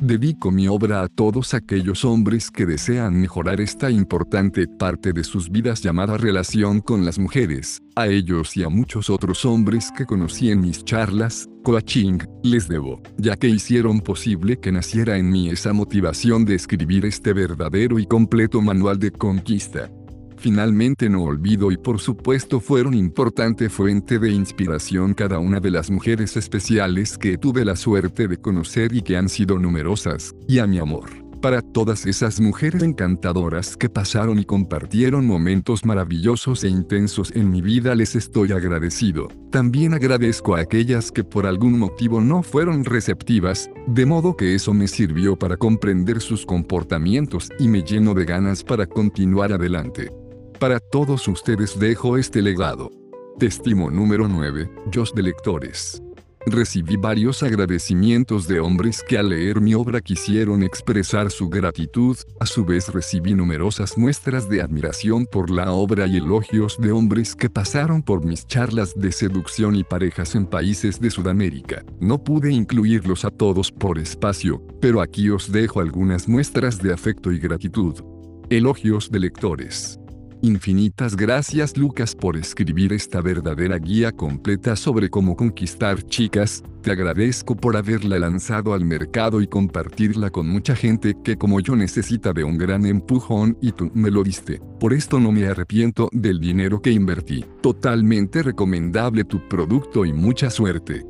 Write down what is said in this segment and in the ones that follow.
Dedico mi obra a todos aquellos hombres que desean mejorar esta importante parte de sus vidas llamada relación con las mujeres. A ellos y a muchos otros hombres que conocí en mis charlas, coaching, les debo, ya que hicieron posible que naciera en mí esa motivación de escribir este verdadero y completo manual de conquista finalmente no olvido y por supuesto fueron importante fuente de inspiración cada una de las mujeres especiales que tuve la suerte de conocer y que han sido numerosas, y a mi amor. Para todas esas mujeres encantadoras que pasaron y compartieron momentos maravillosos e intensos en mi vida les estoy agradecido. También agradezco a aquellas que por algún motivo no fueron receptivas, de modo que eso me sirvió para comprender sus comportamientos y me lleno de ganas para continuar adelante. Para todos ustedes dejo este legado. Testimo número 9, Yo de lectores. Recibí varios agradecimientos de hombres que al leer mi obra quisieron expresar su gratitud, a su vez recibí numerosas muestras de admiración por la obra y elogios de hombres que pasaron por mis charlas de seducción y parejas en países de Sudamérica. No pude incluirlos a todos por espacio, pero aquí os dejo algunas muestras de afecto y gratitud. Elogios de lectores. Infinitas gracias Lucas por escribir esta verdadera guía completa sobre cómo conquistar chicas, te agradezco por haberla lanzado al mercado y compartirla con mucha gente que como yo necesita de un gran empujón y tú me lo diste. Por esto no me arrepiento del dinero que invertí. Totalmente recomendable tu producto y mucha suerte.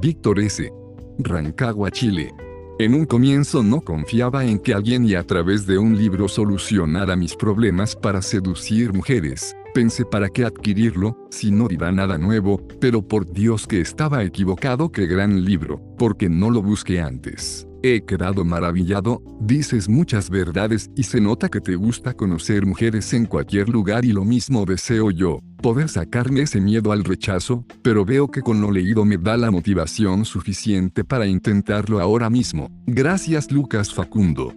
Víctor S. Rancagua, Chile. En un comienzo no confiaba en que alguien y a través de un libro solucionara mis problemas para seducir mujeres. Pensé para qué adquirirlo, si no dirá nada nuevo, pero por Dios que estaba equivocado, qué gran libro, porque no lo busqué antes. He quedado maravillado, dices muchas verdades y se nota que te gusta conocer mujeres en cualquier lugar y lo mismo deseo yo, poder sacarme ese miedo al rechazo, pero veo que con lo leído me da la motivación suficiente para intentarlo ahora mismo. Gracias Lucas Facundo.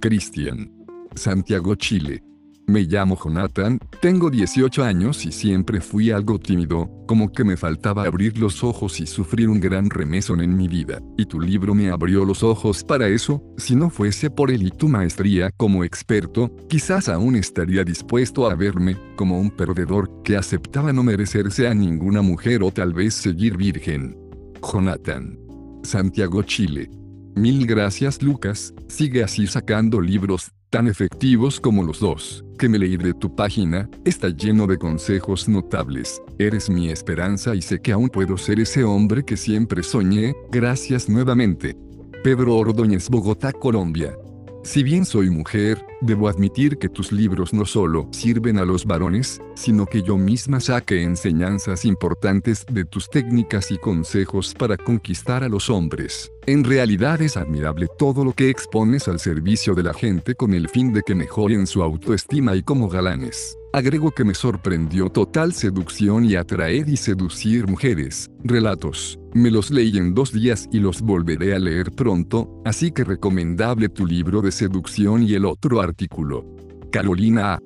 Cristian. Santiago, Chile. Me llamo Jonathan, tengo 18 años y siempre fui algo tímido, como que me faltaba abrir los ojos y sufrir un gran remesón en mi vida. Y tu libro me abrió los ojos para eso, si no fuese por él y tu maestría como experto, quizás aún estaría dispuesto a verme como un perdedor que aceptaba no merecerse a ninguna mujer o tal vez seguir virgen. Jonathan. Santiago, Chile. Mil gracias Lucas, sigue así sacando libros tan efectivos como los dos, que me leí de tu página, está lleno de consejos notables. Eres mi esperanza y sé que aún puedo ser ese hombre que siempre soñé, gracias nuevamente. Pedro Ordóñez, Bogotá, Colombia. Si bien soy mujer, debo admitir que tus libros no solo sirven a los varones, sino que yo misma saque enseñanzas importantes de tus técnicas y consejos para conquistar a los hombres. En realidad es admirable todo lo que expones al servicio de la gente con el fin de que mejoren su autoestima y como galanes. Agrego que me sorprendió total seducción y atraer y seducir mujeres. Relatos. Me los leí en dos días y los volveré a leer pronto, así que recomendable tu libro de seducción y el otro artículo. Carolina A.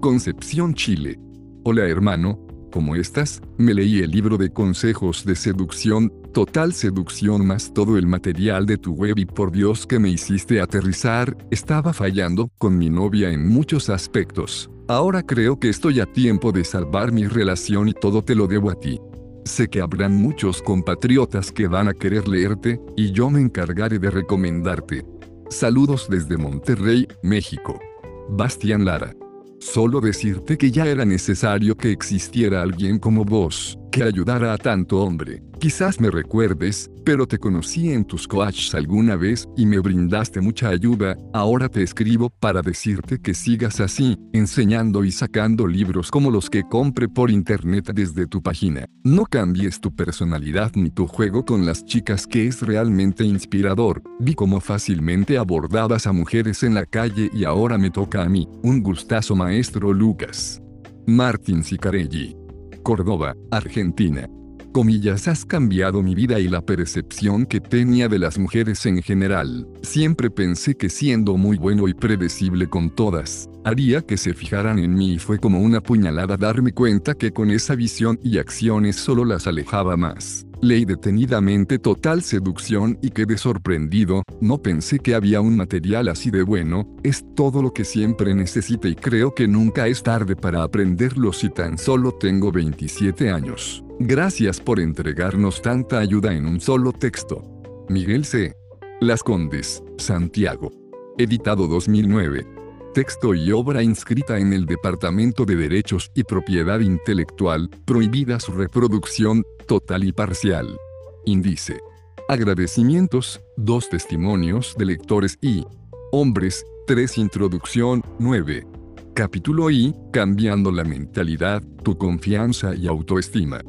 Concepción, Chile. Hola hermano, ¿cómo estás? Me leí el libro de consejos de seducción, total seducción más todo el material de tu web y por Dios que me hiciste aterrizar, estaba fallando con mi novia en muchos aspectos. Ahora creo que estoy a tiempo de salvar mi relación y todo te lo debo a ti. Sé que habrán muchos compatriotas que van a querer leerte, y yo me encargaré de recomendarte. Saludos desde Monterrey, México. Bastián Lara. Solo decirte que ya era necesario que existiera alguien como vos, que ayudara a tanto hombre. Quizás me recuerdes, pero te conocí en tus coaches alguna vez y me brindaste mucha ayuda, ahora te escribo para decirte que sigas así, enseñando y sacando libros como los que compre por internet desde tu página. No cambies tu personalidad ni tu juego con las chicas que es realmente inspirador. Vi cómo fácilmente abordabas a mujeres en la calle y ahora me toca a mí. Un gustazo maestro Lucas. Martín Sicarelli. Córdoba, Argentina comillas, has cambiado mi vida y la percepción que tenía de las mujeres en general. Siempre pensé que siendo muy bueno y predecible con todas, haría que se fijaran en mí y fue como una puñalada darme cuenta que con esa visión y acciones solo las alejaba más. Leí detenidamente Total Seducción y quedé sorprendido, no pensé que había un material así de bueno, es todo lo que siempre necesite y creo que nunca es tarde para aprenderlo si tan solo tengo 27 años. Gracias por entregarnos tanta ayuda en un solo texto. Miguel C. Las Condes, Santiago. Editado 2009. Texto y obra inscrita en el Departamento de Derechos y Propiedad Intelectual, prohibida su reproducción, total y parcial. Índice. Agradecimientos, dos testimonios de lectores y hombres, 3 Introducción, 9. Capítulo I, Cambiando la mentalidad, tu confianza y autoestima.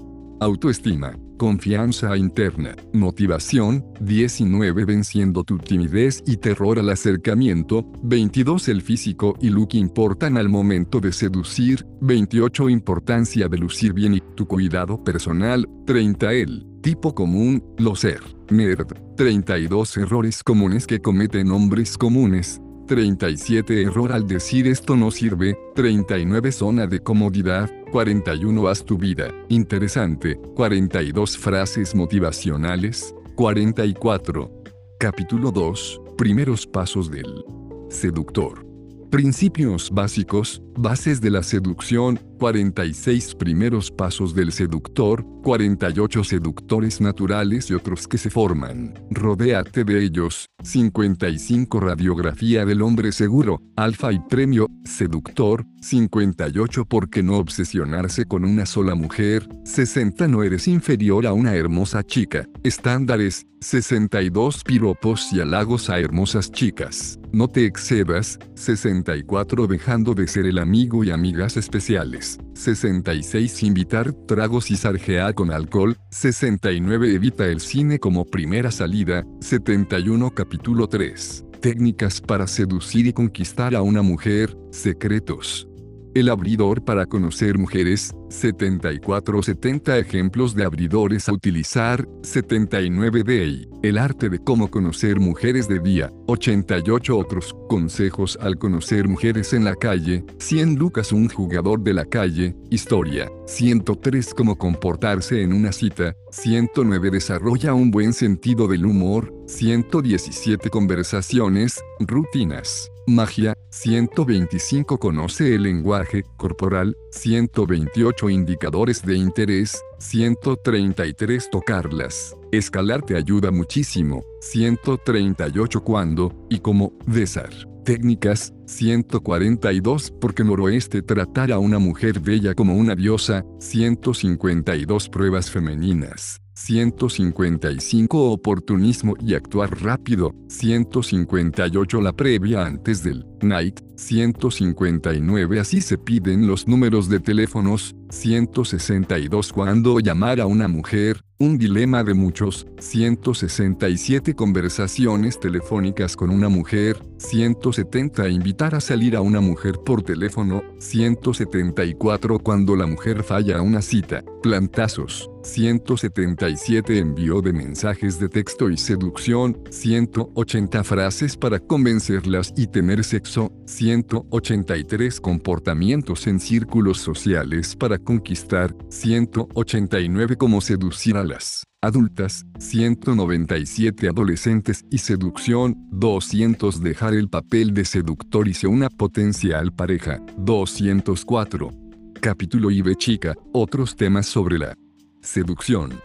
Autoestima, confianza interna, motivación, 19 venciendo tu timidez y terror al acercamiento, 22 el físico y look importan al momento de seducir, 28 importancia de lucir bien y tu cuidado personal, 30 el tipo común, lo ser, nerd, 32 errores comunes que cometen hombres comunes, 37 error al decir esto no sirve, 39 zona de comodidad, 41 haz tu vida, interesante, 42 frases motivacionales, 44. Capítulo 2, primeros pasos del seductor. Principios básicos, bases de la seducción, 46 primeros pasos del seductor, 48 seductores naturales y otros que se forman. Rodéate de ellos. 55 Radiografía del hombre seguro, alfa y premio, seductor. 58 ¿Por qué no obsesionarse con una sola mujer? 60 No eres inferior a una hermosa chica. Estándares. 62 Piropos y halagos a hermosas chicas. No te excedas. 64 Dejando de ser el amigo y amigas especiales. 66 Invitar tragos y sarjea con alcohol. 69 Evita el cine como primera salida. 71 Capítulo 3. Técnicas para seducir y conquistar a una mujer. Secretos. El abridor para conocer mujeres, 74 70 ejemplos de abridores a utilizar, 79 de El arte de cómo conocer mujeres de día, 88 otros consejos al conocer mujeres en la calle, 100 Lucas un jugador de la calle, historia, 103 cómo comportarse en una cita, 109 desarrolla un buen sentido del humor, 117 conversaciones, rutinas. Magia, 125 Conoce el lenguaje corporal, 128 Indicadores de interés, 133 Tocarlas. Escalar te ayuda muchísimo, 138 Cuando, y cómo, besar. Técnicas, 142 Porque noroeste tratar a una mujer bella como una diosa, 152 Pruebas femeninas. 155 Oportunismo y actuar rápido. 158 La previa antes del night. 159 Así se piden los números de teléfonos. 162 Cuando llamar a una mujer. Un dilema de muchos. 167 Conversaciones telefónicas con una mujer. 170 Invitar a salir a una mujer por teléfono. 174 Cuando la mujer falla a una cita. Plantazos. 177 Envío de mensajes de texto y seducción. 180 frases para convencerlas y tener sexo. 183 Comportamientos en círculos sociales para conquistar. 189 Cómo seducir a las adultas, 197 adolescentes y seducción, 200 dejar el papel de seductor y ser una potencial pareja, 204. Capítulo IB chica, otros temas sobre la seducción.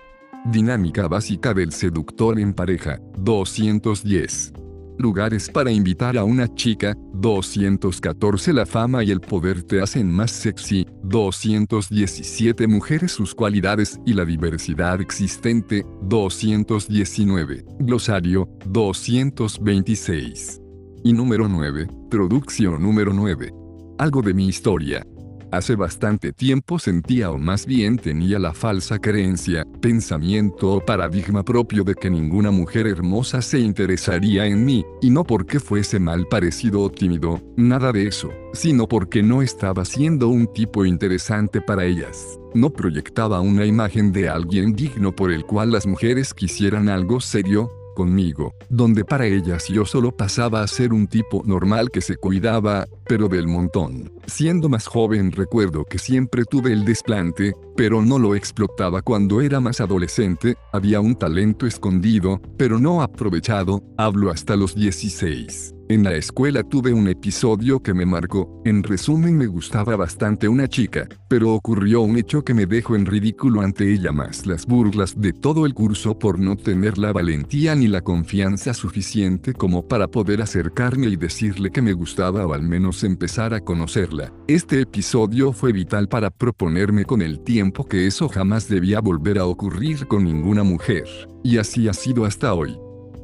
Dinámica básica del seductor en pareja, 210. Lugares para invitar a una chica, 214 La fama y el poder te hacen más sexy, 217 Mujeres sus cualidades y la diversidad existente, 219 Glosario, 226. Y número 9, Producción número 9. Algo de mi historia. Hace bastante tiempo sentía o más bien tenía la falsa creencia, pensamiento o paradigma propio de que ninguna mujer hermosa se interesaría en mí, y no porque fuese mal parecido o tímido, nada de eso, sino porque no estaba siendo un tipo interesante para ellas. No proyectaba una imagen de alguien digno por el cual las mujeres quisieran algo serio, conmigo, donde para ellas yo solo pasaba a ser un tipo normal que se cuidaba, pero del montón. Siendo más joven recuerdo que siempre tuve el desplante, pero no lo explotaba cuando era más adolescente, había un talento escondido, pero no aprovechado, hablo hasta los 16. En la escuela tuve un episodio que me marcó, en resumen me gustaba bastante una chica, pero ocurrió un hecho que me dejó en ridículo ante ella más las burlas de todo el curso por no tener la valentía ni la confianza suficiente como para poder acercarme y decirle que me gustaba o al menos empezar a conocerla. Este episodio fue vital para proponerme con el tiempo que eso jamás debía volver a ocurrir con ninguna mujer, y así ha sido hasta hoy.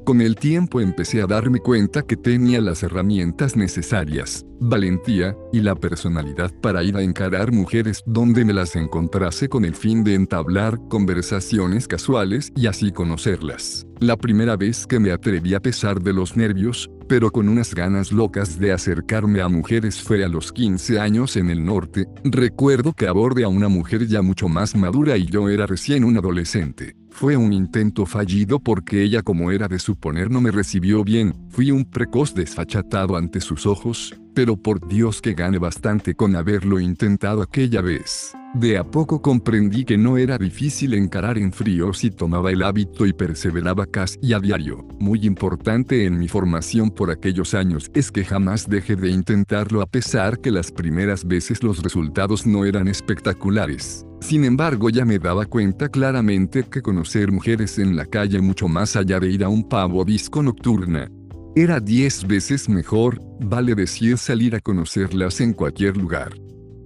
Con el tiempo empecé a darme cuenta que tenía las herramientas necesarias, valentía, y la personalidad para ir a encarar mujeres donde me las encontrase con el fin de entablar conversaciones casuales y así conocerlas. La primera vez que me atreví a pesar de los nervios, pero con unas ganas locas de acercarme a mujeres fue a los 15 años en el norte, recuerdo que abordé a una mujer ya mucho más madura y yo era recién un adolescente. Fue un intento fallido porque ella como era de suponer no me recibió bien, fui un precoz desfachatado ante sus ojos, pero por Dios que gane bastante con haberlo intentado aquella vez. De a poco comprendí que no era difícil encarar en frío si tomaba el hábito y perseveraba casi a diario. Muy importante en mi formación por aquellos años es que jamás dejé de intentarlo a pesar que las primeras veces los resultados no eran espectaculares. Sin embargo, ya me daba cuenta claramente que conocer mujeres en la calle mucho más allá de ir a un pavo disco nocturna. Era diez veces mejor, vale decir salir a conocerlas en cualquier lugar.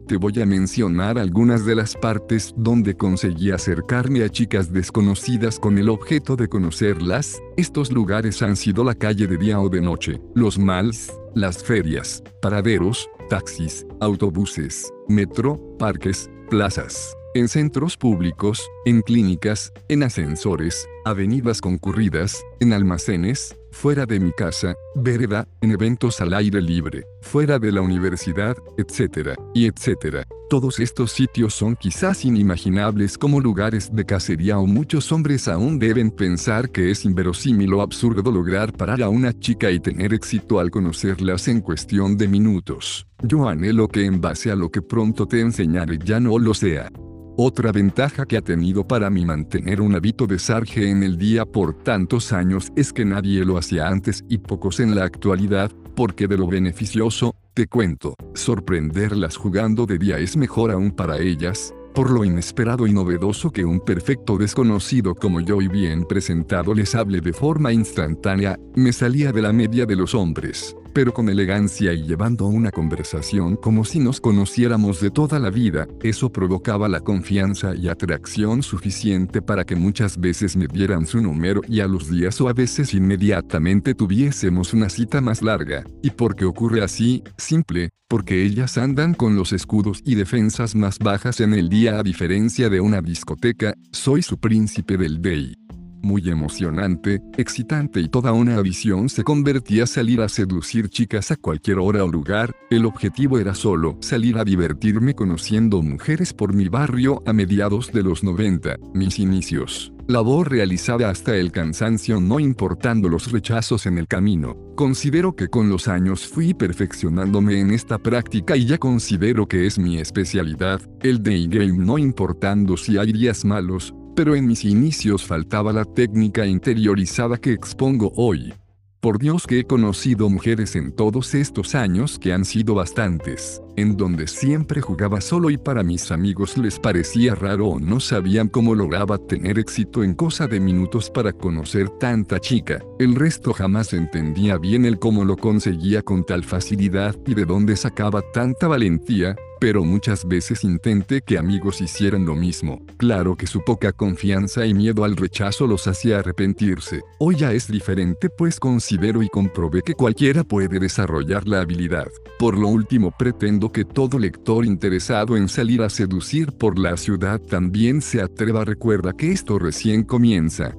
Te voy a mencionar algunas de las partes donde conseguí acercarme a chicas desconocidas con el objeto de conocerlas. Estos lugares han sido la calle de día o de noche, los malls, las ferias, paraderos, taxis, autobuses, metro, parques, plazas en centros públicos, en clínicas, en ascensores, avenidas concurridas, en almacenes, fuera de mi casa, vereda, en eventos al aire libre, fuera de la universidad, etc. y etcétera. Todos estos sitios son quizás inimaginables como lugares de cacería o muchos hombres aún deben pensar que es inverosímil o absurdo lograr parar a una chica y tener éxito al conocerlas en cuestión de minutos. Yo anhelo que en base a lo que pronto te enseñaré ya no lo sea. Otra ventaja que ha tenido para mí mantener un hábito de sarge en el día por tantos años es que nadie lo hacía antes y pocos en la actualidad, porque de lo beneficioso, te cuento, sorprenderlas jugando de día es mejor aún para ellas, por lo inesperado y novedoso que un perfecto desconocido como yo y bien presentado les hable de forma instantánea, me salía de la media de los hombres pero con elegancia y llevando una conversación como si nos conociéramos de toda la vida, eso provocaba la confianza y atracción suficiente para que muchas veces me dieran su número y a los días o a veces inmediatamente tuviésemos una cita más larga. ¿Y por qué ocurre así? Simple, porque ellas andan con los escudos y defensas más bajas en el día a diferencia de una discoteca, soy su príncipe del day muy emocionante, excitante y toda una visión se convertía salir a seducir chicas a cualquier hora o lugar, el objetivo era solo salir a divertirme conociendo mujeres por mi barrio a mediados de los 90, mis inicios. Labor realizada hasta el cansancio no importando los rechazos en el camino. Considero que con los años fui perfeccionándome en esta práctica y ya considero que es mi especialidad, el day game no importando si hay días malos, pero en mis inicios faltaba la técnica interiorizada que expongo hoy. Por Dios que he conocido mujeres en todos estos años que han sido bastantes, en donde siempre jugaba solo y para mis amigos les parecía raro o no sabían cómo lograba tener éxito en cosa de minutos para conocer tanta chica. El resto jamás entendía bien el cómo lo conseguía con tal facilidad y de dónde sacaba tanta valentía, pero muchas veces intenté que amigos hicieran lo mismo. Claro que su poca confianza y miedo al rechazo los hacía arrepentirse. Hoy ya es diferente pues considero y comprobé que cualquiera puede desarrollar la habilidad. Por lo último pretendo que todo lector interesado en salir a seducir por la ciudad también se atreva recuerda que esto recién comienza.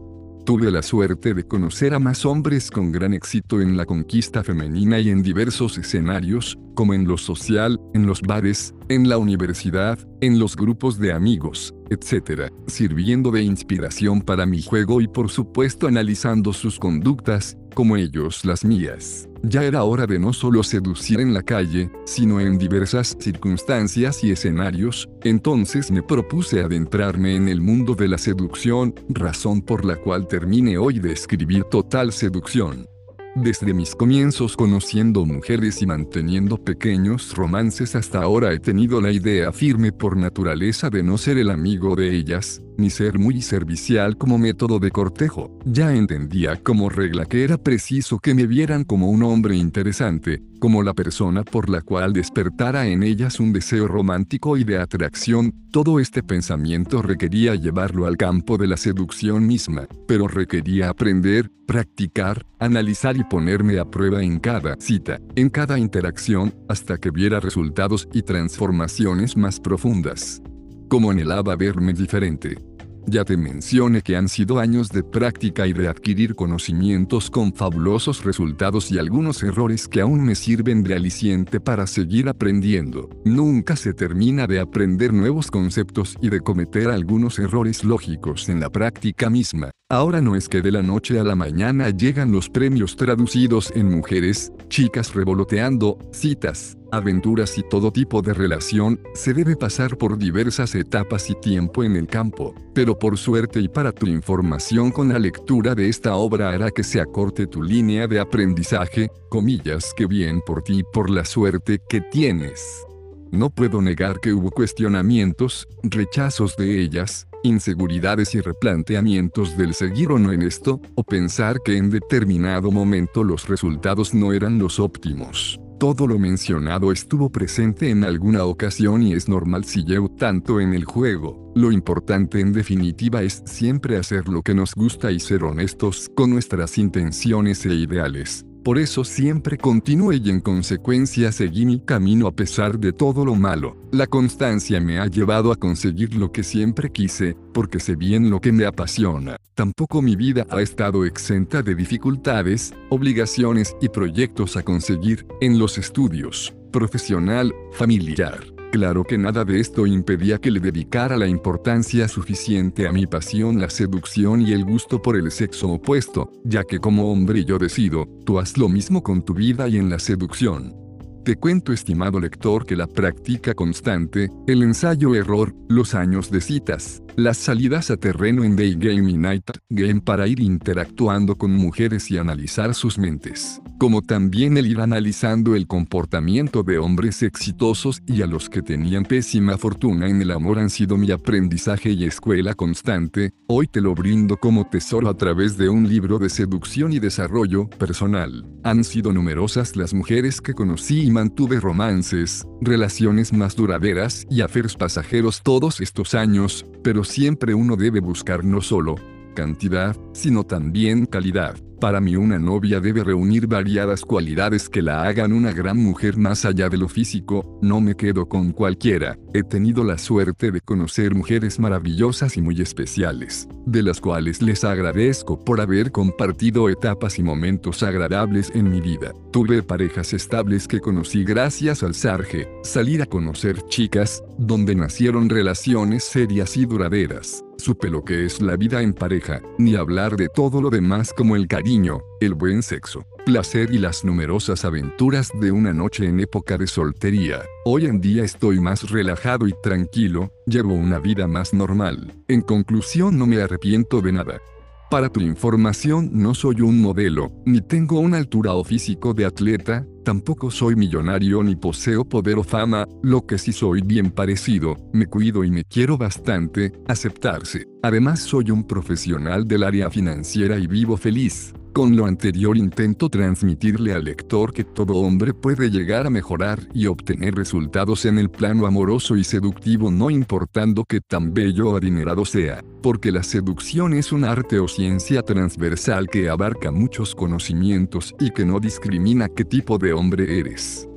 Tuve la suerte de conocer a más hombres con gran éxito en la conquista femenina y en diversos escenarios, como en lo social, en los bares, en la universidad, en los grupos de amigos, etc., sirviendo de inspiración para mi juego y por supuesto analizando sus conductas, como ellos las mías. Ya era hora de no solo seducir en la calle, sino en diversas circunstancias y escenarios, entonces me propuse adentrarme en el mundo de la seducción, razón por la cual termine hoy de escribir Total Seducción. Desde mis comienzos conociendo mujeres y manteniendo pequeños romances hasta ahora he tenido la idea firme por naturaleza de no ser el amigo de ellas, ni ser muy servicial como método de cortejo. Ya entendía como regla que era preciso que me vieran como un hombre interesante, como la persona por la cual despertara en ellas un deseo romántico y de atracción, todo este pensamiento requería llevarlo al campo de la seducción misma, pero requería aprender, practicar, analizar y ponerme a prueba en cada cita, en cada interacción, hasta que viera resultados y transformaciones más profundas. Como anhelaba verme diferente. Ya te mencioné que han sido años de práctica y de adquirir conocimientos con fabulosos resultados y algunos errores que aún me sirven de aliciente para seguir aprendiendo. Nunca se termina de aprender nuevos conceptos y de cometer algunos errores lógicos en la práctica misma. Ahora no es que de la noche a la mañana llegan los premios traducidos en mujeres, chicas revoloteando, citas, aventuras y todo tipo de relación, se debe pasar por diversas etapas y tiempo en el campo, pero por suerte y para tu información con la lectura de esta obra hará que se acorte tu línea de aprendizaje, comillas que bien por ti por la suerte que tienes. No puedo negar que hubo cuestionamientos, rechazos de ellas, inseguridades y replanteamientos del seguir o no en esto, o pensar que en determinado momento los resultados no eran los óptimos. Todo lo mencionado estuvo presente en alguna ocasión y es normal si llevo tanto en el juego. Lo importante en definitiva es siempre hacer lo que nos gusta y ser honestos con nuestras intenciones e ideales. Por eso siempre continué y en consecuencia seguí mi camino a pesar de todo lo malo. La constancia me ha llevado a conseguir lo que siempre quise, porque sé bien lo que me apasiona. Tampoco mi vida ha estado exenta de dificultades, obligaciones y proyectos a conseguir, en los estudios, profesional, familiar. Claro que nada de esto impedía que le dedicara la importancia suficiente a mi pasión, la seducción y el gusto por el sexo opuesto, ya que como hombre yo decido, tú haz lo mismo con tu vida y en la seducción. Te cuento, estimado lector, que la práctica constante, el ensayo-error, los años de citas, las salidas a terreno en Day Game y Night Game para ir interactuando con mujeres y analizar sus mentes, como también el ir analizando el comportamiento de hombres exitosos y a los que tenían pésima fortuna en el amor han sido mi aprendizaje y escuela constante, hoy te lo brindo como tesoro a través de un libro de seducción y desarrollo personal. Han sido numerosas las mujeres que conocí y mantuve romances, relaciones más duraderas y aferos pasajeros todos estos años, pero siempre uno debe buscar no solo cantidad, sino también calidad. Para mí una novia debe reunir variadas cualidades que la hagan una gran mujer más allá de lo físico, no me quedo con cualquiera, he tenido la suerte de conocer mujeres maravillosas y muy especiales, de las cuales les agradezco por haber compartido etapas y momentos agradables en mi vida. Tuve parejas estables que conocí gracias al Sarge, salir a conocer chicas, donde nacieron relaciones serias y duraderas supe lo que es la vida en pareja, ni hablar de todo lo demás como el cariño, el buen sexo, placer y las numerosas aventuras de una noche en época de soltería. Hoy en día estoy más relajado y tranquilo, llevo una vida más normal. En conclusión no me arrepiento de nada. Para tu información, no soy un modelo, ni tengo una altura o físico de atleta, tampoco soy millonario ni poseo poder o fama, lo que sí soy bien parecido, me cuido y me quiero bastante, aceptarse. Además soy un profesional del área financiera y vivo feliz. Con lo anterior intento transmitirle al lector que todo hombre puede llegar a mejorar y obtener resultados en el plano amoroso y seductivo no importando que tan bello o adinerado sea, porque la seducción es un arte o ciencia transversal que abarca muchos conocimientos y que no discrimina qué tipo de hombre eres.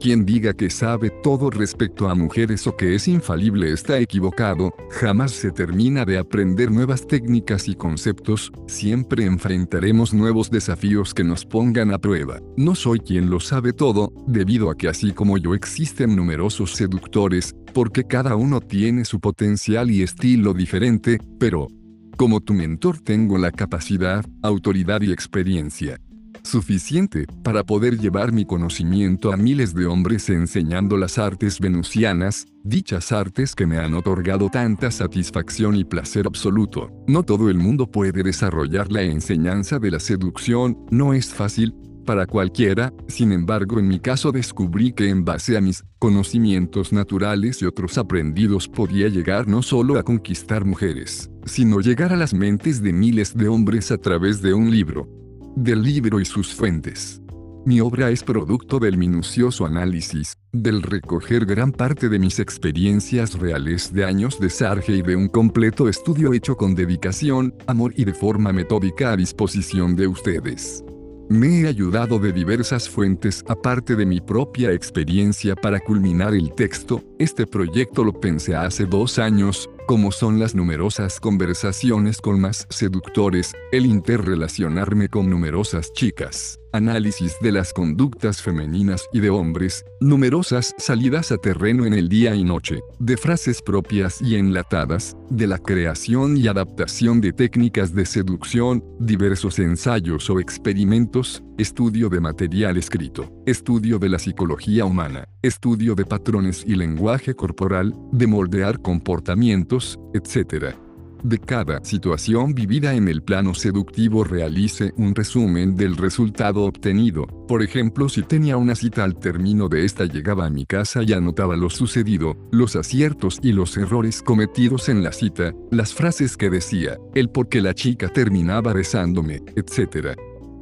Quien diga que sabe todo respecto a mujeres o que es infalible está equivocado, jamás se termina de aprender nuevas técnicas y conceptos, siempre enfrentaremos nuevos desafíos que nos pongan a prueba. No soy quien lo sabe todo, debido a que así como yo existen numerosos seductores, porque cada uno tiene su potencial y estilo diferente, pero, como tu mentor tengo la capacidad, autoridad y experiencia suficiente para poder llevar mi conocimiento a miles de hombres enseñando las artes venusianas, dichas artes que me han otorgado tanta satisfacción y placer absoluto. No todo el mundo puede desarrollar la enseñanza de la seducción, no es fácil, para cualquiera, sin embargo en mi caso descubrí que en base a mis conocimientos naturales y otros aprendidos podía llegar no solo a conquistar mujeres, sino llegar a las mentes de miles de hombres a través de un libro, del libro y sus fuentes. Mi obra es producto del minucioso análisis, del recoger gran parte de mis experiencias reales de años de Sarge y de un completo estudio hecho con dedicación, amor y de forma metódica a disposición de ustedes. Me he ayudado de diversas fuentes aparte de mi propia experiencia para culminar el texto, este proyecto lo pensé hace dos años, como son las numerosas conversaciones con más seductores, el interrelacionarme con numerosas chicas, análisis de las conductas femeninas y de hombres, numerosas salidas a terreno en el día y noche, de frases propias y enlatadas, de la creación y adaptación de técnicas de seducción, diversos ensayos o experimentos, estudio de material escrito, estudio de la psicología humana, estudio de patrones y lenguaje corporal, de moldear comportamientos, etc. De cada situación vivida en el plano seductivo realice un resumen del resultado obtenido. Por ejemplo, si tenía una cita al término de esta llegaba a mi casa y anotaba lo sucedido, los aciertos y los errores cometidos en la cita, las frases que decía, el por qué la chica terminaba besándome, etc.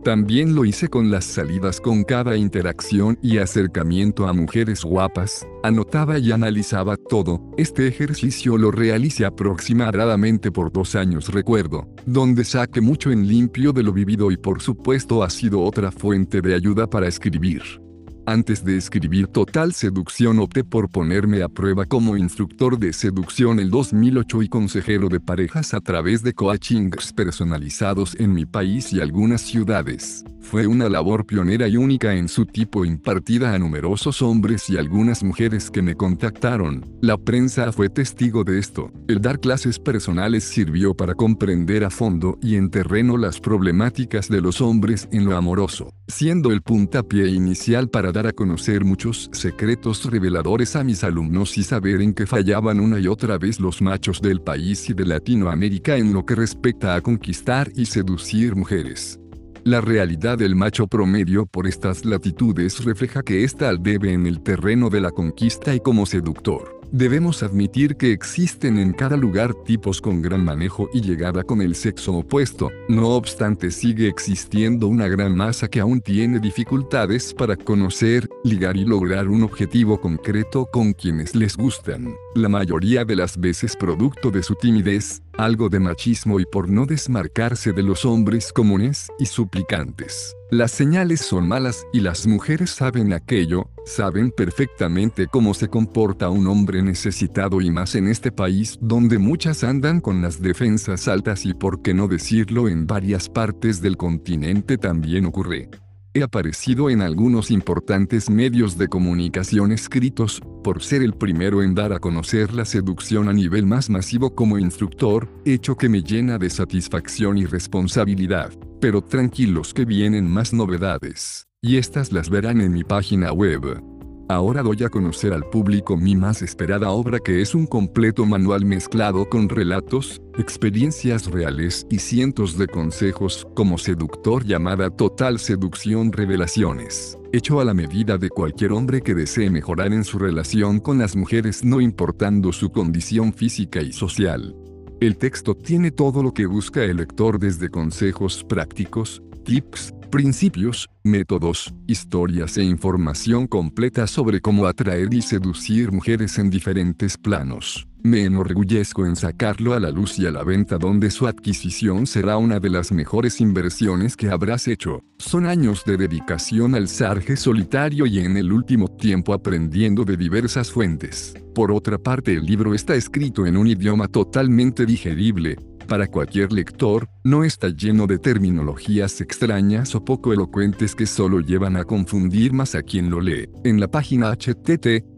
También lo hice con las salidas con cada interacción y acercamiento a mujeres guapas, anotaba y analizaba todo. Este ejercicio lo realicé aproximadamente por dos años recuerdo, donde saqué mucho en limpio de lo vivido y por supuesto ha sido otra fuente de ayuda para escribir. Antes de escribir Total Seducción opté por ponerme a prueba como instructor de seducción el 2008 y consejero de parejas a través de coachings personalizados en mi país y algunas ciudades. Fue una labor pionera y única en su tipo impartida a numerosos hombres y algunas mujeres que me contactaron. La prensa fue testigo de esto. El dar clases personales sirvió para comprender a fondo y en terreno las problemáticas de los hombres en lo amoroso, siendo el puntapié inicial para a conocer muchos secretos reveladores a mis alumnos y saber en qué fallaban una y otra vez los machos del país y de Latinoamérica en lo que respecta a conquistar y seducir mujeres. La realidad del macho promedio por estas latitudes refleja que ésta al debe en el terreno de la conquista y como seductor. Debemos admitir que existen en cada lugar tipos con gran manejo y llegada con el sexo opuesto, no obstante sigue existiendo una gran masa que aún tiene dificultades para conocer, ligar y lograr un objetivo concreto con quienes les gustan, la mayoría de las veces producto de su timidez, algo de machismo y por no desmarcarse de los hombres comunes y suplicantes. Las señales son malas y las mujeres saben aquello, saben perfectamente cómo se comporta un hombre necesitado y más en este país donde muchas andan con las defensas altas y por qué no decirlo en varias partes del continente también ocurre. He aparecido en algunos importantes medios de comunicación escritos, por ser el primero en dar a conocer la seducción a nivel más masivo como instructor, hecho que me llena de satisfacción y responsabilidad. Pero tranquilos que vienen más novedades, y estas las verán en mi página web. Ahora doy a conocer al público mi más esperada obra que es un completo manual mezclado con relatos, experiencias reales y cientos de consejos como seductor llamada Total Seducción Revelaciones, hecho a la medida de cualquier hombre que desee mejorar en su relación con las mujeres no importando su condición física y social. El texto tiene todo lo que busca el lector desde consejos prácticos, tips, principios, métodos, historias e información completa sobre cómo atraer y seducir mujeres en diferentes planos. Me enorgullezco en sacarlo a la luz y a la venta donde su adquisición será una de las mejores inversiones que habrás hecho. Son años de dedicación al sarge solitario y en el último tiempo aprendiendo de diversas fuentes. Por otra parte el libro está escrito en un idioma totalmente digerible, para cualquier lector, no está lleno de terminologías extrañas o poco elocuentes que solo llevan a confundir más a quien lo lee. En la página http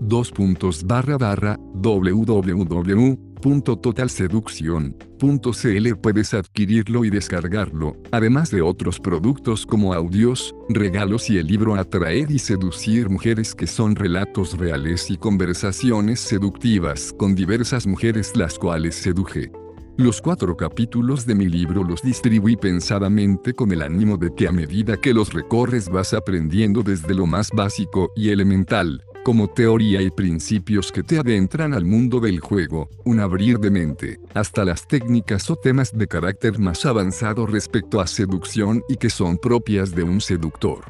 dos puntos barra barra www.totalseducción.cl puedes adquirirlo y descargarlo, además de otros productos como audios, regalos y el libro Atraer y seducir mujeres que son relatos reales y conversaciones seductivas con diversas mujeres las cuales seduje. Los cuatro capítulos de mi libro los distribuí pensadamente con el ánimo de que a medida que los recorres vas aprendiendo desde lo más básico y elemental, como teoría y principios que te adentran al mundo del juego, un abrir de mente, hasta las técnicas o temas de carácter más avanzado respecto a seducción y que son propias de un seductor.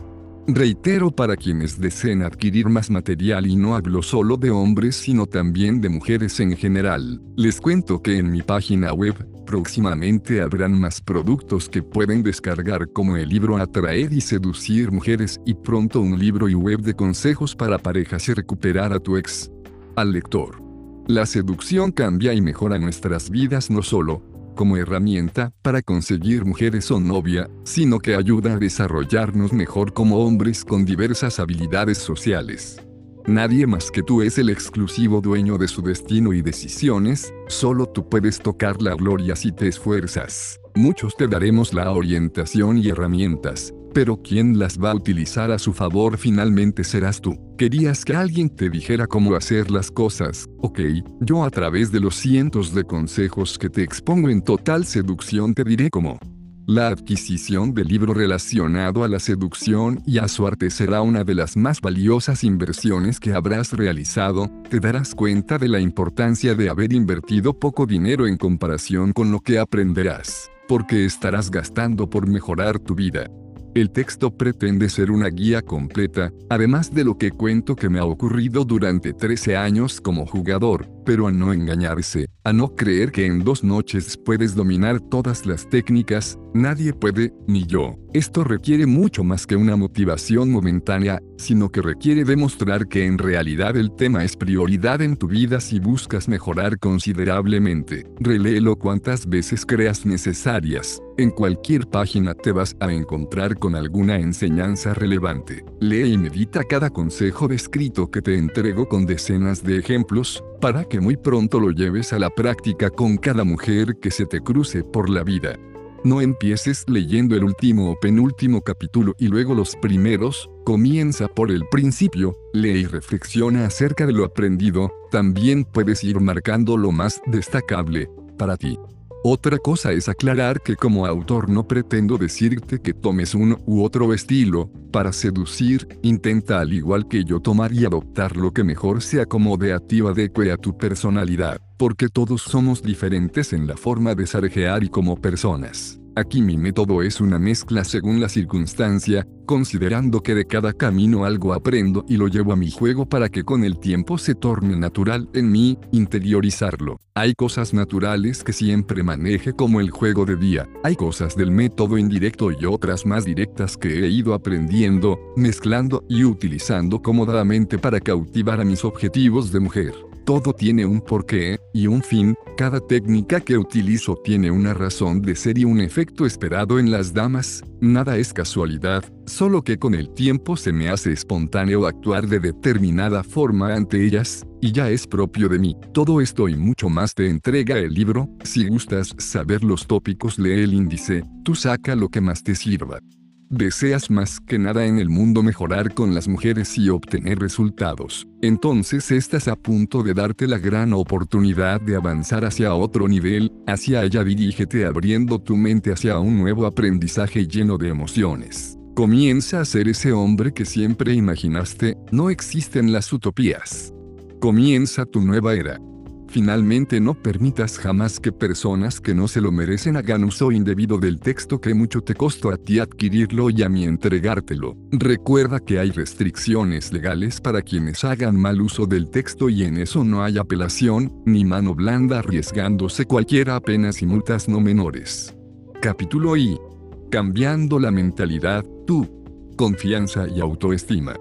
Reitero para quienes deseen adquirir más material y no hablo solo de hombres sino también de mujeres en general, les cuento que en mi página web, próximamente habrán más productos que pueden descargar como el libro Atraer y seducir mujeres y pronto un libro y web de consejos para parejas y recuperar a tu ex. Al lector. La seducción cambia y mejora nuestras vidas no solo, como herramienta para conseguir mujeres o novia, sino que ayuda a desarrollarnos mejor como hombres con diversas habilidades sociales. Nadie más que tú es el exclusivo dueño de su destino y decisiones, solo tú puedes tocar la gloria si te esfuerzas. Muchos te daremos la orientación y herramientas, pero quien las va a utilizar a su favor finalmente serás tú. Querías que alguien te dijera cómo hacer las cosas, ok, yo a través de los cientos de consejos que te expongo en total seducción te diré cómo. La adquisición del libro relacionado a la seducción y a su arte será una de las más valiosas inversiones que habrás realizado, te darás cuenta de la importancia de haber invertido poco dinero en comparación con lo que aprenderás, porque estarás gastando por mejorar tu vida. El texto pretende ser una guía completa, además de lo que cuento que me ha ocurrido durante 13 años como jugador, pero a no engañarse, a no creer que en dos noches puedes dominar todas las técnicas, nadie puede, ni yo. Esto requiere mucho más que una motivación momentánea, sino que requiere demostrar que en realidad el tema es prioridad en tu vida si buscas mejorar considerablemente. Reléelo cuantas veces creas necesarias. En cualquier página te vas a encontrar con alguna enseñanza relevante. Lee y medita cada consejo descrito que te entrego con decenas de ejemplos, para que muy pronto lo lleves a la práctica con cada mujer que se te cruce por la vida. No empieces leyendo el último o penúltimo capítulo y luego los primeros, comienza por el principio, lee y reflexiona acerca de lo aprendido, también puedes ir marcando lo más destacable para ti. Otra cosa es aclarar que como autor no pretendo decirte que tomes uno u otro estilo, para seducir, intenta al igual que yo tomar y adoptar lo que mejor se acomode a ti o adecue a tu personalidad, porque todos somos diferentes en la forma de sarjear y como personas. Aquí mi método es una mezcla según la circunstancia, considerando que de cada camino algo aprendo y lo llevo a mi juego para que con el tiempo se torne natural en mí, interiorizarlo. Hay cosas naturales que siempre maneje como el juego de día, hay cosas del método indirecto y otras más directas que he ido aprendiendo, mezclando y utilizando cómodamente para cautivar a mis objetivos de mujer. Todo tiene un porqué y un fin, cada técnica que utilizo tiene una razón de ser y un efecto esperado en las damas, nada es casualidad, solo que con el tiempo se me hace espontáneo actuar de determinada forma ante ellas, y ya es propio de mí. Todo esto y mucho más te entrega el libro, si gustas saber los tópicos lee el índice, tú saca lo que más te sirva. Deseas más que nada en el mundo mejorar con las mujeres y obtener resultados. Entonces estás a punto de darte la gran oportunidad de avanzar hacia otro nivel, hacia allá dirígete abriendo tu mente hacia un nuevo aprendizaje lleno de emociones. Comienza a ser ese hombre que siempre imaginaste, no existen las utopías. Comienza tu nueva era. Finalmente no permitas jamás que personas que no se lo merecen hagan uso indebido del texto que mucho te costó a ti adquirirlo y a mí entregártelo. Recuerda que hay restricciones legales para quienes hagan mal uso del texto y en eso no hay apelación, ni mano blanda arriesgándose cualquiera apenas y multas no menores. Capítulo I. Cambiando la mentalidad, tú. Confianza y autoestima.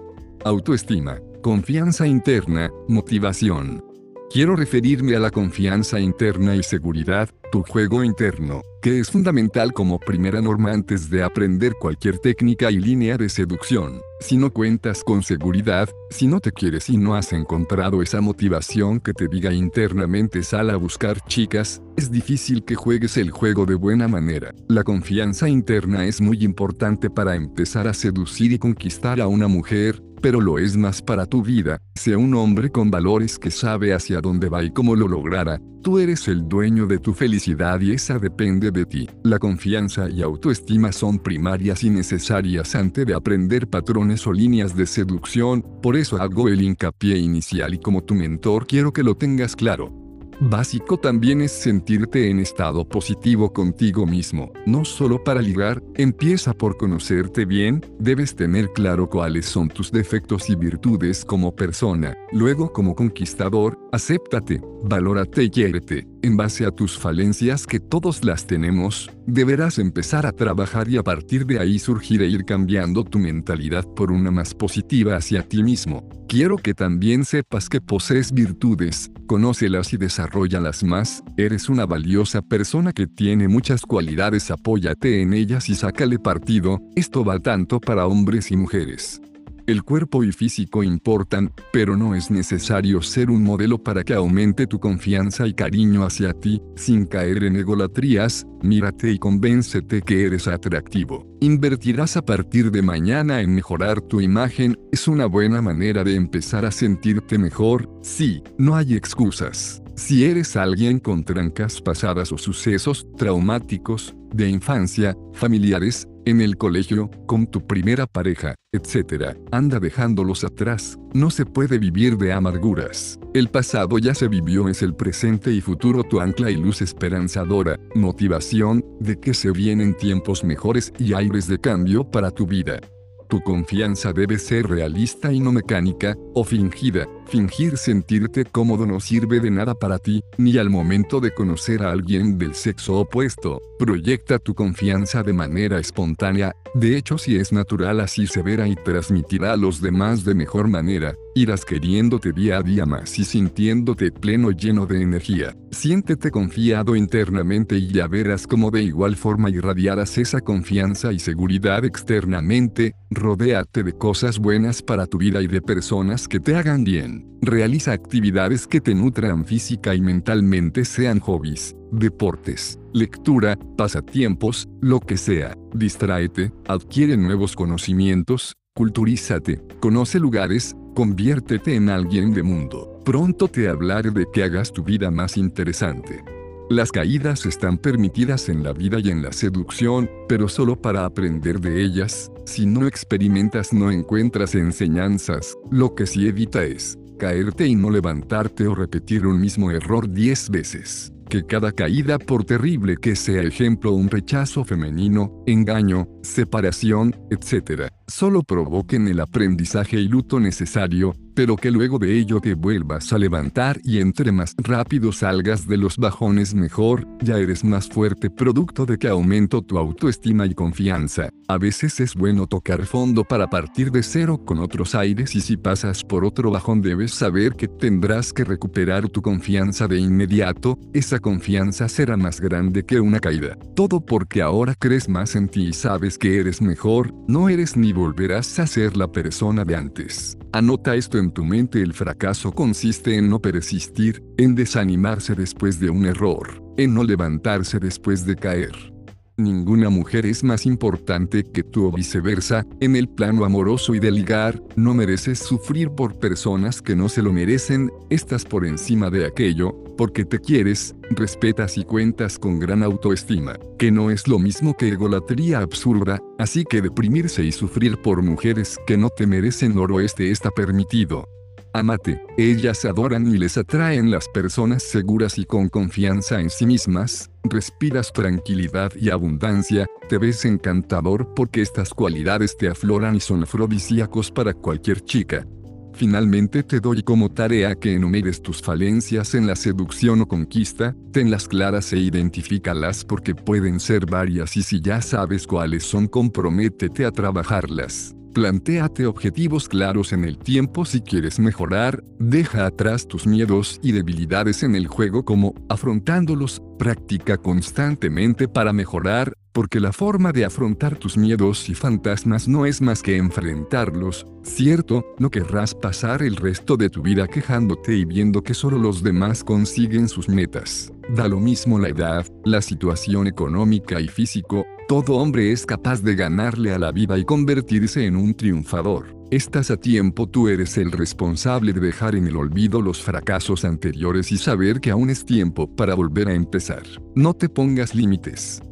Autoestima, confianza interna, motivación. Quiero referirme a la confianza interna y seguridad, tu juego interno, que es fundamental como primera norma antes de aprender cualquier técnica y línea de seducción. Si no cuentas con seguridad, si no te quieres y no has encontrado esa motivación que te diga internamente sal a buscar chicas, es difícil que juegues el juego de buena manera. La confianza interna es muy importante para empezar a seducir y conquistar a una mujer, pero lo es más para tu vida, sea un hombre con valores que sabe hacia dónde va y cómo lo logrará, tú eres el dueño de tu felicidad y esa depende de ti. La confianza y autoestima son primarias y necesarias antes de aprender patrones o líneas de seducción, por eso hago el hincapié inicial y como tu mentor quiero que lo tengas claro. Básico también es sentirte en estado positivo contigo mismo, no solo para ligar, empieza por conocerte bien, debes tener claro cuáles son tus defectos y virtudes como persona, luego como conquistador, acéptate, valórate y quiérete, en base a tus falencias que todos las tenemos, deberás empezar a trabajar y a partir de ahí surgir e ir cambiando tu mentalidad por una más positiva hacia ti mismo. Quiero que también sepas que posees virtudes, conócelas y desarrollalas más, eres una valiosa persona que tiene muchas cualidades, apóyate en ellas y sácale partido, esto va tanto para hombres y mujeres. El cuerpo y físico importan, pero no es necesario ser un modelo para que aumente tu confianza y cariño hacia ti, sin caer en egolatrías, mírate y convéncete que eres atractivo. Invertirás a partir de mañana en mejorar tu imagen, es una buena manera de empezar a sentirte mejor, sí, no hay excusas. Si eres alguien con trancas pasadas o sucesos traumáticos, de infancia, familiares, en el colegio, con tu primera pareja, etc. Anda dejándolos atrás, no se puede vivir de amarguras. El pasado ya se vivió, es el presente y futuro tu ancla y luz esperanzadora, motivación, de que se vienen tiempos mejores y aires de cambio para tu vida. Tu confianza debe ser realista y no mecánica, o fingida. Fingir sentirte cómodo no sirve de nada para ti, ni al momento de conocer a alguien del sexo opuesto. Proyecta tu confianza de manera espontánea, de hecho si es natural así se verá y transmitirá a los demás de mejor manera, irás queriéndote día a día más y sintiéndote pleno lleno de energía. Siéntete confiado internamente y ya verás cómo de igual forma irradiarás esa confianza y seguridad externamente, rodéate de cosas buenas para tu vida y de personas que te hagan bien. Realiza actividades que te nutran física y mentalmente, sean hobbies, deportes, lectura, pasatiempos, lo que sea. Distráete, adquiere nuevos conocimientos, culturízate, conoce lugares, conviértete en alguien de mundo. Pronto te hablaré de que hagas tu vida más interesante. Las caídas están permitidas en la vida y en la seducción, pero solo para aprender de ellas. Si no experimentas no encuentras enseñanzas, lo que sí evita es caerte y no levantarte o repetir un mismo error diez veces. Que cada caída, por terrible que sea ejemplo un rechazo femenino, engaño, separación, etc., solo provoquen el aprendizaje y luto necesario, pero que luego de ello te vuelvas a levantar y entre más rápido salgas de los bajones mejor, ya eres más fuerte producto de que aumento tu autoestima y confianza. A veces es bueno tocar fondo para partir de cero con otros aires y si pasas por otro bajón debes saber que tendrás que recuperar tu confianza de inmediato, esa confianza será más grande que una caída. Todo porque ahora crees más en ti y sabes que eres mejor, no eres ni volverás a ser la persona de antes. Anota esto en tu mente, el fracaso consiste en no persistir, en desanimarse después de un error, en no levantarse después de caer. Ninguna mujer es más importante que tú o viceversa, en el plano amoroso y de ligar, no mereces sufrir por personas que no se lo merecen, estás por encima de aquello, porque te quieres, respetas y cuentas con gran autoestima, que no es lo mismo que egolatría absurda, así que deprimirse y sufrir por mujeres que no te merecen oro este está permitido. Amate, ellas adoran y les atraen las personas seguras y con confianza en sí mismas, respiras tranquilidad y abundancia, te ves encantador porque estas cualidades te afloran y son afrodisíacos para cualquier chica. Finalmente te doy como tarea que enumeres tus falencias en la seducción o conquista, tenlas claras e identifícalas porque pueden ser varias y si ya sabes cuáles son comprométete a trabajarlas. Plantéate objetivos claros en el tiempo si quieres mejorar, deja atrás tus miedos y debilidades en el juego como afrontándolos, practica constantemente para mejorar, porque la forma de afrontar tus miedos y fantasmas no es más que enfrentarlos, ¿cierto? No querrás pasar el resto de tu vida quejándote y viendo que solo los demás consiguen sus metas. Da lo mismo la edad, la situación económica y físico, todo hombre es capaz de ganarle a la vida y convertirse en un triunfador. Estás a tiempo, tú eres el responsable de dejar en el olvido los fracasos anteriores y saber que aún es tiempo para volver a empezar. No te pongas límites.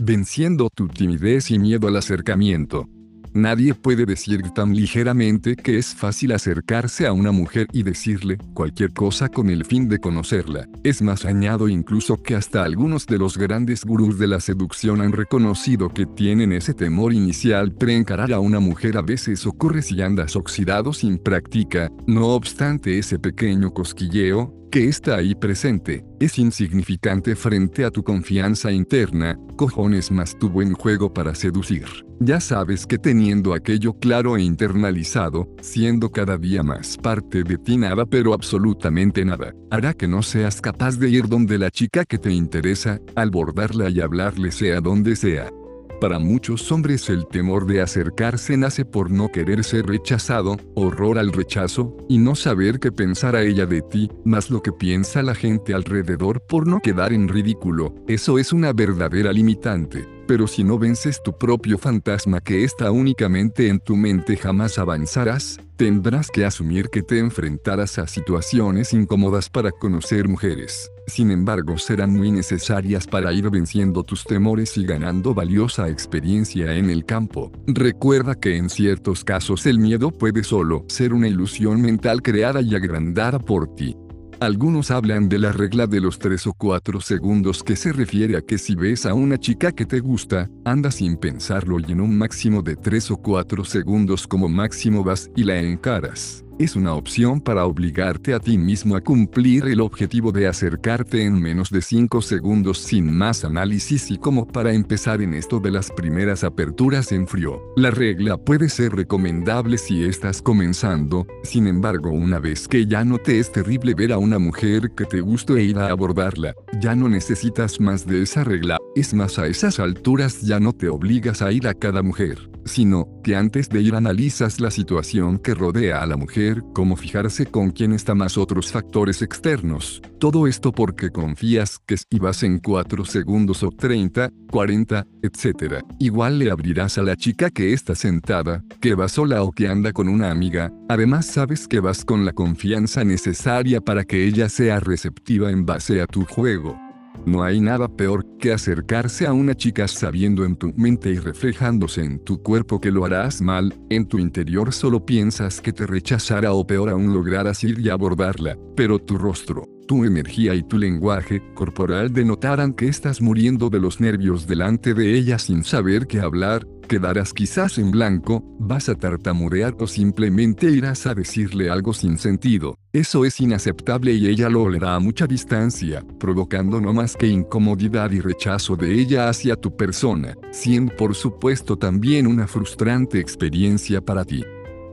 Venciendo tu timidez y miedo al acercamiento, Nadie puede decir tan ligeramente que es fácil acercarse a una mujer y decirle cualquier cosa con el fin de conocerla. Es más, añado incluso que hasta algunos de los grandes gurús de la seducción han reconocido que tienen ese temor inicial preencarar a una mujer a veces ocurre si andas oxidado sin práctica, no obstante ese pequeño cosquilleo, que está ahí presente, es insignificante frente a tu confianza interna, cojones más tu buen juego para seducir. Ya sabes que teniendo aquello claro e internalizado, siendo cada día más parte de ti nada pero absolutamente nada, hará que no seas capaz de ir donde la chica que te interesa, abordarla y hablarle sea donde sea. Para muchos hombres el temor de acercarse nace por no querer ser rechazado, horror al rechazo, y no saber qué pensar a ella de ti, más lo que piensa la gente alrededor por no quedar en ridículo, eso es una verdadera limitante. Pero si no vences tu propio fantasma que está únicamente en tu mente jamás avanzarás, tendrás que asumir que te enfrentarás a situaciones incómodas para conocer mujeres. Sin embargo, serán muy necesarias para ir venciendo tus temores y ganando valiosa experiencia en el campo. Recuerda que en ciertos casos el miedo puede solo ser una ilusión mental creada y agrandada por ti. Algunos hablan de la regla de los 3 o 4 segundos que se refiere a que si ves a una chica que te gusta, anda sin pensarlo y en un máximo de 3 o 4 segundos como máximo vas y la encaras es una opción para obligarte a ti mismo a cumplir el objetivo de acercarte en menos de 5 segundos sin más análisis y como para empezar en esto de las primeras aperturas en frío. La regla puede ser recomendable si estás comenzando, sin embargo una vez que ya no te es terrible ver a una mujer que te guste e ir a abordarla, ya no necesitas más de esa regla, es más a esas alturas ya no te obligas a ir a cada mujer sino que antes de ir analizas la situación que rodea a la mujer, cómo fijarse con quién está más otros factores externos. Todo esto porque confías que si vas en 4 segundos o 30, 40, etc. Igual le abrirás a la chica que está sentada, que va sola o que anda con una amiga, además sabes que vas con la confianza necesaria para que ella sea receptiva en base a tu juego. No hay nada peor que acercarse a una chica sabiendo en tu mente y reflejándose en tu cuerpo que lo harás mal, en tu interior solo piensas que te rechazará o peor aún lograrás ir y abordarla, pero tu rostro, tu energía y tu lenguaje corporal denotarán que estás muriendo de los nervios delante de ella sin saber qué hablar, quedarás quizás en blanco, vas a tartamudear o simplemente irás a decirle algo sin sentido. Eso es inaceptable y ella lo olerá a mucha distancia, provocando no más que incomodidad y rechazo de ella hacia tu persona, siendo por supuesto también una frustrante experiencia para ti.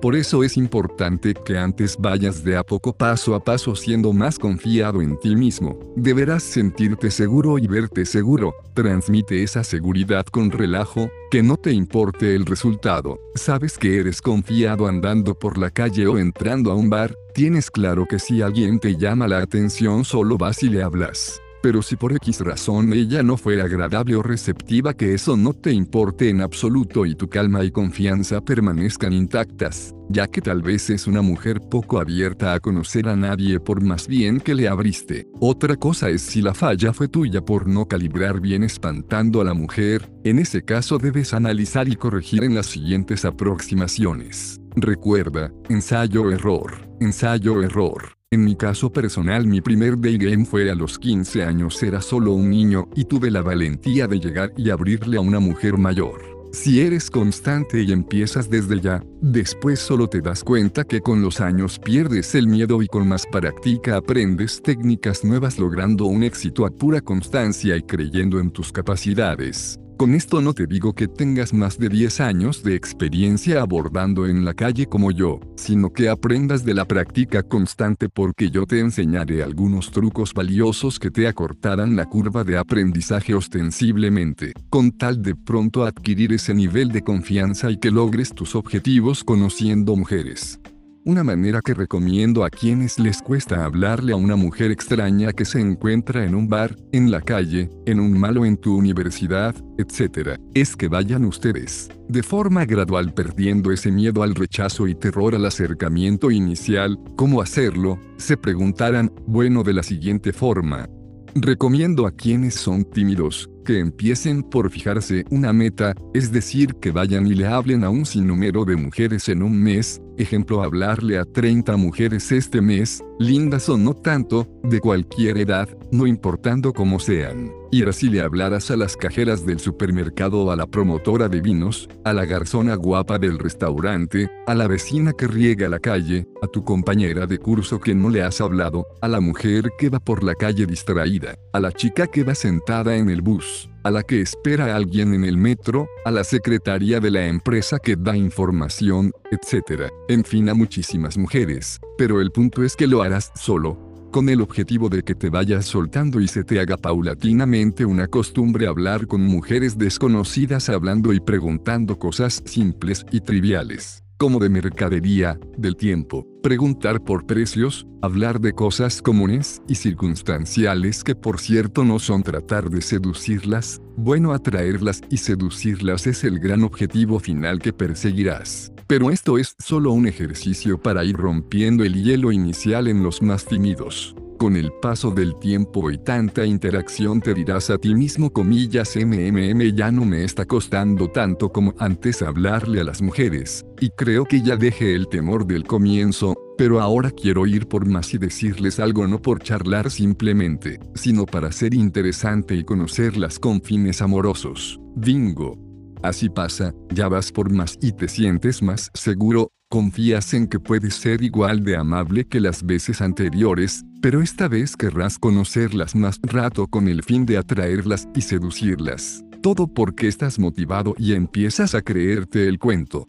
Por eso es importante que antes vayas de a poco paso a paso siendo más confiado en ti mismo. Deberás sentirte seguro y verte seguro. Transmite esa seguridad con relajo, que no te importe el resultado. Sabes que eres confiado andando por la calle o entrando a un bar. Tienes claro que si alguien te llama la atención solo vas y le hablas. Pero si por X razón ella no fue agradable o receptiva que eso no te importe en absoluto y tu calma y confianza permanezcan intactas, ya que tal vez es una mujer poco abierta a conocer a nadie por más bien que le abriste. Otra cosa es si la falla fue tuya por no calibrar bien espantando a la mujer, en ese caso debes analizar y corregir en las siguientes aproximaciones. Recuerda, ensayo-error, ensayo-error. En mi caso personal mi primer day game fue a los 15 años era solo un niño y tuve la valentía de llegar y abrirle a una mujer mayor. Si eres constante y empiezas desde ya, después solo te das cuenta que con los años pierdes el miedo y con más práctica aprendes técnicas nuevas logrando un éxito a pura constancia y creyendo en tus capacidades. Con esto no te digo que tengas más de 10 años de experiencia abordando en la calle como yo, sino que aprendas de la práctica constante porque yo te enseñaré algunos trucos valiosos que te acortarán la curva de aprendizaje ostensiblemente, con tal de pronto adquirir ese nivel de confianza y que logres tus objetivos conociendo mujeres. Una manera que recomiendo a quienes les cuesta hablarle a una mujer extraña que se encuentra en un bar, en la calle, en un malo en tu universidad, etc., es que vayan ustedes, de forma gradual perdiendo ese miedo al rechazo y terror al acercamiento inicial, ¿cómo hacerlo? Se preguntarán, bueno, de la siguiente forma. Recomiendo a quienes son tímidos, que empiecen por fijarse una meta, es decir, que vayan y le hablen a un sinnúmero de mujeres en un mes, ejemplo hablarle a 30 mujeres este mes, lindas o no tanto, de cualquier edad, no importando cómo sean. Y así le hablarás a las cajeras del supermercado o a la promotora de vinos, a la garzona guapa del restaurante, a la vecina que riega la calle, a tu compañera de curso que no le has hablado, a la mujer que va por la calle distraída, a la chica que va sentada en el bus, a la que espera a alguien en el metro, a la secretaria de la empresa que da información, etc. En fin, a muchísimas mujeres. Pero el punto es que lo harás solo, con el objetivo de que te vayas soltando y se te haga paulatinamente una costumbre hablar con mujeres desconocidas hablando y preguntando cosas simples y triviales como de mercadería, del tiempo, preguntar por precios, hablar de cosas comunes y circunstanciales que por cierto no son tratar de seducirlas, bueno atraerlas y seducirlas es el gran objetivo final que perseguirás. Pero esto es solo un ejercicio para ir rompiendo el hielo inicial en los más tímidos. Con el paso del tiempo y tanta interacción te dirás a ti mismo comillas mmm ya no me está costando tanto como antes hablarle a las mujeres, y creo que ya dejé el temor del comienzo, pero ahora quiero ir por más y decirles algo no por charlar simplemente, sino para ser interesante y conocerlas con fines amorosos. Bingo. Así pasa, ya vas por más y te sientes más seguro, confías en que puedes ser igual de amable que las veces anteriores, pero esta vez querrás conocerlas más rato con el fin de atraerlas y seducirlas. Todo porque estás motivado y empiezas a creerte el cuento.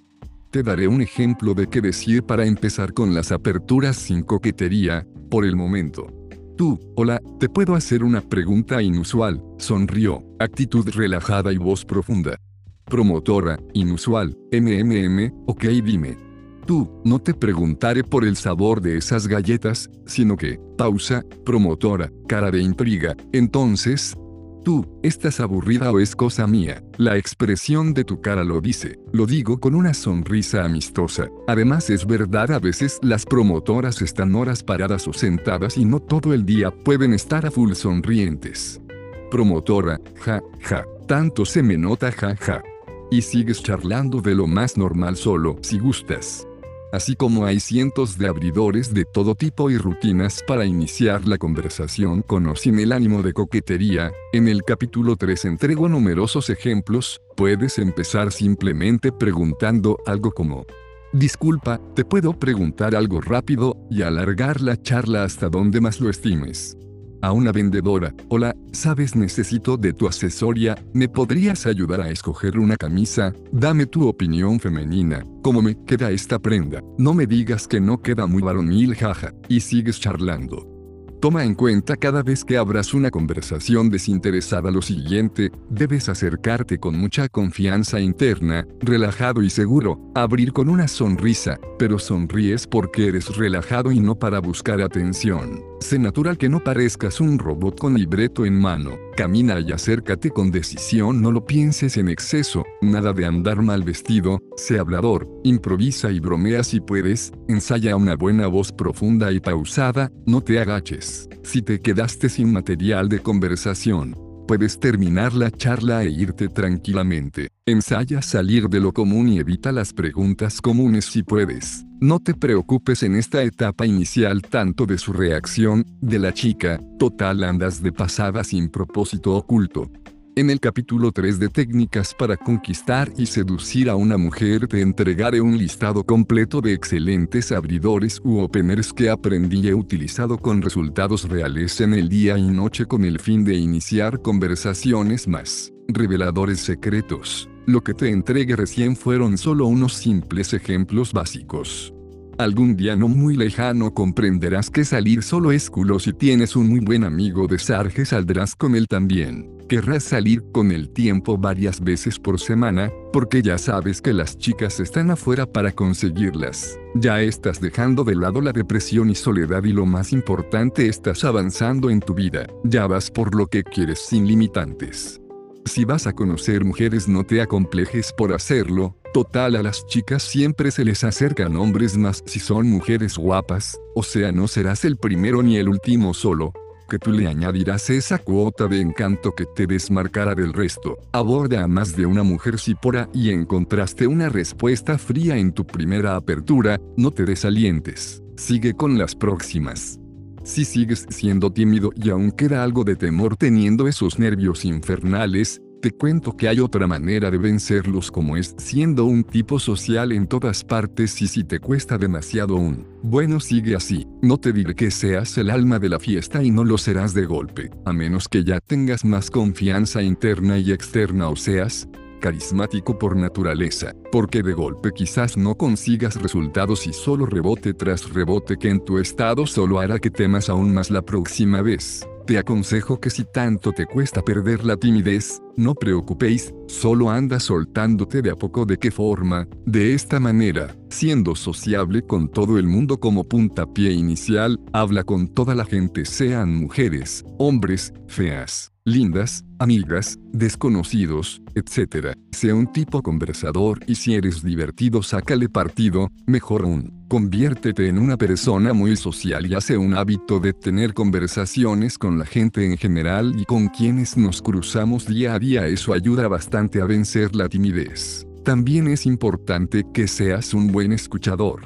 Te daré un ejemplo de qué decir para empezar con las aperturas sin coquetería, por el momento. Tú, hola, te puedo hacer una pregunta inusual, sonrió, actitud relajada y voz profunda. Promotora, inusual, MMM, ok dime. Tú, no te preguntaré por el sabor de esas galletas, sino que, pausa, promotora, cara de intriga, entonces, tú, ¿estás aburrida o es cosa mía? La expresión de tu cara lo dice, lo digo con una sonrisa amistosa. Además es verdad a veces las promotoras están horas paradas o sentadas y no todo el día pueden estar a full sonrientes. Promotora, ja, ja, tanto se me nota ja, ja. Y sigues charlando de lo más normal solo, si gustas así como hay cientos de abridores de todo tipo y rutinas para iniciar la conversación con o sin el ánimo de coquetería, en el capítulo 3 entrego numerosos ejemplos, puedes empezar simplemente preguntando algo como, Disculpa, ¿te puedo preguntar algo rápido y alargar la charla hasta donde más lo estimes? A una vendedora, hola, sabes necesito de tu asesoría, ¿me podrías ayudar a escoger una camisa? Dame tu opinión femenina, ¿cómo me queda esta prenda? No me digas que no queda muy varonil jaja, y sigues charlando. Toma en cuenta cada vez que abras una conversación desinteresada lo siguiente, debes acercarte con mucha confianza interna, relajado y seguro, abrir con una sonrisa, pero sonríes porque eres relajado y no para buscar atención. Sé natural que no parezcas un robot con libreto en mano. Camina y acércate con decisión, no lo pienses en exceso, nada de andar mal vestido, sé hablador, improvisa y bromea si puedes, ensaya una buena voz profunda y pausada, no te agaches. Si te quedaste sin material de conversación, puedes terminar la charla e irte tranquilamente. Ensaya salir de lo común y evita las preguntas comunes si puedes. No te preocupes en esta etapa inicial tanto de su reacción, de la chica, total andas de pasada sin propósito oculto. En el capítulo 3 de técnicas para conquistar y seducir a una mujer te entregaré un listado completo de excelentes abridores u openers que aprendí y he utilizado con resultados reales en el día y noche con el fin de iniciar conversaciones más reveladores secretos. Lo que te entregué recién fueron solo unos simples ejemplos básicos. Algún día no muy lejano comprenderás que salir solo es culo si tienes un muy buen amigo de Sarge saldrás con él también. Querrás salir con el tiempo varias veces por semana, porque ya sabes que las chicas están afuera para conseguirlas. Ya estás dejando de lado la depresión y soledad y lo más importante estás avanzando en tu vida. Ya vas por lo que quieres sin limitantes. Si vas a conocer mujeres no te acomplejes por hacerlo, total a las chicas siempre se les acercan hombres más si son mujeres guapas, o sea no serás el primero ni el último solo, que tú le añadirás esa cuota de encanto que te desmarcará del resto. Aborda a más de una mujer si por ahí encontraste una respuesta fría en tu primera apertura, no te desalientes. Sigue con las próximas. Si sigues siendo tímido y aún queda algo de temor teniendo esos nervios infernales, te cuento que hay otra manera de vencerlos como es siendo un tipo social en todas partes y si te cuesta demasiado aún. Bueno sigue así, no te diré que seas el alma de la fiesta y no lo serás de golpe, a menos que ya tengas más confianza interna y externa o seas, carismático por naturaleza, porque de golpe quizás no consigas resultados y solo rebote tras rebote que en tu estado solo hará que temas aún más la próxima vez. Te aconsejo que si tanto te cuesta perder la timidez, no preocupéis, solo anda soltándote de a poco de qué forma, de esta manera, siendo sociable con todo el mundo como puntapié inicial, habla con toda la gente sean mujeres, hombres, feas, lindas, amigas, desconocidos, etc. Sea un tipo conversador y si eres divertido sácale partido, mejor aún. Conviértete en una persona muy social y hace un hábito de tener conversaciones con la gente en general y con quienes nos cruzamos día a día. Eso ayuda bastante a vencer la timidez. También es importante que seas un buen escuchador.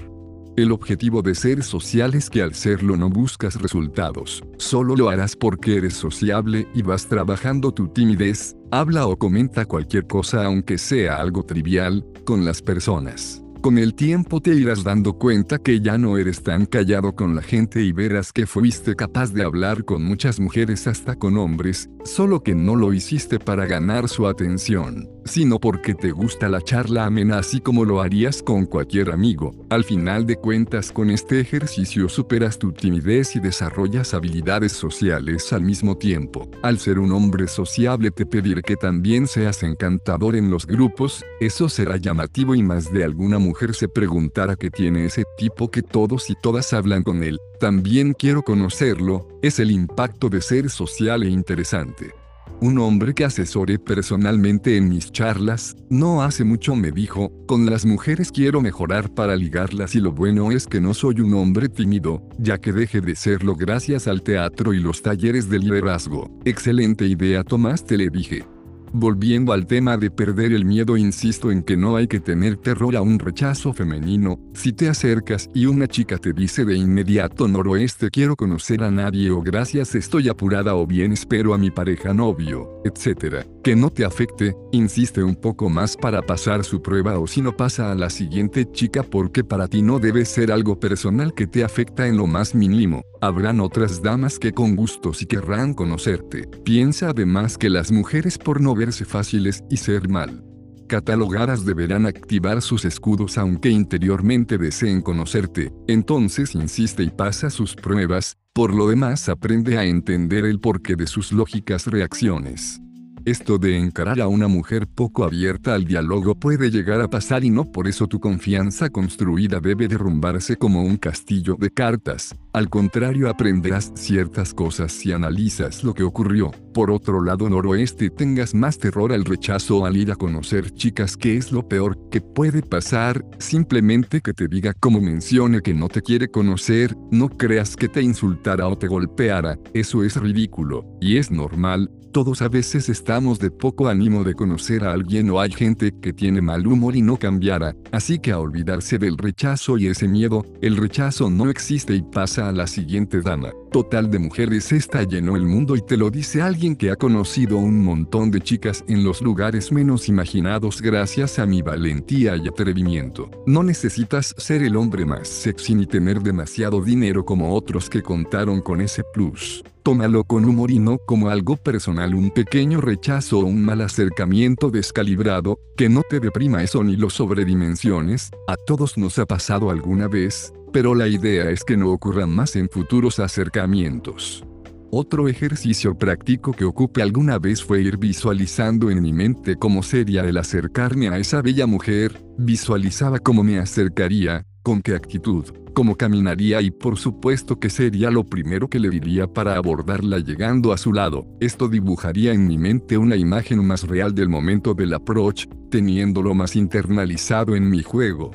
El objetivo de ser social es que al serlo no buscas resultados, solo lo harás porque eres sociable y vas trabajando tu timidez, habla o comenta cualquier cosa aunque sea algo trivial, con las personas. Con el tiempo te irás dando cuenta que ya no eres tan callado con la gente y verás que fuiste capaz de hablar con muchas mujeres hasta con hombres, solo que no lo hiciste para ganar su atención, sino porque te gusta la charla amena así como lo harías con cualquier amigo. Al final de cuentas con este ejercicio superas tu timidez y desarrollas habilidades sociales al mismo tiempo. Al ser un hombre sociable te pediré que también seas encantador en los grupos, eso será llamativo y más de alguna mujer se preguntará qué tiene ese tipo que todos y todas hablan con él. También quiero conocerlo, es el impacto de ser social e interesante. Un hombre que asesoré personalmente en mis charlas, no hace mucho me dijo, con las mujeres quiero mejorar para ligarlas y lo bueno es que no soy un hombre tímido, ya que deje de serlo gracias al teatro y los talleres de liderazgo. Excelente idea tomaste le dije. Volviendo al tema de perder el miedo, insisto en que no hay que tener terror a un rechazo femenino. Si te acercas y una chica te dice de inmediato noroeste quiero conocer a nadie o gracias estoy apurada o bien espero a mi pareja novio, etc. Que no te afecte, insiste un poco más para pasar su prueba o si no pasa a la siguiente chica porque para ti no debe ser algo personal que te afecta en lo más mínimo. Habrán otras damas que con gusto sí querrán conocerte. Piensa además que las mujeres por no verse fáciles y ser mal catalogadas deberán activar sus escudos aunque interiormente deseen conocerte, entonces insiste y pasa sus pruebas, por lo demás aprende a entender el porqué de sus lógicas reacciones. Esto de encarar a una mujer poco abierta al diálogo puede llegar a pasar y no por eso tu confianza construida debe derrumbarse como un castillo de cartas. Al contrario, aprenderás ciertas cosas si analizas lo que ocurrió. Por otro lado, noroeste, tengas más terror al rechazo al ir a conocer chicas, que es lo peor que puede pasar, simplemente que te diga como mencione que no te quiere conocer, no creas que te insultara o te golpeara, eso es ridículo, y es normal, todos a veces estamos de poco ánimo de conocer a alguien o hay gente que tiene mal humor y no cambiará, así que a olvidarse del rechazo y ese miedo, el rechazo no existe y pasa a la siguiente dama. Total de mujeres está lleno el mundo y te lo dice alguien que ha conocido un montón de chicas en los lugares menos imaginados gracias a mi valentía y atrevimiento. No necesitas ser el hombre más sexy ni tener demasiado dinero como otros que contaron con ese plus. Tómalo con humor y no como algo personal, un pequeño rechazo o un mal acercamiento descalibrado, que no te deprima eso ni lo sobredimensiones, a todos nos ha pasado alguna vez, pero la idea es que no ocurra más en futuros acercamientos. Otro ejercicio práctico que ocupé alguna vez fue ir visualizando en mi mente cómo sería el acercarme a esa bella mujer, visualizaba cómo me acercaría, con qué actitud, cómo caminaría y por supuesto que sería lo primero que le diría para abordarla llegando a su lado. Esto dibujaría en mi mente una imagen más real del momento del approach, teniéndolo más internalizado en mi juego.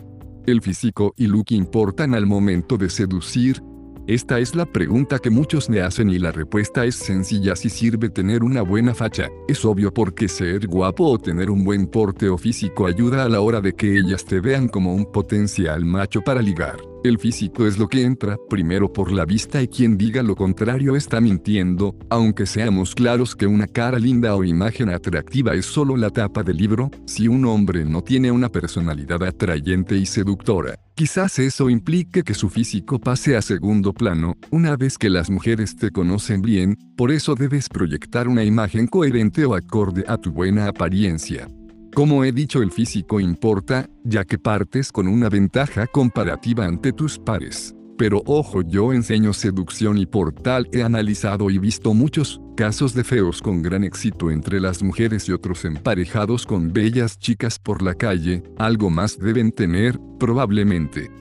El físico y look importan al momento de seducir, esta es la pregunta que muchos me hacen y la respuesta es sencilla si sirve tener una buena facha. Es obvio porque ser guapo o tener un buen porte o físico ayuda a la hora de que ellas te vean como un potencial macho para ligar. El físico es lo que entra primero por la vista y quien diga lo contrario está mintiendo, aunque seamos claros que una cara linda o imagen atractiva es solo la tapa del libro, si un hombre no tiene una personalidad atrayente y seductora, quizás eso implique que su físico pase a segundo plano, una vez que las mujeres te conocen bien, por eso debes proyectar una imagen coherente o acorde a tu buena apariencia. Como he dicho, el físico importa, ya que partes con una ventaja comparativa ante tus pares. Pero ojo, yo enseño seducción y por tal he analizado y visto muchos casos de feos con gran éxito entre las mujeres y otros emparejados con bellas chicas por la calle, algo más deben tener, probablemente.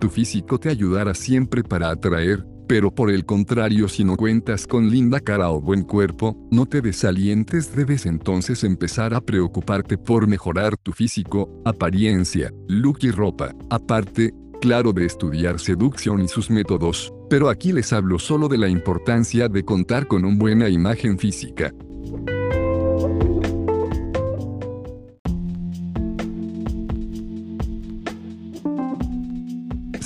Tu físico te ayudará siempre para atraer, pero por el contrario si no cuentas con linda cara o buen cuerpo, no te desalientes debes entonces empezar a preocuparte por mejorar tu físico, apariencia, look y ropa. Aparte, claro de estudiar seducción y sus métodos, pero aquí les hablo solo de la importancia de contar con una buena imagen física.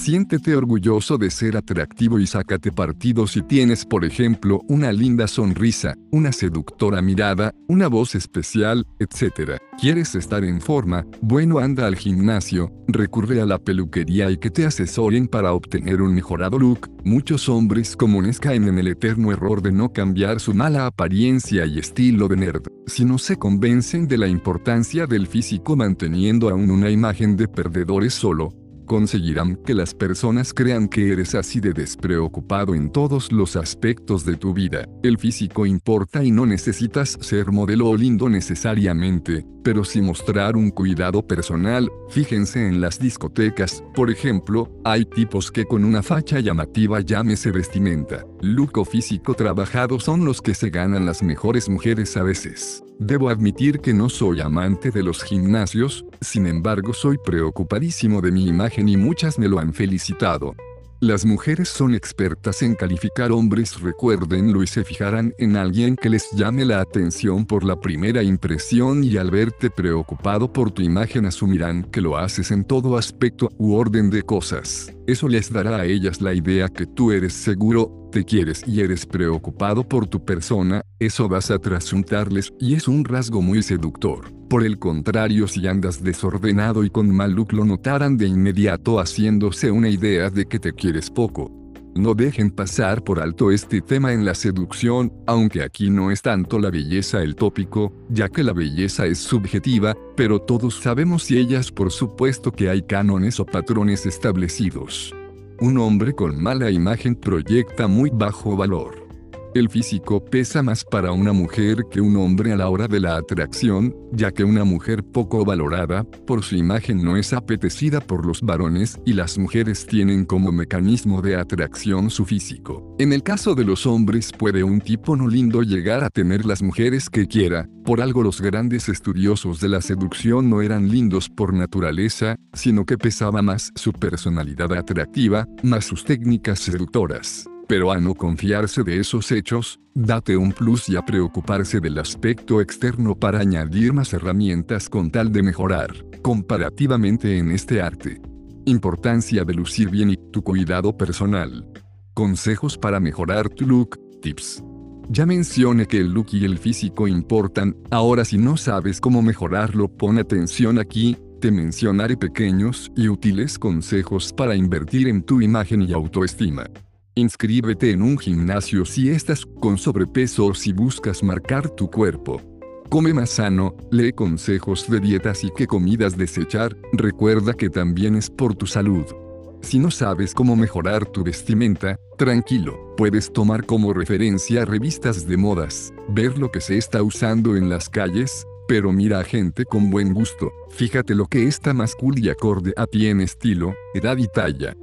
Siéntete orgulloso de ser atractivo y sácate partido si tienes, por ejemplo, una linda sonrisa, una seductora mirada, una voz especial, etc. ¿Quieres estar en forma? Bueno, anda al gimnasio, recurre a la peluquería y que te asesoren para obtener un mejorado look. Muchos hombres comunes caen en el eterno error de no cambiar su mala apariencia y estilo de nerd, si no se convencen de la importancia del físico manteniendo aún una imagen de perdedores solo conseguirán que las personas crean que eres así de despreocupado en todos los aspectos de tu vida. El físico importa y no necesitas ser modelo o lindo necesariamente, pero sí mostrar un cuidado personal. Fíjense en las discotecas, por ejemplo, hay tipos que con una facha llamativa llámese vestimenta, look o físico trabajado son los que se ganan las mejores mujeres a veces. Debo admitir que no soy amante de los gimnasios, sin embargo soy preocupadísimo de mi imagen y muchas me lo han felicitado. Las mujeres son expertas en calificar hombres, recuérdenlo y se fijarán en alguien que les llame la atención por la primera impresión y al verte preocupado por tu imagen asumirán que lo haces en todo aspecto u orden de cosas. Eso les dará a ellas la idea que tú eres seguro, te quieres y eres preocupado por tu persona, eso vas a trasuntarles y es un rasgo muy seductor. Por el contrario, si andas desordenado y con mal look lo notarán de inmediato haciéndose una idea de que te quieres poco. No dejen pasar por alto este tema en la seducción, aunque aquí no es tanto la belleza el tópico, ya que la belleza es subjetiva, pero todos sabemos y ellas por supuesto que hay cánones o patrones establecidos. Un hombre con mala imagen proyecta muy bajo valor. El físico pesa más para una mujer que un hombre a la hora de la atracción, ya que una mujer poco valorada, por su imagen no es apetecida por los varones y las mujeres tienen como mecanismo de atracción su físico. En el caso de los hombres puede un tipo no lindo llegar a tener las mujeres que quiera, por algo los grandes estudiosos de la seducción no eran lindos por naturaleza, sino que pesaba más su personalidad atractiva, más sus técnicas seductoras. Pero a no confiarse de esos hechos, date un plus y a preocuparse del aspecto externo para añadir más herramientas con tal de mejorar, comparativamente en este arte. Importancia de lucir bien y tu cuidado personal. Consejos para mejorar tu look, tips. Ya mencioné que el look y el físico importan, ahora si no sabes cómo mejorarlo pon atención aquí, te mencionaré pequeños y útiles consejos para invertir en tu imagen y autoestima. Inscríbete en un gimnasio si estás con sobrepeso o si buscas marcar tu cuerpo. Come más sano, lee consejos de dietas y qué comidas desechar, recuerda que también es por tu salud. Si no sabes cómo mejorar tu vestimenta, tranquilo, puedes tomar como referencia revistas de modas, ver lo que se está usando en las calles, pero mira a gente con buen gusto, fíjate lo que está más cool y acorde a ti en estilo, edad y talla.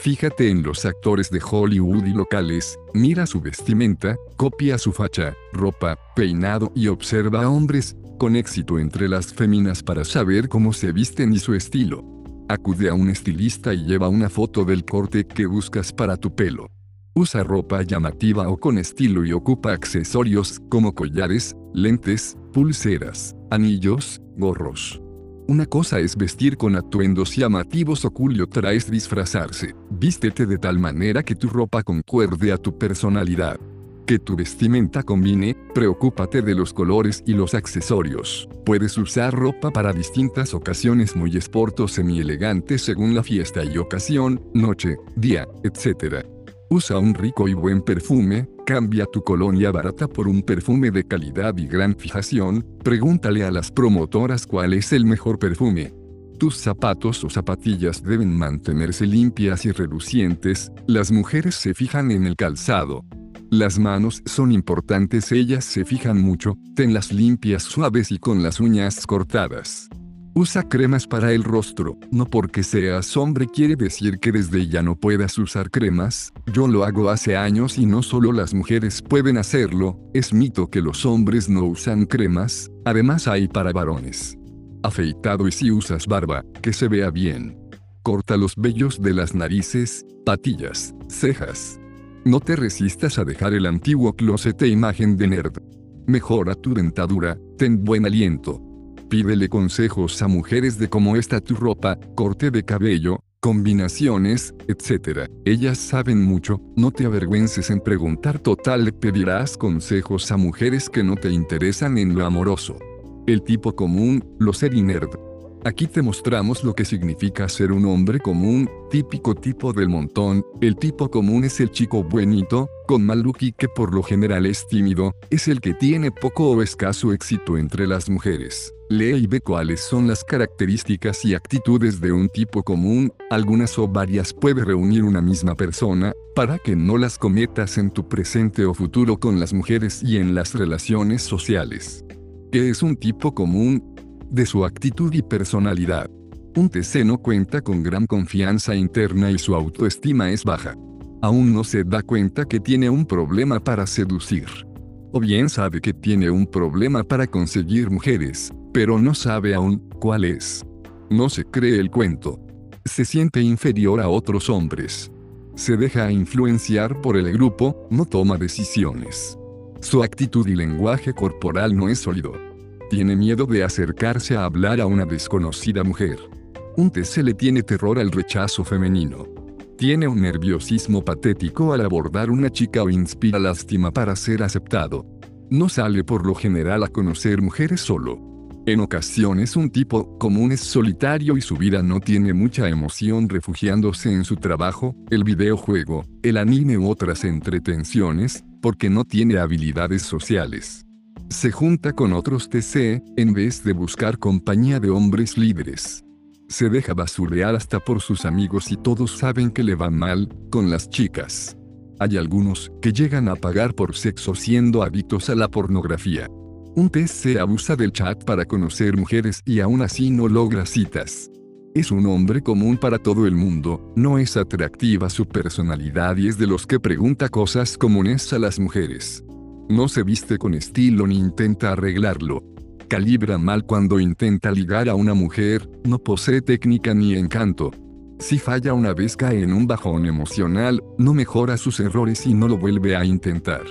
Fíjate en los actores de Hollywood y locales, mira su vestimenta, copia su facha, ropa, peinado y observa a hombres con éxito entre las féminas para saber cómo se visten y su estilo. Acude a un estilista y lleva una foto del corte que buscas para tu pelo. Usa ropa llamativa o con estilo y ocupa accesorios como collares, lentes, pulseras, anillos, gorros. Una cosa es vestir con atuendos llamativos o y otra es disfrazarse. Vístete de tal manera que tu ropa concuerde a tu personalidad. Que tu vestimenta combine, preocúpate de los colores y los accesorios. Puedes usar ropa para distintas ocasiones muy sport o semi-elegante según la fiesta y ocasión, noche, día, etc. Usa un rico y buen perfume, cambia tu colonia barata por un perfume de calidad y gran fijación, pregúntale a las promotoras cuál es el mejor perfume. Tus zapatos o zapatillas deben mantenerse limpias y relucientes, las mujeres se fijan en el calzado. Las manos son importantes, ellas se fijan mucho, tenlas limpias, suaves y con las uñas cortadas. Usa cremas para el rostro, no porque seas hombre quiere decir que desde ya no puedas usar cremas, yo lo hago hace años y no solo las mujeres pueden hacerlo, es mito que los hombres no usan cremas, además hay para varones. Afeitado y si usas barba, que se vea bien. Corta los vellos de las narices, patillas, cejas. No te resistas a dejar el antiguo closet e imagen de nerd. Mejora tu dentadura, ten buen aliento, Pídele consejos a mujeres de cómo está tu ropa, corte de cabello, combinaciones, etc. Ellas saben mucho, no te avergüences en preguntar total le pedirás consejos a mujeres que no te interesan en lo amoroso. El tipo común, lo ser nerd. Aquí te mostramos lo que significa ser un hombre común, típico tipo del montón, el tipo común es el chico buenito, con mal y que por lo general es tímido, es el que tiene poco o escaso éxito entre las mujeres. Lee y ve cuáles son las características y actitudes de un tipo común, algunas o varias puede reunir una misma persona, para que no las cometas en tu presente o futuro con las mujeres y en las relaciones sociales. ¿Qué es un tipo común? De su actitud y personalidad. Un TC no cuenta con gran confianza interna y su autoestima es baja. Aún no se da cuenta que tiene un problema para seducir. O bien sabe que tiene un problema para conseguir mujeres, pero no sabe aún cuál es. No se cree el cuento. Se siente inferior a otros hombres. Se deja influenciar por el grupo, no toma decisiones. Su actitud y lenguaje corporal no es sólido. Tiene miedo de acercarse a hablar a una desconocida mujer. Un TC le tiene terror al rechazo femenino. Tiene un nerviosismo patético al abordar una chica o inspira lástima para ser aceptado. No sale por lo general a conocer mujeres solo. En ocasiones un tipo común es solitario y su vida no tiene mucha emoción refugiándose en su trabajo, el videojuego, el anime u otras entretenciones, porque no tiene habilidades sociales. Se junta con otros TC, en vez de buscar compañía de hombres líderes. Se deja basurear hasta por sus amigos y todos saben que le va mal, con las chicas. Hay algunos que llegan a pagar por sexo siendo adictos a la pornografía. Un TC abusa del chat para conocer mujeres y aún así no logra citas. Es un hombre común para todo el mundo, no es atractiva su personalidad y es de los que pregunta cosas comunes a las mujeres. No se viste con estilo ni intenta arreglarlo. Calibra mal cuando intenta ligar a una mujer, no posee técnica ni encanto. Si falla una vez cae en un bajón emocional, no mejora sus errores y no lo vuelve a intentar.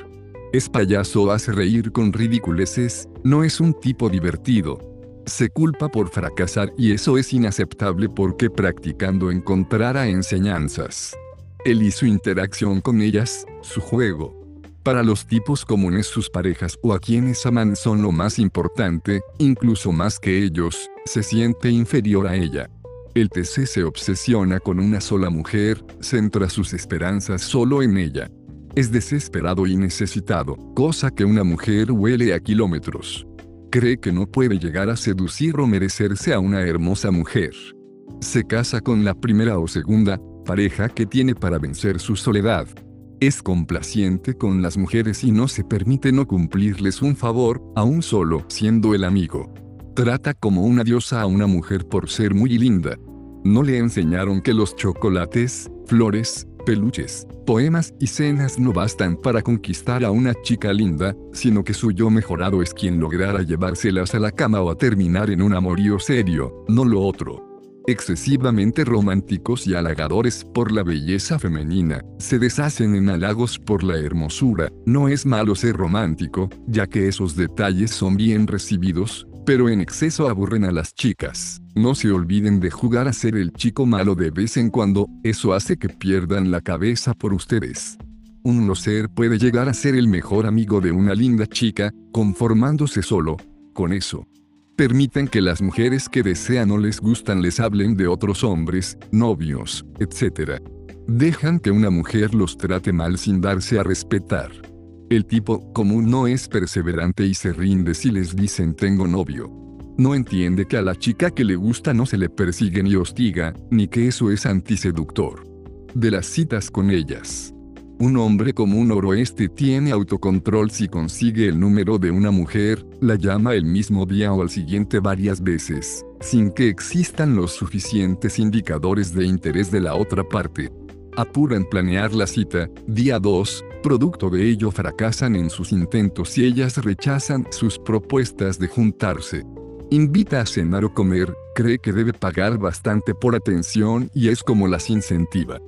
Es payaso, hace reír con ridiculeces, no es un tipo divertido. Se culpa por fracasar y eso es inaceptable porque practicando encontrará enseñanzas. Él y su interacción con ellas, su juego. Para los tipos comunes sus parejas o a quienes aman son lo más importante, incluso más que ellos, se siente inferior a ella. El TC se obsesiona con una sola mujer, centra sus esperanzas solo en ella. Es desesperado y necesitado, cosa que una mujer huele a kilómetros. Cree que no puede llegar a seducir o merecerse a una hermosa mujer. Se casa con la primera o segunda pareja que tiene para vencer su soledad. Es complaciente con las mujeres y no se permite no cumplirles un favor, aún solo siendo el amigo. Trata como una diosa a una mujer por ser muy linda. No le enseñaron que los chocolates, flores, peluches, poemas y cenas no bastan para conquistar a una chica linda, sino que su yo mejorado es quien logrará llevárselas a la cama o a terminar en un amorío serio, no lo otro. Excesivamente románticos y halagadores por la belleza femenina, se deshacen en halagos por la hermosura, no es malo ser romántico, ya que esos detalles son bien recibidos, pero en exceso aburren a las chicas. No se olviden de jugar a ser el chico malo de vez en cuando, eso hace que pierdan la cabeza por ustedes. Un no ser puede llegar a ser el mejor amigo de una linda chica, conformándose solo, con eso. Permiten que las mujeres que desean o les gustan les hablen de otros hombres, novios, etc. Dejan que una mujer los trate mal sin darse a respetar. El tipo común no es perseverante y se rinde si les dicen tengo novio. No entiende que a la chica que le gusta no se le persigue ni hostiga, ni que eso es antiseductor. De las citas con ellas. Un hombre común oroeste tiene autocontrol si consigue el número de una mujer, la llama el mismo día o al siguiente varias veces, sin que existan los suficientes indicadores de interés de la otra parte. Apura en planear la cita, día 2, Producto de ello fracasan en sus intentos y ellas rechazan sus propuestas de juntarse. Invita a cenar o comer, cree que debe pagar bastante por atención y es como las incentiva.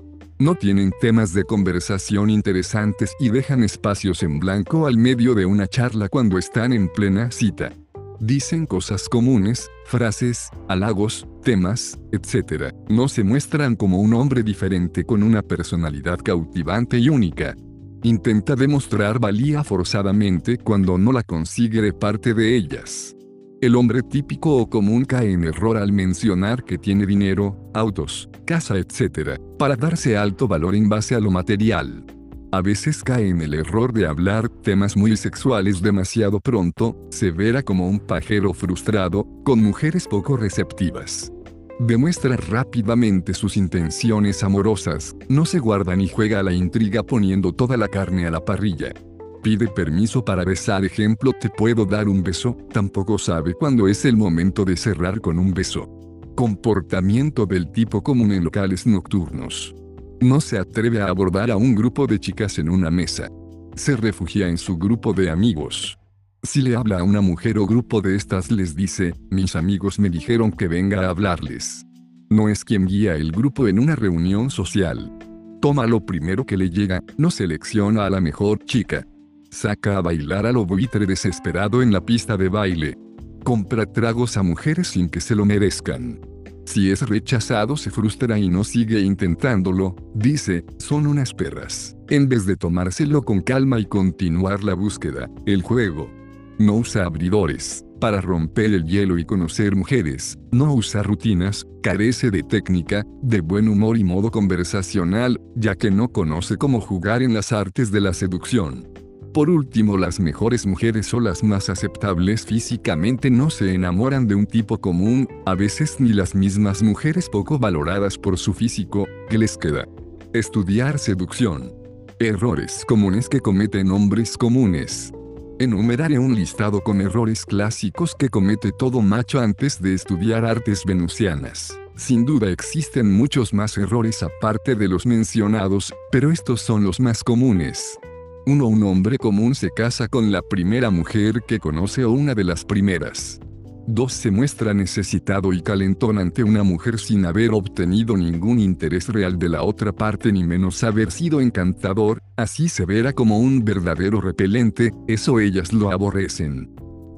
No tienen temas de conversación interesantes y dejan espacios en blanco al medio de una charla cuando están en plena cita. Dicen cosas comunes, frases, halagos, temas, etc. No se muestran como un hombre diferente con una personalidad cautivante y única. Intenta demostrar valía forzadamente cuando no la consigue de parte de ellas. El hombre típico o común cae en error al mencionar que tiene dinero, autos, casa, etc., para darse alto valor en base a lo material. A veces cae en el error de hablar temas muy sexuales demasiado pronto, se verá como un pajero frustrado, con mujeres poco receptivas. Demuestra rápidamente sus intenciones amorosas, no se guarda ni juega a la intriga poniendo toda la carne a la parrilla. Pide permiso para besar ejemplo te puedo dar un beso, tampoco sabe cuándo es el momento de cerrar con un beso. Comportamiento del tipo común en locales nocturnos. No se atreve a abordar a un grupo de chicas en una mesa. Se refugia en su grupo de amigos. Si le habla a una mujer o grupo de estas les dice, mis amigos me dijeron que venga a hablarles. No es quien guía el grupo en una reunión social. Toma lo primero que le llega, no selecciona a la mejor chica. Saca a bailar a lo buitre desesperado en la pista de baile. Compra tragos a mujeres sin que se lo merezcan. Si es rechazado se frustra y no sigue intentándolo, dice, son unas perras. En vez de tomárselo con calma y continuar la búsqueda, el juego, no usa abridores para romper el hielo y conocer mujeres, no usa rutinas, carece de técnica, de buen humor y modo conversacional, ya que no conoce cómo jugar en las artes de la seducción. Por último, las mejores mujeres o las más aceptables físicamente no se enamoran de un tipo común, a veces ni las mismas mujeres poco valoradas por su físico, que les queda. Estudiar seducción. Errores comunes que cometen hombres comunes. Enumeraré un listado con errores clásicos que comete todo macho antes de estudiar artes venusianas. Sin duda existen muchos más errores aparte de los mencionados, pero estos son los más comunes. 1. Un hombre común se casa con la primera mujer que conoce o una de las primeras. 2. Se muestra necesitado y calentón ante una mujer sin haber obtenido ningún interés real de la otra parte ni menos haber sido encantador, así se verá como un verdadero repelente, eso ellas lo aborrecen.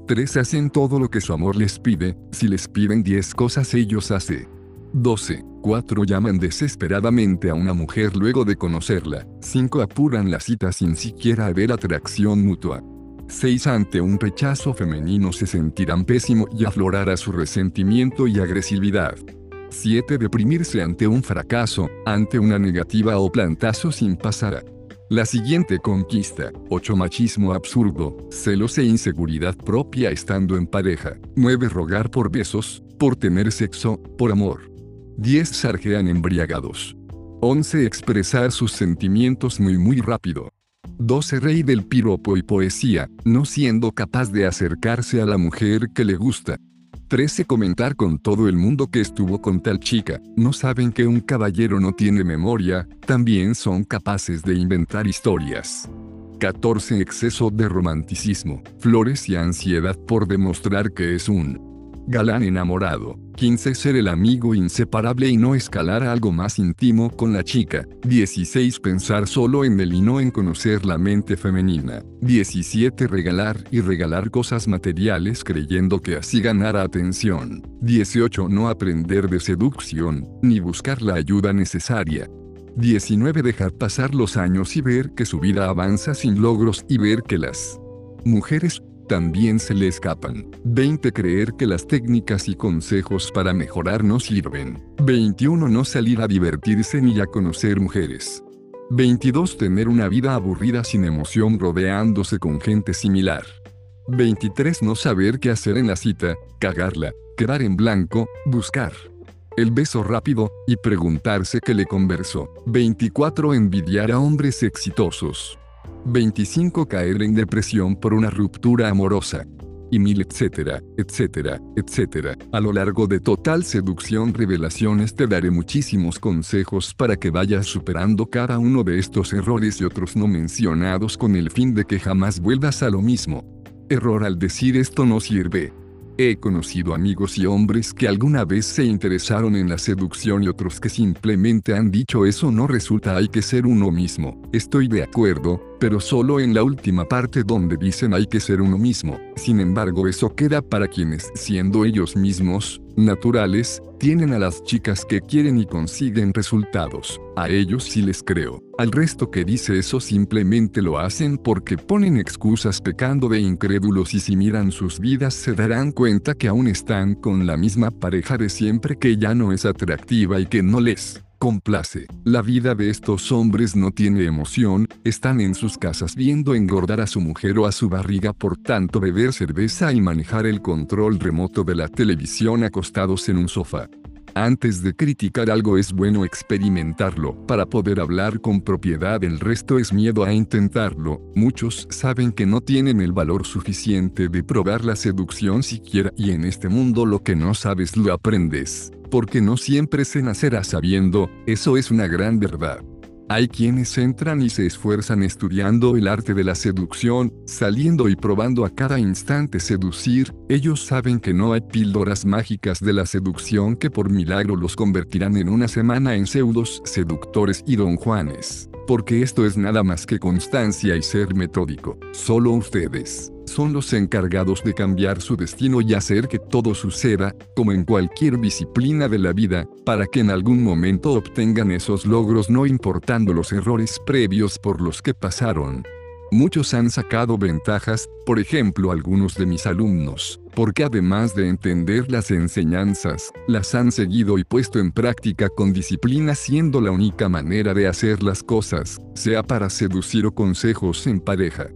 3. Hacen todo lo que su amor les pide, si les piden 10 cosas ellos hacen. 12. 4. Llaman desesperadamente a una mujer luego de conocerla. 5. Apuran la cita sin siquiera haber atracción mutua. 6. Ante un rechazo femenino se sentirán pésimo y aflorará su resentimiento y agresividad. 7. Deprimirse ante un fracaso, ante una negativa o plantazo sin pasar. La siguiente conquista. 8. Machismo absurdo, celos e inseguridad propia estando en pareja. 9. Rogar por besos, por tener sexo, por amor. 10. Sarjean embriagados. 11. Expresar sus sentimientos muy muy rápido. 12. Rey del piropo y poesía, no siendo capaz de acercarse a la mujer que le gusta. 13. Comentar con todo el mundo que estuvo con tal chica, no saben que un caballero no tiene memoria, también son capaces de inventar historias. 14. Exceso de romanticismo, flores y ansiedad por demostrar que es un galán enamorado. 15. Ser el amigo inseparable y no escalar algo más íntimo con la chica. 16. Pensar solo en él y no en conocer la mente femenina. 17. Regalar y regalar cosas materiales creyendo que así ganará atención. 18. No aprender de seducción, ni buscar la ayuda necesaria. 19. Dejar pasar los años y ver que su vida avanza sin logros y ver que las mujeres también se le escapan. 20. Creer que las técnicas y consejos para mejorar no sirven. 21. No salir a divertirse ni a conocer mujeres. 22. Tener una vida aburrida sin emoción rodeándose con gente similar. 23. No saber qué hacer en la cita, cagarla, quedar en blanco, buscar el beso rápido, y preguntarse qué le conversó. 24. Envidiar a hombres exitosos. 25 caer en depresión por una ruptura amorosa. Y mil etcétera, etcétera, etcétera. A lo largo de Total Seducción Revelaciones te daré muchísimos consejos para que vayas superando cada uno de estos errores y otros no mencionados con el fin de que jamás vuelvas a lo mismo. Error al decir esto no sirve. He conocido amigos y hombres que alguna vez se interesaron en la seducción y otros que simplemente han dicho eso no resulta hay que ser uno mismo. Estoy de acuerdo, pero solo en la última parte donde dicen hay que ser uno mismo. Sin embargo, eso queda para quienes, siendo ellos mismos, naturales, tienen a las chicas que quieren y consiguen resultados. A ellos sí les creo. Al resto que dice eso simplemente lo hacen porque ponen excusas pecando de incrédulos y si miran sus vidas se darán cuenta que aún están con la misma pareja de siempre que ya no es atractiva y que no les complace. La vida de estos hombres no tiene emoción, están en sus casas viendo engordar a su mujer o a su barriga por tanto beber cerveza y manejar el control remoto de la televisión acostados en un sofá. Antes de criticar algo es bueno experimentarlo, para poder hablar con propiedad el resto es miedo a intentarlo, muchos saben que no tienen el valor suficiente de probar la seducción siquiera y en este mundo lo que no sabes lo aprendes. Porque no siempre se nacerá sabiendo, eso es una gran verdad. Hay quienes entran y se esfuerzan estudiando el arte de la seducción, saliendo y probando a cada instante seducir, ellos saben que no hay píldoras mágicas de la seducción que por milagro los convertirán en una semana en pseudos seductores y don Juanes, porque esto es nada más que constancia y ser metódico, solo ustedes son los encargados de cambiar su destino y hacer que todo suceda, como en cualquier disciplina de la vida, para que en algún momento obtengan esos logros no importando los errores previos por los que pasaron. Muchos han sacado ventajas, por ejemplo algunos de mis alumnos, porque además de entender las enseñanzas, las han seguido y puesto en práctica con disciplina siendo la única manera de hacer las cosas, sea para seducir o consejos en pareja.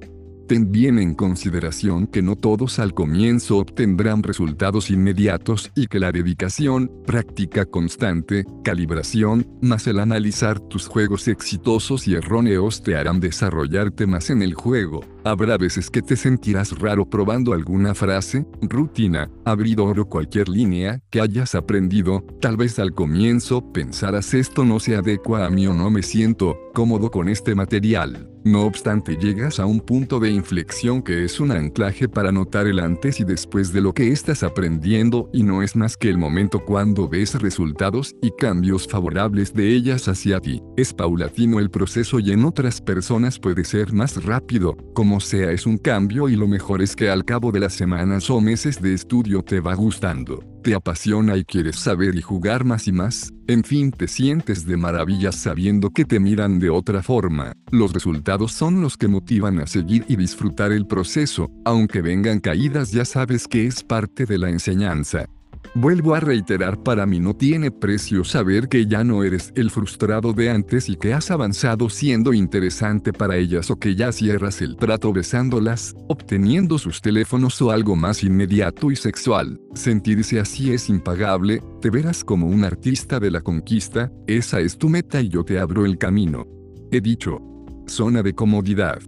Ten bien en consideración que no todos al comienzo obtendrán resultados inmediatos y que la dedicación, práctica constante, calibración, más el analizar tus juegos exitosos y erróneos te harán desarrollarte más en el juego. Habrá veces que te sentirás raro probando alguna frase, rutina, abridor o cualquier línea que hayas aprendido, tal vez al comienzo pensarás esto no se adecua a mí o no me siento cómodo con este material. No obstante llegas a un punto de inflexión que es un anclaje para notar el antes y después de lo que estás aprendiendo y no es más que el momento cuando ves resultados y cambios favorables de ellas hacia ti. Es paulatino el proceso y en otras personas puede ser más rápido, como sea es un cambio y lo mejor es que al cabo de las semanas o meses de estudio te va gustando te apasiona y quieres saber y jugar más y más, en fin te sientes de maravillas sabiendo que te miran de otra forma. Los resultados son los que motivan a seguir y disfrutar el proceso, aunque vengan caídas ya sabes que es parte de la enseñanza. Vuelvo a reiterar, para mí no tiene precio saber que ya no eres el frustrado de antes y que has avanzado siendo interesante para ellas o que ya cierras el trato besándolas, obteniendo sus teléfonos o algo más inmediato y sexual. Sentirse así es impagable, te verás como un artista de la conquista, esa es tu meta y yo te abro el camino. He dicho. Zona de comodidad.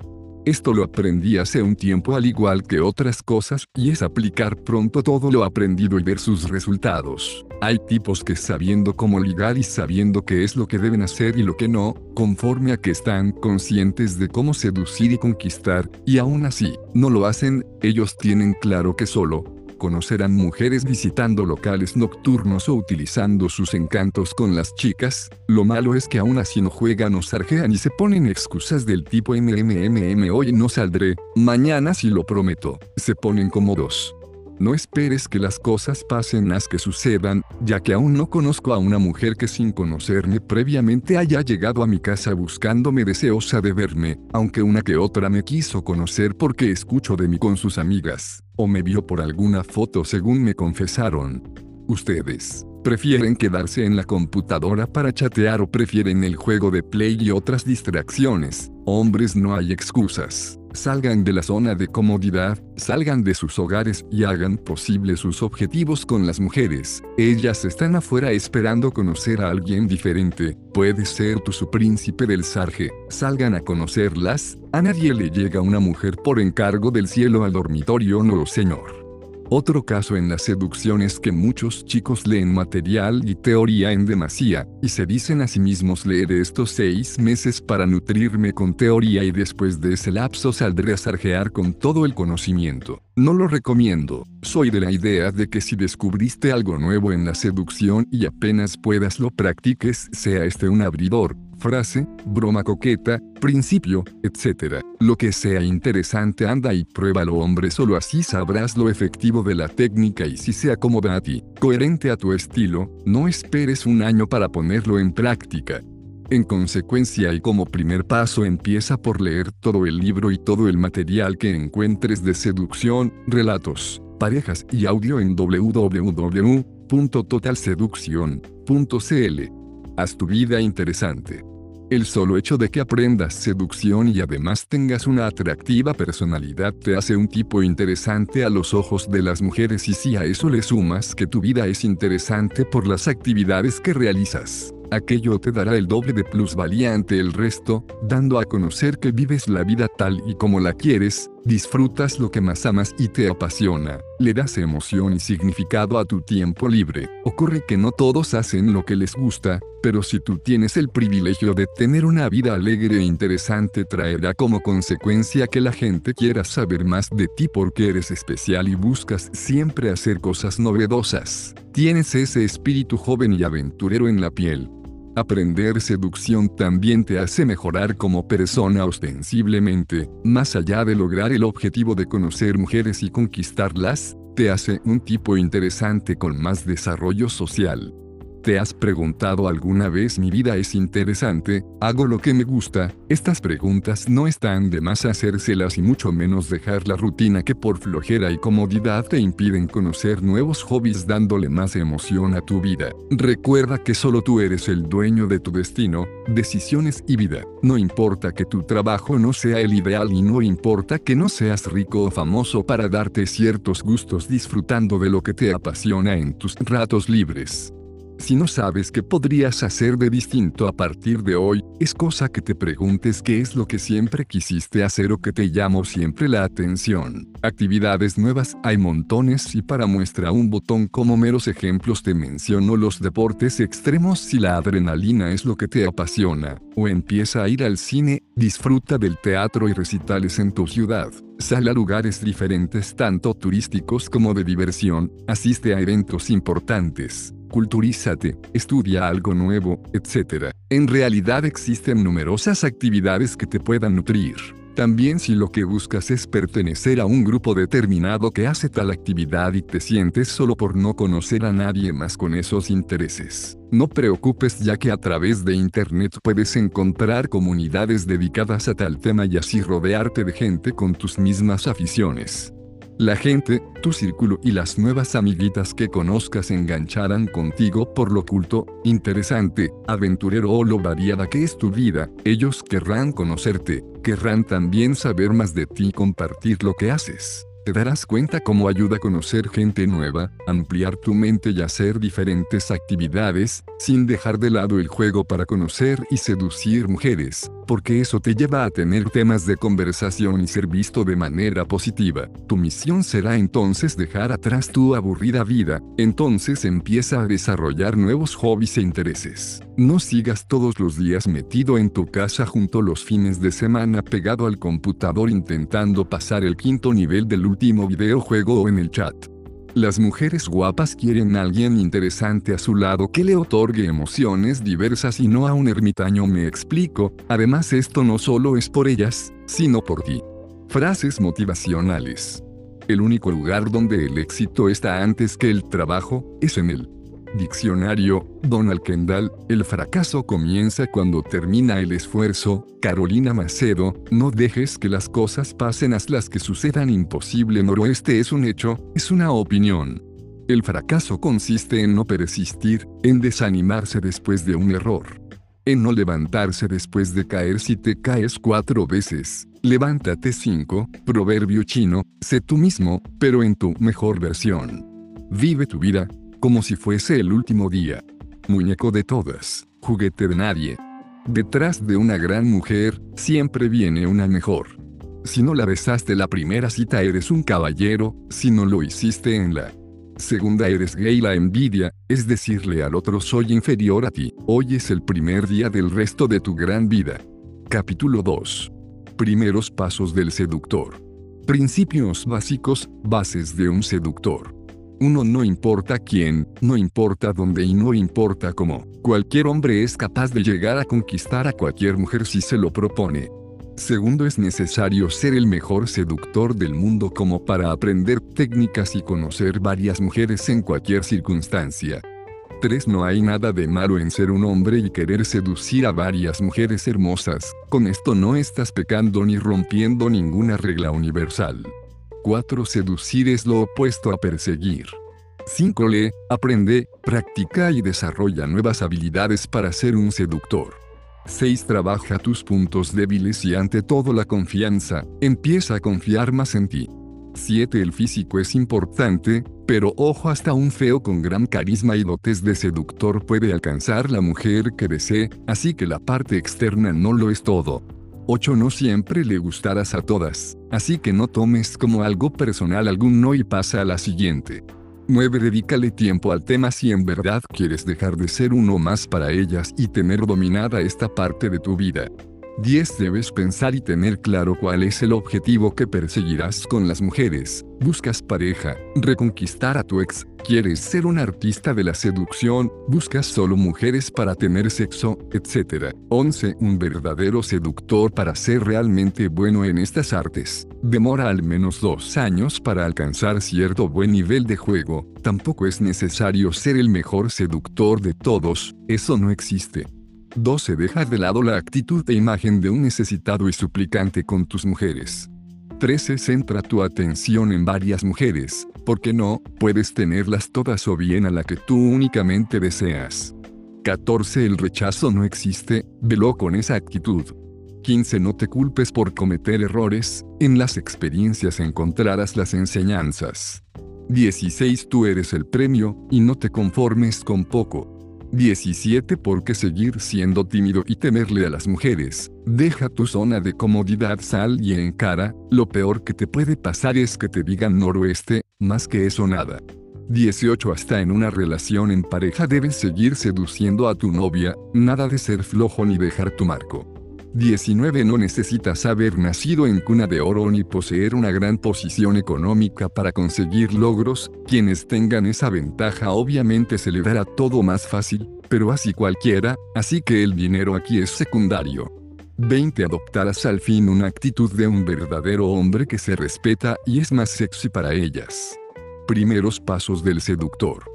Esto lo aprendí hace un tiempo al igual que otras cosas, y es aplicar pronto todo lo aprendido y ver sus resultados. Hay tipos que sabiendo cómo ligar y sabiendo qué es lo que deben hacer y lo que no, conforme a que están conscientes de cómo seducir y conquistar, y aún así, no lo hacen, ellos tienen claro que solo, conocerán mujeres visitando locales nocturnos o utilizando sus encantos con las chicas, lo malo es que aún así no juegan o sarjean y se ponen excusas del tipo MMMM hoy no saldré, mañana sí lo prometo, se ponen cómodos. No esperes que las cosas pasen las que sucedan, ya que aún no conozco a una mujer que sin conocerme previamente haya llegado a mi casa buscándome deseosa de verme, aunque una que otra me quiso conocer porque escucho de mí con sus amigas, o me vio por alguna foto según me confesaron. Ustedes prefieren quedarse en la computadora para chatear o prefieren el juego de play y otras distracciones. Hombres no hay excusas. Salgan de la zona de comodidad, salgan de sus hogares y hagan posible sus objetivos con las mujeres. Ellas están afuera esperando conocer a alguien diferente. Puede ser tu su príncipe del sarje. Salgan a conocerlas. A nadie le llega una mujer por encargo del cielo al dormitorio, no señor. Otro caso en la seducción es que muchos chicos leen material y teoría en demasía, y se dicen a sí mismos leeré estos seis meses para nutrirme con teoría y después de ese lapso saldré a sarjear con todo el conocimiento. No lo recomiendo, soy de la idea de que si descubriste algo nuevo en la seducción y apenas puedas lo practiques, sea este un abridor, frase, broma coqueta, principio, etc. Lo que sea interesante anda y pruébalo hombre solo así sabrás lo efectivo de la técnica y si se acomoda a ti, coherente a tu estilo, no esperes un año para ponerlo en práctica. En consecuencia y como primer paso empieza por leer todo el libro y todo el material que encuentres de seducción, relatos, parejas y audio en www.totalseducción.cl. Haz tu vida interesante. El solo hecho de que aprendas seducción y además tengas una atractiva personalidad te hace un tipo interesante a los ojos de las mujeres y si a eso le sumas que tu vida es interesante por las actividades que realizas, aquello te dará el doble de plusvalía ante el resto, dando a conocer que vives la vida tal y como la quieres, disfrutas lo que más amas y te apasiona, le das emoción y significado a tu tiempo libre. Ocurre que no todos hacen lo que les gusta, pero si tú tienes el privilegio de tener una vida alegre e interesante traerá como consecuencia que la gente quiera saber más de ti porque eres especial y buscas siempre hacer cosas novedosas. Tienes ese espíritu joven y aventurero en la piel. Aprender seducción también te hace mejorar como persona ostensiblemente, más allá de lograr el objetivo de conocer mujeres y conquistarlas, te hace un tipo interesante con más desarrollo social. ¿Te has preguntado alguna vez mi vida es interesante? ¿Hago lo que me gusta? Estas preguntas no están de más hacérselas y mucho menos dejar la rutina que por flojera y comodidad te impiden conocer nuevos hobbies dándole más emoción a tu vida. Recuerda que solo tú eres el dueño de tu destino, decisiones y vida. No importa que tu trabajo no sea el ideal y no importa que no seas rico o famoso para darte ciertos gustos disfrutando de lo que te apasiona en tus ratos libres. Si no sabes qué podrías hacer de distinto a partir de hoy, es cosa que te preguntes qué es lo que siempre quisiste hacer o que te llamó siempre la atención. Actividades nuevas hay montones y para muestra un botón como meros ejemplos te menciono los deportes extremos si la adrenalina es lo que te apasiona, o empieza a ir al cine, disfruta del teatro y recitales en tu ciudad. Sal a lugares diferentes tanto turísticos como de diversión, asiste a eventos importantes, culturízate, estudia algo nuevo, etc. En realidad existen numerosas actividades que te puedan nutrir. También si lo que buscas es pertenecer a un grupo determinado que hace tal actividad y te sientes solo por no conocer a nadie más con esos intereses. No preocupes ya que a través de Internet puedes encontrar comunidades dedicadas a tal tema y así rodearte de gente con tus mismas aficiones. La gente, tu círculo y las nuevas amiguitas que conozcas engancharán contigo por lo culto, interesante, aventurero o lo variada que es tu vida, ellos querrán conocerte, querrán también saber más de ti y compartir lo que haces. Te darás cuenta cómo ayuda a conocer gente nueva, ampliar tu mente y hacer diferentes actividades, sin dejar de lado el juego para conocer y seducir mujeres, porque eso te lleva a tener temas de conversación y ser visto de manera positiva. Tu misión será entonces dejar atrás tu aburrida vida, entonces empieza a desarrollar nuevos hobbies e intereses. No sigas todos los días metido en tu casa junto los fines de semana pegado al computador intentando pasar el quinto nivel del último videojuego o en el chat. Las mujeres guapas quieren a alguien interesante a su lado que le otorgue emociones diversas y no a un ermitaño me explico, además esto no solo es por ellas, sino por ti. Frases motivacionales. El único lugar donde el éxito está antes que el trabajo, es en él. Diccionario, Donald Kendall, el fracaso comienza cuando termina el esfuerzo, Carolina Macedo, no dejes que las cosas pasen hasta las que sucedan imposible noroeste es un hecho, es una opinión. El fracaso consiste en no persistir, en desanimarse después de un error. En no levantarse después de caer si te caes cuatro veces. Levántate cinco, proverbio chino, sé tú mismo, pero en tu mejor versión. Vive tu vida, como si fuese el último día. Muñeco de todas, juguete de nadie. Detrás de una gran mujer, siempre viene una mejor. Si no la besaste la primera cita eres un caballero, si no lo hiciste en la segunda eres gay la envidia, es decirle al otro soy inferior a ti, hoy es el primer día del resto de tu gran vida. Capítulo 2. Primeros pasos del seductor. Principios básicos, bases de un seductor. Uno no importa quién, no importa dónde y no importa cómo. Cualquier hombre es capaz de llegar a conquistar a cualquier mujer si se lo propone. Segundo, es necesario ser el mejor seductor del mundo como para aprender técnicas y conocer varias mujeres en cualquier circunstancia. 3. No hay nada de malo en ser un hombre y querer seducir a varias mujeres hermosas, con esto no estás pecando ni rompiendo ninguna regla universal. 4. Seducir es lo opuesto a perseguir. 5. Lee, aprende, practica y desarrolla nuevas habilidades para ser un seductor. 6. Trabaja tus puntos débiles y ante todo la confianza, empieza a confiar más en ti. 7. El físico es importante, pero ojo hasta un feo con gran carisma y dotes de seductor puede alcanzar la mujer que desee, así que la parte externa no lo es todo. 8. No siempre le gustarás a todas, así que no tomes como algo personal algún no y pasa a la siguiente. 9. Dedícale tiempo al tema si en verdad quieres dejar de ser uno más para ellas y tener dominada esta parte de tu vida. 10. Debes pensar y tener claro cuál es el objetivo que perseguirás con las mujeres. Buscas pareja, reconquistar a tu ex, quieres ser un artista de la seducción, buscas solo mujeres para tener sexo, etc. 11. Un verdadero seductor para ser realmente bueno en estas artes. Demora al menos dos años para alcanzar cierto buen nivel de juego. Tampoco es necesario ser el mejor seductor de todos, eso no existe. 12. Deja de lado la actitud e imagen de un necesitado y suplicante con tus mujeres. 13. Centra tu atención en varias mujeres, porque no, puedes tenerlas todas o bien a la que tú únicamente deseas. 14. El rechazo no existe, velo con esa actitud. 15. No te culpes por cometer errores, en las experiencias encontrarás las enseñanzas. 16. Tú eres el premio, y no te conformes con poco. 17. ¿Por qué seguir siendo tímido y temerle a las mujeres? Deja tu zona de comodidad, sal y encara, lo peor que te puede pasar es que te digan noroeste, más que eso nada. 18 Hasta en una relación en pareja debes seguir seduciendo a tu novia, nada de ser flojo ni dejar tu marco. 19 No necesitas haber nacido en cuna de oro ni poseer una gran posición económica para conseguir logros, quienes tengan esa ventaja obviamente se le dará todo más fácil, pero así cualquiera, así que el dinero aquí es secundario. 20 Adoptarás al fin una actitud de un verdadero hombre que se respeta y es más sexy para ellas. Primeros pasos del seductor.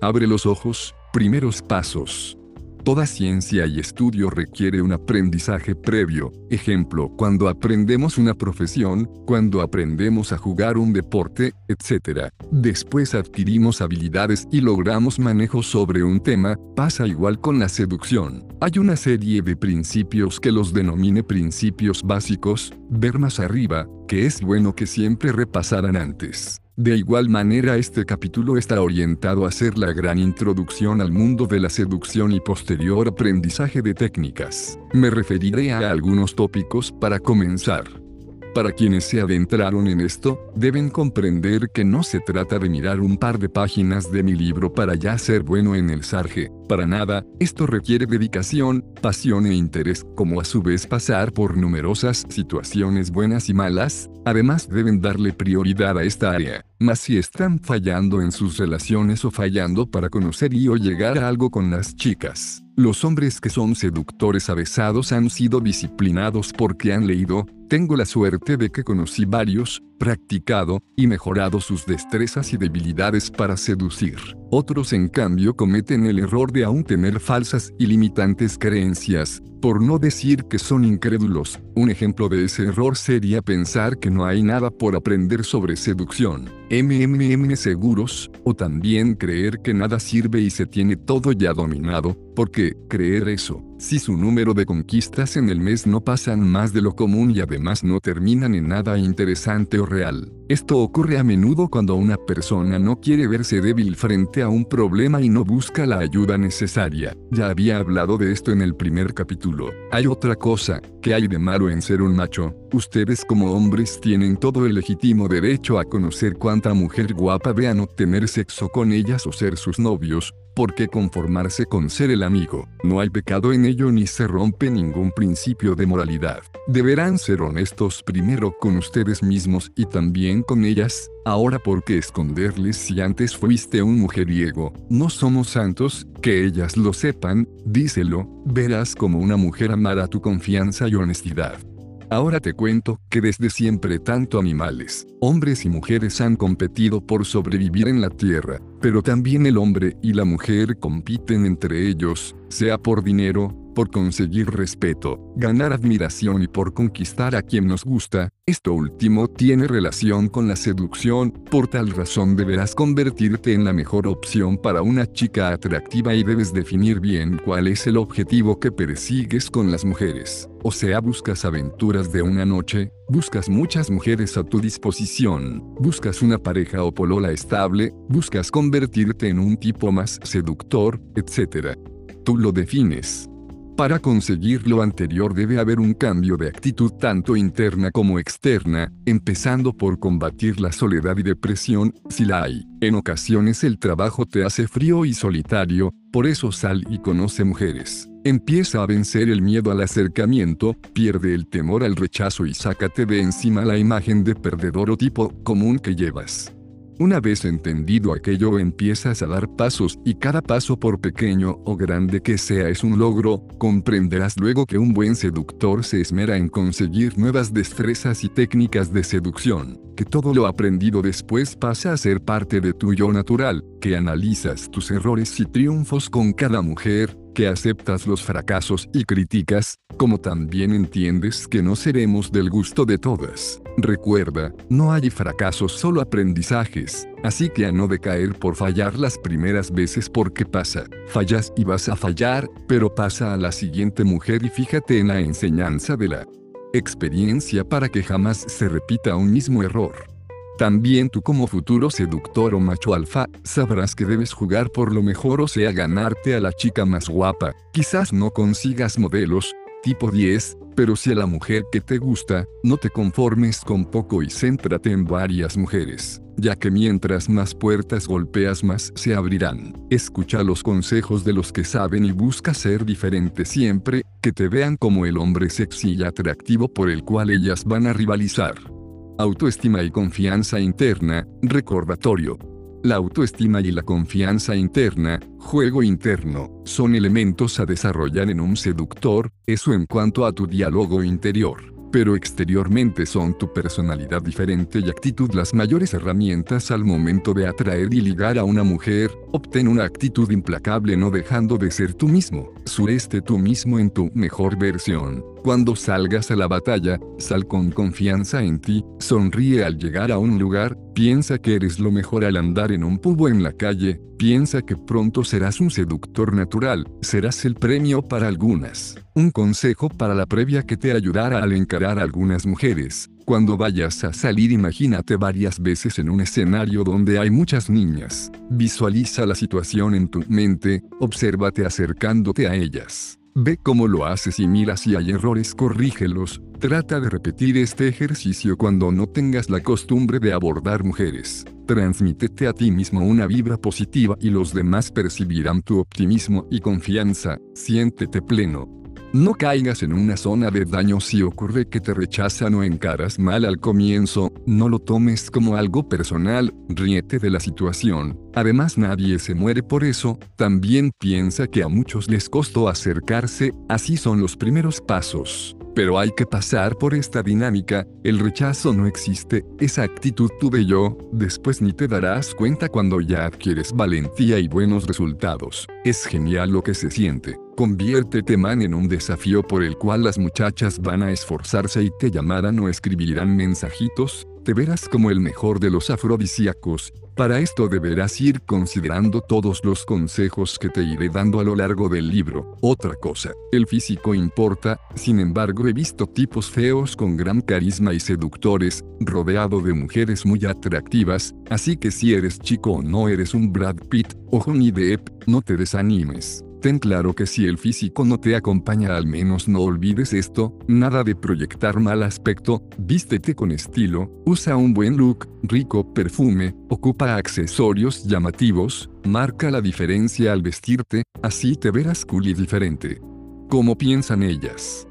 Abre los ojos, primeros pasos. Toda ciencia y estudio requiere un aprendizaje previo, ejemplo, cuando aprendemos una profesión, cuando aprendemos a jugar un deporte, etc. Después adquirimos habilidades y logramos manejo sobre un tema, pasa igual con la seducción. Hay una serie de principios que los denomine principios básicos, ver más arriba, que es bueno que siempre repasaran antes. De igual manera este capítulo está orientado a ser la gran introducción al mundo de la seducción y posterior aprendizaje de técnicas. Me referiré a algunos tópicos para comenzar. Para quienes se adentraron en esto, deben comprender que no se trata de mirar un par de páginas de mi libro para ya ser bueno en el sarge, para nada, esto requiere dedicación, pasión e interés, como a su vez pasar por numerosas situaciones buenas y malas, además deben darle prioridad a esta área, mas si están fallando en sus relaciones o fallando para conocer y o llegar a algo con las chicas. Los hombres que son seductores avesados han sido disciplinados porque han leído, tengo la suerte de que conocí varios, practicado, y mejorado sus destrezas y debilidades para seducir. Otros en cambio cometen el error de aún tener falsas y limitantes creencias, por no decir que son incrédulos. Un ejemplo de ese error sería pensar que no hay nada por aprender sobre seducción, MMM seguros, o también creer que nada sirve y se tiene todo ya dominado, porque, creer eso, si su número de conquistas en el mes no pasan más de lo común y además no terminan en nada interesante o real. Esto ocurre a menudo cuando una persona no quiere verse débil frente a un problema y no busca la ayuda necesaria. Ya había hablado de esto en el primer capítulo. Hay otra cosa, que hay de malo en ser un macho? Ustedes como hombres tienen todo el legítimo derecho a conocer cuánta mujer guapa vean o tener sexo con ellas o ser sus novios, ¿Por qué conformarse con ser el amigo? No hay pecado en ello ni se rompe ningún principio de moralidad. Deberán ser honestos primero con ustedes mismos y también con ellas. Ahora por qué esconderles si antes fuiste un mujeriego. No somos santos, que ellas lo sepan, díselo, verás como una mujer amará tu confianza y honestidad. Ahora te cuento que desde siempre tanto animales, hombres y mujeres han competido por sobrevivir en la Tierra, pero también el hombre y la mujer compiten entre ellos, sea por dinero, por conseguir respeto, ganar admiración y por conquistar a quien nos gusta, esto último tiene relación con la seducción, por tal razón deberás convertirte en la mejor opción para una chica atractiva y debes definir bien cuál es el objetivo que persigues con las mujeres. O sea, buscas aventuras de una noche, buscas muchas mujeres a tu disposición, buscas una pareja o polola estable, buscas convertirte en un tipo más seductor, etc. Tú lo defines. Para conseguir lo anterior debe haber un cambio de actitud tanto interna como externa, empezando por combatir la soledad y depresión, si la hay. En ocasiones el trabajo te hace frío y solitario, por eso sal y conoce mujeres. Empieza a vencer el miedo al acercamiento, pierde el temor al rechazo y sácate de encima la imagen de perdedor o tipo común que llevas. Una vez entendido aquello empiezas a dar pasos y cada paso por pequeño o grande que sea es un logro, comprenderás luego que un buen seductor se esmera en conseguir nuevas destrezas y técnicas de seducción, que todo lo aprendido después pasa a ser parte de tu yo natural, que analizas tus errores y triunfos con cada mujer, que aceptas los fracasos y criticas, como también entiendes que no seremos del gusto de todas. Recuerda, no hay fracasos solo aprendizajes, así que a no decaer por fallar las primeras veces porque pasa, fallas y vas a fallar, pero pasa a la siguiente mujer y fíjate en la enseñanza de la experiencia para que jamás se repita un mismo error. También tú como futuro seductor o macho alfa, sabrás que debes jugar por lo mejor o sea ganarte a la chica más guapa. Quizás no consigas modelos, tipo 10, pero si a la mujer que te gusta, no te conformes con poco y céntrate en varias mujeres, ya que mientras más puertas golpeas más se abrirán. Escucha los consejos de los que saben y busca ser diferente siempre, que te vean como el hombre sexy y atractivo por el cual ellas van a rivalizar. Autoestima y confianza interna, recordatorio. La autoestima y la confianza interna, juego interno, son elementos a desarrollar en un seductor, eso en cuanto a tu diálogo interior pero exteriormente son tu personalidad diferente y actitud las mayores herramientas al momento de atraer y ligar a una mujer, obtén una actitud implacable no dejando de ser tú mismo, sureste tú mismo en tu mejor versión. Cuando salgas a la batalla, sal con confianza en ti, sonríe al llegar a un lugar, piensa que eres lo mejor al andar en un pubo en la calle, piensa que pronto serás un seductor natural, serás el premio para algunas. Un consejo para la previa que te ayudará al encarar a algunas mujeres. Cuando vayas a salir imagínate varias veces en un escenario donde hay muchas niñas. Visualiza la situación en tu mente, obsérvate acercándote a ellas. Ve cómo lo haces y mira si hay errores, corrígelos. Trata de repetir este ejercicio cuando no tengas la costumbre de abordar mujeres. Transmítete a ti mismo una vibra positiva y los demás percibirán tu optimismo y confianza. Siéntete pleno, no caigas en una zona de daño si ocurre que te rechazan o encaras mal al comienzo, no lo tomes como algo personal, ríete de la situación. Además nadie se muere por eso, también piensa que a muchos les costó acercarse, así son los primeros pasos. Pero hay que pasar por esta dinámica, el rechazo no existe, esa actitud tuve yo, después ni te darás cuenta cuando ya adquieres valentía y buenos resultados. Es genial lo que se siente. Conviértete man en un desafío por el cual las muchachas van a esforzarse y te llamarán o escribirán mensajitos, te verás como el mejor de los afrodisíacos, para esto deberás ir considerando todos los consejos que te iré dando a lo largo del libro. Otra cosa, el físico importa, sin embargo he visto tipos feos con gran carisma y seductores, rodeado de mujeres muy atractivas, así que si eres chico o no eres un Brad Pitt o Johnny Depp, no te desanimes. Ten claro que si el físico no te acompaña al menos no olvides esto, nada de proyectar mal aspecto, vístete con estilo, usa un buen look, rico perfume, ocupa accesorios llamativos, marca la diferencia al vestirte, así te verás cool y diferente. ¿Cómo piensan ellas?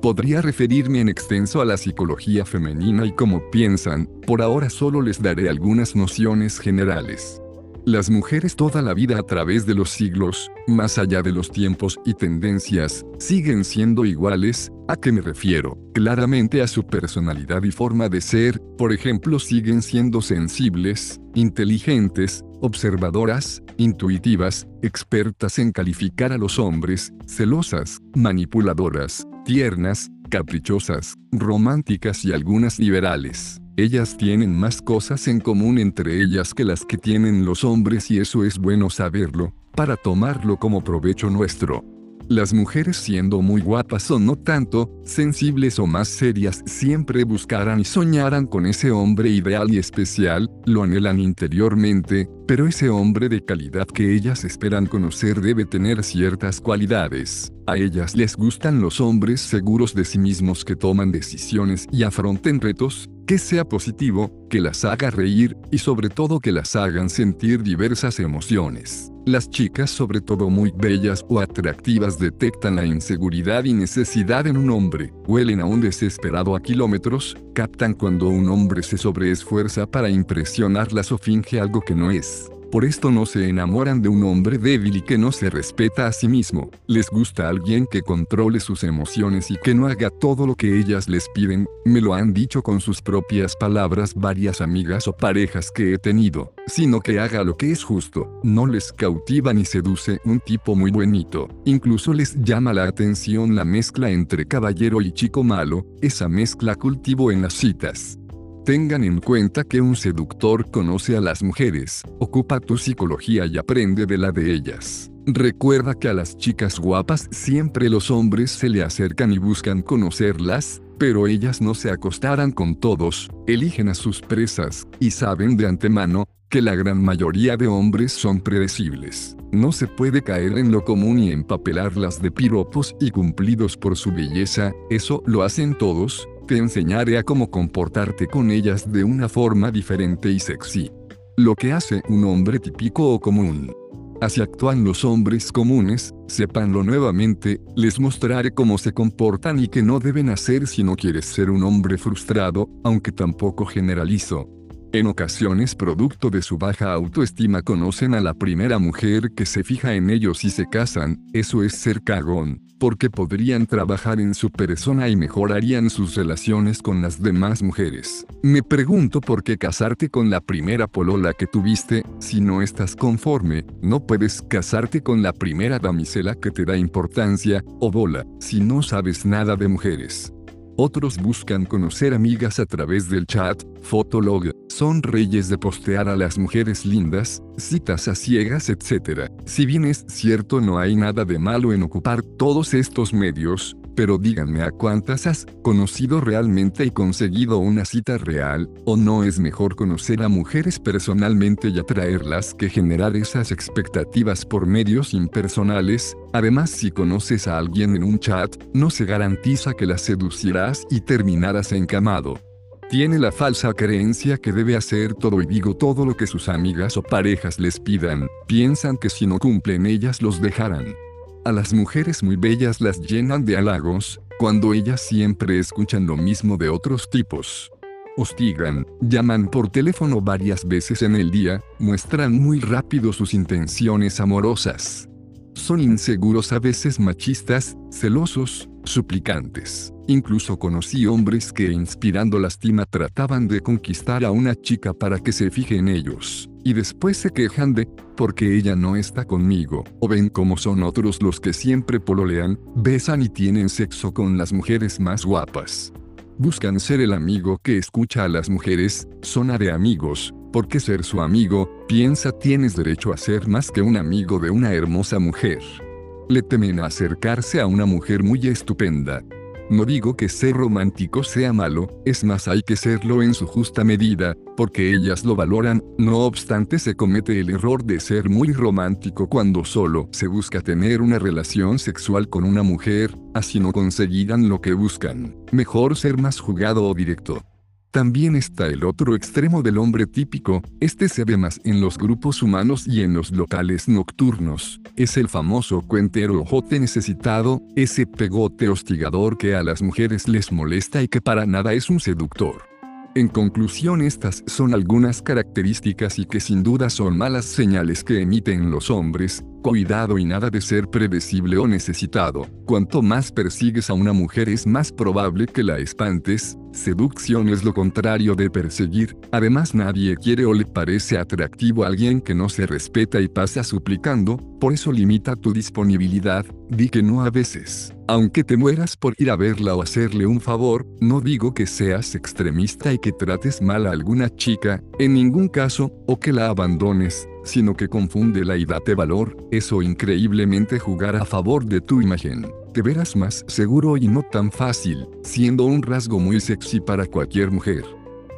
Podría referirme en extenso a la psicología femenina y cómo piensan, por ahora solo les daré algunas nociones generales. Las mujeres toda la vida a través de los siglos, más allá de los tiempos y tendencias, siguen siendo iguales, ¿a qué me refiero? Claramente a su personalidad y forma de ser, por ejemplo siguen siendo sensibles, inteligentes, observadoras, intuitivas, expertas en calificar a los hombres, celosas, manipuladoras, tiernas, caprichosas, románticas y algunas liberales. Ellas tienen más cosas en común entre ellas que las que tienen los hombres y eso es bueno saberlo, para tomarlo como provecho nuestro. Las mujeres siendo muy guapas o no tanto, sensibles o más serias siempre buscarán y soñarán con ese hombre ideal y especial, lo anhelan interiormente, Pero ese hombre de calidad que ellas esperan conocer debe tener ciertas cualidades. A ellas les gustan los hombres seguros de sí mismos que toman decisiones y afronten retos, que sea positivo, que las haga reír, y sobre todo que las hagan sentir diversas emociones. Las chicas, sobre todo muy bellas o atractivas, detectan la inseguridad y necesidad en un hombre, huelen a un desesperado a kilómetros, captan cuando un hombre se sobreesfuerza para impresionarlas o finge algo que no es. Por esto no se enamoran de un hombre débil y que no se respeta a sí mismo. Les gusta alguien que controle sus emociones y que no haga todo lo que ellas les piden. Me lo han dicho con sus propias palabras varias amigas o parejas que he tenido, sino que haga lo que es justo. No les cautiva ni seduce un tipo muy buenito. Incluso les llama la atención la mezcla entre caballero y chico malo. Esa mezcla cultivo en las citas. Tengan en cuenta que un seductor conoce a las mujeres, ocupa tu psicología y aprende de la de ellas. Recuerda que a las chicas guapas siempre los hombres se le acercan y buscan conocerlas, pero ellas no se acostarán con todos, eligen a sus presas, y saben de antemano, que la gran mayoría de hombres son predecibles. No se puede caer en lo común y empapelarlas de piropos y cumplidos por su belleza, eso lo hacen todos, te enseñaré a cómo comportarte con ellas de una forma diferente y sexy. Lo que hace un hombre típico o común. Así actúan los hombres comunes, sépanlo nuevamente, les mostraré cómo se comportan y qué no deben hacer si no quieres ser un hombre frustrado, aunque tampoco generalizo. En ocasiones producto de su baja autoestima conocen a la primera mujer que se fija en ellos y se casan, eso es ser cagón porque podrían trabajar en su persona y mejorarían sus relaciones con las demás mujeres. Me pregunto por qué casarte con la primera polola que tuviste, si no estás conforme, no puedes casarte con la primera damisela que te da importancia, o bola, si no sabes nada de mujeres. Otros buscan conocer amigas a través del chat, fotolog, son reyes de postear a las mujeres lindas, citas a ciegas, etc. Si bien es cierto no hay nada de malo en ocupar todos estos medios, pero díganme a cuántas has conocido realmente y conseguido una cita real, o no es mejor conocer a mujeres personalmente y atraerlas que generar esas expectativas por medios impersonales, además si conoces a alguien en un chat, no se garantiza que la seducirás y terminarás encamado. Tiene la falsa creencia que debe hacer todo y digo todo lo que sus amigas o parejas les pidan, piensan que si no cumplen ellas los dejarán. A las mujeres muy bellas las llenan de halagos, cuando ellas siempre escuchan lo mismo de otros tipos. Hostigan, llaman por teléfono varias veces en el día, muestran muy rápido sus intenciones amorosas. Son inseguros a veces machistas, celosos, suplicantes. Incluso conocí hombres que inspirando lástima trataban de conquistar a una chica para que se fije en ellos y después se quejan de, porque ella no está conmigo, o ven cómo son otros los que siempre pololean, besan y tienen sexo con las mujeres más guapas. Buscan ser el amigo que escucha a las mujeres, zona de amigos, porque ser su amigo, piensa tienes derecho a ser más que un amigo de una hermosa mujer. Le temen acercarse a una mujer muy estupenda, no digo que ser romántico sea malo, es más hay que serlo en su justa medida, porque ellas lo valoran, no obstante se comete el error de ser muy romántico cuando solo se busca tener una relación sexual con una mujer, así no conseguirán lo que buscan. Mejor ser más jugado o directo. También está el otro extremo del hombre típico, este se ve más en los grupos humanos y en los locales nocturnos. Es el famoso cuentero ojote necesitado, ese pegote hostigador que a las mujeres les molesta y que para nada es un seductor. En conclusión, estas son algunas características y que sin duda son malas señales que emiten los hombres, cuidado y nada de ser predecible o necesitado. Cuanto más persigues a una mujer es más probable que la espantes, Seducción es lo contrario de perseguir, además nadie quiere o le parece atractivo a alguien que no se respeta y pasa suplicando, por eso limita tu disponibilidad, di que no a veces. Aunque te mueras por ir a verla o hacerle un favor, no digo que seas extremista y que trates mal a alguna chica, en ningún caso, o que la abandones, sino que confunde la y date valor, eso increíblemente jugar a favor de tu imagen te verás más seguro y no tan fácil, siendo un rasgo muy sexy para cualquier mujer.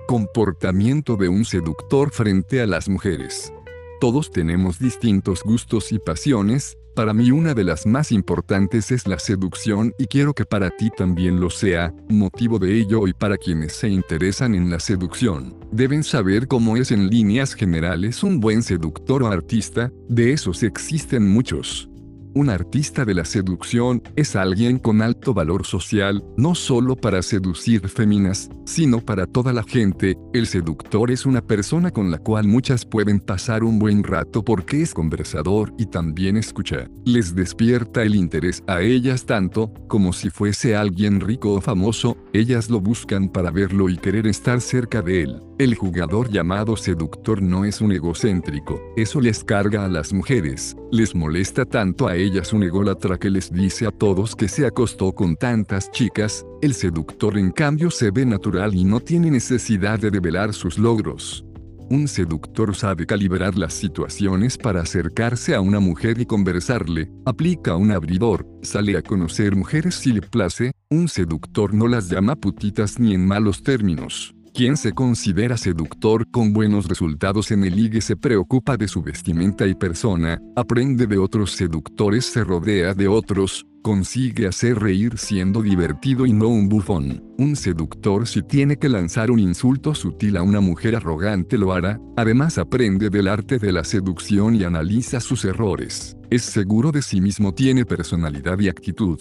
Comportamiento de un seductor frente a las mujeres. Todos tenemos distintos gustos y pasiones, para mí una de las más importantes es la seducción y quiero que para ti también lo sea, motivo de ello y para quienes se interesan en la seducción. Deben saber cómo es en líneas generales un buen seductor o artista, de esos existen muchos. Un artista de la seducción es alguien con alto valor social, no solo para seducir féminas, sino para toda la gente. El seductor es una persona con la cual muchas pueden pasar un buen rato porque es conversador y también escucha. Les despierta el interés a ellas tanto como si fuese alguien rico o famoso, ellas lo buscan para verlo y querer estar cerca de él. El jugador llamado seductor no es un egocéntrico, eso les carga a las mujeres, les molesta tanto a ellas un ególatra que les dice a todos que se acostó con tantas chicas, el seductor en cambio se ve natural y no tiene necesidad de revelar sus logros. Un seductor sabe calibrar las situaciones para acercarse a una mujer y conversarle, aplica un abridor, sale a conocer mujeres si le place, un seductor no las llama putitas ni en malos términos. Quien se considera seductor con buenos resultados en el ligue se preocupa de su vestimenta y persona, aprende de otros seductores, se rodea de otros, consigue hacer reír siendo divertido y no un bufón. Un seductor si tiene que lanzar un insulto sutil a una mujer arrogante lo hará, además aprende del arte de la seducción y analiza sus errores. Es seguro de sí mismo, tiene personalidad y actitud.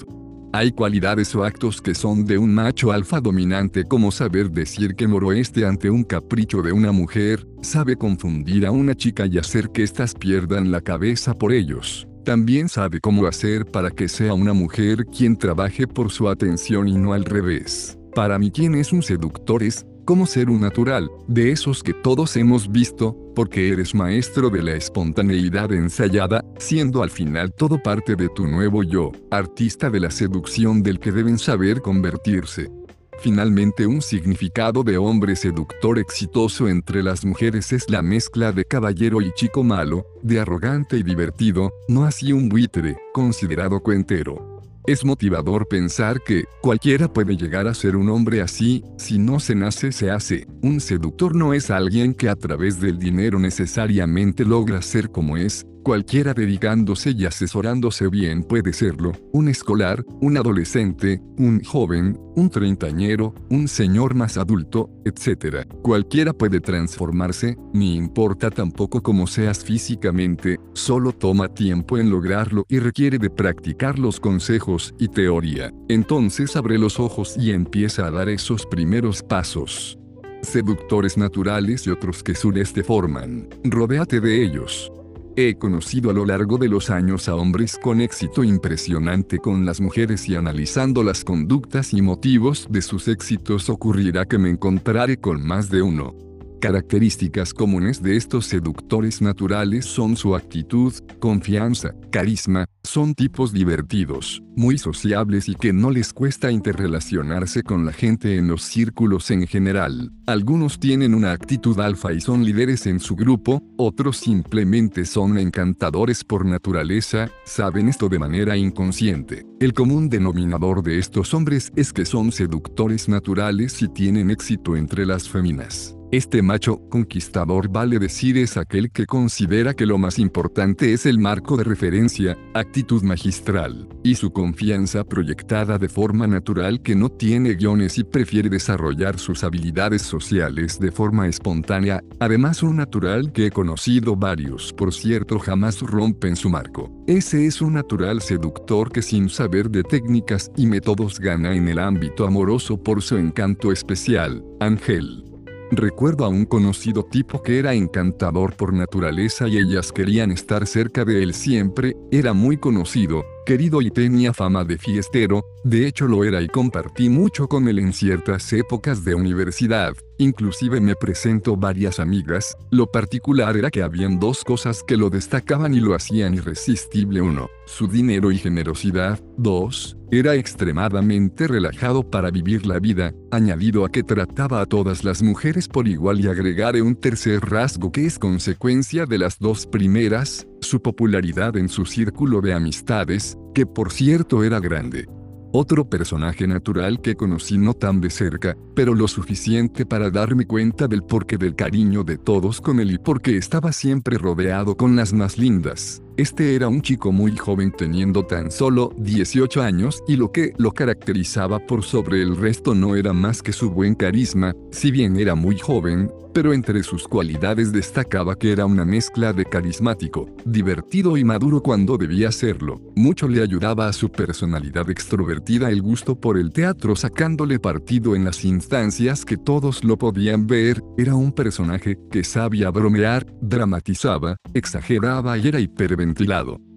Hay cualidades o actos que son de un macho alfa dominante como saber decir que noroeste ante un capricho de una mujer, sabe confundir a una chica y hacer que éstas pierdan la cabeza por ellos. También sabe cómo hacer para que sea una mujer quien trabaje por su atención y no al revés. Para mí quien es un seductor es, como ser un natural, de esos que todos hemos visto, porque eres maestro de la espontaneidad ensayada, siendo al final todo parte de tu nuevo yo, artista de la seducción del que deben saber convertirse. Finalmente un significado de hombre seductor exitoso entre las mujeres es la mezcla de caballero y chico malo, de arrogante y divertido, no así un buitre, considerado cuentero. Es motivador pensar que cualquiera puede llegar a ser un hombre así, si no se nace se hace. Un seductor no es alguien que a través del dinero necesariamente logra ser como es, Cualquiera dedicándose y asesorándose bien puede serlo, un escolar, un adolescente, un joven, un treintañero, un señor más adulto, etc. Cualquiera puede transformarse, ni importa tampoco cómo seas físicamente, solo toma tiempo en lograrlo y requiere de practicar los consejos y teoría. Entonces abre los ojos y empieza a dar esos primeros pasos seductores naturales y otros que sureste forman. Rodéate de ellos. He conocido a lo largo de los años a hombres con éxito impresionante con las mujeres y analizando las conductas y motivos de sus éxitos ocurrirá que me encontraré con más de uno. Características comunes de estos seductores naturales son su actitud, confianza, carisma, son tipos divertidos, muy sociables y que no les cuesta interrelacionarse con la gente en los círculos en general. Algunos tienen una actitud alfa y son líderes en su grupo, otros simplemente son encantadores por naturaleza, saben esto de manera inconsciente. El común denominador de estos hombres es que son seductores naturales y tienen éxito entre las féminas. Este macho conquistador vale decir es aquel que considera que lo más importante es el marco de referencia, actitud magistral, y su confianza proyectada de forma natural que no tiene guiones y prefiere desarrollar sus habilidades sociales de forma espontánea, además un natural que he conocido varios por cierto jamás rompen su marco. Ese es un natural seductor que sin saber de técnicas y métodos gana en el ámbito amoroso por su encanto especial, Ángel. Recuerdo a un conocido tipo que era encantador por naturaleza y ellas querían estar cerca de él siempre, era muy conocido, querido y tenía fama de fiestero, de hecho lo era y compartí mucho con él en ciertas épocas de universidad, inclusive me presentó varias amigas, lo particular era que habían dos cosas que lo destacaban y lo hacían irresistible. Uno, su dinero y generosidad, dos, era extremadamente relajado para vivir la vida, añadido a que trataba a todas las mujeres por igual y agregaré un tercer rasgo que es consecuencia de las dos primeras, su popularidad en su círculo de amistades, que por cierto era grande. Otro personaje natural que conocí no tan de cerca, pero lo suficiente para darme cuenta del porqué del cariño de todos con él y porque estaba siempre rodeado con las más lindas. Este era un chico muy joven teniendo tan solo 18 años y lo que lo caracterizaba por sobre el resto no era más que su buen carisma, si bien era muy joven, pero entre sus cualidades destacaba que era una mezcla de carismático, divertido y maduro cuando debía serlo. Mucho le ayudaba a su personalidad extrovertida el gusto por el teatro sacándole partido en las instancias que todos lo podían ver, era un personaje que sabía bromear, dramatizaba, exageraba y era hiperventilado.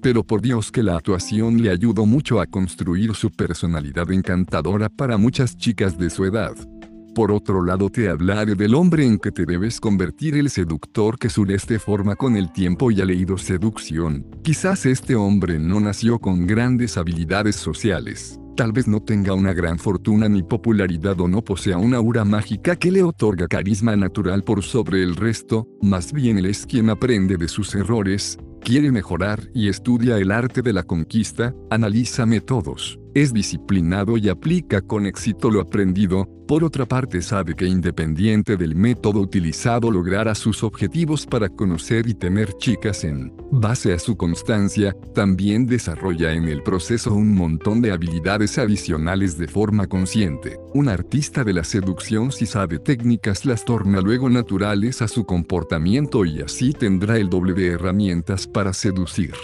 Pero por Dios que la actuación le ayudó mucho a construir su personalidad encantadora para muchas chicas de su edad. Por otro lado te hablaré del hombre en que te debes convertir el seductor que Sureste forma con el tiempo y ha leído seducción. Quizás este hombre no nació con grandes habilidades sociales. Tal vez no tenga una gran fortuna ni popularidad o no posea una aura mágica que le otorga carisma natural por sobre el resto, más bien él es quien aprende de sus errores, quiere mejorar y estudia el arte de la conquista, analiza métodos, es disciplinado y aplica con éxito lo aprendido, por otra parte sabe que independiente del método utilizado logrará sus objetivos para conocer y tener chicas en base a su constancia, también desarrolla en el proceso un montón de habilidades adicionales de forma consciente. Un artista de la seducción si sabe técnicas las torna luego naturales a su comportamiento y así tendrá el doble de herramientas para seducir.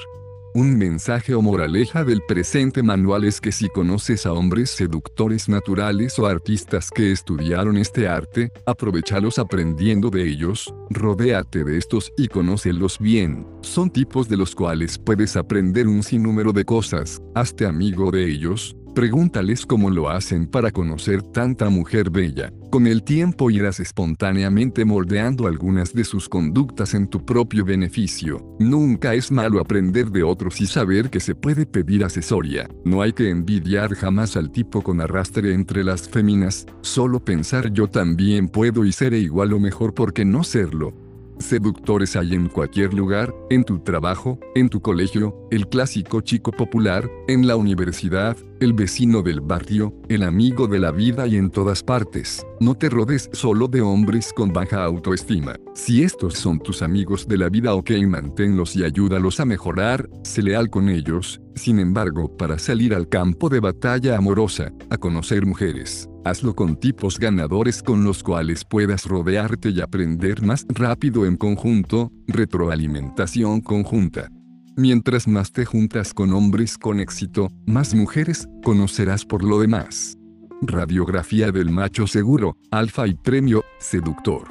Un mensaje o moraleja del presente manual es que si conoces a hombres seductores naturales o artistas que estudiaron este arte, aprovechalos aprendiendo de ellos, rodéate de estos y conócelos bien. Son tipos de los cuales puedes aprender un sinnúmero de cosas, hazte amigo de ellos, Pregúntales cómo lo hacen para conocer tanta mujer bella. Con el tiempo irás espontáneamente moldeando algunas de sus conductas en tu propio beneficio. Nunca es malo aprender de otros y saber que se puede pedir asesoría. No hay que envidiar jamás al tipo con arrastre entre las féminas, solo pensar yo también puedo y seré igual o mejor porque no serlo. Seductores hay en cualquier lugar, en tu trabajo, en tu colegio, el clásico chico popular, en la universidad, el vecino del barrio, el amigo de la vida y en todas partes. No te rodes solo de hombres con baja autoestima. Si estos son tus amigos de la vida ok manténlos y ayúdalos a mejorar, sé leal con ellos, sin embargo para salir al campo de batalla amorosa, a conocer mujeres Hazlo con tipos ganadores con los cuales puedas rodearte y aprender más rápido en conjunto, retroalimentación conjunta. Mientras más te juntas con hombres con éxito, más mujeres conocerás por lo demás. Radiografía del macho seguro, alfa y premio, seductor.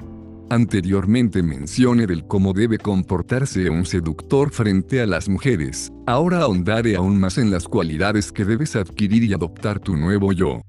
Anteriormente mencioné cómo debe comportarse un seductor frente a las mujeres, ahora ahondaré aún más en las cualidades que debes adquirir y adoptar tu nuevo yo.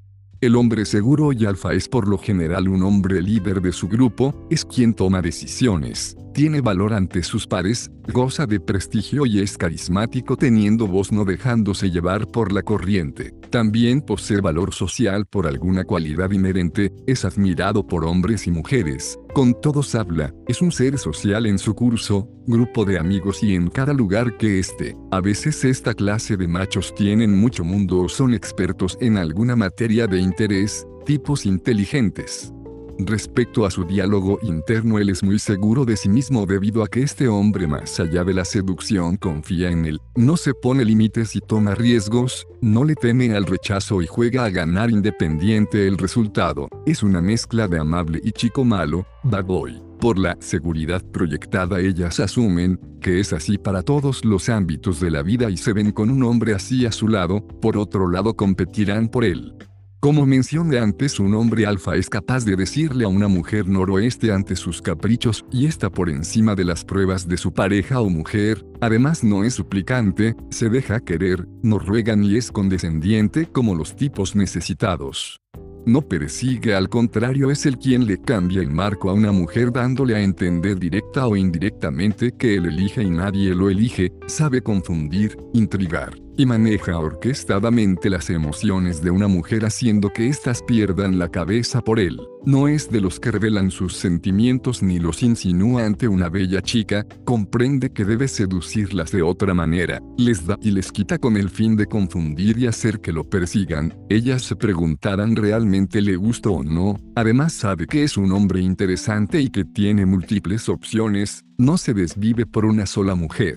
El hombre seguro y alfa es por lo general un hombre líder de su grupo, es quien toma decisiones, tiene valor ante sus pares, goza de prestigio y es carismático teniendo voz no dejándose llevar por la corriente. También posee valor social por alguna cualidad inherente, es admirado por hombres y mujeres, con todos habla, es un ser social en su curso, grupo de amigos y en cada lugar que esté. A veces esta clase de machos tienen mucho mundo o son expertos en alguna materia de interés, tipos inteligentes. Respecto a su diálogo interno él es muy seguro de sí mismo debido a que este hombre más allá de la seducción confía en él, no se pone límites y toma riesgos, no le teme al rechazo y juega a ganar independiente el resultado, es una mezcla de amable y chico malo, bad boy. Por la seguridad proyectada ellas asumen que es así para todos los ámbitos de la vida y se ven con un hombre así a su lado, por otro lado competirán por él. Como mencioné antes, un hombre alfa es capaz de decirle a una mujer noroeste ante sus caprichos y está por encima de las pruebas de su pareja o mujer, además no es suplicante, se deja querer, no ruega ni es condescendiente como los tipos necesitados. No persigue, al contrario es el quien le cambia el marco a una mujer dándole a entender directa o indirectamente que él elige y nadie lo elige, sabe confundir, intrigar y maneja orquestadamente las emociones de una mujer haciendo que éstas pierdan la cabeza por él. No es de los que revelan sus sentimientos ni los insinúa ante una bella chica, comprende que debe seducirlas de otra manera, les da y les quita con el fin de confundir y hacer que lo persigan, ellas se preguntarán realmente le gusta o no, además sabe que es un hombre interesante y que tiene múltiples opciones, no se desvive por una sola mujer.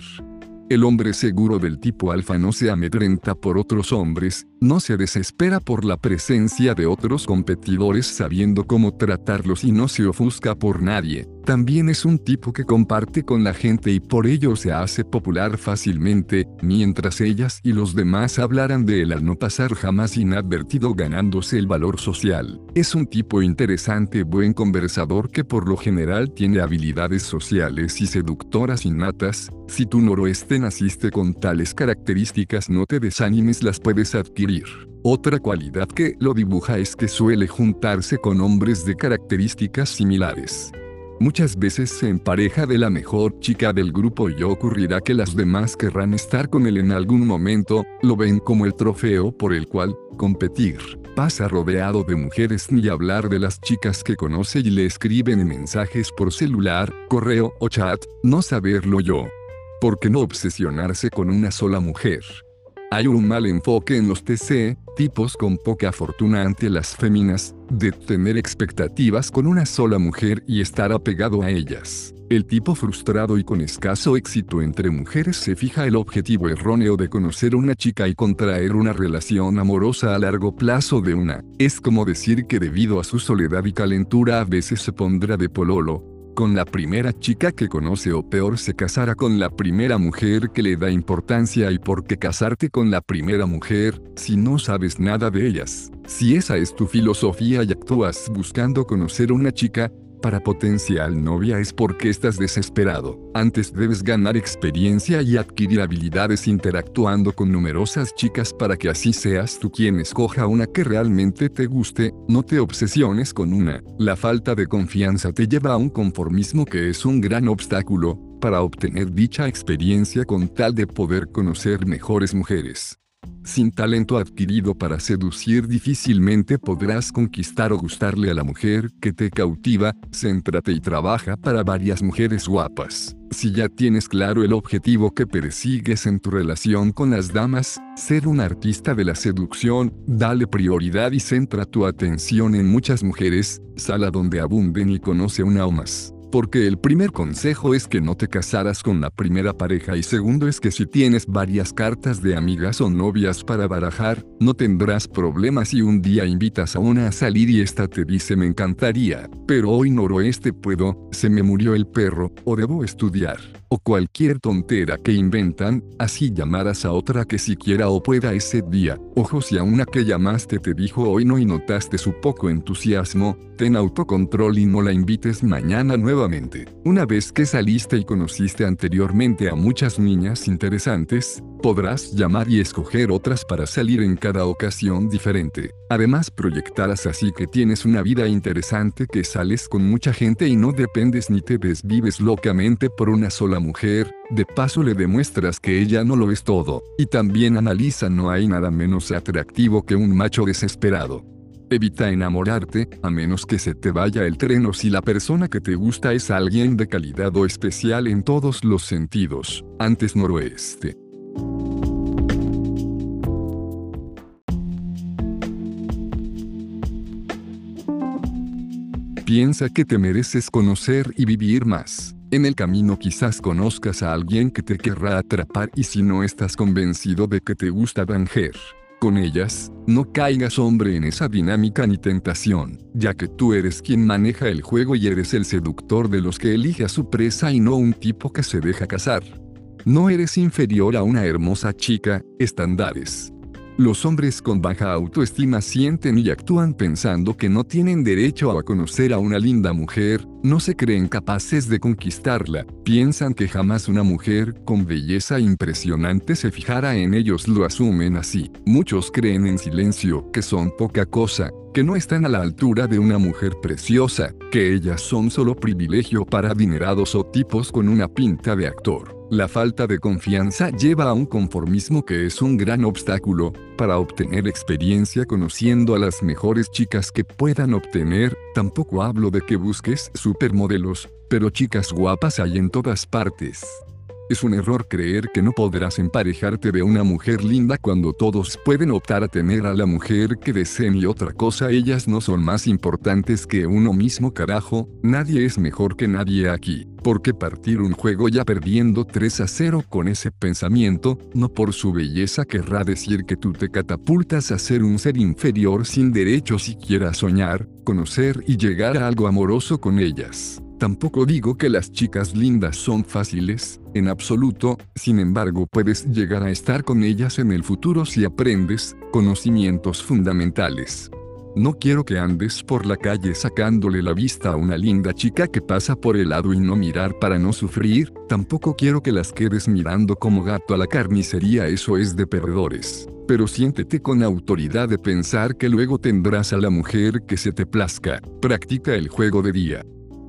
El hombre seguro del tipo alfa no se amedrenta por otros hombres, no se desespera por la presencia de otros competidores sabiendo cómo tratarlos y no se ofusca por nadie. También es un tipo que comparte con la gente y por ello se hace popular fácilmente, mientras ellas y los demás hablaran de él al no pasar jamás inadvertido ganándose el valor social. Es un tipo interesante, buen conversador que por lo general tiene habilidades sociales y seductoras innatas. Si tu noroeste naciste con tales características no te desanimes, las puedes adquirir. Otra cualidad que lo dibuja es que suele juntarse con hombres de características similares. Muchas veces se empareja de la mejor chica del grupo y ocurrirá que las demás querrán estar con él en algún momento, lo ven como el trofeo por el cual competir. Pasa rodeado de mujeres ni hablar de las chicas que conoce y le escriben mensajes por celular, correo o chat, no saberlo yo. ¿Por qué no obsesionarse con una sola mujer? Hay un mal enfoque en los TC, tipos con poca fortuna ante las féminas, de tener expectativas con una sola mujer y estar apegado a ellas. El tipo frustrado y con escaso éxito entre mujeres se fija el objetivo erróneo de conocer una chica y contraer una relación amorosa a largo plazo de una. Es como decir que debido a su soledad y calentura a veces se pondrá de pololo, con la primera chica que conoce o peor se casará con la primera mujer que le da importancia y por qué casarte con la primera mujer si no sabes nada de ellas. Si esa es tu filosofía y actúas buscando conocer una chica, para potencial novia es porque estás desesperado. Antes debes ganar experiencia y adquirir habilidades interactuando con numerosas chicas para que así seas tú quien escoja una que realmente te guste, no te obsesiones con una. La falta de confianza te lleva a un conformismo que es un gran obstáculo para obtener dicha experiencia con tal de poder conocer mejores mujeres. Sin talento adquirido para seducir difícilmente podrás conquistar o gustarle a la mujer que te cautiva, céntrate y trabaja para varias mujeres guapas. Si ya tienes claro el objetivo que persigues en tu relación con las damas, ser un artista de la seducción, dale prioridad y centra tu atención en muchas mujeres, sala donde abunden y conoce una o más. Porque el primer consejo es que no te casaras con la primera pareja y segundo es que si tienes varias cartas de amigas o novias para barajar, no tendrás problemas si un día invitas a una a salir y esta te dice me encantaría, pero hoy noroeste puedo, se me murió el perro, o debo estudiar o cualquier tontera que inventan, así llamarás a otra que siquiera o pueda ese día. Ojo si a una que llamaste te dijo hoy no y notaste su poco entusiasmo, ten autocontrol y no la invites mañana nuevamente. Una vez que saliste y conociste anteriormente a muchas niñas interesantes, podrás llamar y escoger otras para salir en cada ocasión diferente. Además proyectarás así que tienes una vida interesante que sales con mucha gente y no dependes ni te desvives locamente por una sola mujer, de paso le demuestras que ella no lo es todo, y también analiza no hay nada menos atractivo que un macho desesperado. Evita enamorarte, a menos que se te vaya el tren o si la persona que te gusta es alguien de calidad o especial en todos los sentidos. Antes noroeste. Piensa que te mereces conocer y vivir más. En el camino quizás conozcas a alguien que te querrá atrapar y si no estás convencido de que te gusta Danger, con ellas, no caigas hombre en esa dinámica ni tentación, ya que tú eres quien maneja el juego y eres el seductor de los que elige a su presa y no un tipo que se deja casar. No eres inferior a una hermosa chica, estándares. Los hombres con baja autoestima sienten y actúan pensando que no tienen derecho a conocer a una linda mujer, no se creen capaces de conquistarla, piensan que jamás una mujer con belleza impresionante se fijará en ellos, lo asumen así. Muchos creen en silencio que son poca cosa, que no están a la altura de una mujer preciosa, que ellas son solo privilegio para adinerados o tipos con una pinta de actor. La falta de confianza lleva a un conformismo que es un gran obstáculo para obtener experiencia conociendo a las mejores chicas que puedan obtener. Tampoco hablo de que busques supermodelos, pero chicas guapas hay en todas partes. Es un error creer que no podrás emparejarte de una mujer linda cuando todos pueden optar a tener a la mujer que deseen y otra cosa ellas no son más importantes que uno mismo carajo, nadie es mejor que nadie aquí. ¿Por qué partir un juego ya perdiendo 3 a 0 con ese pensamiento? No por su belleza querrá decir que tú te catapultas a ser un ser inferior sin derecho siquiera a soñar, conocer y llegar a algo amoroso con ellas. Tampoco digo que las chicas lindas son fáciles, en absoluto, sin embargo puedes llegar a estar con ellas en el futuro si aprendes conocimientos fundamentales. No quiero que andes por la calle sacándole la vista a una linda chica que pasa por el lado y no mirar para no sufrir, tampoco quiero que las quedes mirando como gato a la carnicería, eso es de perdedores. Pero siéntete con autoridad de pensar que luego tendrás a la mujer que se te plazca. Practica el juego de día.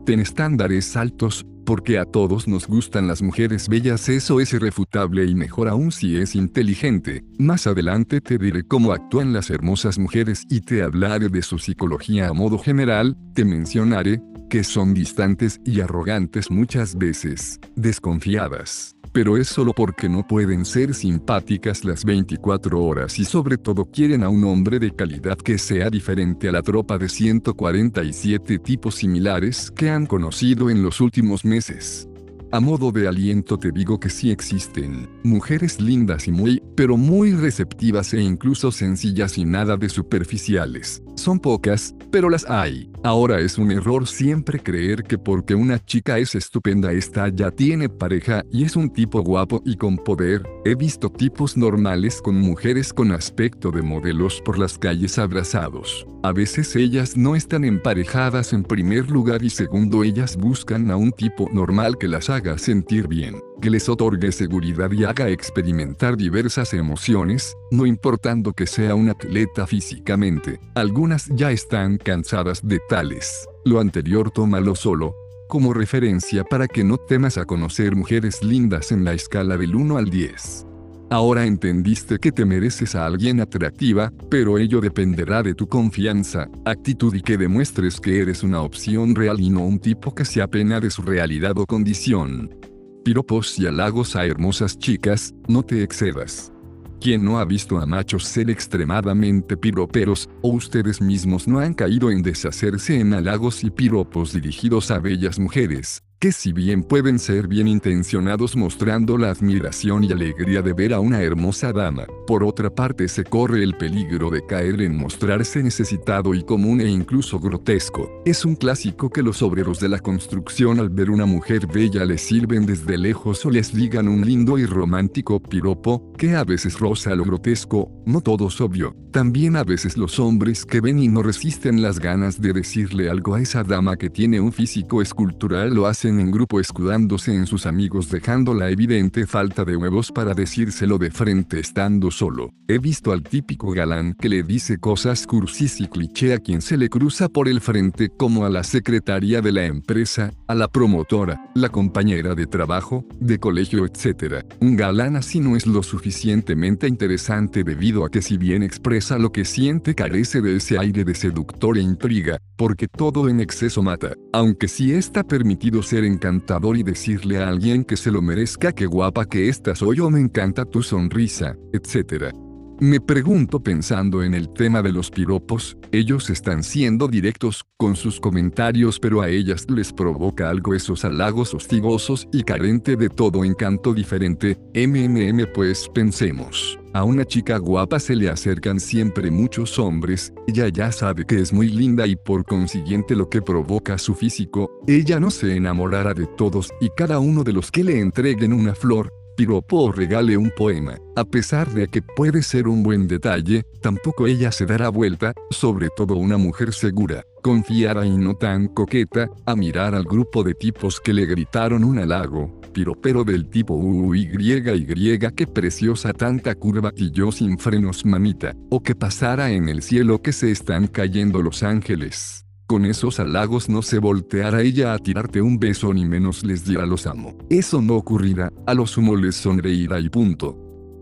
Ten estándares altos, porque a todos nos gustan las mujeres bellas, eso es irrefutable y mejor aún si es inteligente. Más adelante te diré cómo actúan las hermosas mujeres y te hablaré de su psicología a modo general, te mencionaré que son distantes y arrogantes muchas veces, desconfiadas pero es solo porque no pueden ser simpáticas las 24 horas y sobre todo quieren a un hombre de calidad que sea diferente a la tropa de 147 tipos similares que han conocido en los últimos meses. A modo de aliento te digo que sí existen mujeres lindas y muy, pero muy receptivas e incluso sencillas y nada de superficiales. Son pocas, pero las hay. Ahora es un error siempre creer que porque una chica es estupenda esta ya tiene pareja y es un tipo guapo y con poder. He visto tipos normales con mujeres con aspecto de modelos por las calles abrazados. A veces ellas no están emparejadas en primer lugar y segundo ellas buscan a un tipo normal que las haga sentir bien, que les otorgue seguridad y haga experimentar diversas emociones, no importando que sea un atleta físicamente. Algunas ya están cansadas de tales. Lo anterior tómalo solo, como referencia para que no temas a conocer mujeres lindas en la escala del 1 al 10. Ahora entendiste que te mereces a alguien atractiva, pero ello dependerá de tu confianza, actitud y que demuestres que eres una opción real y no un tipo que se apena de su realidad o condición. Piropos y halagos a hermosas chicas, no te excedas. ¿Quién no ha visto a machos ser extremadamente piroperos, o ustedes mismos no han caído en deshacerse en halagos y piropos dirigidos a bellas mujeres? Que si bien pueden ser bien intencionados mostrando la admiración y alegría de ver a una hermosa dama, por otra parte se corre el peligro de caer en mostrarse necesitado y común e incluso grotesco. Es un clásico que los obreros de la construcción al ver una mujer bella les sirven desde lejos o les digan un lindo y romántico piropo, que a veces roza lo grotesco, no todos obvio. También a veces los hombres que ven y no resisten las ganas de decirle algo a esa dama que tiene un físico escultural lo hacen en grupo escudándose en sus amigos dejando la evidente falta de huevos para decírselo de frente estando solo. He visto al típico galán que le dice cosas cursis y cliché a quien se le cruza por el frente como a la secretaria de la empresa, a la promotora, la compañera de trabajo, de colegio etc. Un galán así no es lo suficientemente interesante debido a que si bien expresa lo que siente carece de ese aire de seductor e intriga, porque todo en exceso mata, aunque sí está permitido ser encantador y decirle a alguien que se lo merezca que guapa que estás soy o me encanta tu sonrisa, etc. Me pregunto pensando en el tema de los piropos, ellos están siendo directos con sus comentarios pero a ellas les provoca algo esos halagos hostigosos y carente de todo encanto diferente, mmm pues pensemos. A una chica guapa se le acercan siempre muchos hombres, ella ya sabe que es muy linda y por consiguiente lo que provoca su físico, ella no se enamorará de todos y cada uno de los que le entreguen una flor, piropo o regale un poema. A pesar de que puede ser un buen detalle, tampoco ella se dará vuelta, sobre todo una mujer segura, confiada y no tan coqueta, a mirar al grupo de tipos que le gritaron un halago, piropero del tipo UY y que preciosa tanta curva y sin frenos mamita, o que pasara en el cielo que se están cayendo los ángeles con esos halagos no se volteara ella a tirarte un beso ni menos les diera los amo. Eso no ocurrirá, a lo sumo les sonreirá y punto.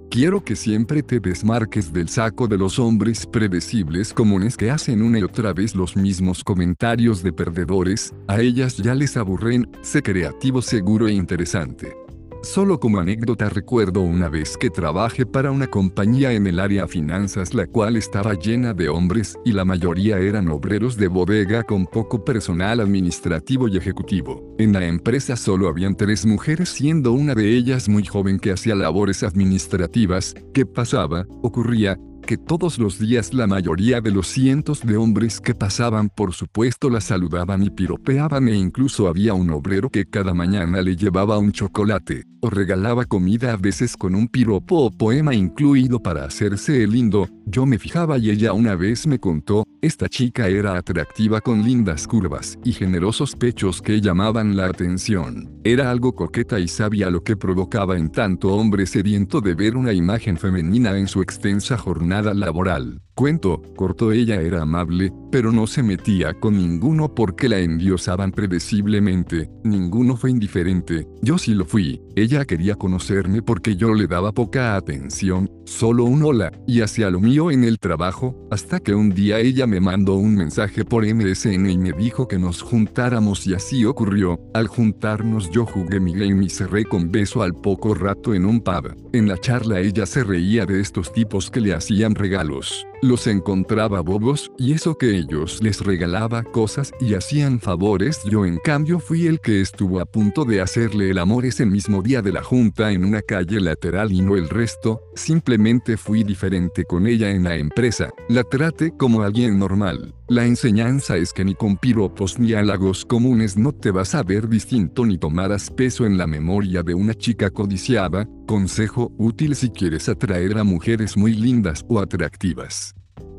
Quiero que siempre te desmarques del saco de los hombres predecibles comunes que hacen una y otra vez los mismos comentarios de perdedores, a ellas ya les aburren, sé creativo seguro e interesante. Solo como anécdota recuerdo una vez que trabajé para una compañía en el área finanzas la cual estaba llena de hombres y la mayoría eran obreros de bodega con poco personal administrativo y ejecutivo. En la empresa solo habían tres mujeres siendo una de ellas muy joven que hacía labores administrativas. ¿Qué pasaba? Ocurría que todos los días la mayoría de los cientos de hombres que pasaban por supuesto la saludaban y piropeaban e incluso había un obrero que cada mañana le llevaba un chocolate, o regalaba comida a veces con un piropo o poema incluido para hacerse el lindo, yo me fijaba y ella una vez me contó, esta chica era atractiva con lindas curvas y generosos pechos que llamaban la atención. Era algo coqueta y sabía lo que provocaba en tanto hombre sediento de ver una imagen femenina en su extensa jornada laboral. Cuento, cortó ella era amable, pero no se metía con ninguno porque la endiosaban predeciblemente, ninguno fue indiferente, yo sí lo fui, ella quería conocerme porque yo le daba poca atención, solo un hola, y hacia lo mío en el trabajo, hasta que un día ella me mandó un mensaje por MSN y me dijo que nos juntáramos y así ocurrió, al juntarnos yo jugué mi game y cerré con beso al poco rato en un pub, en la charla ella se reía de estos tipos que le hacían regalos. Los encontraba bobos, y eso que ellos les regalaba cosas y hacían favores, yo en cambio fui el que estuvo a punto de hacerle el amor ese mismo día de la junta en una calle lateral y no el resto, simplemente fui diferente con ella en la empresa, la traté como alguien normal. La enseñanza es que ni con piropos ni halagos comunes no te vas a ver distinto ni tomarás peso en la memoria de una chica codiciada, consejo útil si quieres atraer a mujeres muy lindas o atractivas.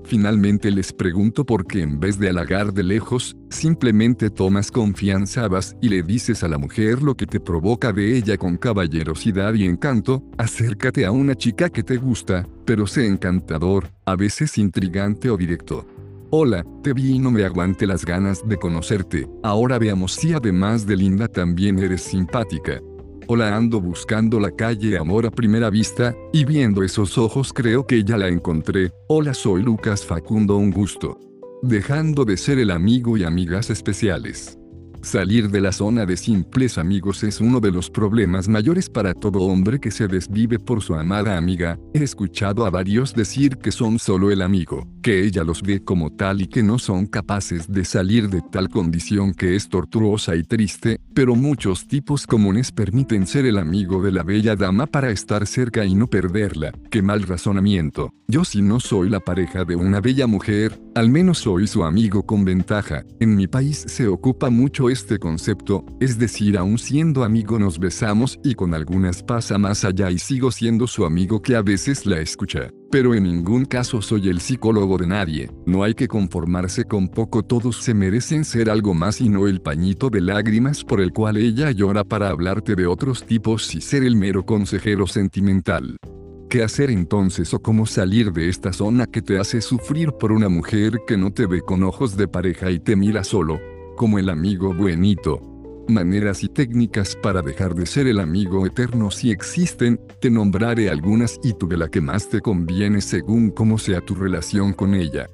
Finalmente les pregunto por qué en vez de halagar de lejos, simplemente tomas confianza vas y le dices a la mujer lo que te provoca de ella con caballerosidad y encanto, acércate a una chica que te gusta, pero sé encantador, a veces intrigante o directo. Hola, te vi y no me aguante las ganas de conocerte. Ahora veamos si además de linda también eres simpática. Hola ando buscando la calle Amor a primera vista, y viendo esos ojos creo que ya la encontré. Hola soy Lucas Facundo un gusto. Dejando de ser el amigo y amigas especiales. Salir de la zona de simples amigos es uno de los problemas mayores para todo hombre que se desvive por su amada amiga. He escuchado a varios decir que son solo el amigo, que ella los ve como tal y que no son capaces de salir de tal condición que es tortuosa y triste, pero muchos tipos comunes permiten ser el amigo de la bella dama para estar cerca y no perderla. Qué mal razonamiento. Yo si no soy la pareja de una bella mujer, al menos soy su amigo con ventaja. En mi país se ocupa mucho este concepto, es decir, aún siendo amigo nos besamos y con algunas pasa más allá y sigo siendo su amigo que a veces la escucha. Pero en ningún caso soy el psicólogo de nadie, no hay que conformarse con poco, todos se merecen ser algo más y no el pañito de lágrimas por el cual ella llora para hablarte de otros tipos y ser el mero consejero sentimental. ¿Qué hacer entonces o cómo salir de esta zona que te hace sufrir por una mujer que no te ve con ojos de pareja y te mira solo? Como el amigo buenito. Maneras y técnicas para dejar de ser el amigo eterno si existen, te nombraré algunas y tú de la que más te conviene según cómo sea tu relación con ella.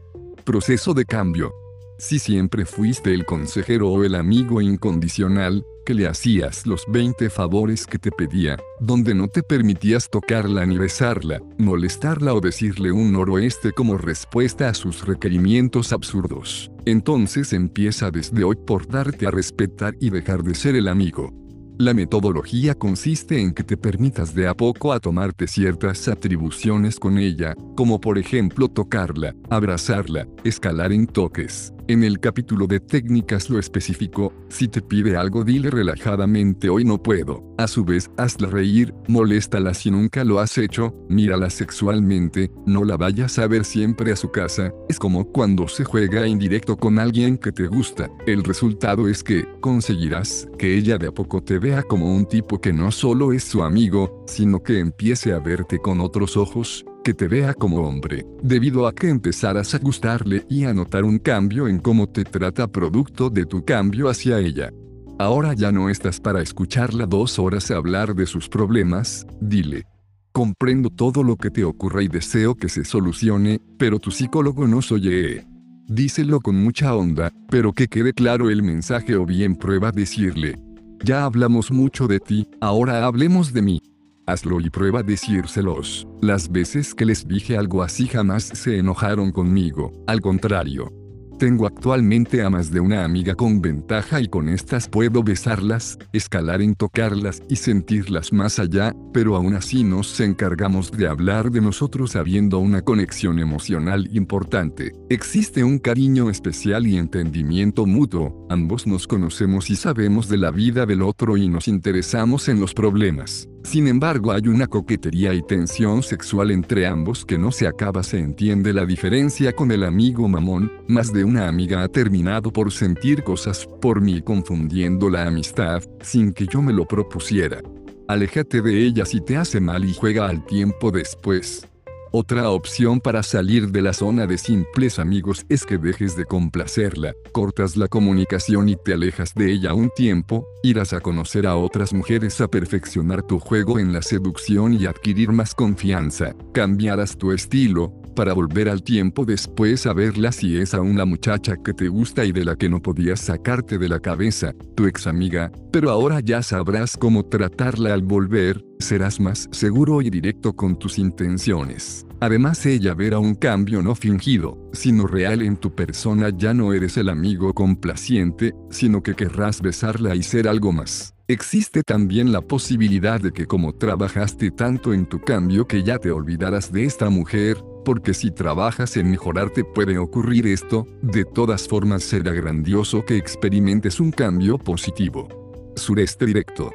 Proceso de cambio. Si siempre fuiste el consejero o el amigo incondicional, que le hacías los 20 favores que te pedía, donde no te permitías tocarla ni besarla, molestarla o decirle un noroeste como respuesta a sus requerimientos absurdos. Entonces empieza desde hoy por darte a respetar y dejar de ser el amigo. La metodología consiste en que te permitas de a poco a tomarte ciertas atribuciones con ella, como por ejemplo tocarla, abrazarla, escalar en toques, en el capítulo de técnicas lo especificó, si te pide algo dile relajadamente hoy no puedo. A su vez, hazla reír, moléstala si nunca lo has hecho, mírala sexualmente, no la vayas a ver siempre a su casa, es como cuando se juega indirecto con alguien que te gusta. El resultado es que, conseguirás que ella de a poco te vea como un tipo que no solo es su amigo, sino que empiece a verte con otros ojos, que te vea como hombre, debido a que empezarás a gustarle y a notar un cambio en cómo te trata producto de tu cambio hacia ella. Ahora ya no estás para escucharla dos horas hablar de sus problemas, dile. Comprendo todo lo que te ocurra y deseo que se solucione, pero tu psicólogo no soy. Díselo con mucha onda, pero que quede claro el mensaje o bien prueba decirle. Ya hablamos mucho de ti, ahora hablemos de mí. Hazlo y prueba decírselos. Las veces que les dije algo así jamás se enojaron conmigo, al contrario, tengo actualmente a más de una amiga con ventaja y con estas puedo besarlas, escalar en tocarlas y sentirlas más allá, pero aún así nos encargamos de hablar de nosotros habiendo una conexión emocional importante. Existe un cariño especial y entendimiento mutuo, ambos nos conocemos y sabemos de la vida del otro y nos interesamos en los problemas. Sin embargo, hay una coquetería y tensión sexual entre ambos que no se acaba. Se entiende la diferencia con el amigo mamón, más de una amiga ha terminado por sentir cosas por mí confundiendo la amistad, sin que yo me lo propusiera. Aléjate de ella si te hace mal y juega al tiempo después. Otra opción para salir de la zona de simples amigos es que dejes de complacerla, cortas la comunicación y te alejas de ella un tiempo, irás a conocer a otras mujeres a perfeccionar tu juego en la seducción y adquirir más confianza, cambiarás tu estilo, para volver al tiempo después a verla si es aún la muchacha que te gusta y de la que no podías sacarte de la cabeza, tu ex amiga, pero ahora ya sabrás cómo tratarla. Al volver, serás más seguro y directo con tus intenciones. Además ella verá un cambio no fingido, sino real en tu persona ya no eres el amigo complaciente, sino que querrás besarla y ser algo más. Existe también la posibilidad de que como trabajaste tanto en tu cambio que ya te olvidarás de esta mujer, porque si trabajas en mejorarte puede ocurrir esto, de todas formas será grandioso que experimentes un cambio positivo. Sureste directo.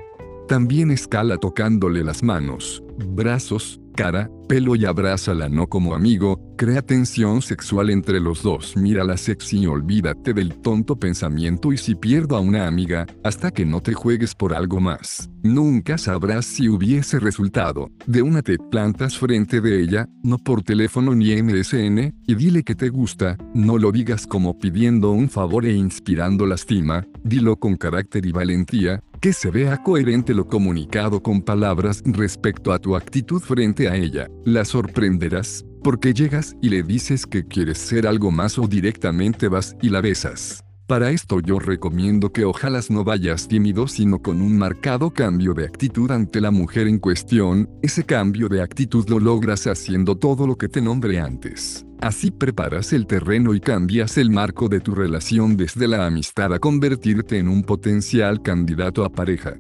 También escala tocándole las manos, brazos, cara, pelo y abrázala no como amigo, crea tensión sexual entre los dos, mírala sexy y olvídate del tonto pensamiento y si pierdo a una amiga, hasta que no te juegues por algo más. Nunca sabrás si hubiese resultado. De una te plantas frente de ella, no por teléfono ni MSN, y dile que te gusta, no lo digas como pidiendo un favor e inspirando lastima, dilo con carácter y valentía, que se vea coherente lo comunicado con palabras respecto a tu actitud frente a ella. La sorprenderás, porque llegas y le dices que quieres ser algo más o directamente vas y la besas. Para esto yo recomiendo que ojalá no vayas tímido sino con un marcado cambio de actitud ante la mujer en cuestión, ese cambio de actitud lo logras haciendo todo lo que te nombré antes. Así preparas el terreno y cambias el marco de tu relación desde la amistad a convertirte en un potencial candidato a pareja.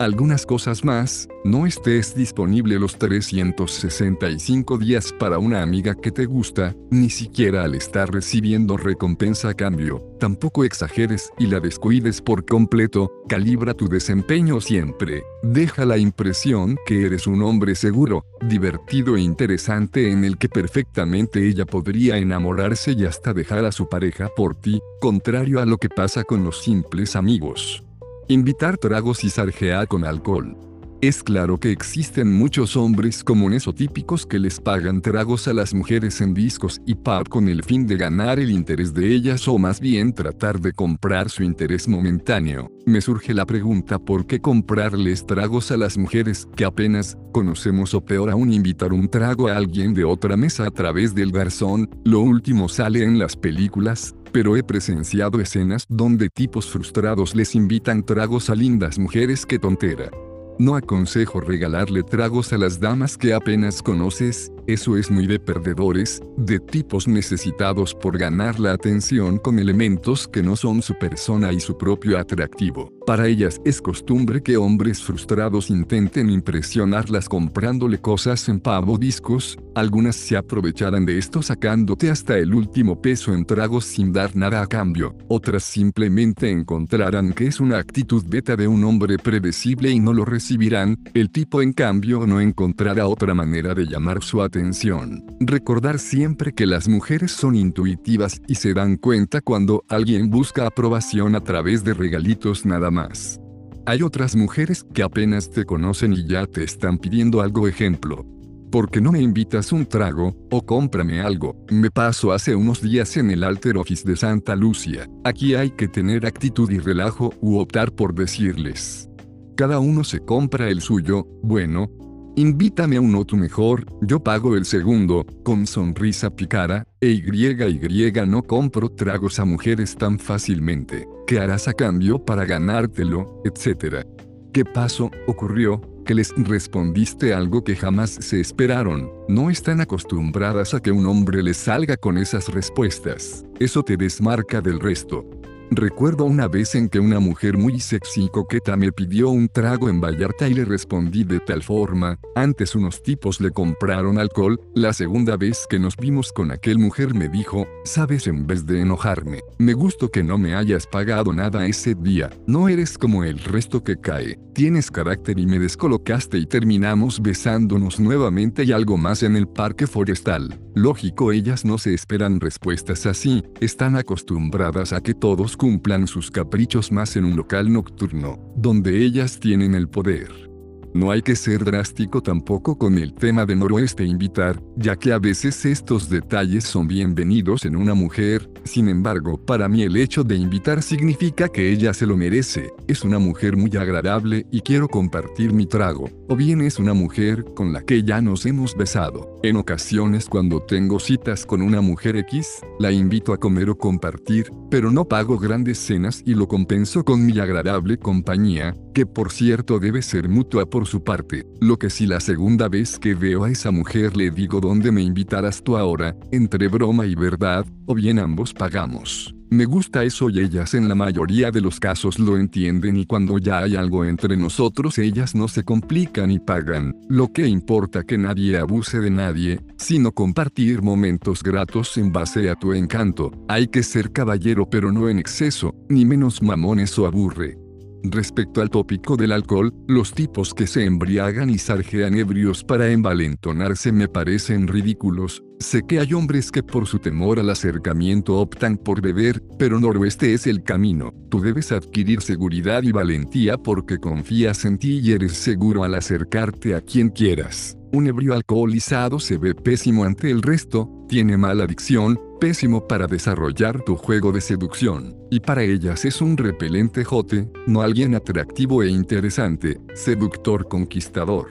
Algunas cosas más, no estés disponible los 365 días para una amiga que te gusta, ni siquiera al estar recibiendo recompensa a cambio, tampoco exageres y la descuides por completo, calibra tu desempeño siempre, deja la impresión que eres un hombre seguro, divertido e interesante en el que perfectamente ella podría enamorarse y hasta dejar a su pareja por ti, contrario a lo que pasa con los simples amigos. Invitar tragos y sarjear con alcohol. Es claro que existen muchos hombres comunes o típicos que les pagan tragos a las mujeres en discos y pub con el fin de ganar el interés de ellas o más bien tratar de comprar su interés momentáneo. Me surge la pregunta por qué comprarles tragos a las mujeres que apenas conocemos o peor aún invitar un trago a alguien de otra mesa a través del garzón, lo último sale en las películas, pero he presenciado escenas donde tipos frustrados les invitan tragos a lindas mujeres que tontera. No aconsejo regalarle tragos a las damas que apenas conoces, eso es muy de perdedores, de tipos necesitados por ganar la atención con elementos que no son su persona y su propio atractivo. Para ellas es costumbre que hombres frustrados intenten impresionarlas comprándole cosas en pavo discos, algunas se aprovecharán de esto sacándote hasta el último peso en tragos sin dar nada a cambio, otras simplemente encontrarán que es una actitud beta de un hombre predecible y no lo recibirán, el tipo en cambio no encontrará otra manera de llamar su atención. Recordar siempre que las mujeres son intuitivas y se dan cuenta cuando alguien busca aprobación a través de regalitos nada más. Hay otras mujeres que apenas te conocen y ya te están pidiendo algo ejemplo. ¿por qué no me invitas un trago? O cómprame algo. Me paso hace unos días en el Alter Office de Santa Lucia. Aquí hay que tener actitud y relajo u optar por decirles. Cada uno se compra el suyo, bueno, Invítame a uno tu mejor, yo pago el segundo, con sonrisa picara, e y no compro tragos a mujeres tan fácilmente, ¿qué harás a cambio para ganártelo, etcétera? ¿Qué pasó? Ocurrió, que les respondiste algo que jamás se esperaron, no están acostumbradas a que un hombre les salga con esas respuestas, eso te desmarca del resto. Recuerdo una vez en que una mujer muy sexy y coqueta me pidió un trago en Vallarta y le respondí de tal forma, antes unos tipos le compraron alcohol, la segunda vez que nos vimos con aquel mujer me dijo, sabes en vez de enojarme, me gustó que no me hayas pagado nada ese día, no eres como el resto que cae, tienes carácter y me descolocaste y terminamos besándonos nuevamente y algo más en el parque forestal. Lógico, ellas no se esperan respuestas así, están acostumbradas a que todos cumplan sus caprichos más en un local nocturno, donde ellas tienen el poder. No hay que ser drástico tampoco con el tema de noroeste invitar, ya que a veces estos detalles son bienvenidos en una mujer, sin embargo, para mí el hecho de invitar significa que ella se lo merece, es una mujer muy agradable y quiero compartir mi trago, o bien es una mujer con la que ya nos hemos besado. En ocasiones cuando tengo citas con una mujer X, la invito a comer o compartir, pero no pago grandes cenas y lo compenso con mi agradable compañía, que por cierto debe ser mutua por su parte, lo que si la segunda vez que veo a esa mujer le digo dónde me invitarás tú ahora, entre broma y verdad, o bien ambos pagamos. Me gusta eso y ellas en la mayoría de los casos lo entienden y cuando ya hay algo entre nosotros ellas no se complican y pagan. Lo que importa que nadie abuse de nadie, sino compartir momentos gratos en base a tu encanto. Hay que ser caballero pero no en exceso, ni menos mamones o aburre. Respecto al tópico del alcohol, los tipos que se embriagan y sarjean ebrios para envalentonarse me parecen ridículos. Sé que hay hombres que por su temor al acercamiento optan por beber, pero noroeste es el camino. Tú debes adquirir seguridad y valentía porque confías en ti y eres seguro al acercarte a quien quieras. Un ebrio alcoholizado se ve pésimo ante el resto, tiene mala adicción, pésimo para desarrollar tu juego de seducción, y para ellas es un repelente jote, no alguien atractivo e interesante, seductor conquistador.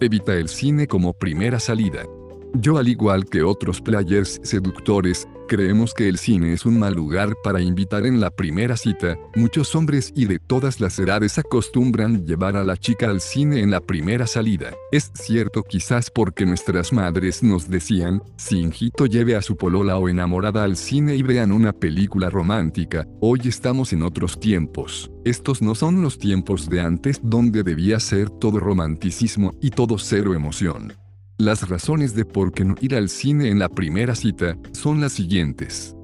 Evita el cine como primera salida. Yo al igual que otros players seductores, creemos que el cine es un mal lugar para invitar en la primera cita, muchos hombres y de todas las edades acostumbran llevar a la chica al cine en la primera salida. Es cierto quizás porque nuestras madres nos decían, si hijito lleve a su polola o enamorada al cine y vean una película romántica, hoy estamos en otros tiempos. Estos no son los tiempos de antes donde debía ser todo romanticismo y todo cero emoción. Las razones de por qué no ir al cine en la primera cita son las siguientes.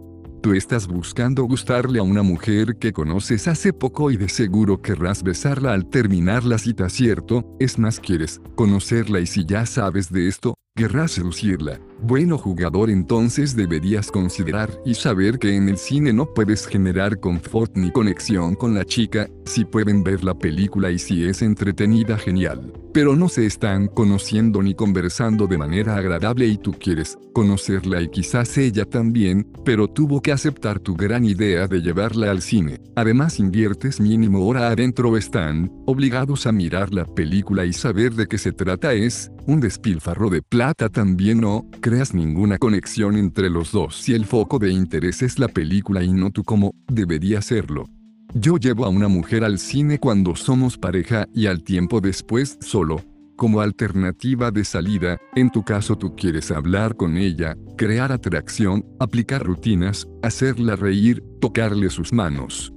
Tú estás buscando gustarle a una mujer que conoces hace poco y de seguro querrás besarla al terminar la cita, ¿cierto? Es más, quieres conocerla y si ya sabes de esto, querrás seducirla. Bueno jugador entonces deberías considerar y saber que en el cine no puedes generar confort ni conexión con la chica, si pueden ver la película y si es entretenida genial. Pero no se están conociendo ni conversando de manera agradable y tú quieres conocerla y quizás ella también, pero tuvo que aceptar tu gran idea de llevarla al cine. Además inviertes mínimo hora adentro están obligados a mirar la película y saber de qué se trata es un despilfarro de plata también no creas ninguna conexión entre los dos si el foco de interés es la película y no tú como debería serlo. Yo llevo a una mujer al cine cuando somos pareja y al tiempo después solo. Como alternativa de salida, en tu caso tú quieres hablar con ella, crear atracción, aplicar rutinas, hacerla reír, tocarle sus manos,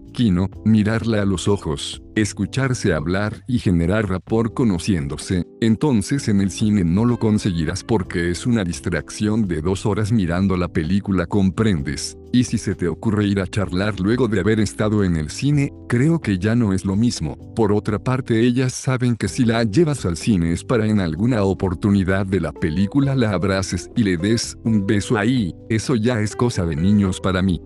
mirarla a los ojos, escucharse hablar y generar rapor conociéndose, entonces en el cine no lo conseguirás porque es una distracción de dos horas mirando la película comprendes, y si se te ocurre ir a charlar luego de haber estado en el cine, creo que ya no es lo mismo. Por otra parte ellas saben que si la llevas al cine es para en alguna oportunidad de la película la abraces y le des un beso ahí, eso ya es cosa de niños para mí.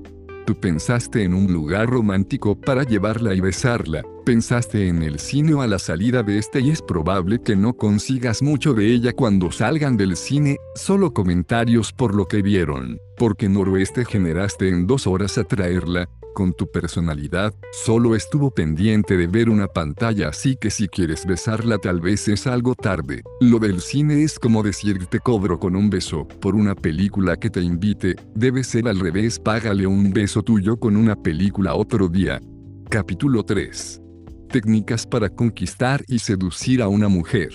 Tú pensaste en un lugar romántico para llevarla y besarla, pensaste en el cine a la salida de este y es probable que no consigas mucho de ella cuando salgan del cine, solo comentarios por lo que vieron, porque noroeste generaste en dos horas atraerla, con tu personalidad, solo estuvo pendiente de ver una pantalla así que si quieres besarla tal vez es algo tarde. Lo del cine es como decir te cobro con un beso por una película que te invite, debe ser al revés, págale un beso tuyo con una película otro día. Capítulo 3. Técnicas para conquistar y seducir a una mujer.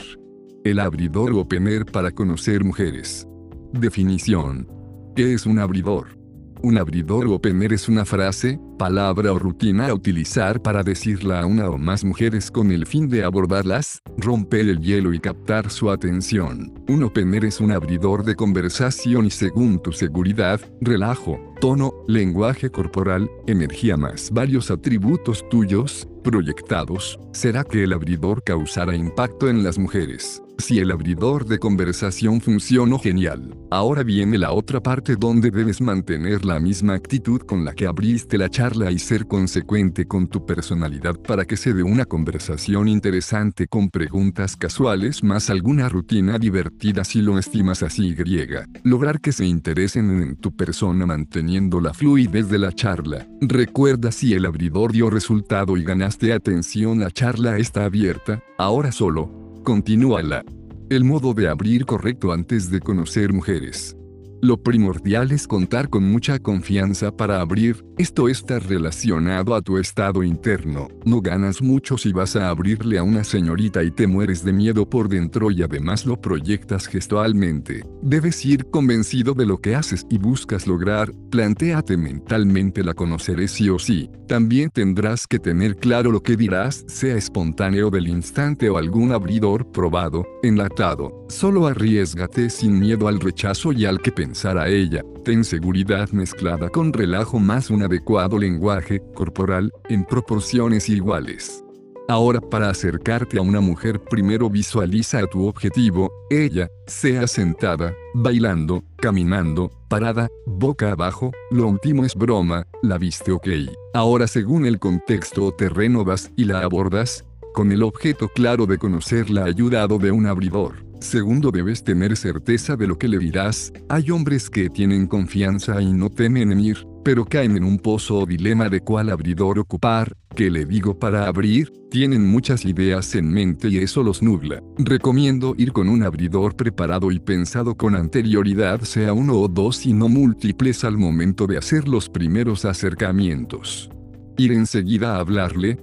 El abridor o pener para conocer mujeres. Definición. ¿Qué es un abridor? Un abridor o pener es una frase, palabra o rutina a utilizar para decirla a una o más mujeres con el fin de abordarlas, romper el hielo y captar su atención. Un opener es un abridor de conversación y según tu seguridad, relajo, tono, lenguaje corporal, energía más varios atributos tuyos, proyectados, será que el abridor causará impacto en las mujeres. Si el abridor de conversación funcionó genial, ahora viene la otra parte donde debes mantener la misma actitud con la que abriste la charla y ser consecuente con tu personalidad para que se dé una conversación interesante con preguntas casuales más alguna rutina divertida si lo estimas así griega. Lograr que se interesen en tu persona manteniendo la fluidez de la charla. Recuerda si el abridor dio resultado y ganaste atención la charla está abierta, ahora solo Continúala. El modo de abrir correcto antes de conocer mujeres. Lo primordial es contar con mucha confianza para abrir, esto está relacionado a tu estado interno, no ganas mucho si vas a abrirle a una señorita y te mueres de miedo por dentro y además lo proyectas gestualmente. Debes ir convencido de lo que haces y buscas lograr, plantéate mentalmente la conoceré sí o sí, también tendrás que tener claro lo que dirás, sea espontáneo del instante o algún abridor probado, enlatado, solo arriesgate sin miedo al rechazo y al que pensar a ella, ten seguridad mezclada con relajo más un adecuado lenguaje corporal, en proporciones iguales. Ahora para acercarte a una mujer primero visualiza a tu objetivo, ella, sea sentada, bailando, caminando, parada, boca abajo, lo último es broma, la viste ok. Ahora según el contexto o terreno vas y la abordas, con el objeto claro de conocerla ayudado de un abridor. Segundo, debes tener certeza de lo que le dirás. Hay hombres que tienen confianza y no temen en ir, pero caen en un pozo o dilema de cuál abridor ocupar, ¿qué le digo para abrir? Tienen muchas ideas en mente y eso los nubla. Recomiendo ir con un abridor preparado y pensado con anterioridad, sea uno o dos y no múltiples al momento de hacer los primeros acercamientos. Ir enseguida a hablarle,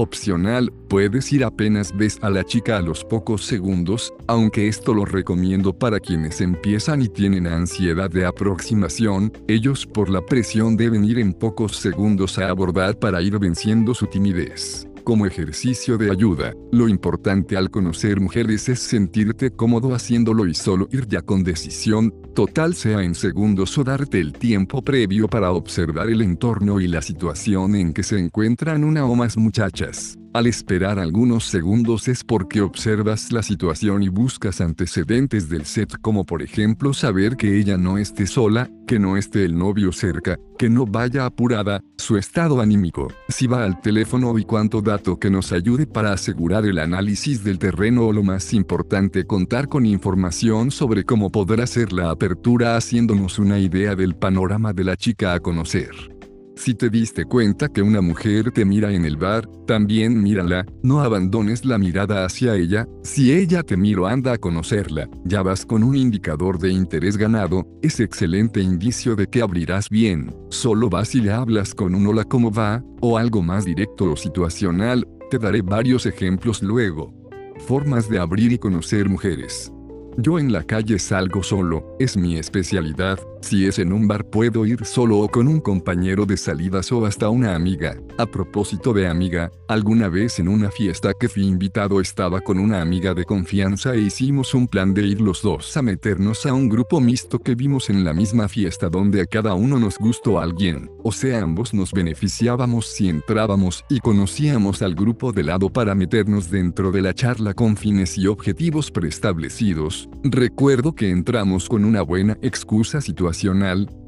Opcional, puedes ir apenas ves a la chica a los pocos segundos, aunque esto lo recomiendo para quienes empiezan y tienen ansiedad de aproximación, ellos por la presión deben ir en pocos segundos a abordar para ir venciendo su timidez como ejercicio de ayuda. Lo importante al conocer mujeres es sentirte cómodo haciéndolo y solo ir ya con decisión, total sea en segundos o darte el tiempo previo para observar el entorno y la situación en que se encuentran una o más muchachas. Al esperar algunos segundos es porque observas la situación y buscas antecedentes del set como por ejemplo saber que ella no esté sola, que no esté el novio cerca, que no vaya apurada, su estado anímico, si va al teléfono y cuánto dato que nos ayude para asegurar el análisis del terreno o lo más importante contar con información sobre cómo poder hacer la apertura haciéndonos una idea del panorama de la chica a conocer. Si te diste cuenta que una mujer te mira en el bar, también mírala, no abandones la mirada hacia ella, si ella te miro anda a conocerla, ya vas con un indicador de interés ganado, es excelente indicio de que abrirás bien, solo vas y le hablas con un hola cómo va, o algo más directo o situacional, te daré varios ejemplos luego. Formas de abrir y conocer mujeres. Yo en la calle salgo solo, es mi especialidad, si es en un bar puedo ir solo o con un compañero de salidas o hasta una amiga. A propósito de amiga, alguna vez en una fiesta que fui invitado estaba con una amiga de confianza e hicimos un plan de ir los dos a meternos a un grupo mixto que vimos en la misma fiesta donde a cada uno nos gustó alguien, o sea ambos nos beneficiábamos si entrábamos y conocíamos al grupo de lado para meternos dentro de la charla con fines y objetivos preestablecidos. Recuerdo que entramos con una buena excusa situación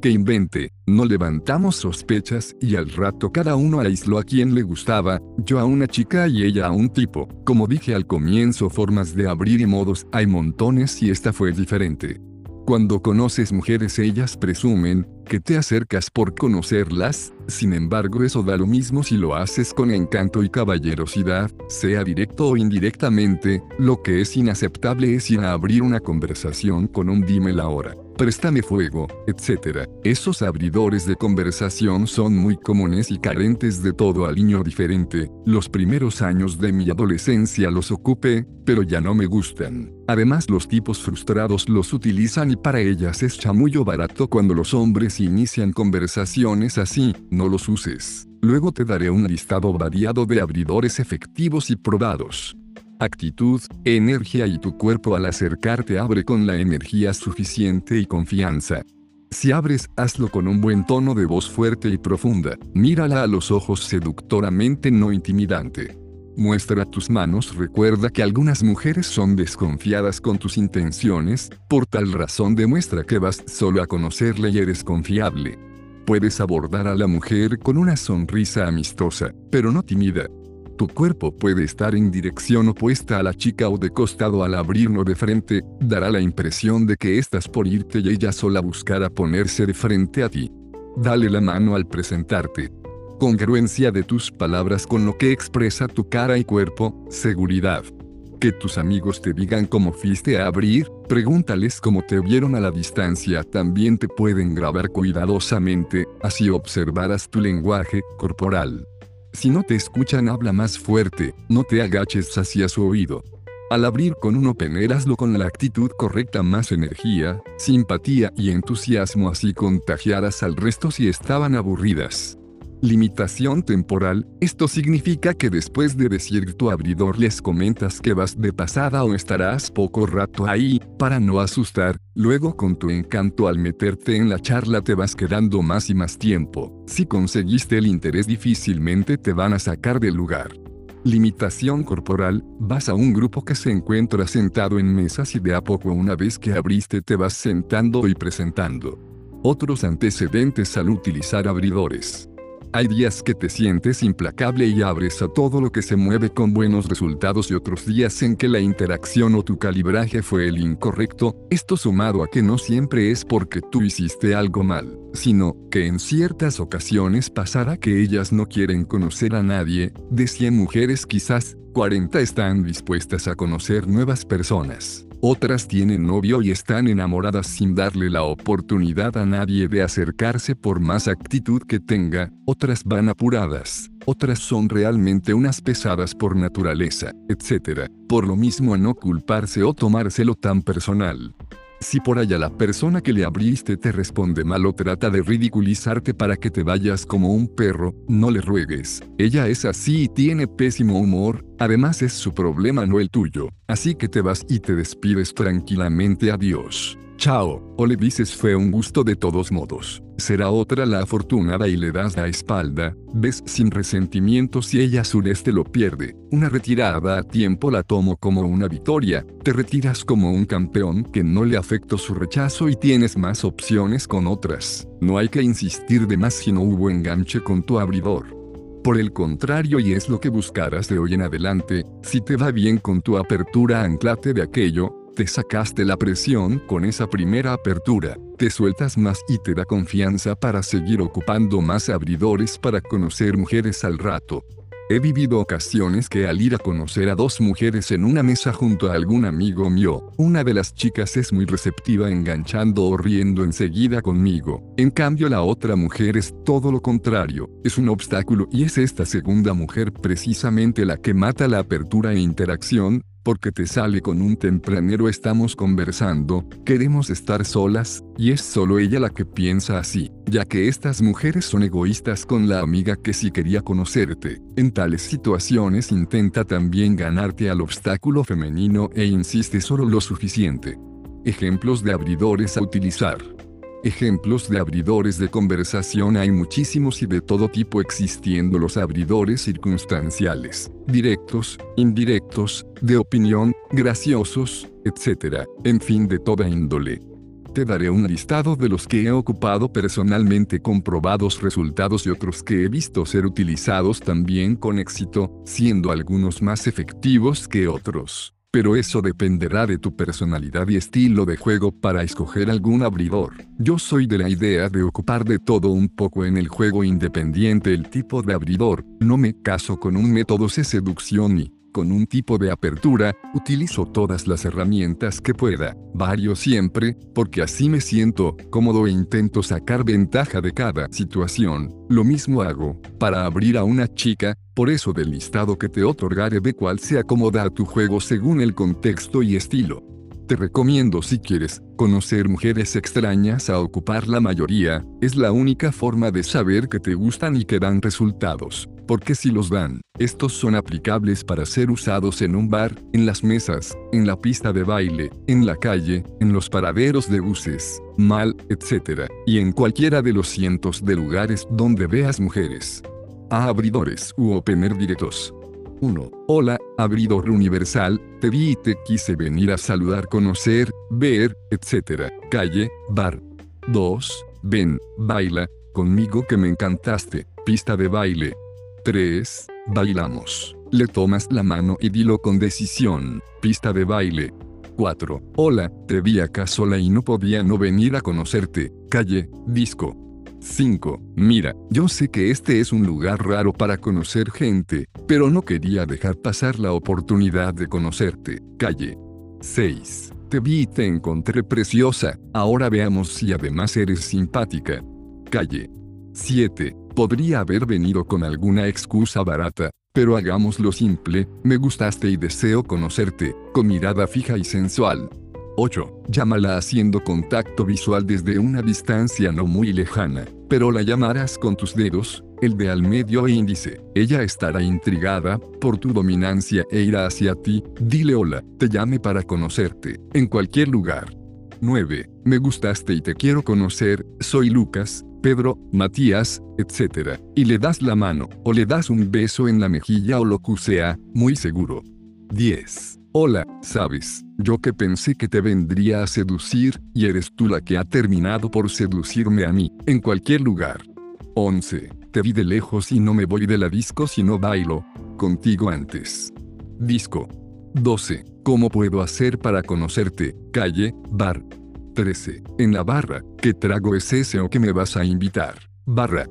que invente, no levantamos sospechas y al rato cada uno aisló a quien le gustaba, yo a una chica y ella a un tipo. Como dije al comienzo, formas de abrir y modos hay montones y esta fue diferente. Cuando conoces mujeres ellas presumen que te acercas por conocerlas, sin embargo eso da lo mismo si lo haces con encanto y caballerosidad, sea directo o indirectamente, lo que es inaceptable es ir a abrir una conversación con un dime la hora préstame fuego, etc. Esos abridores de conversación son muy comunes y carentes de todo aliño diferente. Los primeros años de mi adolescencia los ocupé, pero ya no me gustan. Además los tipos frustrados los utilizan y para ellas es chamullo barato cuando los hombres inician conversaciones así, no los uses. Luego te daré un listado variado de abridores efectivos y probados actitud, energía y tu cuerpo al acercarte abre con la energía suficiente y confianza. Si abres, hazlo con un buen tono de voz fuerte y profunda. Mírala a los ojos seductoramente no intimidante. Muestra tus manos. Recuerda que algunas mujeres son desconfiadas con tus intenciones, por tal razón demuestra que vas solo a conocerle y eres confiable. Puedes abordar a la mujer con una sonrisa amistosa, pero no tímida. Tu cuerpo puede estar en dirección opuesta a la chica o de costado al abrirlo de frente, dará la impresión de que estás por irte y ella sola buscará ponerse de frente a ti. Dale la mano al presentarte. Congruencia de tus palabras con lo que expresa tu cara y cuerpo, seguridad. Que tus amigos te digan cómo fuiste a abrir, pregúntales cómo te vieron a la distancia. También te pueden grabar cuidadosamente, así observarás tu lenguaje corporal. Si no te escuchan habla más fuerte, no te agaches hacia su oído. Al abrir con un opener hazlo con la actitud correcta más energía, simpatía y entusiasmo así contagiarás al resto si estaban aburridas. Limitación temporal, esto significa que después de decir tu abridor les comentas que vas de pasada o estarás poco rato ahí, para no asustar, luego con tu encanto al meterte en la charla te vas quedando más y más tiempo. Si conseguiste el interés difícilmente te van a sacar del lugar. Limitación corporal, vas a un grupo que se encuentra sentado en mesas y de a poco una vez que abriste te vas sentando y presentando. Otros antecedentes al utilizar abridores. Hay días que te sientes implacable y abres a todo lo que se mueve con buenos resultados y otros días en que la interacción o tu calibraje fue el incorrecto, esto sumado a que no siempre es porque tú hiciste algo mal, sino que en ciertas ocasiones pasará que ellas no quieren conocer a nadie, de 100 mujeres quizás, 40 están dispuestas a conocer nuevas personas. Otras tienen novio y están enamoradas sin darle la oportunidad a nadie de acercarse por más actitud que tenga, otras van apuradas, otras son realmente unas pesadas por naturaleza, etc. Por lo mismo a no culparse o tomárselo tan personal. Si por allá la persona que le abriste te responde mal o trata de ridiculizarte para que te vayas como un perro, no le ruegues. Ella es así y tiene pésimo humor, además es su problema no el tuyo. Así que te vas y te despides tranquilamente adiós. Chao, o le dices fue un gusto de todos modos. Será otra la afortunada y le das la espalda, ves sin resentimiento si ella sureste lo pierde. Una retirada a tiempo la tomo como una victoria, te retiras como un campeón que no le afectó su rechazo y tienes más opciones con otras. No hay que insistir de más si no hubo enganche con tu abridor. Por el contrario, y es lo que buscarás de hoy en adelante, si te va bien con tu apertura anclate de aquello, te sacaste la presión con esa primera apertura, te sueltas más y te da confianza para seguir ocupando más abridores para conocer mujeres al rato. He vivido ocasiones que al ir a conocer a dos mujeres en una mesa junto a algún amigo mío, una de las chicas es muy receptiva enganchando o riendo enseguida conmigo. En cambio la otra mujer es todo lo contrario, es un obstáculo y es esta segunda mujer precisamente la que mata la apertura e interacción, porque te sale con un tempranero estamos conversando, queremos estar solas, y es solo ella la que piensa así, ya que estas mujeres son egoístas con la amiga que sí quería conocerte. En tales situaciones intenta también ganarte al obstáculo femenino e insiste solo lo suficiente. Ejemplos de abridores a utilizar. Ejemplos de abridores de conversación hay muchísimos y de todo tipo existiendo los abridores circunstanciales, directos, indirectos, de opinión, graciosos, etc., en fin de toda índole. Te daré un listado de los que he ocupado personalmente comprobados resultados y otros que he visto ser utilizados también con éxito, siendo algunos más efectivos que otros pero eso dependerá de tu personalidad y estilo de juego para escoger algún abridor. Yo soy de la idea de ocupar de todo un poco en el juego independiente el tipo de abridor, no me caso con un método de seducción y, con un tipo de apertura, utilizo todas las herramientas que pueda, varios siempre, porque así me siento cómodo e intento sacar ventaja de cada situación. Lo mismo hago, para abrir a una chica, por eso del listado que te otorgaré ve cuál se acomoda a tu juego según el contexto y estilo. Te recomiendo si quieres conocer mujeres extrañas a ocupar la mayoría, es la única forma de saber que te gustan y que dan resultados porque si los dan, estos son aplicables para ser usados en un bar, en las mesas, en la pista de baile, en la calle, en los paraderos de buses, mal, etc. Y en cualquiera de los cientos de lugares donde veas mujeres. A abridores u opener directos. 1. Hola, abridor universal, te vi y te quise venir a saludar, conocer, ver, etc. Calle, bar. 2. Ven, baila, conmigo que me encantaste, pista de baile, 3. Bailamos. Le tomas la mano y dilo con decisión. Pista de baile. 4. Hola, te vi acá sola y no podía no venir a conocerte. Calle, disco. 5. Mira, yo sé que este es un lugar raro para conocer gente, pero no quería dejar pasar la oportunidad de conocerte. Calle. 6. Te vi y te encontré preciosa, ahora veamos si además eres simpática. Calle. 7. Podría haber venido con alguna excusa barata, pero hagámoslo simple, me gustaste y deseo conocerte, con mirada fija y sensual. 8. Llámala haciendo contacto visual desde una distancia no muy lejana, pero la llamarás con tus dedos, el de al medio e índice. Ella estará intrigada por tu dominancia e irá hacia ti. Dile hola, te llame para conocerte, en cualquier lugar. 9. Me gustaste y te quiero conocer, soy Lucas, Pedro, Matías, etc. Y le das la mano, o le das un beso en la mejilla o lo que sea, muy seguro. 10. Hola, sabes, yo que pensé que te vendría a seducir, y eres tú la que ha terminado por seducirme a mí, en cualquier lugar. 11. Te vi de lejos y no me voy de la disco si no bailo, contigo antes. Disco. 12. ¿Cómo puedo hacer para conocerte? Calle, bar, 13. En la barra, ¿qué trago es ese o qué me vas a invitar? Barra.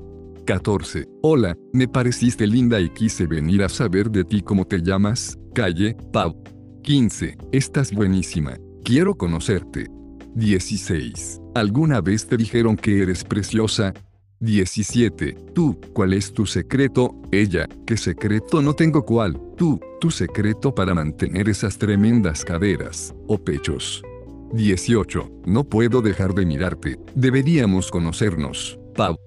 14. Hola, me pareciste linda y quise venir a saber de ti cómo te llamas. Calle, Pau. 15. Estás buenísima. Quiero conocerte. 16. ¿Alguna vez te dijeron que eres preciosa? 17. Tú, ¿cuál es tu secreto? Ella, ¿qué secreto no tengo cuál? Tú, tu secreto para mantener esas tremendas caderas, o pechos. 18. No puedo dejar de mirarte. Deberíamos conocernos. Pau.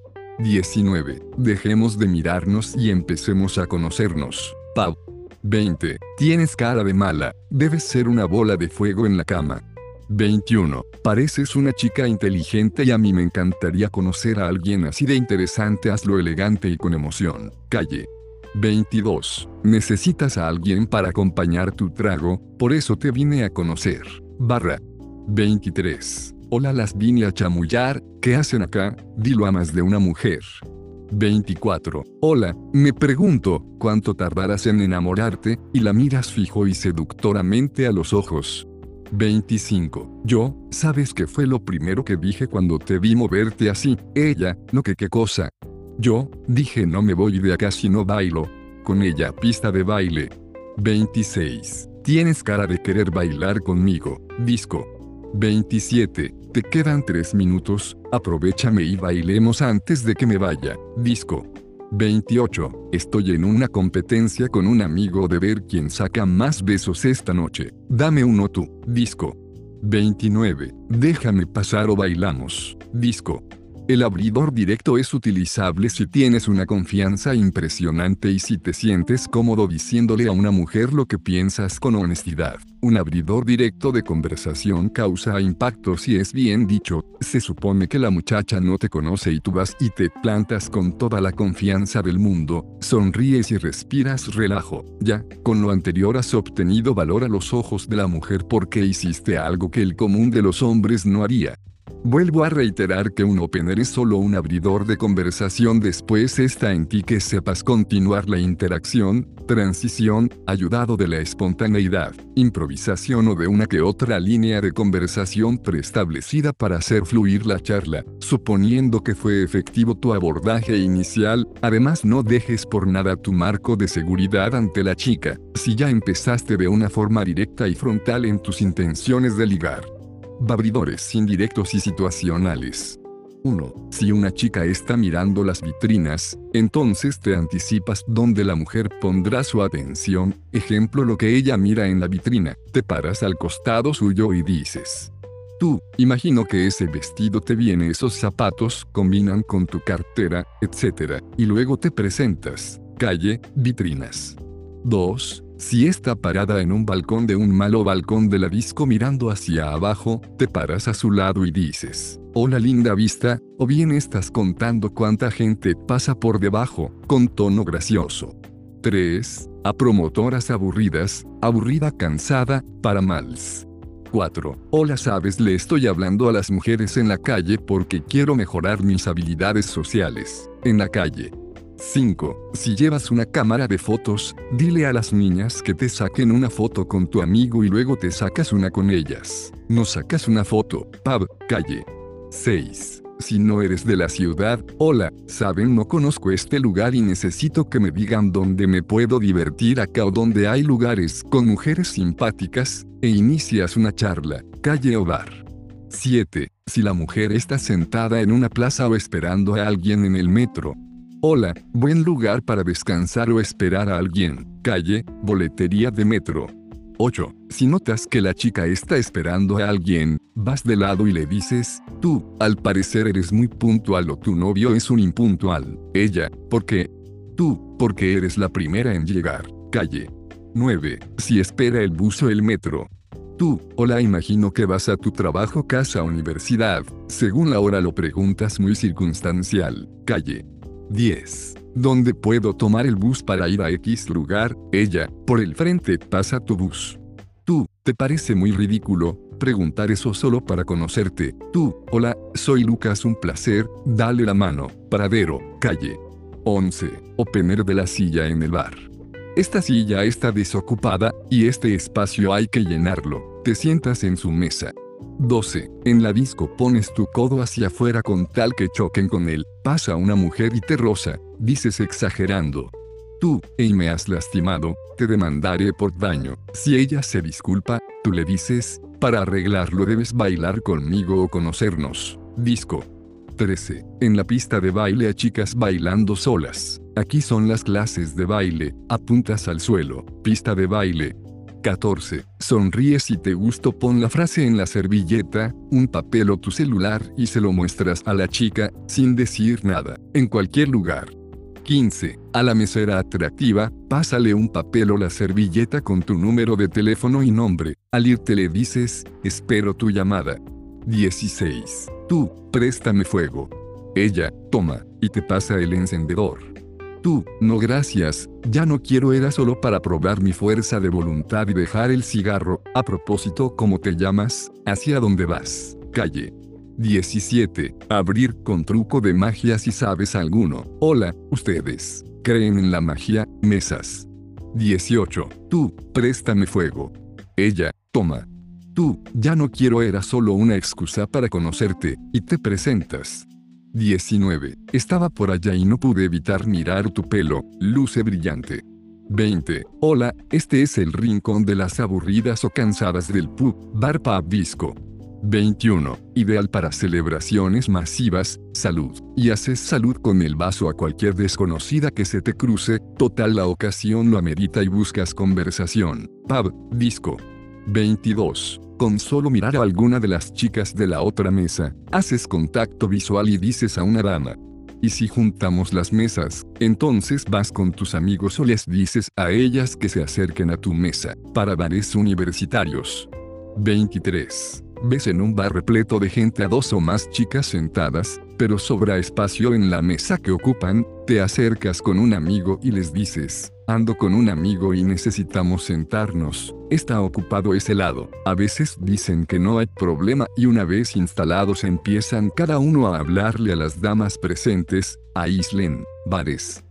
19. Dejemos de mirarnos y empecemos a conocernos. Pau. 20. Tienes cara de mala. Debes ser una bola de fuego en la cama. 21. Pareces una chica inteligente y a mí me encantaría conocer a alguien así de interesante. Hazlo elegante y con emoción. Calle. 22. Necesitas a alguien para acompañar tu trago, por eso te vine a conocer. Barra. 23. Hola las vine a chamullar, ¿qué hacen acá? Dilo a más de una mujer. 24. Hola, me pregunto, ¿cuánto tardarás en enamorarte? Y la miras fijo y seductoramente a los ojos. 25. Yo, ¿sabes qué fue lo primero que dije cuando te vi moverte así? Ella, no que qué cosa. Yo, dije no me voy de acá si no bailo. Con ella pista de baile. 26. Tienes cara de querer bailar conmigo. Disco. 27. Te quedan 3 minutos, aprovechame y bailemos antes de que me vaya. Disco. 28. Estoy en una competencia con un amigo de ver quién saca más besos esta noche. Dame uno tú. Disco. 29. Déjame pasar o bailamos. Disco. El abridor directo es utilizable si tienes una confianza impresionante y si te sientes cómodo diciéndole a una mujer lo que piensas con honestidad. Un abridor directo de conversación causa impacto si es bien dicho, se supone que la muchacha no te conoce y tú vas y te plantas con toda la confianza del mundo, sonríes y respiras relajo. Ya, con lo anterior has obtenido valor a los ojos de la mujer porque hiciste algo que el común de los hombres no haría. Vuelvo a reiterar que un opener es solo un abridor de conversación después está en ti que sepas continuar la interacción, transición, ayudado de la espontaneidad, improvisación o de una que otra línea de conversación preestablecida para hacer fluir la charla, suponiendo que fue efectivo tu abordaje inicial, además no dejes por nada tu marco de seguridad ante la chica, si ya empezaste de una forma directa y frontal en tus intenciones de ligar. Babridores indirectos y situacionales. 1. Si una chica está mirando las vitrinas, entonces te anticipas donde la mujer pondrá su atención, ejemplo lo que ella mira en la vitrina, te paras al costado suyo y dices. Tú, imagino que ese vestido te viene, esos zapatos combinan con tu cartera, etc. Y luego te presentas. Calle, vitrinas. 2. Si está parada en un balcón de un malo balcón de la disco mirando hacia abajo, te paras a su lado y dices, hola linda vista, o bien estás contando cuánta gente pasa por debajo, con tono gracioso. 3. A promotoras aburridas, aburrida cansada, para mals. 4. Hola sabes le estoy hablando a las mujeres en la calle porque quiero mejorar mis habilidades sociales. En la calle. 5. Si llevas una cámara de fotos, dile a las niñas que te saquen una foto con tu amigo y luego te sacas una con ellas. No sacas una foto, pub, calle. 6. Si no eres de la ciudad, hola, saben no conozco este lugar y necesito que me digan dónde me puedo divertir acá o dónde hay lugares con mujeres simpáticas, e inicias una charla, calle o bar. 7. Si la mujer está sentada en una plaza o esperando a alguien en el metro, Hola, buen lugar para descansar o esperar a alguien. Calle, boletería de metro. 8. Si notas que la chica está esperando a alguien, vas de lado y le dices, tú, al parecer eres muy puntual o tu novio es un impuntual. Ella, ¿por qué? Tú, porque eres la primera en llegar. Calle. 9. Si espera el bus o el metro. Tú, hola, imagino que vas a tu trabajo, casa, universidad. Según la hora lo preguntas muy circunstancial. Calle. 10. ¿Dónde puedo tomar el bus para ir a X lugar? Ella, por el frente pasa tu bus. Tú, ¿te parece muy ridículo? Preguntar eso solo para conocerte. Tú, hola, soy Lucas, un placer, dale la mano. Paradero, calle. 11. Opener de la silla en el bar. Esta silla está desocupada, y este espacio hay que llenarlo. Te sientas en su mesa. 12. En la disco pones tu codo hacia afuera con tal que choquen con él. Pasa una mujer y te rosa. Dices exagerando. Tú, y me has lastimado, te demandaré por daño. Si ella se disculpa, tú le dices, para arreglarlo debes bailar conmigo o conocernos. Disco. 13. En la pista de baile a chicas bailando solas. Aquí son las clases de baile, apuntas al suelo, pista de baile, 14. Sonríe si te gustó pon la frase en la servilleta, un papel o tu celular y se lo muestras a la chica, sin decir nada, en cualquier lugar. 15. A la mesera atractiva, pásale un papel o la servilleta con tu número de teléfono y nombre. Al irte le dices, espero tu llamada. 16. Tú, préstame fuego. Ella, toma, y te pasa el encendedor. Tú, no gracias, ya no quiero era solo para probar mi fuerza de voluntad y dejar el cigarro, a propósito, ¿cómo te llamas? ¿Hacia dónde vas? Calle. 17. Abrir con truco de magia si sabes alguno. Hola, ustedes. ¿Creen en la magia? Mesas. 18. Tú, préstame fuego. Ella, toma. Tú, ya no quiero era solo una excusa para conocerte, y te presentas. 19. Estaba por allá y no pude evitar mirar tu pelo, luce brillante. 20. Hola, este es el rincón de las aburridas o cansadas del pub, bar pub disco. 21. Ideal para celebraciones masivas, salud. Y haces salud con el vaso a cualquier desconocida que se te cruce, total la ocasión lo amerita y buscas conversación. Pub, disco. 22. Con solo mirar a alguna de las chicas de la otra mesa, haces contacto visual y dices a una dama. Y si juntamos las mesas, entonces vas con tus amigos o les dices a ellas que se acerquen a tu mesa, para bares universitarios. 23. Ves en un bar repleto de gente a dos o más chicas sentadas, pero sobra espacio en la mesa que ocupan, te acercas con un amigo y les dices, ando con un amigo y necesitamos sentarnos, Está ocupado ese lado. A veces dicen que no hay problema y una vez instalados empiezan cada uno a hablarle a las damas presentes, aíslen, bares.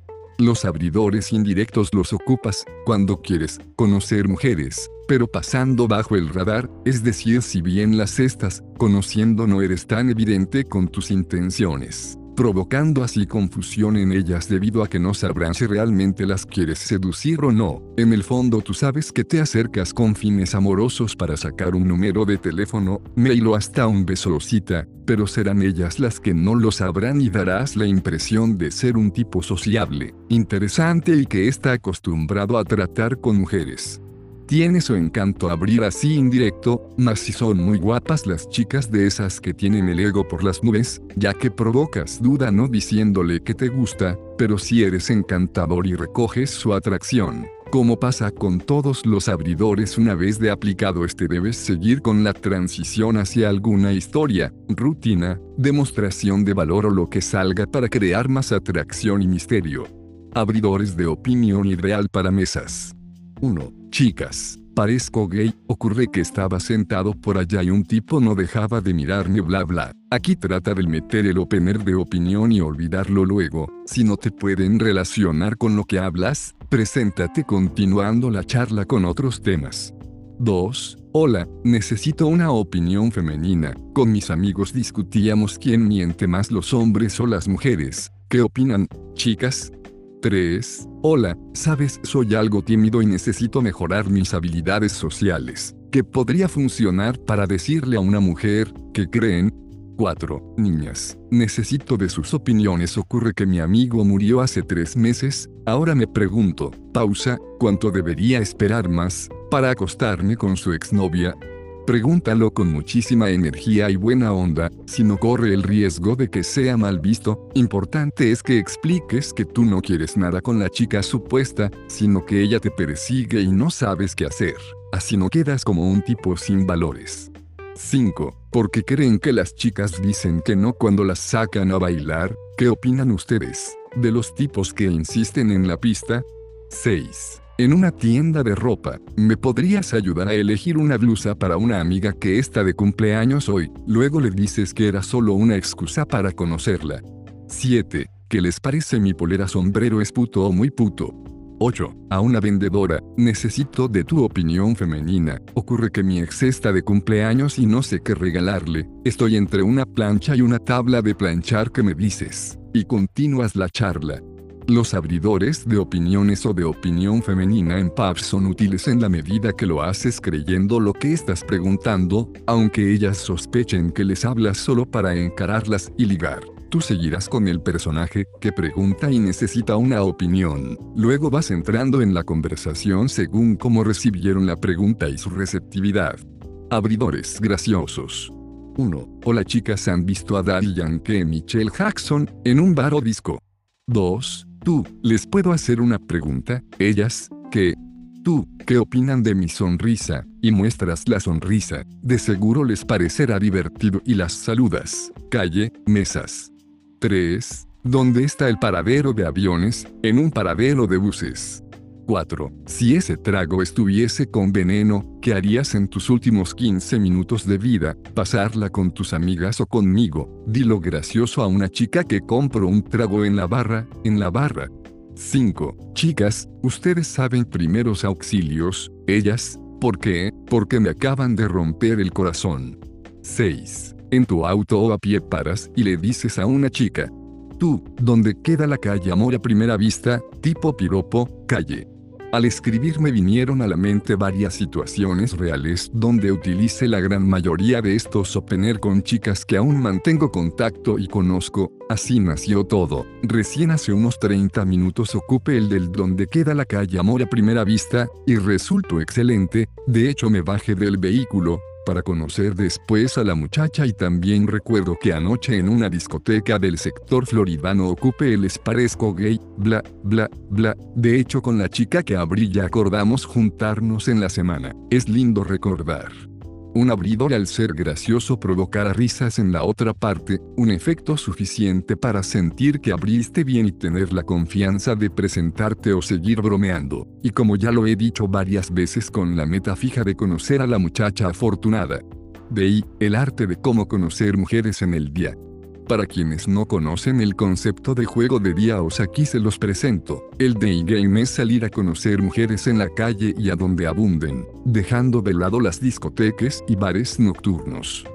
Los abridores indirectos los ocupas cuando quieres conocer mujeres, pero pasando bajo el radar, es decir, si bien las estás conociendo no eres tan evidente con tus intenciones provocando así confusión en ellas debido a que no sabrán si realmente las quieres seducir o no. En el fondo tú sabes que te acercas con fines amorosos para sacar un número de teléfono, mail o hasta un beso o cita, pero serán ellas las que no lo sabrán y darás la impresión de ser un tipo sociable, interesante y que está acostumbrado a tratar con mujeres. Tiene su encanto abrir así indirecto, mas si son muy guapas las chicas de esas que tienen el ego por las nubes, ya que provocas duda no diciéndole que te gusta, pero si eres encantador y recoges su atracción. Como pasa con todos los abridores una vez de aplicado este debes seguir con la transición hacia alguna historia, rutina, demostración de valor o lo que salga para crear más atracción y misterio. Abridores de opinión ideal para mesas. 1. Chicas, parezco gay, ocurre que estaba sentado por allá y un tipo no dejaba de mirarme bla bla. Aquí trata de meter el opener de opinión y olvidarlo luego, si no te pueden relacionar con lo que hablas, preséntate continuando la charla con otros temas. 2. Hola, necesito una opinión femenina. Con mis amigos discutíamos quién miente más los hombres o las mujeres. ¿Qué opinan, chicas? 3. Hola, sabes, soy algo tímido y necesito mejorar mis habilidades sociales. ¿Qué podría funcionar para decirle a una mujer que creen? 4. Niñas, necesito de sus opiniones. Ocurre que mi amigo murió hace tres meses, ahora me pregunto, pausa, ¿cuánto debería esperar más para acostarme con su exnovia? Pregúntalo con muchísima energía y buena onda, si no corre el riesgo de que sea mal visto, importante es que expliques que tú no quieres nada con la chica supuesta, sino que ella te persigue y no sabes qué hacer, así no quedas como un tipo sin valores. 5. Porque creen que las chicas dicen que no cuando las sacan a bailar, ¿qué opinan ustedes? De los tipos que insisten en la pista. 6. En una tienda de ropa, ¿me podrías ayudar a elegir una blusa para una amiga que está de cumpleaños hoy? Luego le dices que era solo una excusa para conocerla. 7. ¿Qué les parece mi polera sombrero es puto o muy puto? 8. A una vendedora, necesito de tu opinión femenina. Ocurre que mi ex está de cumpleaños y no sé qué regalarle. Estoy entre una plancha y una tabla de planchar que me dices. Y continúas la charla. Los abridores de opiniones o de opinión femenina en pubs son útiles en la medida que lo haces creyendo lo que estás preguntando, aunque ellas sospechen que les hablas solo para encararlas y ligar. Tú seguirás con el personaje que pregunta y necesita una opinión. Luego vas entrando en la conversación según cómo recibieron la pregunta y su receptividad. Abridores graciosos. 1. Hola chicas han visto a Daddy Yankee Michelle Jackson en un bar o disco. 2. Tú, ¿les puedo hacer una pregunta? Ellas, ¿qué? Tú, ¿qué opinan de mi sonrisa? Y muestras la sonrisa. De seguro les parecerá divertido y las saludas. Calle, mesas. 3. ¿Dónde está el paradero de aviones? En un paradero de buses. 4. Si ese trago estuviese con veneno, ¿qué harías en tus últimos 15 minutos de vida? ¿Pasarla con tus amigas o conmigo? Dilo gracioso a una chica que compro un trago en la barra, en la barra. 5. Chicas, ustedes saben primeros auxilios, ellas, ¿por qué? Porque me acaban de romper el corazón. 6. En tu auto o a pie paras y le dices a una chica, tú, ¿dónde queda la calle Amor a primera vista, tipo piropo, calle. Al escribir me vinieron a la mente varias situaciones reales donde utilice la gran mayoría de estos opener con chicas que aún mantengo contacto y conozco, así nació todo. Recién hace unos 30 minutos ocupé el del donde queda la calle Amor a primera vista, y resultó excelente, de hecho me bajé del vehículo, para conocer después a la muchacha y también recuerdo que anoche en una discoteca del sector floridano ocupé el les parezco gay, bla, bla, bla, de hecho con la chica que abrí ya acordamos juntarnos en la semana, es lindo recordar. Un abridor al ser gracioso provocará risas en la otra parte, un efecto suficiente para sentir que abriste bien y tener la confianza de presentarte o seguir bromeando, y como ya lo he dicho varias veces con la meta fija de conocer a la muchacha afortunada. De ahí, el arte de cómo conocer mujeres en el día. Para quienes no conocen el concepto de juego de día os aquí se los presento. El day game es salir a conocer mujeres en la calle y a donde abunden, dejando de lado las discotecas y bares nocturnos.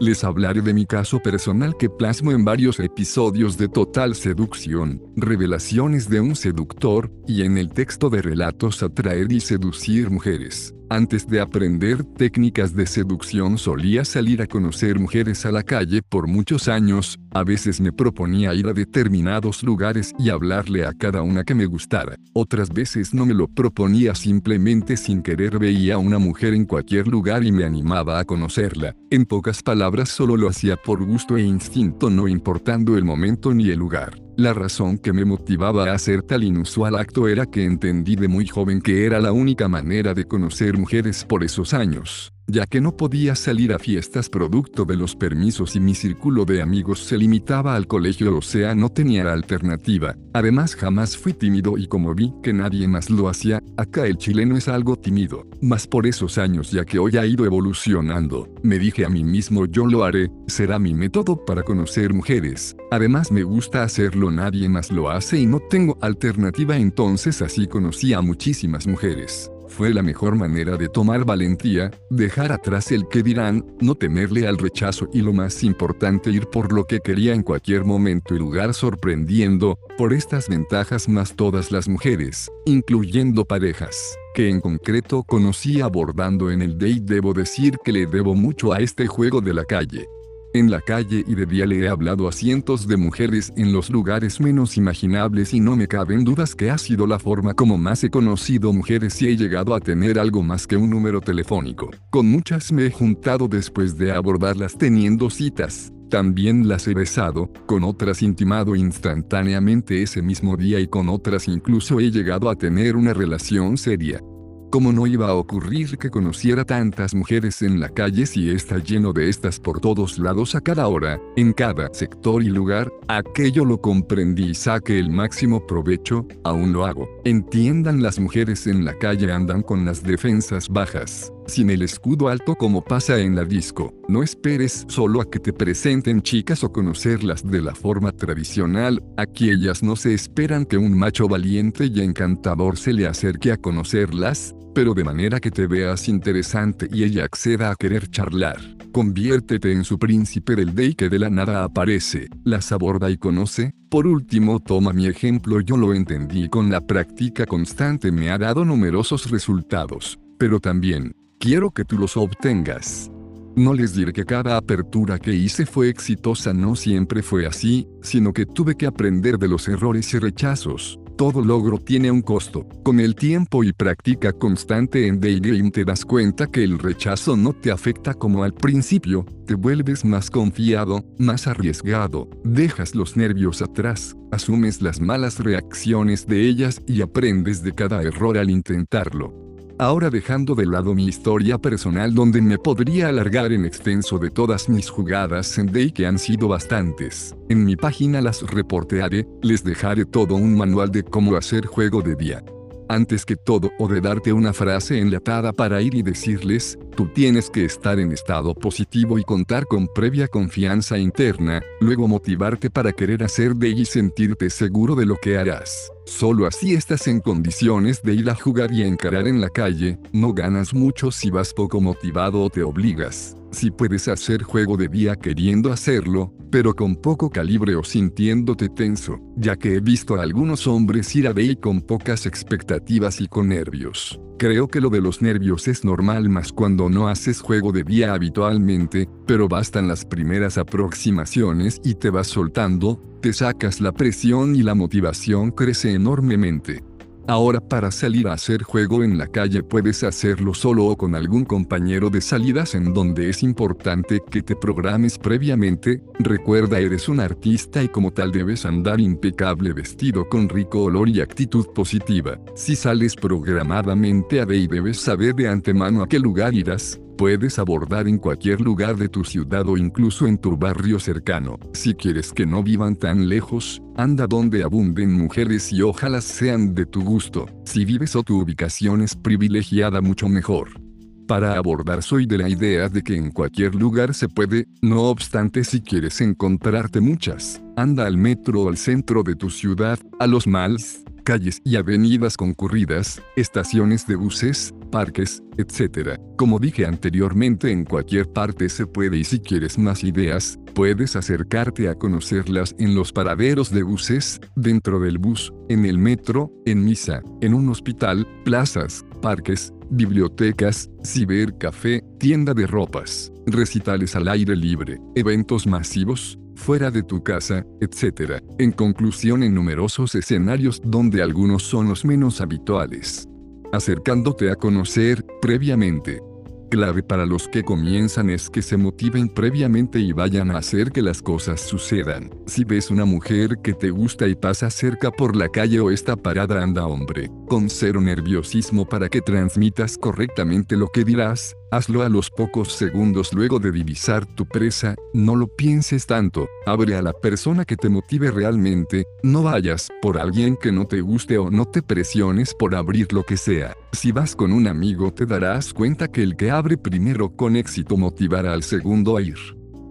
Les hablaré de mi caso personal que plasmo en varios episodios de Total Seducción, Revelaciones de un seductor, y en el texto de relatos Atraer y seducir mujeres. Antes de aprender técnicas de seducción solía salir a conocer mujeres a la calle por muchos años, a veces me proponía ir a determinados lugares y hablarle a cada una que me gustara, otras veces no me lo proponía simplemente sin querer veía a una mujer en cualquier lugar y me animaba a conocerla, en pocas palabras solo lo hacía por gusto e instinto no importando el momento ni el lugar. La razón que me motivaba a hacer tal inusual acto era que entendí de muy joven que era la única manera de conocer mujeres por esos años ya que no podía salir a fiestas producto de los permisos y mi círculo de amigos se limitaba al colegio o sea no tenía alternativa. Además jamás fui tímido y como vi que nadie más lo hacía, acá el chileno es algo tímido, más por esos años ya que hoy ha ido evolucionando, me dije a mí mismo yo lo haré, será mi método para conocer mujeres. Además me gusta hacerlo nadie más lo hace y no tengo alternativa entonces así conocí a muchísimas mujeres. Fue la mejor manera de tomar valentía, dejar atrás el que dirán, no temerle al rechazo y lo más importante ir por lo que quería en cualquier momento y lugar sorprendiendo, por estas ventajas más todas las mujeres, incluyendo parejas, que en concreto conocí abordando en el date debo decir que le debo mucho a este juego de la calle. En la calle y de día le he hablado a cientos de mujeres en los lugares menos imaginables y no me caben dudas que ha sido la forma como más he conocido mujeres y he llegado a tener algo más que un número telefónico. Con muchas me he juntado después de abordarlas teniendo citas. También las he besado, con otras intimado instantáneamente ese mismo día y con otras incluso he llegado a tener una relación seria. ¿Cómo no iba a ocurrir que conociera tantas mujeres en la calle si está lleno de estas por todos lados a cada hora, en cada sector y lugar? Aquello lo comprendí y saqué el máximo provecho, aún lo hago. Entiendan las mujeres en la calle andan con las defensas bajas, sin el escudo alto como pasa en la disco. No esperes solo a que te presenten chicas o conocerlas de la forma tradicional, aquí ellas no se esperan que un macho valiente y encantador se le acerque a conocerlas, pero de manera que te veas interesante y ella acceda a querer charlar. Conviértete en su príncipe del day que de la nada aparece, las aborda y conoce. Por último, toma mi ejemplo, yo lo entendí con la práctica constante me ha dado numerosos resultados, pero también, quiero que tú los obtengas. No les diré que cada apertura que hice fue exitosa, no siempre fue así, sino que tuve que aprender de los errores y rechazos. Todo logro tiene un costo. Con el tiempo y práctica constante en Daygame te das cuenta que el rechazo no te afecta como al principio, te vuelves más confiado, más arriesgado, dejas los nervios atrás, asumes las malas reacciones de ellas y aprendes de cada error al intentarlo. Ahora dejando de lado mi historia personal donde me podría alargar en extenso de todas mis jugadas en Day que han sido bastantes, en mi página las reportearé, les dejaré todo un manual de cómo hacer juego de día antes que todo o de darte una frase enlatada para ir y decirles, tú tienes que estar en estado positivo y contar con previa confianza interna, luego motivarte para querer hacer de y sentirte seguro de lo que harás. Solo así estás en condiciones de ir a jugar y encarar en la calle, no ganas mucho si vas poco motivado o te obligas. Si puedes hacer juego de día queriendo hacerlo, pero con poco calibre o sintiéndote tenso, ya que he visto a algunos hombres ir a day con pocas expectativas y con nervios. Creo que lo de los nervios es normal más cuando no haces juego de día habitualmente, pero bastan las primeras aproximaciones y te vas soltando, te sacas la presión y la motivación crece enormemente. Ahora para salir a hacer juego en la calle puedes hacerlo solo o con algún compañero de salidas en donde es importante que te programes previamente, recuerda eres un artista y como tal debes andar impecable vestido con rico olor y actitud positiva. Si sales programadamente a y debes saber de antemano a qué lugar irás, puedes abordar en cualquier lugar de tu ciudad o incluso en tu barrio cercano. Si quieres que no vivan tan lejos, anda donde abunden mujeres y ojalá sean de tu gusto. Si vives o tu ubicación es privilegiada mucho mejor. Para abordar soy de la idea de que en cualquier lugar se puede, no obstante si quieres encontrarte muchas, anda al metro o al centro de tu ciudad, a los malls, calles y avenidas concurridas, estaciones de buses, parques, etc. Como dije anteriormente en cualquier parte se puede y si quieres más ideas, puedes acercarte a conocerlas en los paraderos de buses, dentro del bus, en el metro, en misa, en un hospital, plazas, parques, bibliotecas, cibercafé, tienda de ropas, recitales al aire libre, eventos masivos, fuera de tu casa, etc. En conclusión en numerosos escenarios donde algunos son los menos habituales. Acercándote a conocer, previamente, clave para los que comienzan es que se motiven previamente y vayan a hacer que las cosas sucedan. Si ves una mujer que te gusta y pasa cerca por la calle o está parada anda hombre, con cero nerviosismo para que transmitas correctamente lo que dirás, Hazlo a los pocos segundos luego de divisar tu presa, no lo pienses tanto, abre a la persona que te motive realmente, no vayas por alguien que no te guste o no te presiones por abrir lo que sea. Si vas con un amigo te darás cuenta que el que abre primero con éxito motivará al segundo a ir.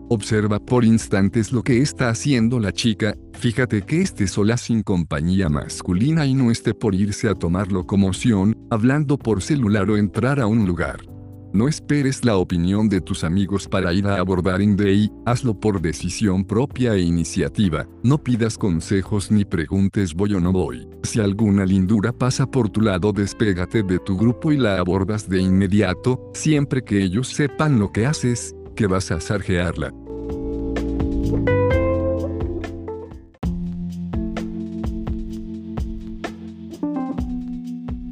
Observa por instantes lo que está haciendo la chica, fíjate que esté sola sin compañía masculina y no esté por irse a tomar locomoción, hablando por celular o entrar a un lugar. No esperes la opinión de tus amigos para ir a abordar en Day, hazlo por decisión propia e iniciativa. No pidas consejos ni preguntes voy o no voy. Si alguna lindura pasa por tu lado, despégate de tu grupo y la abordas de inmediato, siempre que ellos sepan lo que haces, que vas a sarjearla.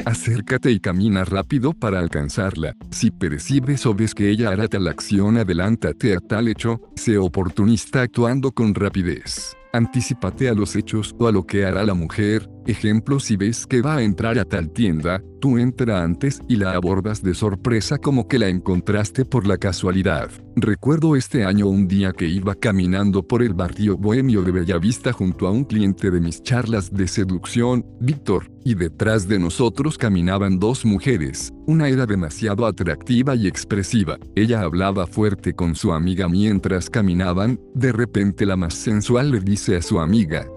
Acércate y camina rápido para alcanzarla. Si percibes o ves que ella hará tal acción, adelántate a tal hecho, sé oportunista actuando con rapidez. Anticípate a los hechos o a lo que hará la mujer, ejemplo si ves que va a entrar a tal tienda, tú entra antes y la abordas de sorpresa como que la encontraste por la casualidad. Recuerdo este año un día que iba caminando por el barrio bohemio de Bellavista junto a un cliente de mis charlas de seducción, Víctor, y detrás de nosotros caminaban dos mujeres, una era demasiado atractiva y expresiva, ella hablaba fuerte con su amiga mientras caminaban, de repente la más sensual le dice a su amiga,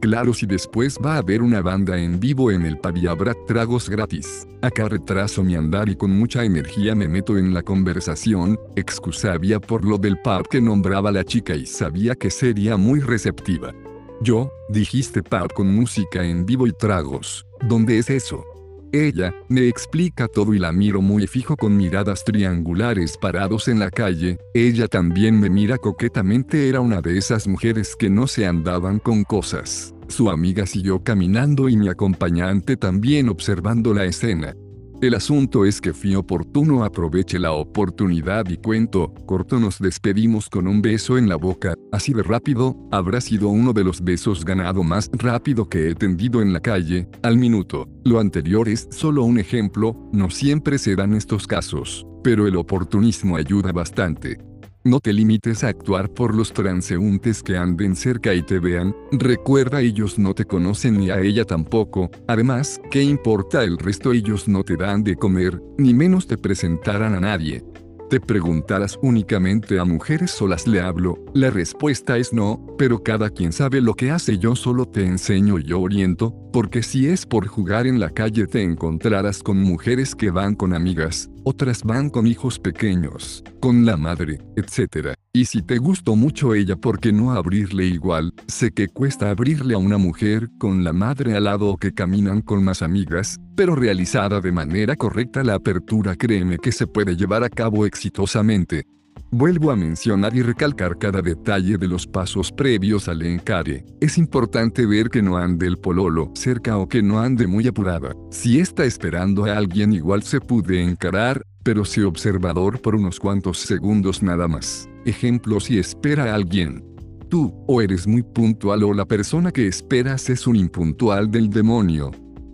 Claro si después va a haber una banda en vivo en el pub habrá tragos gratis. Acá retraso mi andar y con mucha energía me meto en la conversación, excusabia por lo del pub que nombraba la chica y sabía que sería muy receptiva. Yo, dijiste pub con música en vivo y tragos, ¿dónde es eso? Ella, me explica todo y la miro muy fijo con miradas triangulares parados en la calle, ella también me mira coquetamente era una de esas mujeres que no se andaban con cosas. Su amiga siguió caminando y mi acompañante también observando la escena. El asunto es que fui oportuno aproveche la oportunidad y cuento, corto nos despedimos con un beso en la boca, así de rápido, habrá sido uno de los besos ganado más rápido que he tendido en la calle, al minuto. Lo anterior es solo un ejemplo, no siempre se dan estos casos, pero el oportunismo ayuda bastante. No te limites a actuar por los transeúntes que anden cerca y te vean, recuerda ellos no te conocen ni a ella tampoco, además, ¿qué importa el resto? Ellos no te dan de comer, ni menos te presentarán a nadie. ¿Te preguntarás únicamente a mujeres solas le hablo? La respuesta es no, pero cada quien sabe lo que hace yo solo te enseño y yo oriento, porque si es por jugar en la calle te encontrarás con mujeres que van con amigas, otras van con hijos pequeños, con la madre, etc. Y si te gustó mucho ella, ¿por qué no abrirle igual? Sé que cuesta abrirle a una mujer con la madre al lado o que caminan con más amigas, pero realizada de manera correcta la apertura créeme que se puede llevar a cabo exitosamente. Vuelvo a mencionar y recalcar cada detalle de los pasos previos al encare. Es importante ver que no ande el pololo cerca o que no ande muy apurada. Si está esperando a alguien igual se puede encarar, pero si observador por unos cuantos segundos nada más. Ejemplo si espera a alguien. Tú, o eres muy puntual o la persona que esperas es un impuntual del demonio.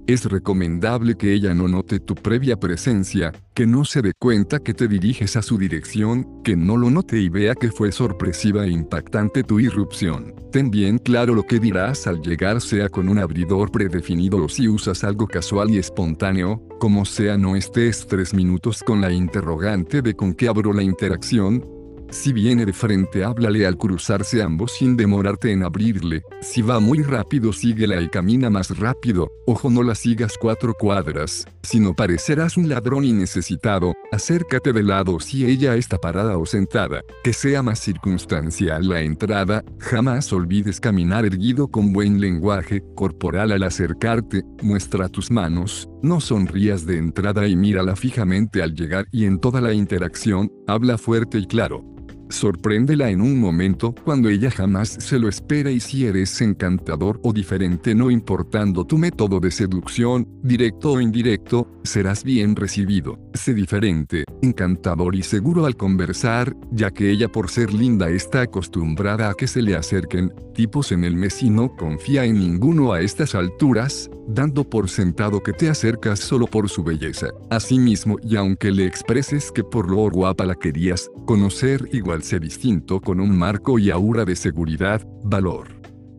Es recomendable que ella no note tu previa presencia, que no se dé cuenta que te diriges a su dirección, que no lo note y vea que fue sorpresiva e impactante tu irrupción. Ten bien claro lo que dirás al llegar sea con un abridor predefinido o si usas algo casual y espontáneo, como sea no estés tres minutos con la interrogante de con qué abro la interacción, si viene de frente, háblale al cruzarse ambos sin demorarte en abrirle. Si va muy rápido, síguela y camina más rápido. Ojo, no la sigas cuatro cuadras, sino parecerás un ladrón y necesitado. Acércate de lado si ella está parada o sentada. Que sea más circunstancial la entrada. Jamás olvides caminar erguido con buen lenguaje corporal al acercarte. Muestra tus manos. No sonrías de entrada y mírala fijamente al llegar y en toda la interacción, habla fuerte y claro. Sorpréndela en un momento cuando ella jamás se lo espera y si eres encantador o diferente no importando tu método de seducción, directo o indirecto, serás bien recibido. Sé diferente, encantador y seguro al conversar, ya que ella por ser linda está acostumbrada a que se le acerquen tipos en el mes y no confía en ninguno a estas alturas, dando por sentado que te acercas solo por su belleza. Asimismo, y aunque le expreses que por lo guapa la querías, conocer igual sea distinto con un marco y aura de seguridad, valor.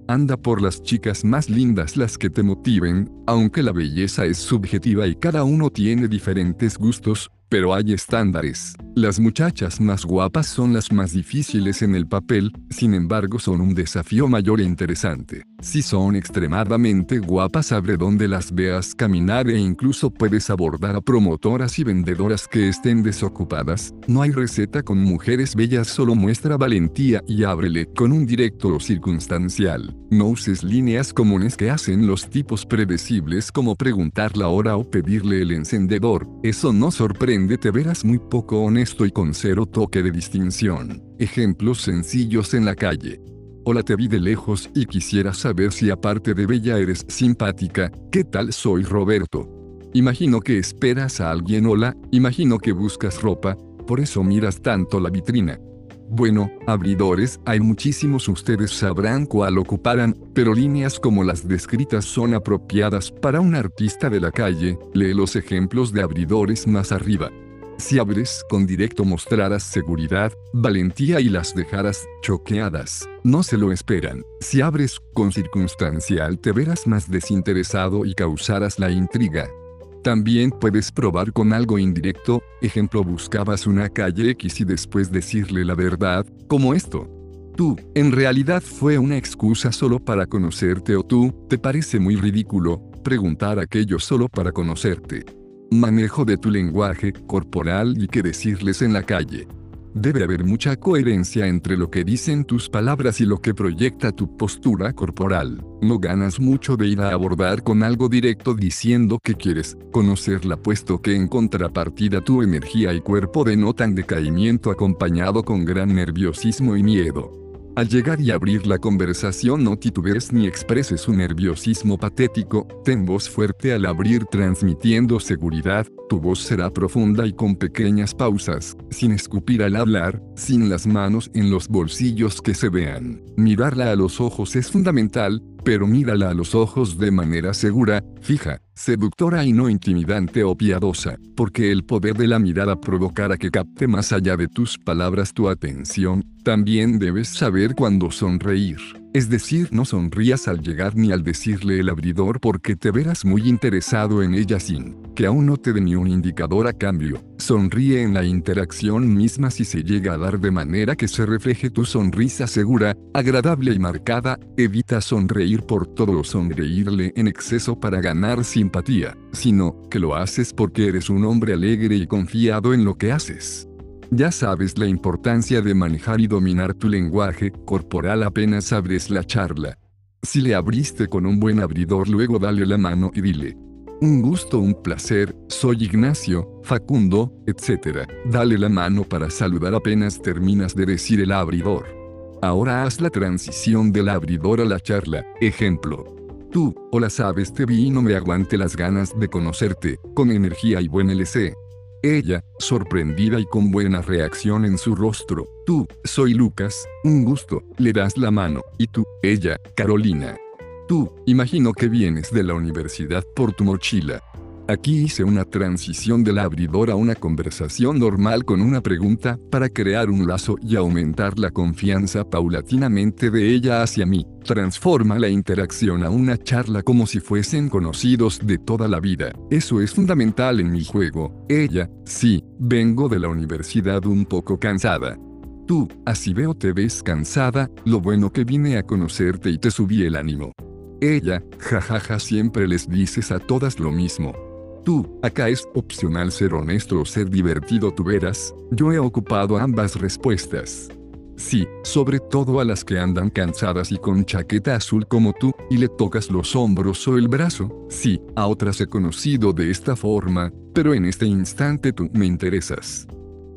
Anda por las chicas más lindas las que te motiven, aunque la belleza es subjetiva y cada uno tiene diferentes gustos, pero hay estándares. Las muchachas más guapas son las más difíciles en el papel, sin embargo son un desafío mayor e interesante. Si son extremadamente guapas abre donde las veas caminar e incluso puedes abordar a promotoras y vendedoras que estén desocupadas. No hay receta con mujeres bellas, solo muestra valentía y ábrele con un directo o circunstancial. No uses líneas comunes que hacen los tipos predecibles como preguntar la hora o pedirle el encendedor. Eso no sorprende te verás muy poco honesto y con cero toque de distinción. Ejemplos sencillos en la calle. Hola te vi de lejos y quisiera saber si aparte de bella eres simpática, ¿qué tal soy Roberto? Imagino que esperas a alguien hola, imagino que buscas ropa, por eso miras tanto la vitrina. Bueno, abridores, hay muchísimos ustedes sabrán cuál ocuparán, pero líneas como las descritas son apropiadas para un artista de la calle, lee los ejemplos de abridores más arriba. Si abres con directo mostrarás seguridad, valentía y las dejarás choqueadas. No se lo esperan. Si abres con circunstancial te verás más desinteresado y causarás la intriga. También puedes probar con algo indirecto, ejemplo buscabas una calle X y después decirle la verdad, como esto. Tú, en realidad fue una excusa solo para conocerte o tú, te parece muy ridículo, preguntar aquello solo para conocerte. Manejo de tu lenguaje corporal y qué decirles en la calle. Debe haber mucha coherencia entre lo que dicen tus palabras y lo que proyecta tu postura corporal. No ganas mucho de ir a abordar con algo directo diciendo que quieres conocerla puesto que en contrapartida tu energía y cuerpo denotan decaimiento acompañado con gran nerviosismo y miedo. Al llegar y abrir la conversación no titubees ni expreses un nerviosismo patético, ten voz fuerte al abrir transmitiendo seguridad, tu voz será profunda y con pequeñas pausas, sin escupir al hablar, sin las manos en los bolsillos que se vean. Mirarla a los ojos es fundamental, pero mírala a los ojos de manera segura, fija, seductora y no intimidante o piadosa, porque el poder de la mirada provocará que capte más allá de tus palabras tu atención, también debes saber cuándo sonreír. Es decir, no sonrías al llegar ni al decirle el abridor porque te verás muy interesado en ella sin que aún no te dé ni un indicador a cambio. Sonríe en la interacción misma si se llega a dar de manera que se refleje tu sonrisa segura, agradable y marcada. Evita sonreír por todo o sonreírle en exceso para ganar simpatía, sino que lo haces porque eres un hombre alegre y confiado en lo que haces. Ya sabes la importancia de manejar y dominar tu lenguaje corporal apenas abres la charla. Si le abriste con un buen abridor luego dale la mano y dile. Un gusto, un placer, soy Ignacio, Facundo, etc. Dale la mano para saludar apenas terminas de decir el abridor. Ahora haz la transición del abridor a la charla. Ejemplo. Tú, hola sabes te vi y no me aguante las ganas de conocerte, con energía y buen LC. Ella, sorprendida y con buena reacción en su rostro. Tú, soy Lucas, un gusto, le das la mano. Y tú, ella, Carolina. Tú, imagino que vienes de la universidad por tu mochila. Aquí hice una transición del abridor a una conversación normal con una pregunta para crear un lazo y aumentar la confianza paulatinamente de ella hacia mí. Transforma la interacción a una charla como si fuesen conocidos de toda la vida. Eso es fundamental en mi juego. Ella, sí, vengo de la universidad un poco cansada. Tú, así veo te ves cansada, lo bueno que vine a conocerte y te subí el ánimo. Ella, jajaja, siempre les dices a todas lo mismo. Tú, acá es opcional ser honesto o ser divertido, tú verás, yo he ocupado ambas respuestas. Sí, sobre todo a las que andan cansadas y con chaqueta azul como tú, y le tocas los hombros o el brazo. Sí, a otras he conocido de esta forma, pero en este instante tú me interesas.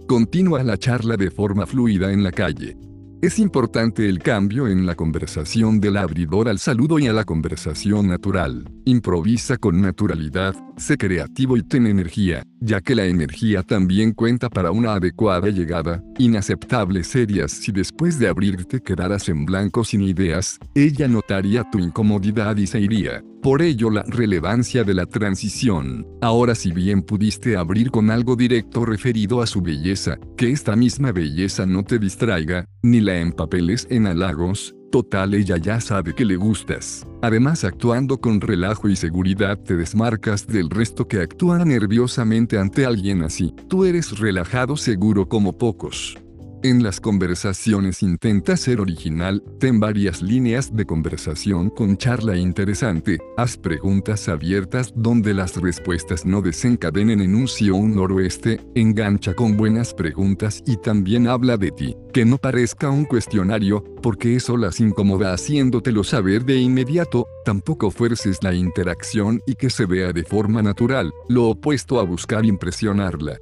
Continúa la charla de forma fluida en la calle. Es importante el cambio en la conversación del abridor al saludo y a la conversación natural. Improvisa con naturalidad, sé creativo y ten energía, ya que la energía también cuenta para una adecuada llegada. Inaceptable serías si después de abrirte quedaras en blanco sin ideas, ella notaría tu incomodidad y se iría. Por ello la relevancia de la transición. Ahora si bien pudiste abrir con algo directo referido a su belleza, que esta misma belleza no te distraiga, ni la empapeles en halagos, total ella ya sabe que le gustas. Además actuando con relajo y seguridad te desmarcas del resto que actúa nerviosamente ante alguien así. Tú eres relajado seguro como pocos. En las conversaciones intenta ser original, ten varias líneas de conversación con charla interesante, haz preguntas abiertas donde las respuestas no desencadenen en un noroeste, engancha con buenas preguntas y también habla de ti, que no parezca un cuestionario, porque eso las incomoda haciéndotelo saber de inmediato, tampoco fuerces la interacción y que se vea de forma natural, lo opuesto a buscar impresionarla.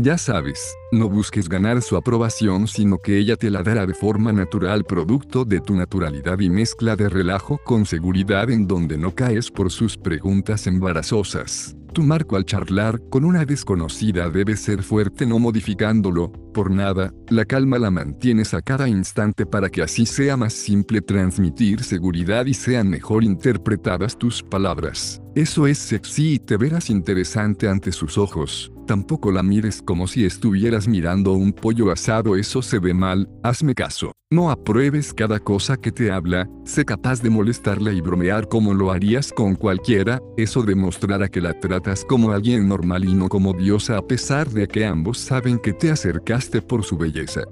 Ya sabes, no busques ganar su aprobación sino que ella te la dará de forma natural producto de tu naturalidad y mezcla de relajo con seguridad en donde no caes por sus preguntas embarazosas. Tu marco al charlar con una desconocida debe ser fuerte no modificándolo, por nada, la calma la mantienes a cada instante para que así sea más simple transmitir seguridad y sean mejor interpretadas tus palabras. Eso es sexy y te verás interesante ante sus ojos. Tampoco la mires como si estuvieras mirando un pollo asado, eso se ve mal, hazme caso. No apruebes cada cosa que te habla, sé capaz de molestarla y bromear como lo harías con cualquiera, eso demostrará que la tratas como alguien normal y no como diosa a pesar de que ambos saben que te acercaste por su belleza.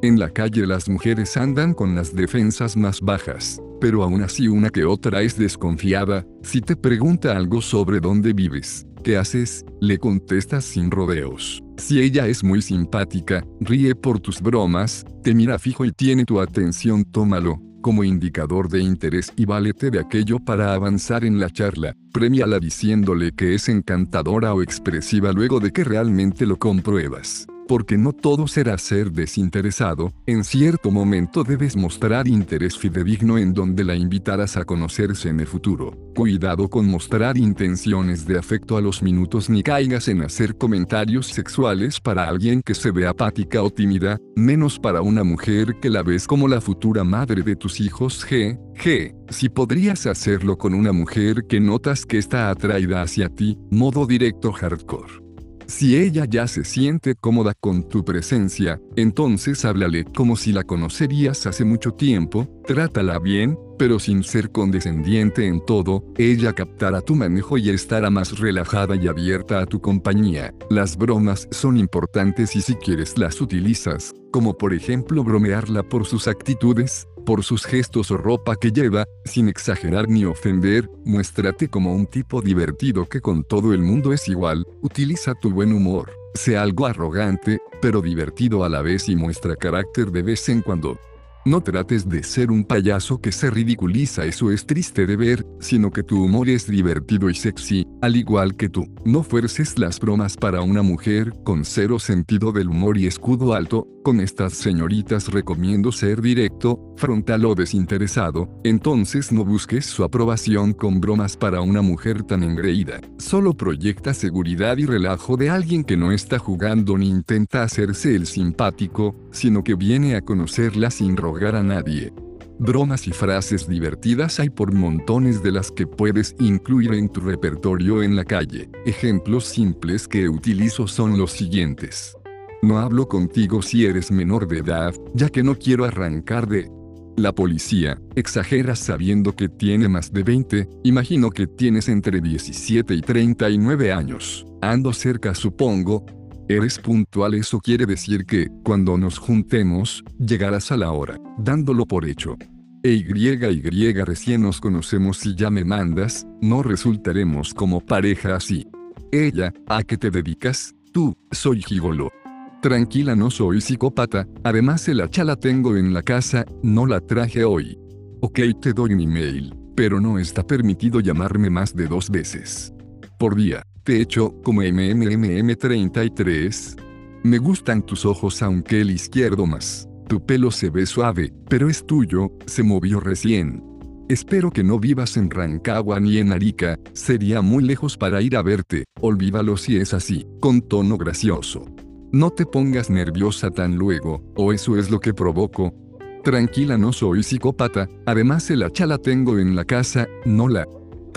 En la calle las mujeres andan con las defensas más bajas, pero aún así una que otra es desconfiada, si te pregunta algo sobre dónde vives, ¿Qué haces? Le contestas sin rodeos. Si ella es muy simpática, ríe por tus bromas, te mira fijo y tiene tu atención, tómalo como indicador de interés y válete de aquello para avanzar en la charla. Premiala diciéndole que es encantadora o expresiva luego de que realmente lo compruebas porque no todo será ser desinteresado, en cierto momento debes mostrar interés fidedigno en donde la invitarás a conocerse en el futuro. Cuidado con mostrar intenciones de afecto a los minutos ni caigas en hacer comentarios sexuales para alguien que se ve apática o tímida, menos para una mujer que la ves como la futura madre de tus hijos G. G. Si podrías hacerlo con una mujer que notas que está atraída hacia ti, modo directo hardcore. Si ella ya se siente cómoda con tu presencia, entonces háblale como si la conocerías hace mucho tiempo, trátala bien, pero sin ser condescendiente en todo, ella captará tu manejo y estará más relajada y abierta a tu compañía. Las bromas son importantes y si quieres las utilizas, como por ejemplo bromearla por sus actitudes, por sus gestos o ropa que lleva, sin exagerar ni ofender, muéstrate como un tipo divertido que con todo el mundo es igual, utiliza tu buen humor, sea algo arrogante, pero divertido a la vez y muestra carácter de vez en cuando. No trates de ser un payaso que se ridiculiza, eso es triste de ver, sino que tu humor es divertido y sexy, al igual que tú. No fuerces las bromas para una mujer con cero sentido del humor y escudo alto, con estas señoritas recomiendo ser directo, frontal o desinteresado, entonces no busques su aprobación con bromas para una mujer tan engreída. Solo proyecta seguridad y relajo de alguien que no está jugando ni intenta hacerse el simpático, sino que viene a conocerla sin rogar a nadie. Bromas y frases divertidas hay por montones de las que puedes incluir en tu repertorio en la calle. Ejemplos simples que utilizo son los siguientes. No hablo contigo si eres menor de edad, ya que no quiero arrancar de la policía, exageras sabiendo que tiene más de 20, imagino que tienes entre 17 y 39 años. Ando cerca supongo. Eres puntual, eso quiere decir que, cuando nos juntemos, llegarás a la hora, dándolo por hecho. E Y Y recién nos conocemos y ya me mandas, no resultaremos como pareja así. Ella, ¿a qué te dedicas? Tú, soy gigolo. Tranquila, no soy psicópata, además el hacha la tengo en la casa, no la traje hoy. Ok, te doy mi mail, pero no está permitido llamarme más de dos veces. Por día, te echo como MMMM33. Me gustan tus ojos aunque el izquierdo más. Tu pelo se ve suave, pero es tuyo, se movió recién. Espero que no vivas en Rancagua ni en Arica, sería muy lejos para ir a verte, olvídalo si es así, con tono gracioso. No te pongas nerviosa tan luego, o eso es lo que provoco. Tranquila, no soy psicópata, además el hacha la tengo en la casa, no la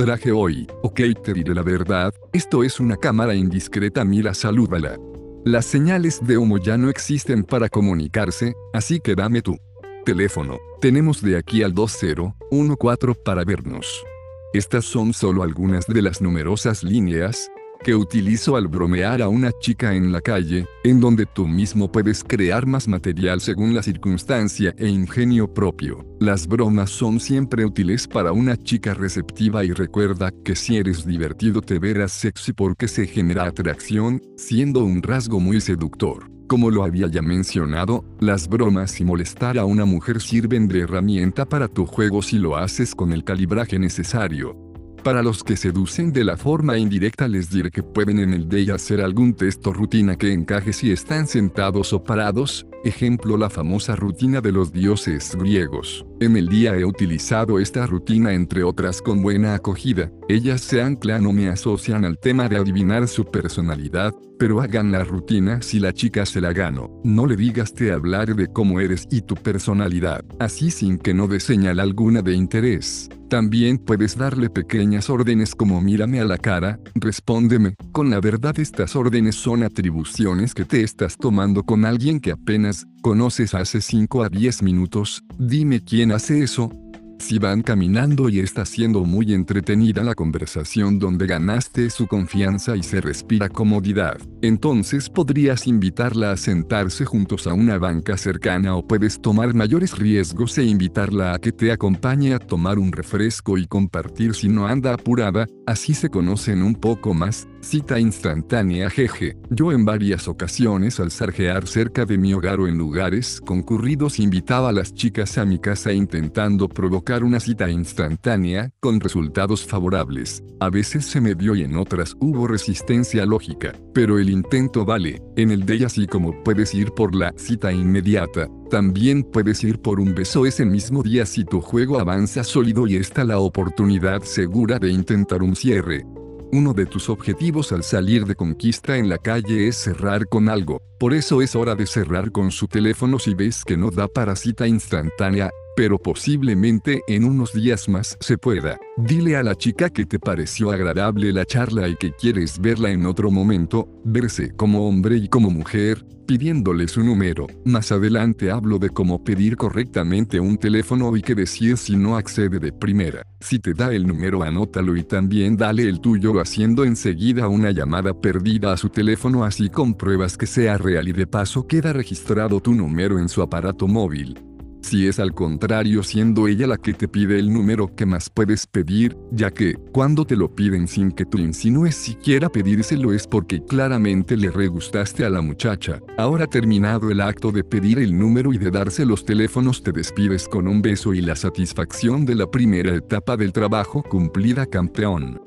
traje hoy. Ok, te diré la verdad, esto es una cámara indiscreta, mira, salúdala. Las señales de humo ya no existen para comunicarse, así que dame tu teléfono. Tenemos de aquí al 2014 para vernos. Estas son solo algunas de las numerosas líneas, que utilizo al bromear a una chica en la calle, en donde tú mismo puedes crear más material según la circunstancia e ingenio propio. Las bromas son siempre útiles para una chica receptiva y recuerda que si eres divertido te verás sexy porque se genera atracción, siendo un rasgo muy seductor. Como lo había ya mencionado, las bromas y molestar a una mujer sirven de herramienta para tu juego si lo haces con el calibraje necesario. Para los que seducen de la forma indirecta les diré que pueden en el day hacer algún texto rutina que encaje si están sentados o parados, ejemplo la famosa rutina de los dioses griegos. En el día he utilizado esta rutina entre otras con buena acogida, ellas se anclan o me asocian al tema de adivinar su personalidad, pero hagan la rutina si la chica se la gano. No le digas te hablar de cómo eres y tu personalidad, así sin que no dé señal alguna de interés. También puedes darle pequeñas órdenes como mírame a la cara, respóndeme, con la verdad estas órdenes son atribuciones que te estás tomando con alguien que apenas conoces hace 5 a 10 minutos, dime quién hace eso, si van caminando y está siendo muy entretenida la conversación donde ganaste su confianza y se respira comodidad, entonces podrías invitarla a sentarse juntos a una banca cercana o puedes tomar mayores riesgos e invitarla a que te acompañe a tomar un refresco y compartir si no anda apurada, así se conocen un poco más, Cita instantánea jeje. Yo en varias ocasiones al sarjear cerca de mi hogar o en lugares concurridos invitaba a las chicas a mi casa intentando provocar una cita instantánea, con resultados favorables. A veces se me dio y en otras hubo resistencia lógica, pero el intento vale. En el de así como puedes ir por la cita inmediata, también puedes ir por un beso ese mismo día si tu juego avanza sólido y está la oportunidad segura de intentar un cierre. Uno de tus objetivos al salir de conquista en la calle es cerrar con algo, por eso es hora de cerrar con su teléfono si ves que no da para cita instantánea, pero posiblemente en unos días más se pueda. Dile a la chica que te pareció agradable la charla y que quieres verla en otro momento, verse como hombre y como mujer, pidiéndole su número. Más adelante hablo de cómo pedir correctamente un teléfono y qué decir si no accede de primera. Si te da el número anótalo y también dale el tuyo haciendo enseguida una llamada perdida a su teléfono así compruebas que sea real y de paso queda registrado tu número en su aparato móvil. Si es al contrario siendo ella la que te pide el número que más puedes pedir, ya que, cuando te lo piden sin que tú insinúes siquiera pedírselo es porque claramente le regustaste a la muchacha. Ahora terminado el acto de pedir el número y de darse los teléfonos te despides con un beso y la satisfacción de la primera etapa del trabajo cumplida campeón.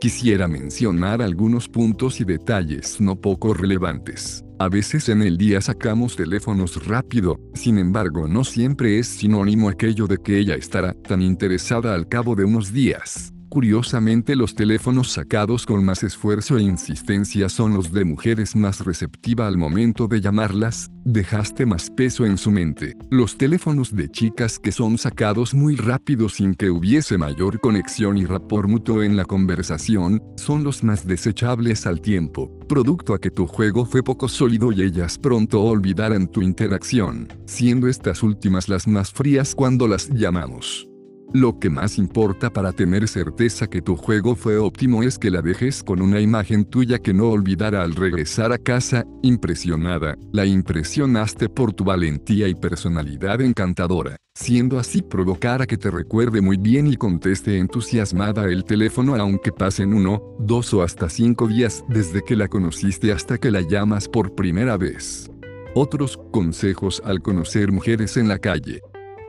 Quisiera mencionar algunos puntos y detalles no poco relevantes. A veces en el día sacamos teléfonos rápido, sin embargo no siempre es sinónimo aquello de que ella estará tan interesada al cabo de unos días. Curiosamente los teléfonos sacados con más esfuerzo e insistencia son los de mujeres más receptiva al momento de llamarlas, dejaste más peso en su mente. Los teléfonos de chicas que son sacados muy rápido sin que hubiese mayor conexión y rapport mutuo en la conversación, son los más desechables al tiempo, producto a que tu juego fue poco sólido y ellas pronto olvidarán tu interacción, siendo estas últimas las más frías cuando las llamamos. Lo que más importa para tener certeza que tu juego fue óptimo es que la dejes con una imagen tuya que no olvidará al regresar a casa, impresionada, la impresionaste por tu valentía y personalidad encantadora, siendo así provocar a que te recuerde muy bien y conteste entusiasmada el teléfono aunque pasen uno, dos o hasta cinco días desde que la conociste hasta que la llamas por primera vez. Otros consejos al conocer mujeres en la calle.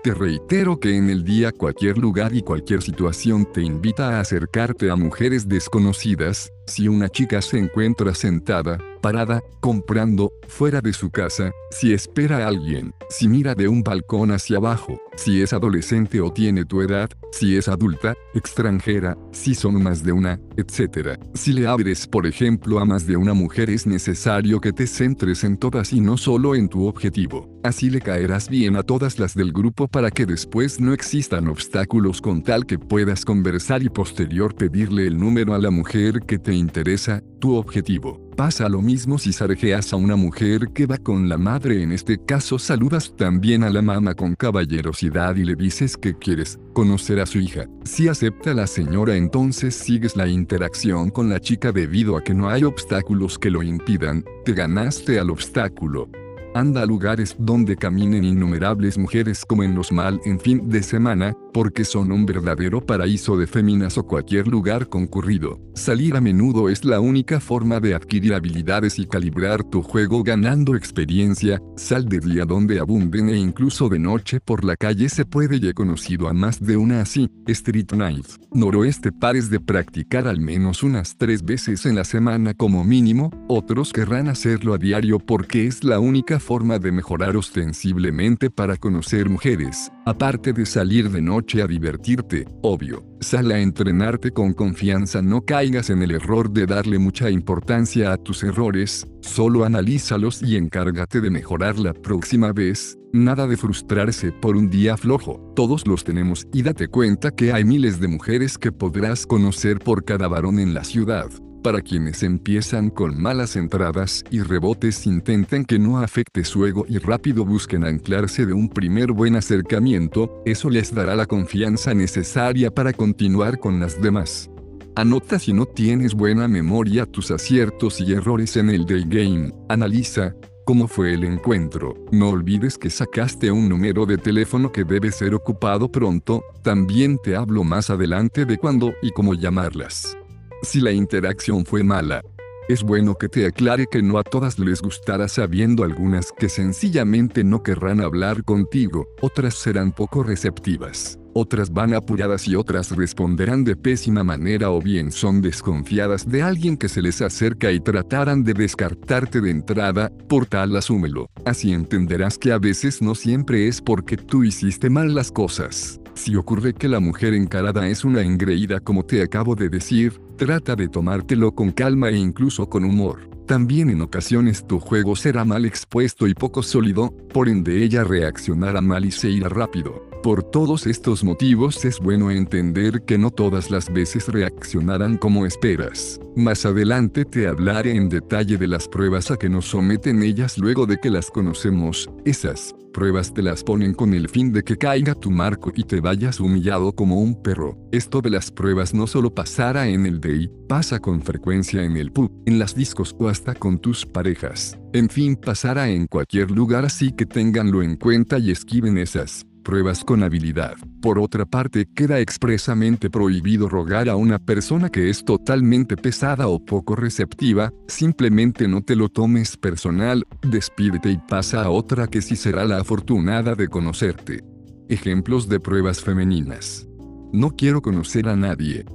Te reitero que en el día cualquier lugar y cualquier situación te invita a acercarte a mujeres desconocidas, si una chica se encuentra sentada, parada, comprando, fuera de su casa, si espera a alguien, si mira de un balcón hacia abajo, si es adolescente o tiene tu edad, si es adulta, extranjera, si son más de una, etc. Si le abres por ejemplo a más de una mujer es necesario que te centres en todas y no solo en tu objetivo. Así le caerás bien a todas las del grupo para que después no existan obstáculos con tal que puedas conversar y posterior pedirle el número a la mujer que te interesa, tu objetivo. Pasa lo mismo si sarejeas a una mujer que va con la madre, en este caso saludas también a la mamá con caballerosidad y le dices que quieres conocer a su hija. Si acepta la señora entonces sigues la interacción con la chica debido a que no hay obstáculos que lo impidan, te ganaste al obstáculo. Anda a lugares donde caminen innumerables mujeres como en los mal en fin de semana, porque son un verdadero paraíso de féminas o cualquier lugar concurrido. Salir a menudo es la única forma de adquirir habilidades y calibrar tu juego ganando experiencia, sal de día donde abunden e incluso de noche por la calle se puede y conocido a más de una así, Street Night. Noroeste pares de practicar al menos unas tres veces en la semana como mínimo, otros querrán hacerlo a diario porque es la única forma de mejorar ostensiblemente para conocer mujeres, aparte de salir de noche a divertirte, obvio. Sal a entrenarte con confianza, no caigas en el error de darle mucha importancia a tus errores, solo analízalos y encárgate de mejorar la próxima vez. Nada de frustrarse por un día flojo, todos los tenemos y date cuenta que hay miles de mujeres que podrás conocer por cada varón en la ciudad. Para quienes empiezan con malas entradas y rebotes intenten que no afecte su ego y rápido busquen anclarse de un primer buen acercamiento, eso les dará la confianza necesaria para continuar con las demás. Anota si no tienes buena memoria tus aciertos y errores en el day game, analiza, ¿Cómo fue el encuentro? No olvides que sacaste un número de teléfono que debe ser ocupado pronto, también te hablo más adelante de cuándo y cómo llamarlas. Si la interacción fue mala, es bueno que te aclare que no a todas les gustará sabiendo algunas que sencillamente no querrán hablar contigo, otras serán poco receptivas, otras van apuradas y otras responderán de pésima manera o bien son desconfiadas de alguien que se les acerca y tratarán de descartarte de entrada, por tal asúmelo, así entenderás que a veces no siempre es porque tú hiciste mal las cosas. Si ocurre que la mujer encarada es una engreída como te acabo de decir, trata de tomártelo con calma e incluso con humor. También en ocasiones tu juego será mal expuesto y poco sólido, por ende ella reaccionará mal y se irá rápido. Por todos estos motivos es bueno entender que no todas las veces reaccionarán como esperas. Más adelante te hablaré en detalle de las pruebas a que nos someten ellas luego de que las conocemos. Esas pruebas te las ponen con el fin de que caiga tu marco y te vayas humillado como un perro. Esto de las pruebas no solo pasará en el day, pasa con frecuencia en el pub, en las discos o hasta con tus parejas. En fin, pasará en cualquier lugar así que tenganlo en cuenta y esquiven esas pruebas con habilidad. Por otra parte, queda expresamente prohibido rogar a una persona que es totalmente pesada o poco receptiva, simplemente no te lo tomes personal, despídete y pasa a otra que sí será la afortunada de conocerte. Ejemplos de pruebas femeninas. No quiero conocer a nadie.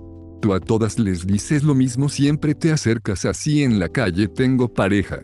Tú a todas les dices lo mismo siempre te acercas así en la calle tengo pareja.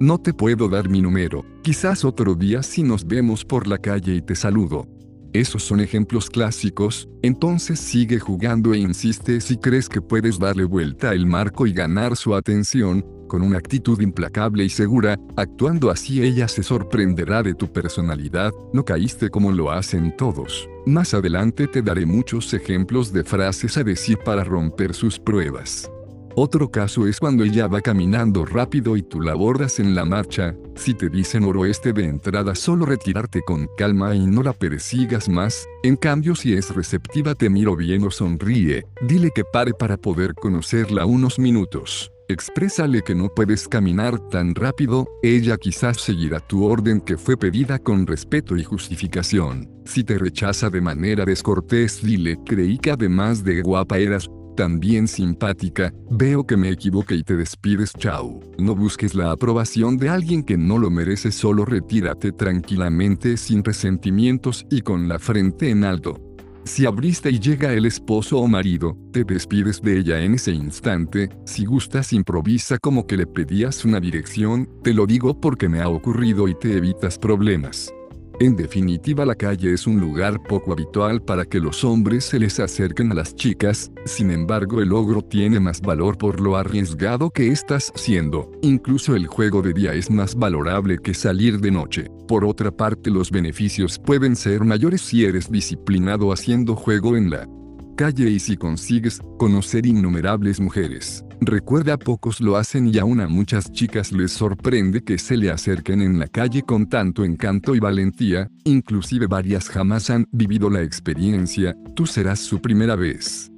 No te puedo dar mi número, quizás otro día si nos vemos por la calle y te saludo. Esos son ejemplos clásicos, entonces sigue jugando e insiste si crees que puedes darle vuelta al marco y ganar su atención, con una actitud implacable y segura, actuando así ella se sorprenderá de tu personalidad, no caíste como lo hacen todos. Más adelante te daré muchos ejemplos de frases a decir para romper sus pruebas. Otro caso es cuando ella va caminando rápido y tú la abordas en la marcha, si te dicen noroeste de entrada solo retirarte con calma y no la persigas más, en cambio si es receptiva te miro bien o sonríe, dile que pare para poder conocerla unos minutos. Exprésale que no puedes caminar tan rápido, ella quizás seguirá tu orden que fue pedida con respeto y justificación. Si te rechaza de manera descortés, dile, creí que además de guapa eras también simpática, veo que me equivoqué y te despides chao. No busques la aprobación de alguien que no lo merece, solo retírate tranquilamente sin resentimientos y con la frente en alto. Si abriste y llega el esposo o marido, te despides de ella en ese instante, si gustas improvisa como que le pedías una dirección, te lo digo porque me ha ocurrido y te evitas problemas. En definitiva la calle es un lugar poco habitual para que los hombres se les acerquen a las chicas, sin embargo el logro tiene más valor por lo arriesgado que estás siendo, incluso el juego de día es más valorable que salir de noche. Por otra parte los beneficios pueden ser mayores si eres disciplinado haciendo juego en la calle y si consigues conocer innumerables mujeres. Recuerda pocos lo hacen y aún a muchas chicas les sorprende que se le acerquen en la calle con tanto encanto y valentía, inclusive varias jamás han vivido la experiencia, tú serás su primera vez.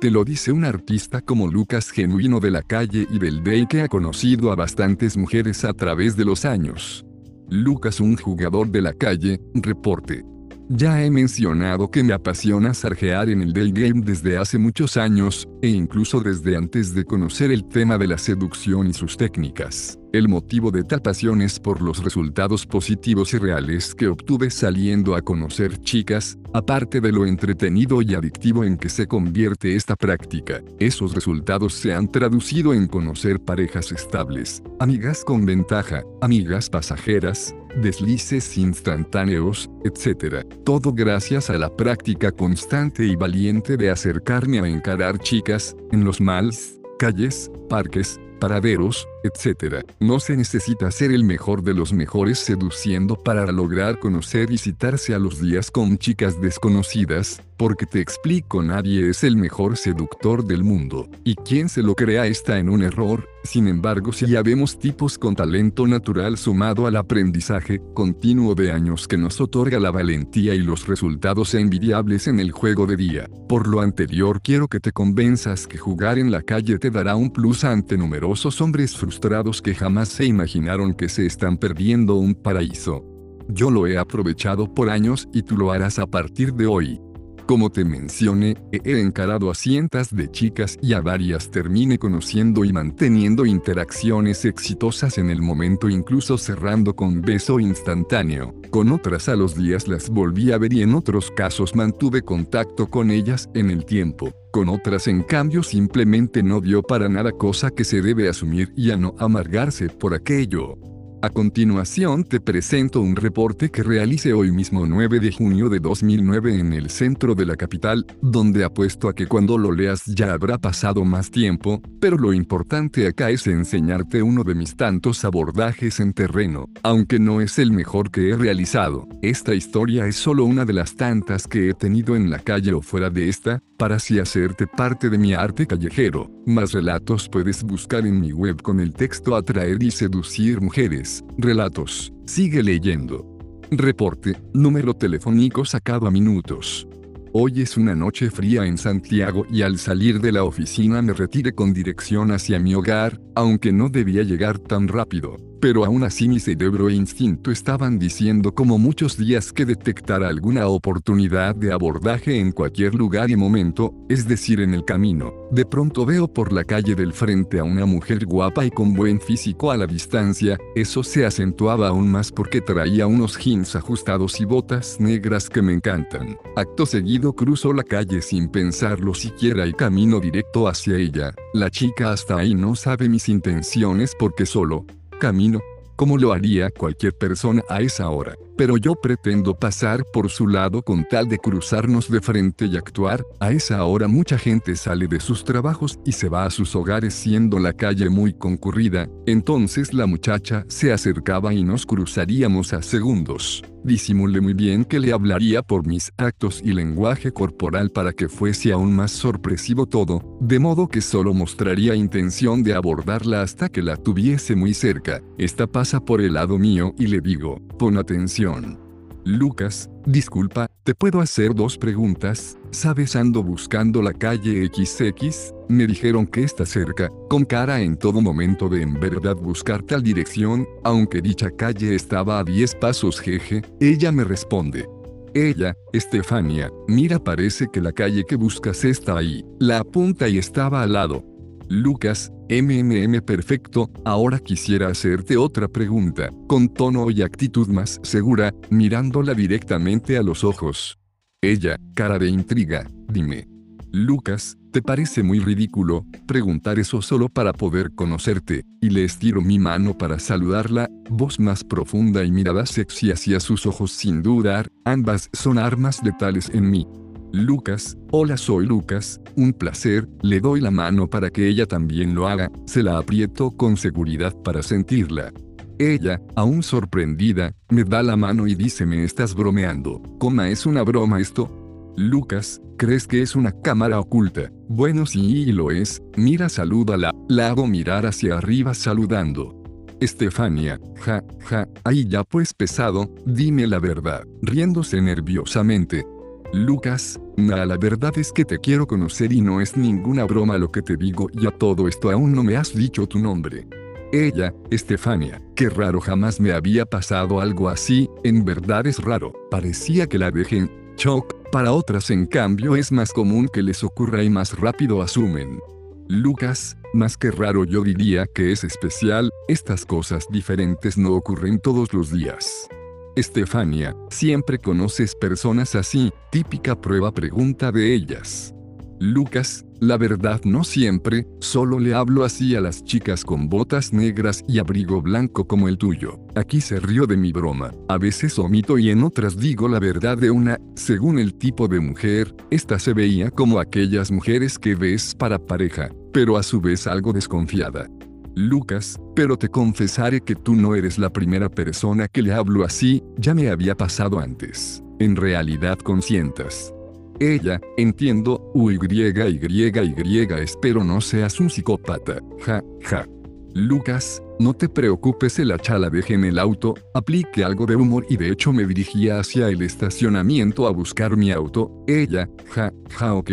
Te lo dice un artista como Lucas Genuino de la calle y del que ha conocido a bastantes mujeres a través de los años. Lucas un jugador de la calle, reporte. Ya he mencionado que me apasiona sarjear en el day game desde hace muchos años, e incluso desde antes de conocer el tema de la seducción y sus técnicas. El motivo de tal pasión es por los resultados positivos y reales que obtuve saliendo a conocer chicas, aparte de lo entretenido y adictivo en que se convierte esta práctica. Esos resultados se han traducido en conocer parejas estables, amigas con ventaja, amigas pasajeras, deslices instantáneos, etc. Todo gracias a la práctica constante y valiente de acercarme a encarar chicas, en los malls, calles, parques, paraderos, etc. No se necesita ser el mejor de los mejores seduciendo para lograr conocer y citarse a los días con chicas desconocidas, porque te explico nadie es el mejor seductor del mundo, y quien se lo crea está en un error, sin embargo si ya vemos tipos con talento natural sumado al aprendizaje continuo de años que nos otorga la valentía y los resultados envidiables en el juego de día. Por lo anterior quiero que te convenzas que jugar en la calle te dará un plus ante numerosos hombres frustrados que jamás se imaginaron que se están perdiendo un paraíso. Yo lo he aprovechado por años y tú lo harás a partir de hoy. Como te mencioné, he encarado a cientos de chicas y a varias terminé conociendo y manteniendo interacciones exitosas en el momento incluso cerrando con beso instantáneo. Con otras a los días las volví a ver y en otros casos mantuve contacto con ellas en el tiempo. Con otras en cambio simplemente no dio para nada cosa que se debe asumir y a no amargarse por aquello. A continuación te presento un reporte que realicé hoy mismo 9 de junio de 2009 en el centro de la capital, donde apuesto a que cuando lo leas ya habrá pasado más tiempo, pero lo importante acá es enseñarte uno de mis tantos abordajes en terreno, aunque no es el mejor que he realizado. Esta historia es solo una de las tantas que he tenido en la calle o fuera de esta, para así hacerte parte de mi arte callejero. Más relatos puedes buscar en mi web con el texto Atraer y seducir mujeres. Relatos. Sigue leyendo. Reporte. Número telefónico sacado a minutos. Hoy es una noche fría en Santiago y al salir de la oficina me retiré con dirección hacia mi hogar, aunque no debía llegar tan rápido pero aún así mi cerebro e instinto estaban diciendo como muchos días que detectara alguna oportunidad de abordaje en cualquier lugar y momento, es decir en el camino. De pronto veo por la calle del frente a una mujer guapa y con buen físico a la distancia, eso se acentuaba aún más porque traía unos jeans ajustados y botas negras que me encantan. Acto seguido cruzo la calle sin pensarlo siquiera y camino directo hacia ella. La chica hasta ahí no sabe mis intenciones porque solo, camino, como lo haría cualquier persona a esa hora. Pero yo pretendo pasar por su lado con tal de cruzarnos de frente y actuar, a esa hora mucha gente sale de sus trabajos y se va a sus hogares siendo la calle muy concurrida, entonces la muchacha se acercaba y nos cruzaríamos a segundos. Disimulé muy bien que le hablaría por mis actos y lenguaje corporal para que fuese aún más sorpresivo todo, de modo que solo mostraría intención de abordarla hasta que la tuviese muy cerca. Esta pasa por el lado mío y le digo, pon atención. Lucas, disculpa, ¿te puedo hacer dos preguntas? ¿Sabes ando buscando la calle XX? Me dijeron que está cerca, con cara en todo momento de en verdad buscar tal dirección, aunque dicha calle estaba a 10 pasos jeje, ella me responde. Ella, Estefania, mira parece que la calle que buscas está ahí, la apunta y estaba al lado. Lucas, MMM perfecto, ahora quisiera hacerte otra pregunta, con tono y actitud más segura, mirándola directamente a los ojos. Ella, cara de intriga, dime. Lucas, ¿te parece muy ridículo preguntar eso solo para poder conocerte? Y le estiro mi mano para saludarla, voz más profunda y mirada sexy hacia sus ojos sin dudar, ambas son armas letales en mí. Lucas, hola soy Lucas, un placer, le doy la mano para que ella también lo haga, se la aprieto con seguridad para sentirla. Ella, aún sorprendida, me da la mano y dice me estás bromeando, ¿cómo es una broma esto? Lucas, ¿crees que es una cámara oculta? Bueno sí lo es, mira salúdala, la hago mirar hacia arriba saludando. Estefania, ja, ja, ahí ya pues pesado, dime la verdad, riéndose nerviosamente, Lucas, nada, la verdad es que te quiero conocer y no es ninguna broma lo que te digo y a todo esto aún no me has dicho tu nombre. Ella, Estefania, qué raro jamás me había pasado algo así, en verdad es raro, parecía que la dejen, shock, para otras en cambio es más común que les ocurra y más rápido asumen. Lucas, más que raro yo diría que es especial, estas cosas diferentes no ocurren todos los días. Estefania, siempre conoces personas así, típica prueba pregunta de ellas. Lucas, la verdad no siempre, solo le hablo así a las chicas con botas negras y abrigo blanco como el tuyo. Aquí se rió de mi broma. A veces omito y en otras digo la verdad de una, según el tipo de mujer, esta se veía como aquellas mujeres que ves para pareja, pero a su vez algo desconfiada. Lucas, pero te confesaré que tú no eres la primera persona que le hablo así, ya me había pasado antes. En realidad consientas. Ella, entiendo, uy, y, y, espero no seas un psicópata, ja, ja. Lucas, no te preocupes, el la dejé en el auto, aplique algo de humor y de hecho me dirigía hacia el estacionamiento a buscar mi auto, ella, ja, ja, ok.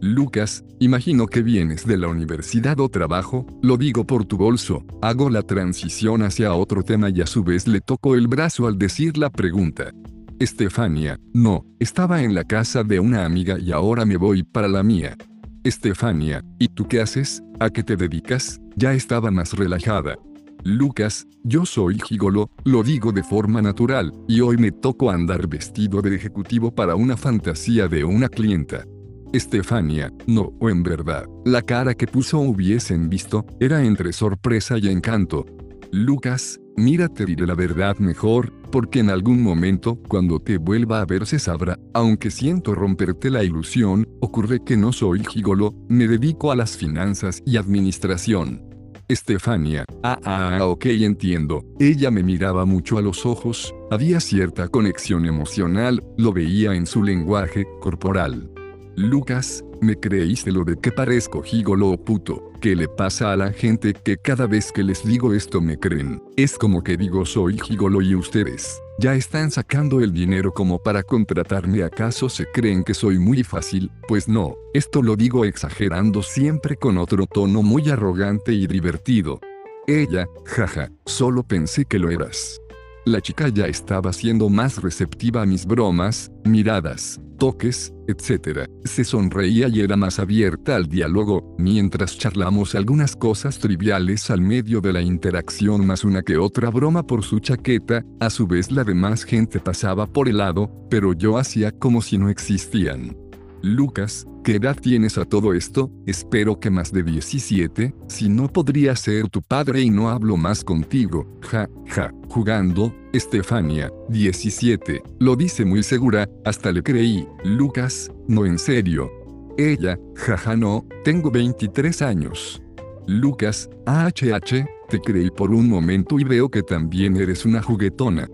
Lucas, imagino que vienes de la universidad o trabajo, lo digo por tu bolso, hago la transición hacia otro tema y a su vez le toco el brazo al decir la pregunta. Estefania, no, estaba en la casa de una amiga y ahora me voy para la mía. Estefania, ¿y tú qué haces? ¿A qué te dedicas? Ya estaba más relajada. Lucas, yo soy gigolo, lo digo de forma natural, y hoy me toco andar vestido de ejecutivo para una fantasía de una clienta. Estefania, no, o en verdad, la cara que puso hubiesen visto, era entre sorpresa y encanto. Lucas, mira te diré la verdad mejor, porque en algún momento, cuando te vuelva a ver se sabrá, aunque siento romperte la ilusión, ocurre que no soy gigolo, me dedico a las finanzas y administración. Estefania, ah, ah, ah, ok entiendo, ella me miraba mucho a los ojos, había cierta conexión emocional, lo veía en su lenguaje corporal. Lucas, me creíste lo de que parezco gigolo o puto. ¿Qué le pasa a la gente que cada vez que les digo esto me creen? Es como que digo soy gigolo y ustedes ya están sacando el dinero como para contratarme. ¿Acaso se creen que soy muy fácil? Pues no, esto lo digo exagerando siempre con otro tono muy arrogante y divertido. Ella, jaja, solo pensé que lo eras. La chica ya estaba siendo más receptiva a mis bromas, miradas, toques, etc. Se sonreía y era más abierta al diálogo, mientras charlamos algunas cosas triviales al medio de la interacción más una que otra broma por su chaqueta, a su vez la demás gente pasaba por el lado, pero yo hacía como si no existían. Lucas, ¿qué edad tienes a todo esto? Espero que más de 17, si no podría ser tu padre y no hablo más contigo. Ja, ja, jugando, Estefania, 17, lo dice muy segura, hasta le creí. Lucas, no en serio. Ella, jaja no, tengo 23 años. Lucas, AHH, te creí por un momento y veo que también eres una juguetona.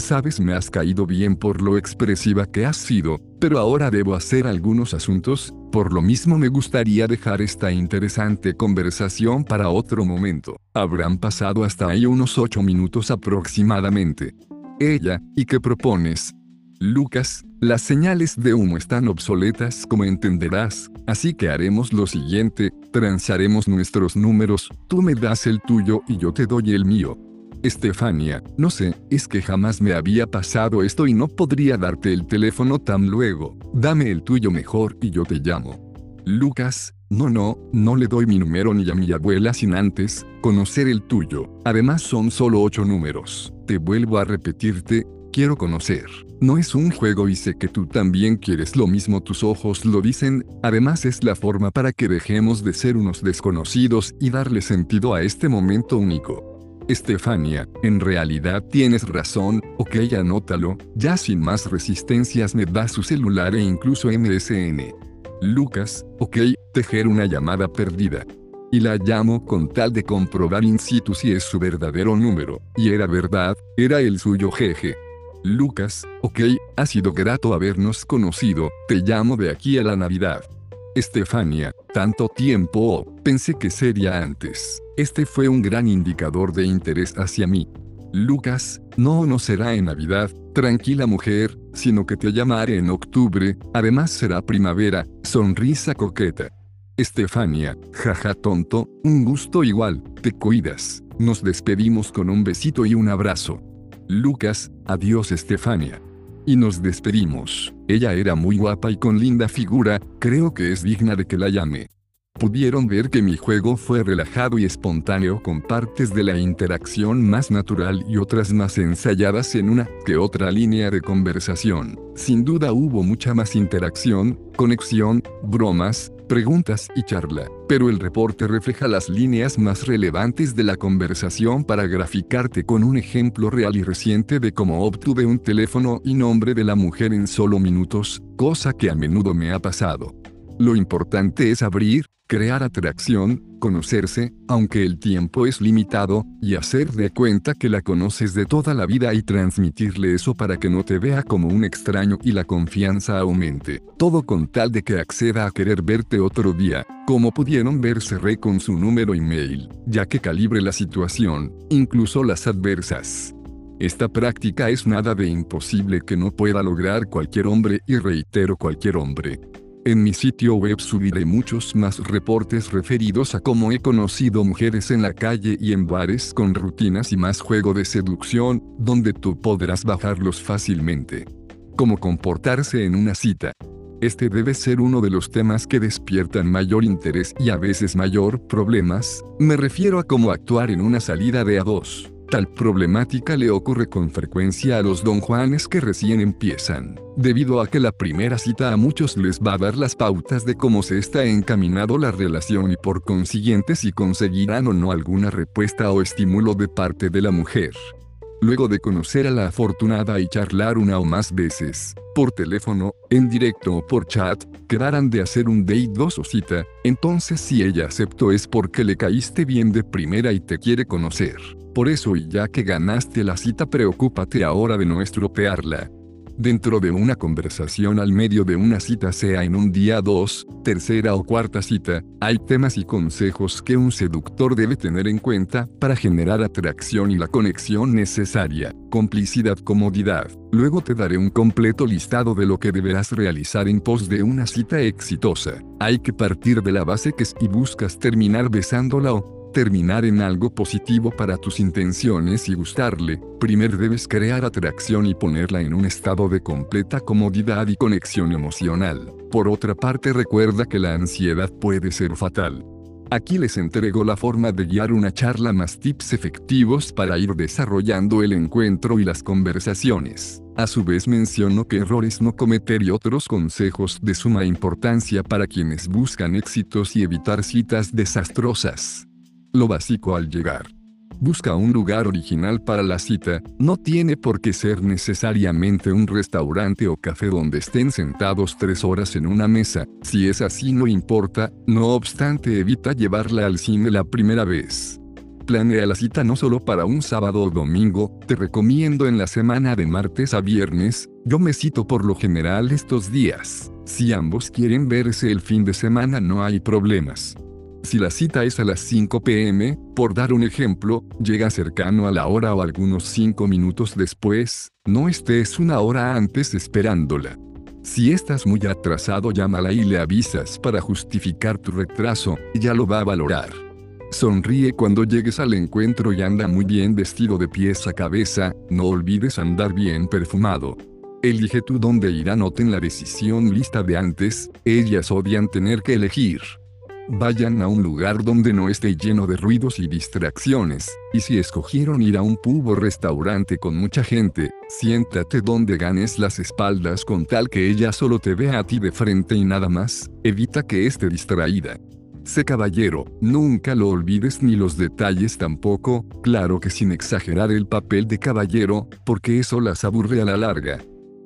Sabes, me has caído bien por lo expresiva que has sido, pero ahora debo hacer algunos asuntos, por lo mismo me gustaría dejar esta interesante conversación para otro momento. Habrán pasado hasta ahí unos ocho minutos aproximadamente. Ella, ¿y qué propones? Lucas, las señales de humo están obsoletas como entenderás, así que haremos lo siguiente, transaremos nuestros números, tú me das el tuyo y yo te doy el mío. Estefania, no sé, es que jamás me había pasado esto y no podría darte el teléfono tan luego. Dame el tuyo mejor y yo te llamo. Lucas, no, no, no le doy mi número ni a mi abuela sin antes conocer el tuyo. Además son solo ocho números. Te vuelvo a repetirte, quiero conocer. No es un juego y sé que tú también quieres lo mismo, tus ojos lo dicen, además es la forma para que dejemos de ser unos desconocidos y darle sentido a este momento único. Estefania, en realidad tienes razón, ok anótalo, ya sin más resistencias me da su celular e incluso MSN. Lucas, ok, tejer una llamada perdida. Y la llamo con tal de comprobar in situ si es su verdadero número, y era verdad, era el suyo jeje. Lucas, ok, ha sido grato habernos conocido, te llamo de aquí a la Navidad. Estefania, tanto tiempo, pensé que sería antes. Este fue un gran indicador de interés hacia mí. Lucas, no, no será en Navidad, tranquila mujer, sino que te llamaré en octubre, además será primavera, sonrisa coqueta. Estefania, jaja tonto, un gusto igual, te cuidas. Nos despedimos con un besito y un abrazo. Lucas, adiós Estefania y nos despedimos. Ella era muy guapa y con linda figura, creo que es digna de que la llame. Pudieron ver que mi juego fue relajado y espontáneo con partes de la interacción más natural y otras más ensayadas en una que otra línea de conversación. Sin duda hubo mucha más interacción, conexión, bromas, preguntas y charla, pero el reporte refleja las líneas más relevantes de la conversación para graficarte con un ejemplo real y reciente de cómo obtuve un teléfono y nombre de la mujer en solo minutos, cosa que a menudo me ha pasado. Lo importante es abrir, crear atracción, conocerse, aunque el tiempo es limitado, y hacer de cuenta que la conoces de toda la vida y transmitirle eso para que no te vea como un extraño y la confianza aumente. Todo con tal de que acceda a querer verte otro día, como pudieron verse re con su número email, ya que calibre la situación, incluso las adversas. Esta práctica es nada de imposible que no pueda lograr cualquier hombre y reitero cualquier hombre. En mi sitio web subiré muchos más reportes referidos a cómo he conocido mujeres en la calle y en bares con rutinas y más juego de seducción, donde tú podrás bajarlos fácilmente. Cómo comportarse en una cita. Este debe ser uno de los temas que despiertan mayor interés y a veces mayor problemas, me refiero a cómo actuar en una salida de a dos. Tal problemática le ocurre con frecuencia a los don Juanes que recién empiezan, debido a que la primera cita a muchos les va a dar las pautas de cómo se está encaminado la relación y por consiguiente si conseguirán o no alguna respuesta o estímulo de parte de la mujer. Luego de conocer a la afortunada y charlar una o más veces, por teléfono, en directo o por chat, quedarán de hacer un date dos o cita, entonces si ella aceptó es porque le caíste bien de primera y te quiere conocer. Por eso y ya que ganaste la cita preocúpate ahora de no estropearla. Dentro de una conversación al medio de una cita sea en un día dos, tercera o cuarta cita, hay temas y consejos que un seductor debe tener en cuenta para generar atracción y la conexión necesaria, complicidad, comodidad. Luego te daré un completo listado de lo que deberás realizar en pos de una cita exitosa. Hay que partir de la base que si buscas terminar besándola o terminar en algo positivo para tus intenciones y gustarle, primero debes crear atracción y ponerla en un estado de completa comodidad y conexión emocional. Por otra parte recuerda que la ansiedad puede ser fatal. Aquí les entrego la forma de guiar una charla más tips efectivos para ir desarrollando el encuentro y las conversaciones. A su vez menciono que errores no cometer y otros consejos de suma importancia para quienes buscan éxitos y evitar citas desastrosas. Lo básico al llegar. Busca un lugar original para la cita, no tiene por qué ser necesariamente un restaurante o café donde estén sentados tres horas en una mesa, si es así no importa, no obstante evita llevarla al cine la primera vez. Planea la cita no solo para un sábado o domingo, te recomiendo en la semana de martes a viernes, yo me cito por lo general estos días. Si ambos quieren verse el fin de semana no hay problemas. Si la cita es a las 5 pm, por dar un ejemplo, llega cercano a la hora o algunos 5 minutos después, no estés una hora antes esperándola. Si estás muy atrasado, llámala y le avisas para justificar tu retraso, ya lo va a valorar. Sonríe cuando llegues al encuentro y anda muy bien vestido de pies a cabeza, no olvides andar bien perfumado. Elige tú dónde irá, noten la decisión lista de antes, ellas odian tener que elegir. Vayan a un lugar donde no esté lleno de ruidos y distracciones, y si escogieron ir a un pub o restaurante con mucha gente, siéntate donde ganes las espaldas con tal que ella solo te vea a ti de frente y nada más, evita que esté distraída. Sé caballero, nunca lo olvides ni los detalles tampoco, claro que sin exagerar el papel de caballero, porque eso las aburre a la larga.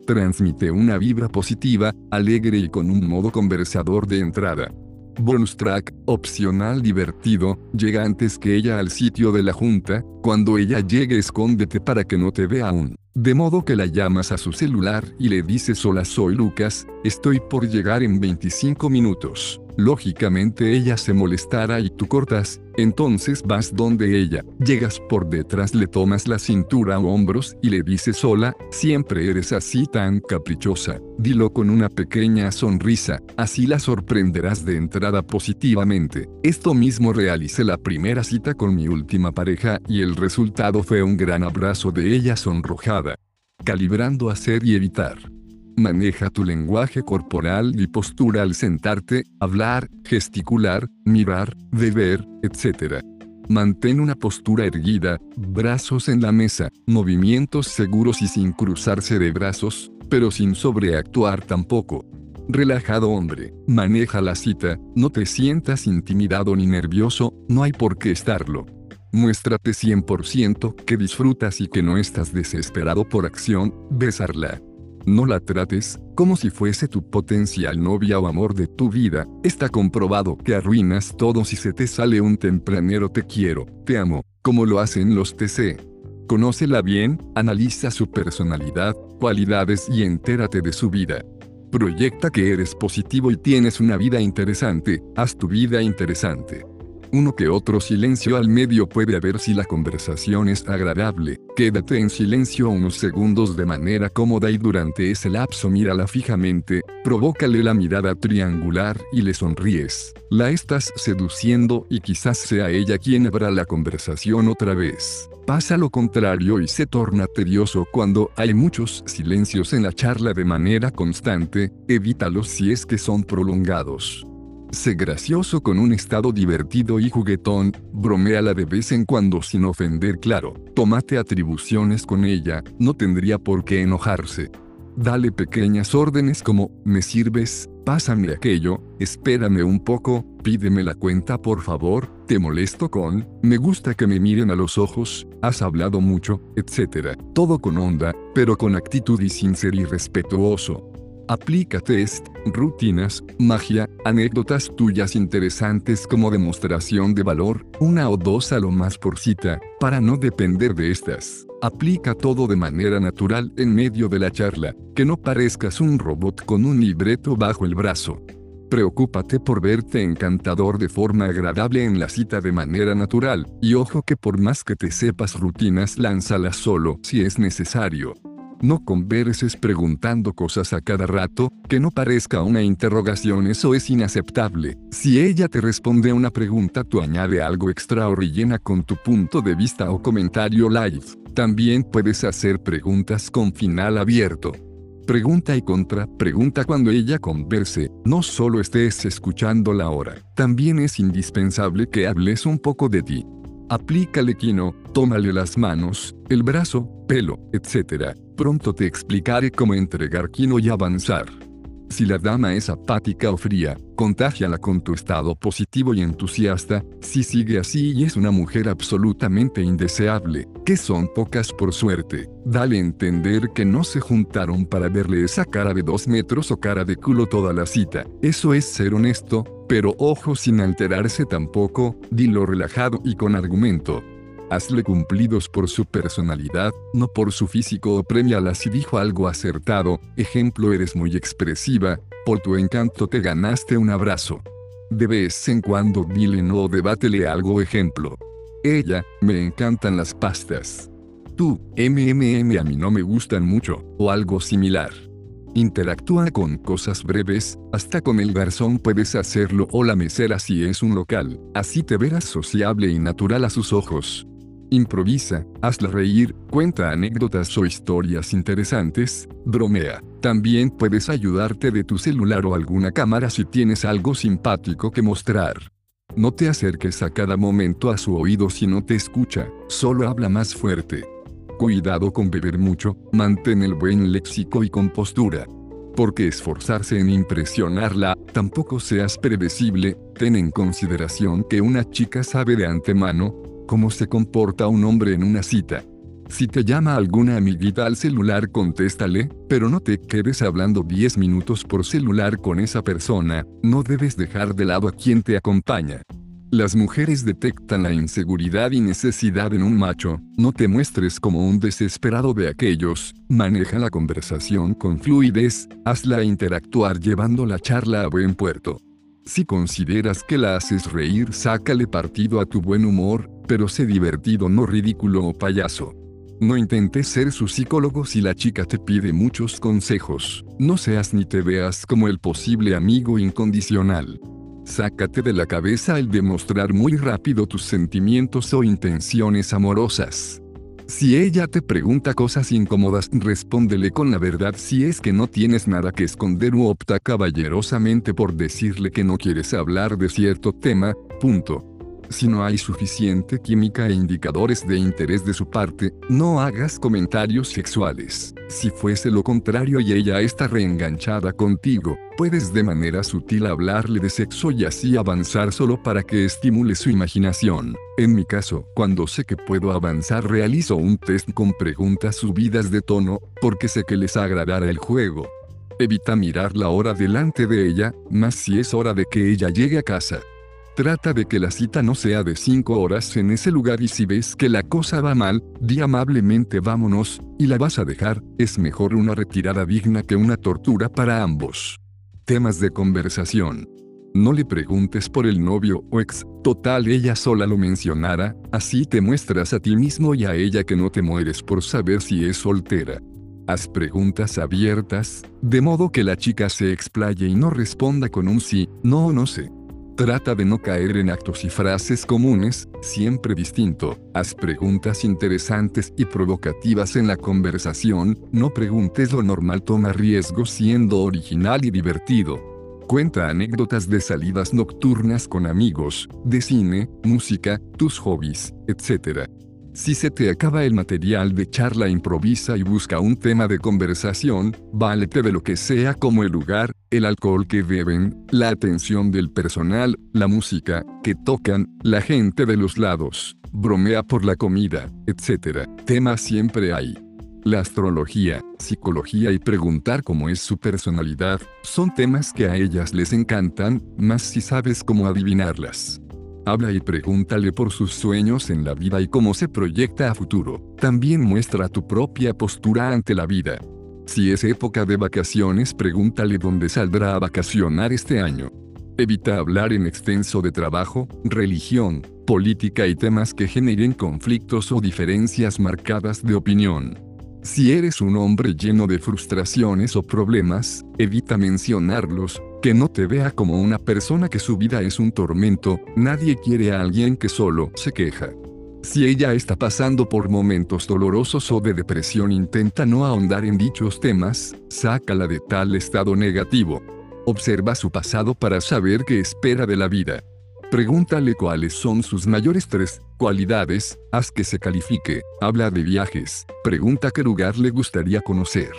Transmite una vibra positiva, alegre y con un modo conversador de entrada. Bonus track, opcional divertido, llega antes que ella al sitio de la junta, cuando ella llegue escóndete para que no te vea aún. De modo que la llamas a su celular y le dices hola soy Lucas, estoy por llegar en 25 minutos. Lógicamente ella se molestará y tú cortas, entonces vas donde ella, llegas por detrás, le tomas la cintura o hombros y le dices hola, siempre eres así tan caprichosa, dilo con una pequeña sonrisa, así la sorprenderás de entrada positivamente. Esto mismo realicé la primera cita con mi última pareja y el resultado fue un gran abrazo de ella sonrojada. Calibrando hacer y evitar. Maneja tu lenguaje corporal y postura al sentarte, hablar, gesticular, mirar, beber, etc. Mantén una postura erguida, brazos en la mesa, movimientos seguros y sin cruzarse de brazos, pero sin sobreactuar tampoco. Relajado hombre, maneja la cita, no te sientas intimidado ni nervioso, no hay por qué estarlo. Muéstrate 100% que disfrutas y que no estás desesperado por acción, besarla. No la trates como si fuese tu potencial novia o amor de tu vida. Está comprobado que arruinas todo si se te sale un tempranero te quiero, te amo, como lo hacen los TC. Conócela bien, analiza su personalidad, cualidades y entérate de su vida. Proyecta que eres positivo y tienes una vida interesante, haz tu vida interesante uno que otro silencio al medio puede haber si la conversación es agradable. Quédate en silencio unos segundos de manera cómoda y durante ese lapso mírala fijamente, provócale la mirada triangular y le sonríes. La estás seduciendo y quizás sea ella quien abra la conversación otra vez. Pasa lo contrario y se torna tedioso cuando hay muchos silencios en la charla de manera constante, evítalos si es que son prolongados. Sé gracioso con un estado divertido y juguetón, bromeala de vez en cuando sin ofender claro, tómate atribuciones con ella, no tendría por qué enojarse. Dale pequeñas órdenes como, me sirves, pásame aquello, espérame un poco, pídeme la cuenta por favor, te molesto con, me gusta que me miren a los ojos, has hablado mucho, etc. Todo con onda, pero con actitud y sin ser irrespetuoso. Aplica test, rutinas, magia, anécdotas tuyas interesantes como demostración de valor, una o dos a lo más por cita, para no depender de estas. Aplica todo de manera natural en medio de la charla, que no parezcas un robot con un libreto bajo el brazo. Preocúpate por verte encantador de forma agradable en la cita de manera natural, y ojo que por más que te sepas rutinas lánzalas solo si es necesario. No converses preguntando cosas a cada rato, que no parezca una interrogación, eso es inaceptable. Si ella te responde a una pregunta, tú añade algo extra o rellena con tu punto de vista o comentario live. También puedes hacer preguntas con final abierto. Pregunta y contra, pregunta cuando ella converse, no solo estés escuchándola ahora, también es indispensable que hables un poco de ti. Aplícale quino, tómale las manos, el brazo, pelo, etc. Pronto te explicaré cómo entregar quino y avanzar. Si la dama es apática o fría, contágiala con tu estado positivo y entusiasta, si sigue así y es una mujer absolutamente indeseable, que son pocas por suerte, dale entender que no se juntaron para verle esa cara de dos metros o cara de culo toda la cita, eso es ser honesto, pero ojo sin alterarse tampoco, dilo relajado y con argumento. Hazle cumplidos por su personalidad, no por su físico o premiala si dijo algo acertado, ejemplo eres muy expresiva, por tu encanto te ganaste un abrazo. De vez en cuando dile no o debátele algo ejemplo. Ella, me encantan las pastas. Tú, MMM a mí no me gustan mucho, o algo similar. Interactúa con cosas breves, hasta con el garzón puedes hacerlo o la mesera si es un local, así te verás sociable y natural a sus ojos. Improvisa, hazla reír, cuenta anécdotas o historias interesantes, bromea. También puedes ayudarte de tu celular o alguna cámara si tienes algo simpático que mostrar. No te acerques a cada momento a su oído si no te escucha, solo habla más fuerte. Cuidado con beber mucho, mantén el buen léxico y compostura. Porque esforzarse en impresionarla, tampoco seas predecible, ten en consideración que una chica sabe de antemano, cómo se comporta un hombre en una cita. Si te llama alguna amiguita al celular, contéstale, pero no te quedes hablando 10 minutos por celular con esa persona, no debes dejar de lado a quien te acompaña. Las mujeres detectan la inseguridad y necesidad en un macho, no te muestres como un desesperado de aquellos, maneja la conversación con fluidez, hazla interactuar llevando la charla a buen puerto. Si consideras que la haces reír, sácale partido a tu buen humor, pero sé divertido, no ridículo o payaso. No intentes ser su psicólogo si la chica te pide muchos consejos. No seas ni te veas como el posible amigo incondicional. Sácate de la cabeza el demostrar muy rápido tus sentimientos o intenciones amorosas. Si ella te pregunta cosas incómodas, respóndele con la verdad si es que no tienes nada que esconder u opta caballerosamente por decirle que no quieres hablar de cierto tema, punto. Si no hay suficiente química e indicadores de interés de su parte, no hagas comentarios sexuales. Si fuese lo contrario y ella está reenganchada contigo, puedes de manera sutil hablarle de sexo y así avanzar solo para que estimule su imaginación. En mi caso, cuando sé que puedo avanzar realizo un test con preguntas subidas de tono, porque sé que les agradará el juego. Evita mirar la hora delante de ella, más si es hora de que ella llegue a casa. Trata de que la cita no sea de 5 horas en ese lugar y si ves que la cosa va mal, di amablemente vámonos, y la vas a dejar, es mejor una retirada digna que una tortura para ambos. Temas de conversación. No le preguntes por el novio o ex, total ella sola lo mencionara, así te muestras a ti mismo y a ella que no te mueres por saber si es soltera. Haz preguntas abiertas, de modo que la chica se explaye y no responda con un sí, no o no sé. Trata de no caer en actos y frases comunes, siempre distinto. Haz preguntas interesantes y provocativas en la conversación, no preguntes lo normal, toma riesgos siendo original y divertido. Cuenta anécdotas de salidas nocturnas con amigos, de cine, música, tus hobbies, etc. Si se te acaba el material de charla, improvisa y busca un tema de conversación, válete de lo que sea como el lugar, el alcohol que beben, la atención del personal, la música que tocan, la gente de los lados, bromea por la comida, etc. Temas siempre hay. La astrología, psicología y preguntar cómo es su personalidad, son temas que a ellas les encantan, más si sabes cómo adivinarlas. Habla y pregúntale por sus sueños en la vida y cómo se proyecta a futuro. También muestra tu propia postura ante la vida. Si es época de vacaciones, pregúntale dónde saldrá a vacacionar este año. Evita hablar en extenso de trabajo, religión, política y temas que generen conflictos o diferencias marcadas de opinión. Si eres un hombre lleno de frustraciones o problemas, evita mencionarlos, que no te vea como una persona que su vida es un tormento, nadie quiere a alguien que solo se queja. Si ella está pasando por momentos dolorosos o de depresión, intenta no ahondar en dichos temas, sácala de tal estado negativo. Observa su pasado para saber qué espera de la vida. Pregúntale cuáles son sus mayores tres cualidades, haz que se califique, habla de viajes, pregunta qué lugar le gustaría conocer.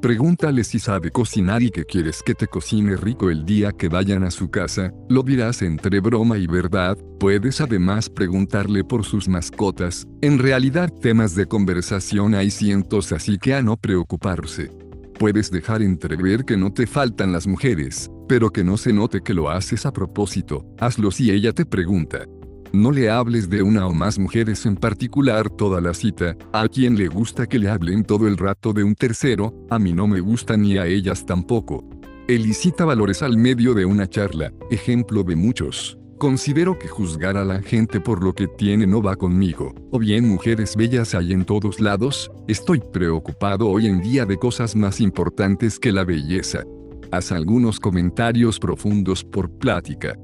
Pregúntale si sabe cocinar y que quieres que te cocine rico el día que vayan a su casa, lo dirás entre broma y verdad, puedes además preguntarle por sus mascotas, en realidad temas de conversación hay cientos así que a no preocuparse. Puedes dejar entrever que no te faltan las mujeres, pero que no se note que lo haces a propósito, hazlo si ella te pregunta. No le hables de una o más mujeres en particular toda la cita, a quien le gusta que le hablen todo el rato de un tercero, a mí no me gusta ni a ellas tampoco. Elicita valores al medio de una charla, ejemplo de muchos. Considero que juzgar a la gente por lo que tiene no va conmigo. O bien mujeres bellas hay en todos lados, estoy preocupado hoy en día de cosas más importantes que la belleza. Haz algunos comentarios profundos por plática.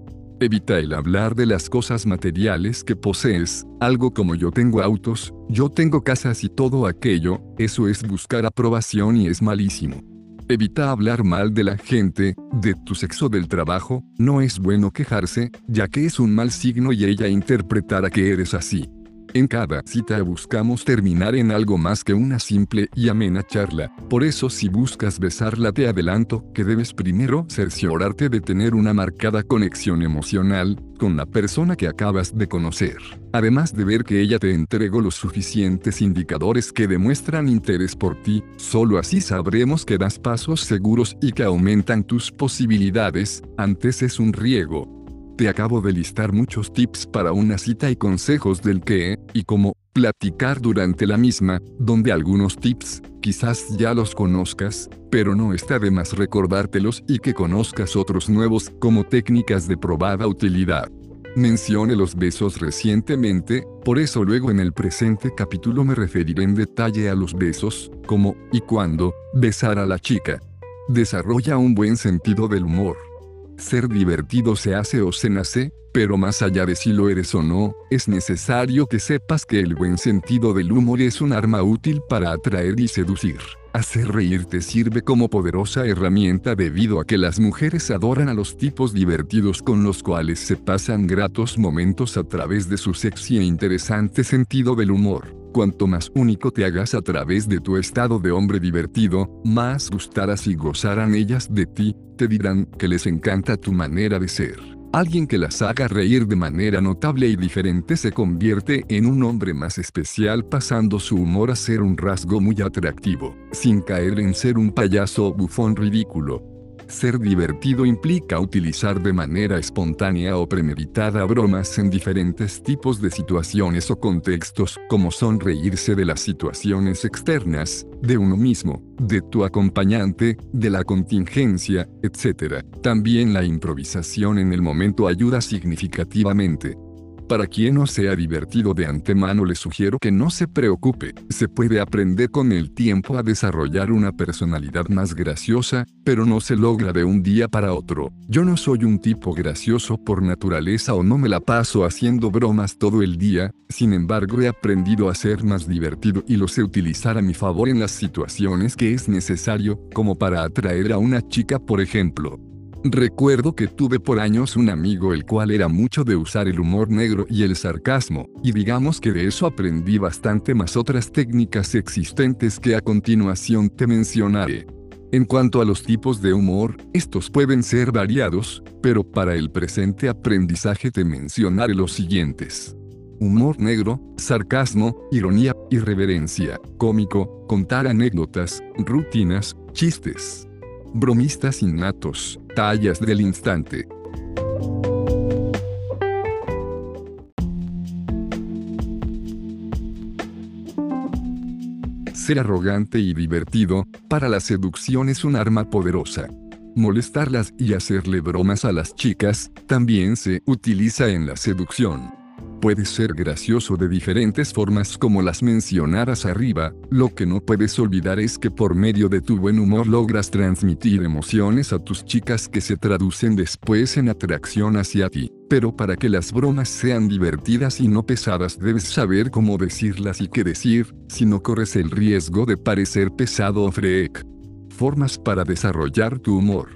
Evita el hablar de las cosas materiales que posees, algo como yo tengo autos, yo tengo casas y todo aquello, eso es buscar aprobación y es malísimo. Evita hablar mal de la gente, de tu sexo del trabajo, no es bueno quejarse, ya que es un mal signo y ella interpretará que eres así. En cada cita buscamos terminar en algo más que una simple y amena charla, por eso si buscas besarla te adelanto que debes primero cerciorarte de tener una marcada conexión emocional con la persona que acabas de conocer, además de ver que ella te entregó los suficientes indicadores que demuestran interés por ti, solo así sabremos que das pasos seguros y que aumentan tus posibilidades, antes es un riego, te acabo de listar muchos tips para una cita y consejos del qué y cómo platicar durante la misma, donde algunos tips, quizás ya los conozcas, pero no está de más recordártelos y que conozcas otros nuevos como técnicas de probada utilidad. Mencioné los besos recientemente, por eso luego en el presente capítulo me referiré en detalle a los besos, cómo y cuándo besar a la chica. Desarrolla un buen sentido del humor. Ser divertido se hace o se nace, pero más allá de si lo eres o no, es necesario que sepas que el buen sentido del humor es un arma útil para atraer y seducir. Hacer reír te sirve como poderosa herramienta debido a que las mujeres adoran a los tipos divertidos con los cuales se pasan gratos momentos a través de su sexy e interesante sentido del humor. Cuanto más único te hagas a través de tu estado de hombre divertido, más gustarás y gozarán ellas de ti, te dirán que les encanta tu manera de ser. Alguien que las haga reír de manera notable y diferente se convierte en un hombre más especial pasando su humor a ser un rasgo muy atractivo, sin caer en ser un payaso bufón ridículo. Ser divertido implica utilizar de manera espontánea o premeditada bromas en diferentes tipos de situaciones o contextos, como son reírse de las situaciones externas, de uno mismo, de tu acompañante, de la contingencia, etc. También la improvisación en el momento ayuda significativamente. Para quien no sea divertido de antemano le sugiero que no se preocupe, se puede aprender con el tiempo a desarrollar una personalidad más graciosa, pero no se logra de un día para otro. Yo no soy un tipo gracioso por naturaleza o no me la paso haciendo bromas todo el día, sin embargo he aprendido a ser más divertido y lo sé utilizar a mi favor en las situaciones que es necesario, como para atraer a una chica por ejemplo. Recuerdo que tuve por años un amigo el cual era mucho de usar el humor negro y el sarcasmo, y digamos que de eso aprendí bastante más otras técnicas existentes que a continuación te mencionaré. En cuanto a los tipos de humor, estos pueden ser variados, pero para el presente aprendizaje te mencionaré los siguientes. Humor negro, sarcasmo, ironía, irreverencia, cómico, contar anécdotas, rutinas, chistes. Bromistas innatos, tallas del instante. Ser arrogante y divertido, para la seducción es un arma poderosa. Molestarlas y hacerle bromas a las chicas, también se utiliza en la seducción. Puedes ser gracioso de diferentes formas como las mencionadas arriba, lo que no puedes olvidar es que por medio de tu buen humor logras transmitir emociones a tus chicas que se traducen después en atracción hacia ti. Pero para que las bromas sean divertidas y no pesadas debes saber cómo decirlas y qué decir, si no corres el riesgo de parecer pesado o freak. Formas para desarrollar tu humor.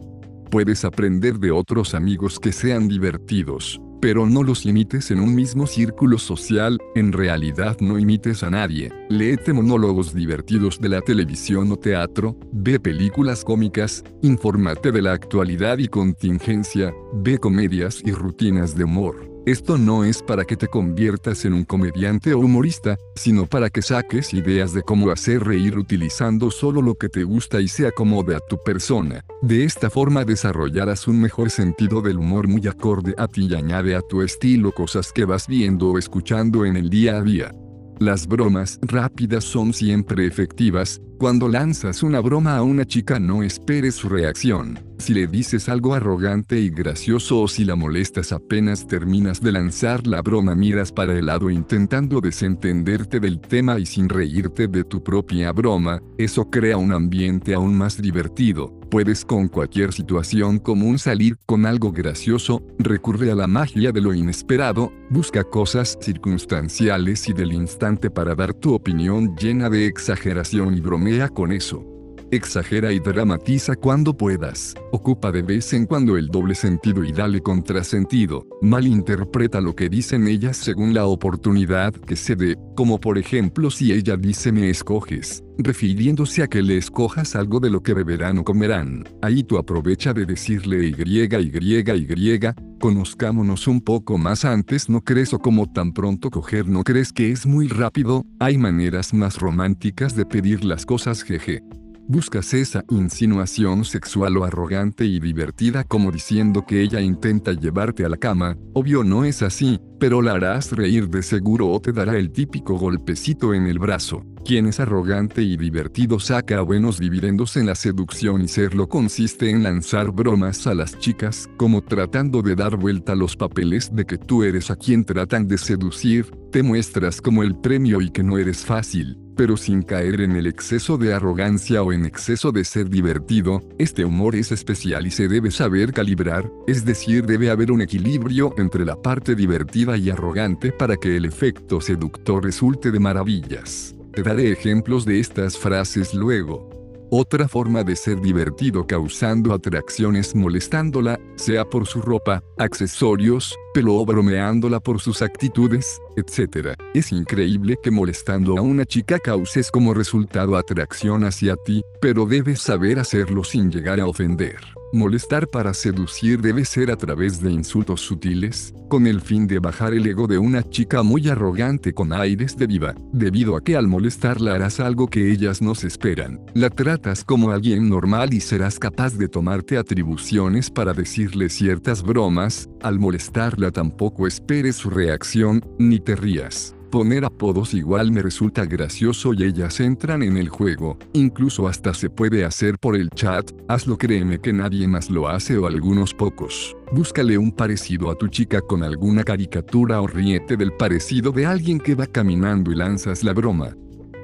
Puedes aprender de otros amigos que sean divertidos, pero no los imites en un mismo círculo social, en realidad no imites a nadie. Léete monólogos divertidos de la televisión o teatro, ve películas cómicas, infórmate de la actualidad y contingencia, ve comedias y rutinas de humor. Esto no es para que te conviertas en un comediante o humorista, sino para que saques ideas de cómo hacer reír utilizando solo lo que te gusta y se acomode a tu persona. De esta forma desarrollarás un mejor sentido del humor muy acorde a ti y añade a tu estilo cosas que vas viendo o escuchando en el día a día. Las bromas rápidas son siempre efectivas, cuando lanzas una broma a una chica no esperes su reacción. Si le dices algo arrogante y gracioso o si la molestas apenas terminas de lanzar la broma miras para el lado intentando desentenderte del tema y sin reírte de tu propia broma, eso crea un ambiente aún más divertido. Puedes con cualquier situación común salir con algo gracioso, recurre a la magia de lo inesperado, busca cosas circunstanciales y del instante para dar tu opinión llena de exageración y bromea con eso. Exagera y dramatiza cuando puedas. Ocupa de vez en cuando el doble sentido y dale contrasentido. Malinterpreta lo que dicen ellas según la oportunidad que se dé, como por ejemplo si ella dice me escoges, refiriéndose a que le escojas algo de lo que beberán o comerán. Ahí tú aprovecha de decirle y, y, y, conozcámonos un poco más antes, ¿no crees? O como tan pronto coger, ¿no crees que es muy rápido? Hay maneras más románticas de pedir las cosas, jeje. Buscas esa insinuación sexual o arrogante y divertida como diciendo que ella intenta llevarte a la cama, obvio no es así, pero la harás reír de seguro o te dará el típico golpecito en el brazo. Quien es arrogante y divertido saca buenos dividendos en la seducción y serlo consiste en lanzar bromas a las chicas, como tratando de dar vuelta los papeles de que tú eres a quien tratan de seducir, te muestras como el premio y que no eres fácil pero sin caer en el exceso de arrogancia o en exceso de ser divertido, este humor es especial y se debe saber calibrar, es decir, debe haber un equilibrio entre la parte divertida y arrogante para que el efecto seductor resulte de maravillas. Te daré ejemplos de estas frases luego. Otra forma de ser divertido causando atracciones molestándola, sea por su ropa, accesorios, pelo o bromeándola por sus actitudes, etc. Es increíble que molestando a una chica causes como resultado atracción hacia ti, pero debes saber hacerlo sin llegar a ofender. Molestar para seducir debe ser a través de insultos sutiles, con el fin de bajar el ego de una chica muy arrogante con aires de viva, debido a que al molestarla harás algo que ellas no se esperan. La tratas como alguien normal y serás capaz de tomarte atribuciones para decirle ciertas bromas, al molestarla tampoco esperes su reacción, ni te rías. Poner apodos igual me resulta gracioso y ellas entran en el juego, incluso hasta se puede hacer por el chat, hazlo créeme que nadie más lo hace o algunos pocos. Búscale un parecido a tu chica con alguna caricatura o ríete del parecido de alguien que va caminando y lanzas la broma.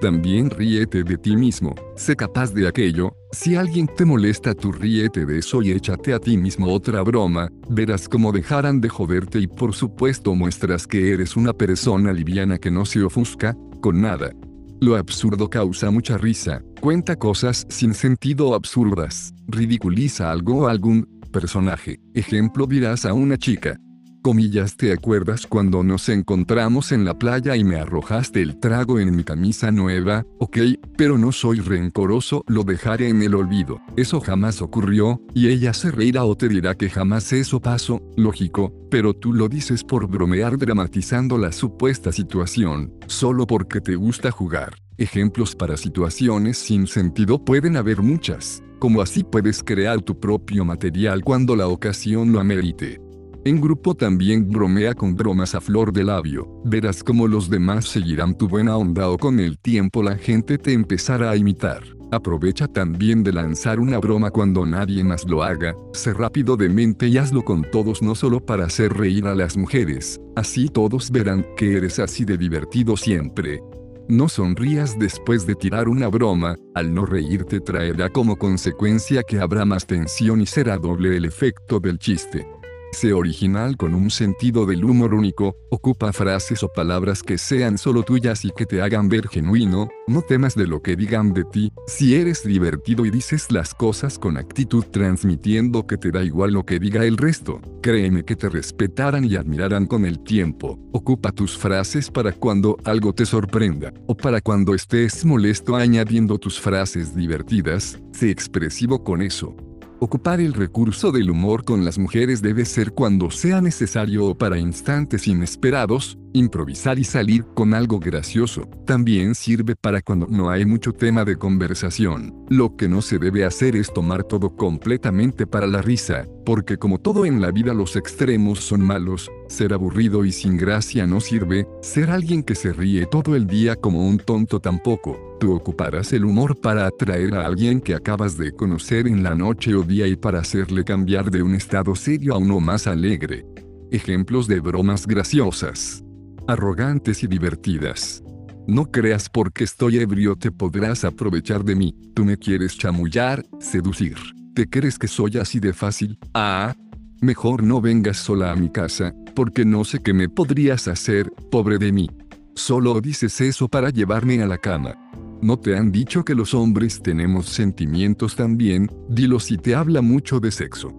También ríete de ti mismo, sé capaz de aquello, si alguien te molesta tú ríete de eso y échate a ti mismo otra broma, verás cómo dejarán de joderte y por supuesto muestras que eres una persona liviana que no se ofusca, con nada. Lo absurdo causa mucha risa, cuenta cosas sin sentido absurdas, ridiculiza algo o algún personaje. Ejemplo dirás a una chica, Comillas, ¿te acuerdas cuando nos encontramos en la playa y me arrojaste el trago en mi camisa nueva? Ok, pero no soy rencoroso, lo dejaré en el olvido. Eso jamás ocurrió, y ella se reirá o te dirá que jamás eso pasó, lógico, pero tú lo dices por bromear dramatizando la supuesta situación, solo porque te gusta jugar. Ejemplos para situaciones sin sentido pueden haber muchas, como así puedes crear tu propio material cuando la ocasión lo amerite. En grupo también bromea con bromas a flor de labio, verás cómo los demás seguirán tu buena onda o con el tiempo la gente te empezará a imitar. Aprovecha también de lanzar una broma cuando nadie más lo haga, sé rápido de mente y hazlo con todos no solo para hacer reír a las mujeres, así todos verán que eres así de divertido siempre. No sonrías después de tirar una broma, al no reírte traerá como consecuencia que habrá más tensión y será doble el efecto del chiste. Sé original con un sentido del humor único, ocupa frases o palabras que sean solo tuyas y que te hagan ver genuino, no temas de lo que digan de ti, si eres divertido y dices las cosas con actitud transmitiendo que te da igual lo que diga el resto, créeme que te respetarán y admirarán con el tiempo, ocupa tus frases para cuando algo te sorprenda, o para cuando estés molesto añadiendo tus frases divertidas, sé expresivo con eso, Ocupar el recurso del humor con las mujeres debe ser cuando sea necesario o para instantes inesperados, improvisar y salir con algo gracioso. También sirve para cuando no hay mucho tema de conversación. Lo que no se debe hacer es tomar todo completamente para la risa, porque como todo en la vida los extremos son malos, ser aburrido y sin gracia no sirve, ser alguien que se ríe todo el día como un tonto tampoco. Tú ocuparás el humor para atraer a alguien que acabas de conocer en la noche o día y para hacerle cambiar de un estado serio a uno más alegre. Ejemplos de bromas graciosas. Arrogantes y divertidas. No creas porque estoy ebrio te podrás aprovechar de mí. Tú me quieres chamullar, seducir. ¿Te crees que soy así de fácil? Ah, mejor no vengas sola a mi casa, porque no sé qué me podrías hacer, pobre de mí. Solo dices eso para llevarme a la cama. ¿No te han dicho que los hombres tenemos sentimientos también? Dilo si te habla mucho de sexo.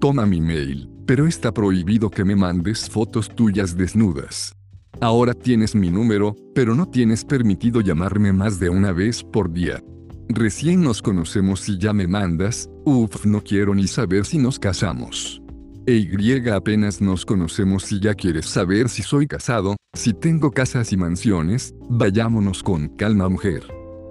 Toma mi mail, pero está prohibido que me mandes fotos tuyas desnudas. Ahora tienes mi número, pero no tienes permitido llamarme más de una vez por día. Recién nos conocemos y ya me mandas, uff, no quiero ni saber si nos casamos. E Y apenas nos conocemos y ya quieres saber si soy casado, si tengo casas y mansiones, vayámonos con calma mujer.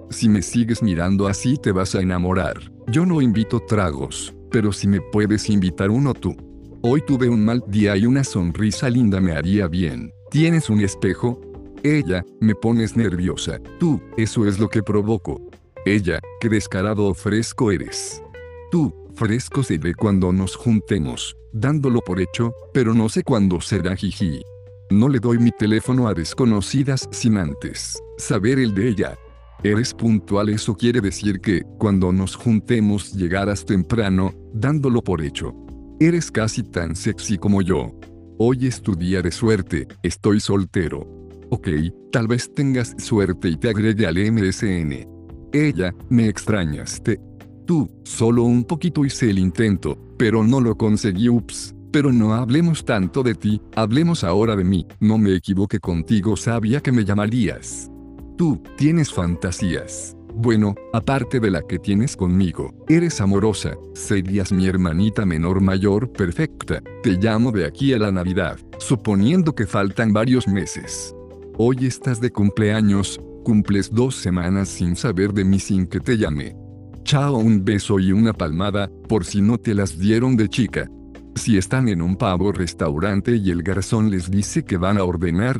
Si me sigues mirando así te vas a enamorar. Yo no invito tragos, pero si me puedes invitar uno tú. Hoy tuve un mal día y una sonrisa linda me haría bien. ¿Tienes un espejo? Ella, me pones nerviosa. Tú, eso es lo que provoco. Ella, qué descarado o fresco eres. Tú, fresco se ve cuando nos juntemos, dándolo por hecho, pero no sé cuándo será jiji. No le doy mi teléfono a desconocidas sin antes saber el de ella. Eres puntual, eso quiere decir que, cuando nos juntemos, llegarás temprano, dándolo por hecho. Eres casi tan sexy como yo. Hoy es tu día de suerte, estoy soltero. Ok, tal vez tengas suerte y te agregue al MSN. Ella, me extrañaste. Tú, solo un poquito hice el intento, pero no lo conseguí, ups. Pero no hablemos tanto de ti, hablemos ahora de mí. No me equivoqué contigo, sabía que me llamarías. Tú, tienes fantasías. Bueno, aparte de la que tienes conmigo, eres amorosa, serías mi hermanita menor mayor perfecta. Te llamo de aquí a la Navidad, suponiendo que faltan varios meses. Hoy estás de cumpleaños, cumples dos semanas sin saber de mí sin que te llame. Chao, un beso y una palmada, por si no te las dieron de chica. Si están en un pavo restaurante y el garzón les dice que van a ordenar,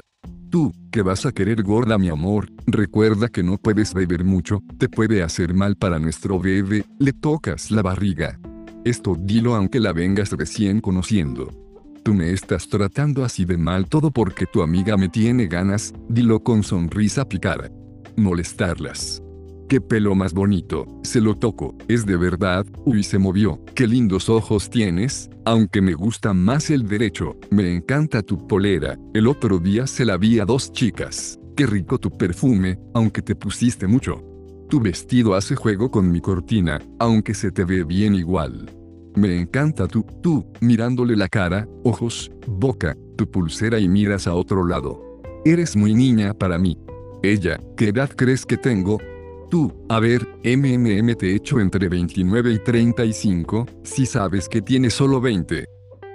Tú, que vas a querer gorda mi amor, recuerda que no puedes beber mucho, te puede hacer mal para nuestro bebé, le tocas la barriga. Esto dilo aunque la vengas recién conociendo. Tú me estás tratando así de mal todo porque tu amiga me tiene ganas, dilo con sonrisa picada. Molestarlas. Qué pelo más bonito, se lo toco, es de verdad, uy se movió, qué lindos ojos tienes, aunque me gusta más el derecho, me encanta tu polera, el otro día se la vi a dos chicas, qué rico tu perfume, aunque te pusiste mucho. Tu vestido hace juego con mi cortina, aunque se te ve bien igual. Me encanta tú, tú, mirándole la cara, ojos, boca, tu pulsera y miras a otro lado. Eres muy niña para mí. Ella, ¿qué edad crees que tengo? Tú, a ver, MMM te echo entre 29 y 35, si sabes que tienes solo 20.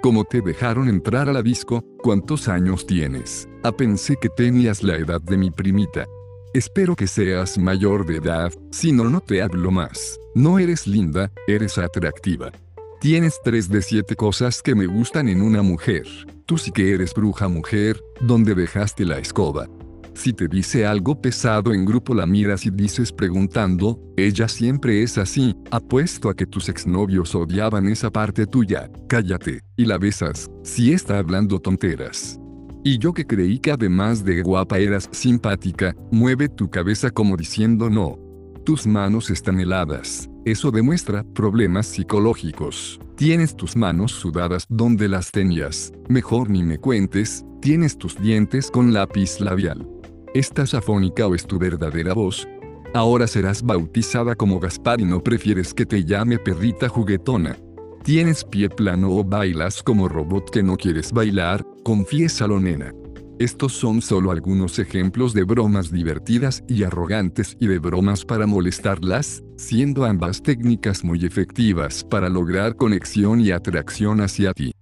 ¿Cómo te dejaron entrar a la disco? ¿Cuántos años tienes? Ah, pensé que tenías la edad de mi primita. Espero que seas mayor de edad, si no, no te hablo más. No eres linda, eres atractiva. Tienes tres de siete cosas que me gustan en una mujer. Tú sí que eres bruja mujer, ¿dónde dejaste la escoba? Si te dice algo pesado en grupo la miras y dices preguntando, ella siempre es así, apuesto a que tus exnovios odiaban esa parte tuya, cállate, y la besas, si está hablando tonteras. Y yo que creí que además de guapa eras simpática, mueve tu cabeza como diciendo no. Tus manos están heladas. Eso demuestra problemas psicológicos. Tienes tus manos sudadas donde las tenías. Mejor ni me cuentes, tienes tus dientes con lápiz labial. ¿Estás afónica o es tu verdadera voz? Ahora serás bautizada como Gaspar y no prefieres que te llame perrita juguetona. ¿Tienes pie plano o bailas como robot que no quieres bailar? Confiésalo nena. Estos son solo algunos ejemplos de bromas divertidas y arrogantes y de bromas para molestarlas, siendo ambas técnicas muy efectivas para lograr conexión y atracción hacia ti.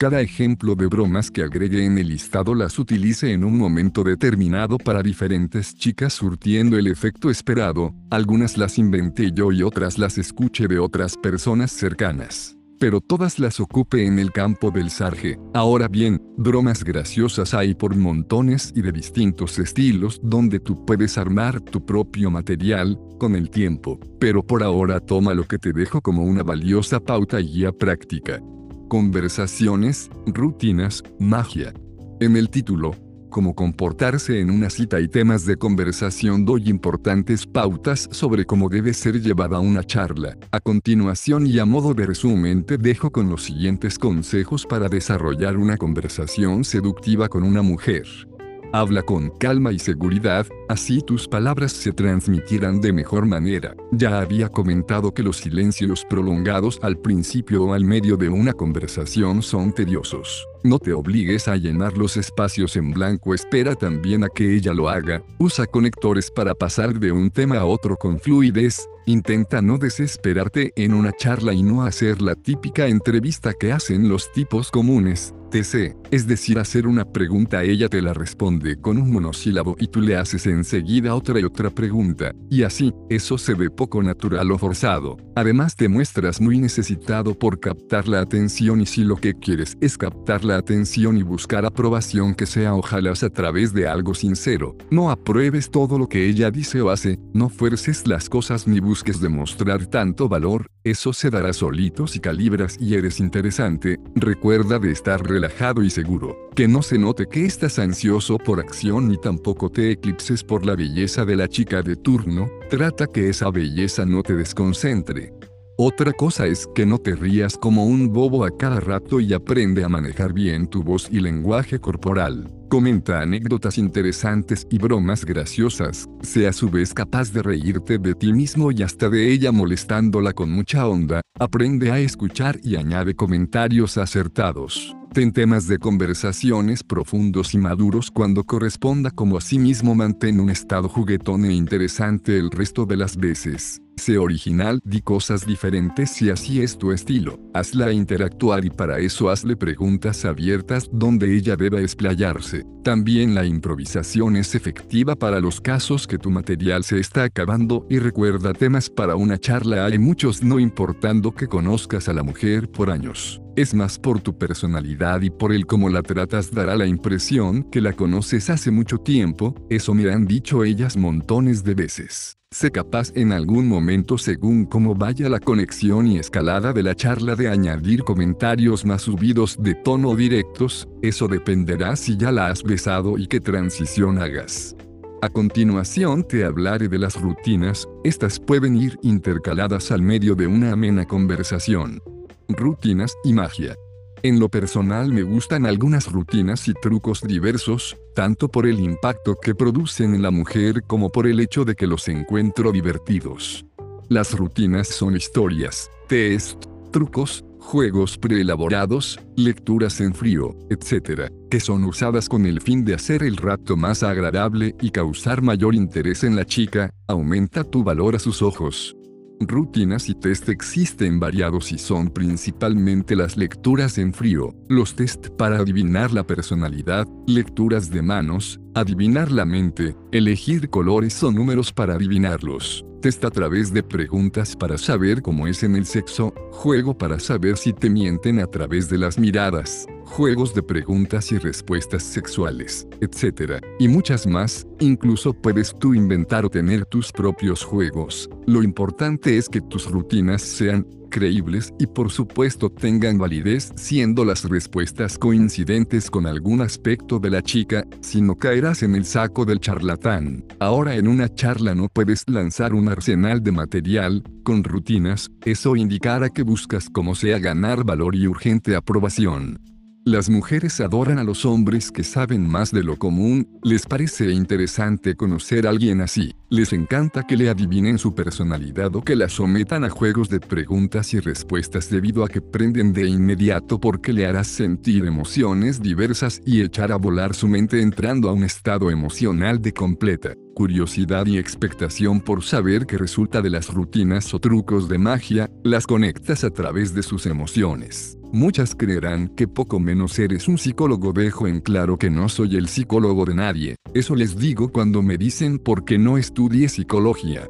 Cada ejemplo de bromas que agregue en el listado las utilice en un momento determinado para diferentes chicas surtiendo el efecto esperado, algunas las inventé yo y otras las escuché de otras personas cercanas pero todas las ocupe en el campo del sarge. Ahora bien, bromas graciosas hay por montones y de distintos estilos donde tú puedes armar tu propio material, con el tiempo, pero por ahora toma lo que te dejo como una valiosa pauta y guía práctica. Conversaciones, rutinas, magia. En el título, cómo comportarse en una cita y temas de conversación doy importantes pautas sobre cómo debe ser llevada una charla. A continuación y a modo de resumen te dejo con los siguientes consejos para desarrollar una conversación seductiva con una mujer. Habla con calma y seguridad, así tus palabras se transmitirán de mejor manera. Ya había comentado que los silencios prolongados al principio o al medio de una conversación son tediosos. No te obligues a llenar los espacios en blanco, espera también a que ella lo haga. Usa conectores para pasar de un tema a otro con fluidez. Intenta no desesperarte en una charla y no hacer la típica entrevista que hacen los tipos comunes. TC, es decir, hacer una pregunta, ella te la responde con un monosílabo y tú le haces enseguida otra y otra pregunta, y así, eso se ve poco natural o forzado. Además te muestras muy necesitado por captar la atención y si lo que quieres es captar la atención y buscar aprobación que sea ojalá a través de algo sincero, no apruebes todo lo que ella dice o hace, no fuerces las cosas ni busques demostrar tanto valor, eso se dará solito si calibras y eres interesante, recuerda de estar relajado y seguro, que no se note que estás ansioso por acción ni tampoco te eclipses por la belleza de la chica de turno, trata que esa belleza no te desconcentre. Otra cosa es que no te rías como un bobo a cada rato y aprende a manejar bien tu voz y lenguaje corporal. Comenta anécdotas interesantes y bromas graciosas. Sea a su vez capaz de reírte de ti mismo y hasta de ella molestándola con mucha onda. Aprende a escuchar y añade comentarios acertados. Ten temas de conversaciones profundos y maduros cuando corresponda como asimismo mantén un estado juguetón e interesante el resto de las veces. Sé original, di cosas diferentes si así es tu estilo. Hazla interactuar y para eso hazle preguntas abiertas donde ella deba explayarse. También la improvisación es efectiva para los casos que tu material se está acabando y recuerda temas para una charla hay muchos no importando que conozcas a la mujer por años. Es más por tu personalidad y por el cómo la tratas dará la impresión que la conoces hace mucho tiempo, eso me han dicho ellas montones de veces. Sé capaz en algún momento según cómo vaya la conexión y escalada de la charla de añadir comentarios más subidos de tono directos, eso dependerá si ya la has besado y qué transición hagas. A continuación te hablaré de las rutinas, estas pueden ir intercaladas al medio de una amena conversación. Rutinas y magia. En lo personal me gustan algunas rutinas y trucos diversos, tanto por el impacto que producen en la mujer como por el hecho de que los encuentro divertidos. Las rutinas son historias, test, trucos, juegos preelaborados, lecturas en frío, etc., que son usadas con el fin de hacer el rato más agradable y causar mayor interés en la chica, aumenta tu valor a sus ojos. Rutinas y test existen variados y son principalmente las lecturas en frío, los test para adivinar la personalidad, lecturas de manos, adivinar la mente, elegir colores o números para adivinarlos, test a través de preguntas para saber cómo es en el sexo, juego para saber si te mienten a través de las miradas, juegos de preguntas y respuestas sexuales, etc. Y muchas más, incluso puedes tú inventar o tener tus propios juegos. Lo importante es que tus rutinas sean creíbles y por supuesto tengan validez siendo las respuestas coincidentes con algún aspecto de la chica, si no caerás en el saco del charlatán. Ahora en una charla no puedes lanzar un arsenal de material, con rutinas, eso indicará que buscas como sea ganar valor y urgente aprobación. Las mujeres adoran a los hombres que saben más de lo común, les parece interesante conocer a alguien así, les encanta que le adivinen su personalidad o que la sometan a juegos de preguntas y respuestas debido a que prenden de inmediato porque le harás sentir emociones diversas y echar a volar su mente entrando a un estado emocional de completa curiosidad y expectación por saber qué resulta de las rutinas o trucos de magia, las conectas a través de sus emociones. Muchas creerán que poco menos eres un psicólogo. Dejo en claro que no soy el psicólogo de nadie. Eso les digo cuando me dicen por qué no estudie psicología.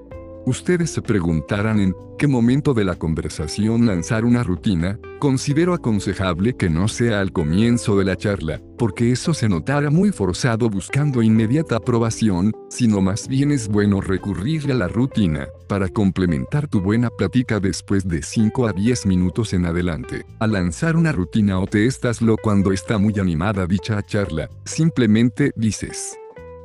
Ustedes se preguntarán en qué momento de la conversación lanzar una rutina, considero aconsejable que no sea al comienzo de la charla, porque eso se notará muy forzado buscando inmediata aprobación, sino más bien es bueno recurrir a la rutina, para complementar tu buena plática después de 5 a 10 minutos en adelante. Al lanzar una rutina o te lo cuando está muy animada dicha charla, simplemente dices,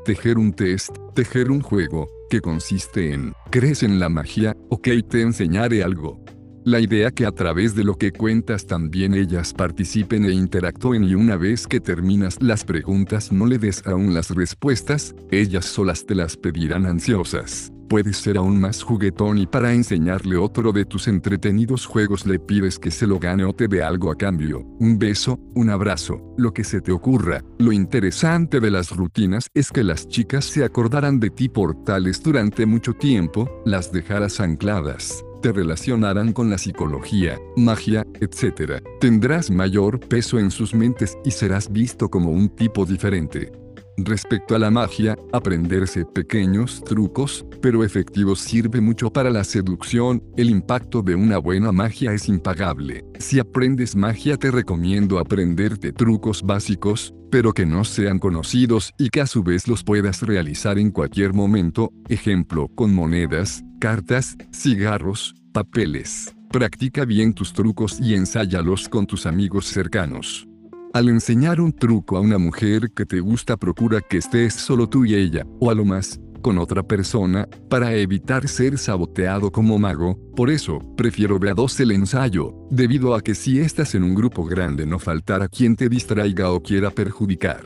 tejer un test, tejer un juego, que consiste en, ¿crees en la magia? Ok, te enseñaré algo. La idea que a través de lo que cuentas también ellas participen e interactúen y una vez que terminas las preguntas no le des aún las respuestas, ellas solas te las pedirán ansiosas. Puedes ser aún más juguetón y para enseñarle otro de tus entretenidos juegos le pides que se lo gane o te dé algo a cambio, un beso, un abrazo, lo que se te ocurra. Lo interesante de las rutinas es que las chicas se acordarán de ti por tales durante mucho tiempo, las dejarás ancladas te relacionarán con la psicología, magia, etc. Tendrás mayor peso en sus mentes y serás visto como un tipo diferente. Respecto a la magia, aprenderse pequeños trucos, pero efectivos sirve mucho para la seducción, el impacto de una buena magia es impagable. Si aprendes magia te recomiendo aprenderte trucos básicos, pero que no sean conocidos y que a su vez los puedas realizar en cualquier momento, ejemplo con monedas, cartas, cigarros, papeles. Practica bien tus trucos y ensáyalos con tus amigos cercanos. Al enseñar un truco a una mujer que te gusta procura que estés solo tú y ella, o a lo más, con otra persona, para evitar ser saboteado como mago, por eso, prefiero ver a dos el ensayo, debido a que si estás en un grupo grande no faltará quien te distraiga o quiera perjudicar.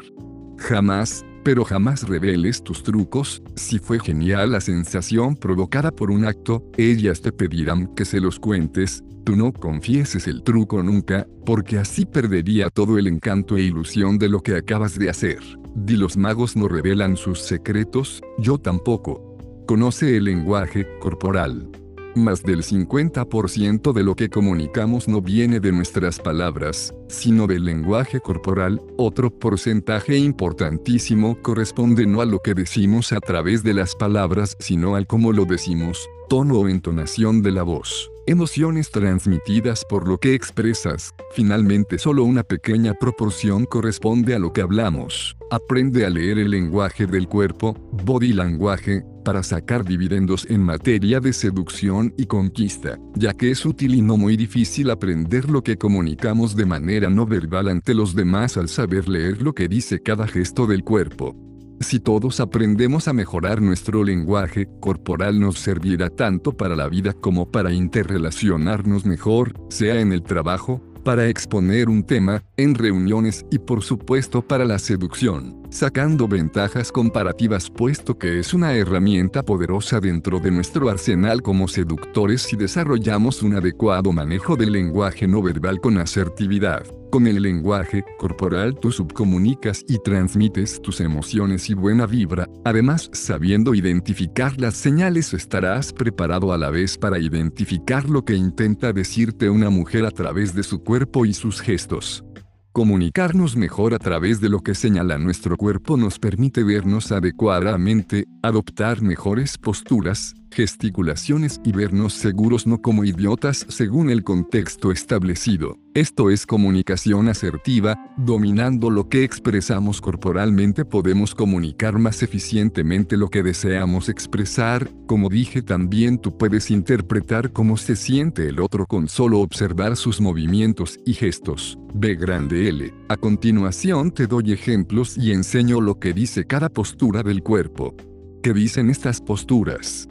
Jamás, pero jamás reveles tus trucos, si fue genial la sensación provocada por un acto, ellas te pedirán que se los cuentes, tú no confieses el truco nunca, porque así perdería todo el encanto e ilusión de lo que acabas de hacer. Di los magos no revelan sus secretos, yo tampoco. Conoce el lenguaje corporal. Más del 50% de lo que comunicamos no viene de nuestras palabras, sino del lenguaje corporal. Otro porcentaje importantísimo corresponde no a lo que decimos a través de las palabras, sino al cómo lo decimos, tono o entonación de la voz emociones transmitidas por lo que expresas. Finalmente solo una pequeña proporción corresponde a lo que hablamos. Aprende a leer el lenguaje del cuerpo, body language, para sacar dividendos en materia de seducción y conquista, ya que es útil y no muy difícil aprender lo que comunicamos de manera no verbal ante los demás al saber leer lo que dice cada gesto del cuerpo. Si todos aprendemos a mejorar nuestro lenguaje corporal nos servirá tanto para la vida como para interrelacionarnos mejor, sea en el trabajo, para exponer un tema, en reuniones y por supuesto para la seducción, sacando ventajas comparativas puesto que es una herramienta poderosa dentro de nuestro arsenal como seductores si desarrollamos un adecuado manejo del lenguaje no verbal con asertividad. Con el lenguaje corporal tú subcomunicas y transmites tus emociones y buena vibra, además sabiendo identificar las señales estarás preparado a la vez para identificar lo que intenta decirte una mujer a través de su cuerpo y sus gestos. Comunicarnos mejor a través de lo que señala nuestro cuerpo nos permite vernos adecuadamente, Adoptar mejores posturas, gesticulaciones y vernos seguros no como idiotas según el contexto establecido. Esto es comunicación asertiva, dominando lo que expresamos corporalmente podemos comunicar más eficientemente lo que deseamos expresar, como dije también tú puedes interpretar cómo se siente el otro con solo observar sus movimientos y gestos. B grande L. A continuación te doy ejemplos y enseño lo que dice cada postura del cuerpo. ¿Qué dicen estas posturas?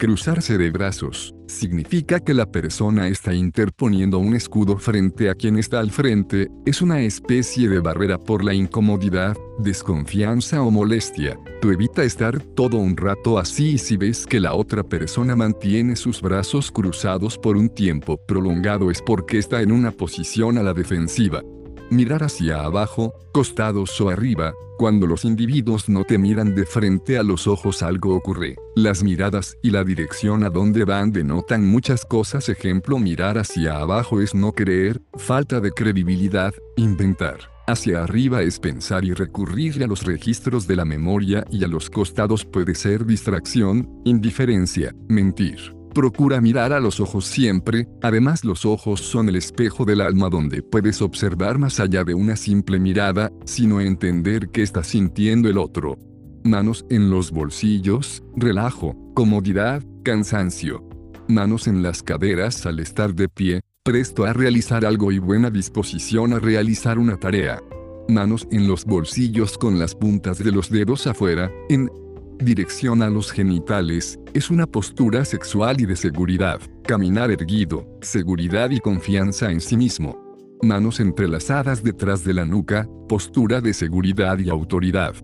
Cruzarse de brazos significa que la persona está interponiendo un escudo frente a quien está al frente, es una especie de barrera por la incomodidad, desconfianza o molestia. Tú evita estar todo un rato así y si ves que la otra persona mantiene sus brazos cruzados por un tiempo prolongado es porque está en una posición a la defensiva mirar hacia abajo, costados o arriba, cuando los individuos no te miran de frente a los ojos algo ocurre. Las miradas y la dirección a donde van denotan muchas cosas. Ejemplo, mirar hacia abajo es no creer, falta de credibilidad, inventar. Hacia arriba es pensar y recurrir a los registros de la memoria y a los costados puede ser distracción, indiferencia, mentir. Procura mirar a los ojos siempre, además los ojos son el espejo del alma donde puedes observar más allá de una simple mirada, sino entender qué está sintiendo el otro. Manos en los bolsillos, relajo, comodidad, cansancio. Manos en las caderas al estar de pie, presto a realizar algo y buena disposición a realizar una tarea. Manos en los bolsillos con las puntas de los dedos afuera, en dirección a los genitales, es una postura sexual y de seguridad, caminar erguido, seguridad y confianza en sí mismo. Manos entrelazadas detrás de la nuca, postura de seguridad y autoridad.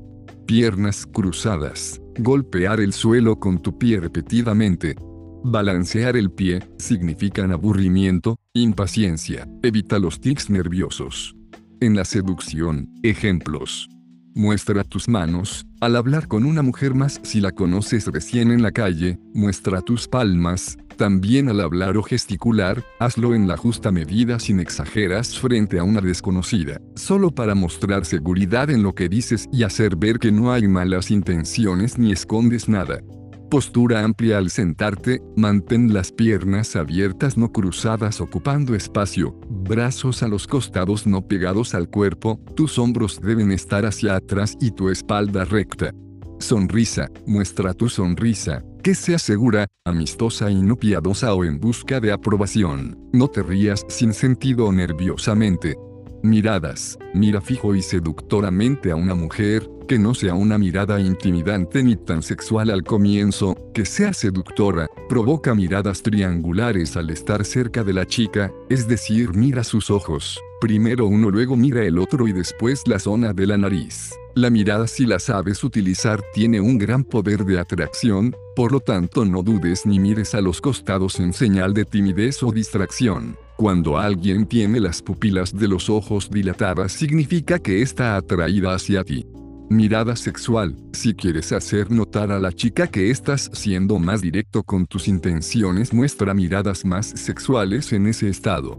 Piernas cruzadas, golpear el suelo con tu pie repetidamente. Balancear el pie, significan aburrimiento, impaciencia, evita los tics nerviosos. En la seducción, ejemplos. Muestra tus manos, al hablar con una mujer más si la conoces recién en la calle, muestra tus palmas, también al hablar o gesticular, hazlo en la justa medida sin exageras frente a una desconocida, solo para mostrar seguridad en lo que dices y hacer ver que no hay malas intenciones ni escondes nada. Postura amplia al sentarte, mantén las piernas abiertas no cruzadas ocupando espacio, brazos a los costados no pegados al cuerpo, tus hombros deben estar hacia atrás y tu espalda recta. Sonrisa, muestra tu sonrisa, que sea segura, amistosa y no piadosa o en busca de aprobación. No te rías sin sentido o nerviosamente. Miradas, mira fijo y seductoramente a una mujer, que no sea una mirada intimidante ni tan sexual al comienzo, que sea seductora, provoca miradas triangulares al estar cerca de la chica, es decir, mira sus ojos, primero uno luego mira el otro y después la zona de la nariz. La mirada si la sabes utilizar tiene un gran poder de atracción, por lo tanto no dudes ni mires a los costados en señal de timidez o distracción. Cuando alguien tiene las pupilas de los ojos dilatadas significa que está atraída hacia ti. Mirada sexual. Si quieres hacer notar a la chica que estás siendo más directo con tus intenciones, muestra miradas más sexuales en ese estado.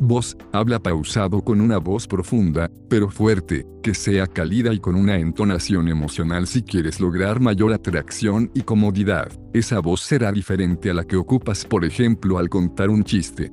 Voz, habla pausado con una voz profunda, pero fuerte, que sea cálida y con una entonación emocional si quieres lograr mayor atracción y comodidad. Esa voz será diferente a la que ocupas por ejemplo al contar un chiste.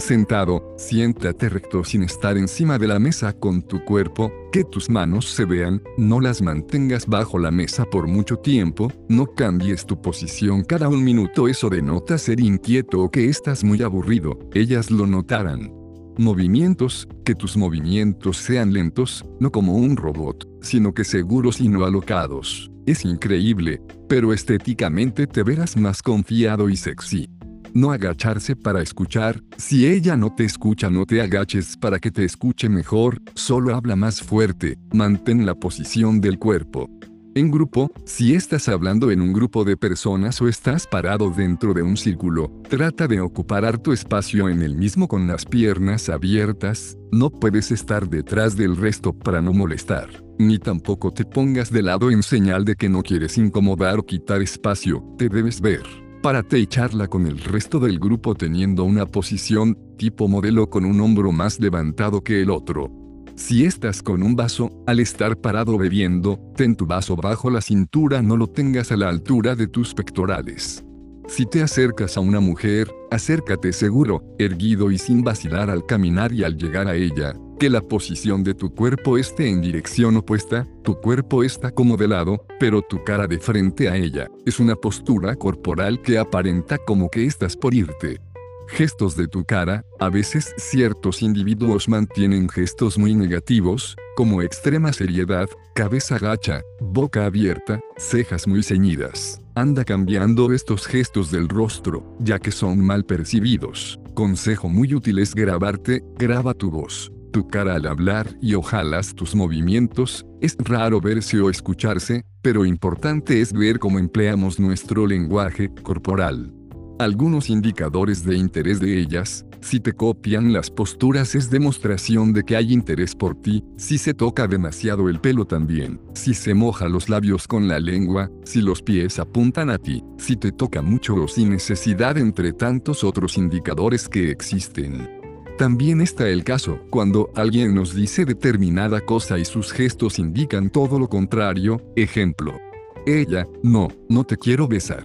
Sentado, siéntate recto sin estar encima de la mesa con tu cuerpo, que tus manos se vean, no las mantengas bajo la mesa por mucho tiempo, no cambies tu posición cada un minuto, eso denota ser inquieto o que estás muy aburrido, ellas lo notarán. Movimientos, que tus movimientos sean lentos, no como un robot, sino que seguros y no alocados. Es increíble, pero estéticamente te verás más confiado y sexy. No agacharse para escuchar, si ella no te escucha no te agaches para que te escuche mejor, solo habla más fuerte, mantén la posición del cuerpo. En grupo, si estás hablando en un grupo de personas o estás parado dentro de un círculo, trata de ocupar tu espacio en el mismo con las piernas abiertas, no puedes estar detrás del resto para no molestar, ni tampoco te pongas de lado en señal de que no quieres incomodar o quitar espacio, te debes ver. Párate y charla con el resto del grupo teniendo una posición tipo modelo con un hombro más levantado que el otro. Si estás con un vaso, al estar parado bebiendo, ten tu vaso bajo la cintura, no lo tengas a la altura de tus pectorales. Si te acercas a una mujer, acércate seguro, erguido y sin vacilar al caminar y al llegar a ella, que la posición de tu cuerpo esté en dirección opuesta, tu cuerpo está como de lado, pero tu cara de frente a ella, es una postura corporal que aparenta como que estás por irte. Gestos de tu cara, a veces ciertos individuos mantienen gestos muy negativos, como extrema seriedad, cabeza gacha, boca abierta, cejas muy ceñidas. Anda cambiando estos gestos del rostro, ya que son mal percibidos. Consejo muy útil es grabarte, graba tu voz, tu cara al hablar y ojalá tus movimientos, es raro verse o escucharse, pero importante es ver cómo empleamos nuestro lenguaje corporal. Algunos indicadores de interés de ellas, si te copian las posturas es demostración de que hay interés por ti, si se toca demasiado el pelo también, si se moja los labios con la lengua, si los pies apuntan a ti, si te toca mucho o sin necesidad entre tantos otros indicadores que existen. También está el caso cuando alguien nos dice determinada cosa y sus gestos indican todo lo contrario, ejemplo. Ella, no, no te quiero besar.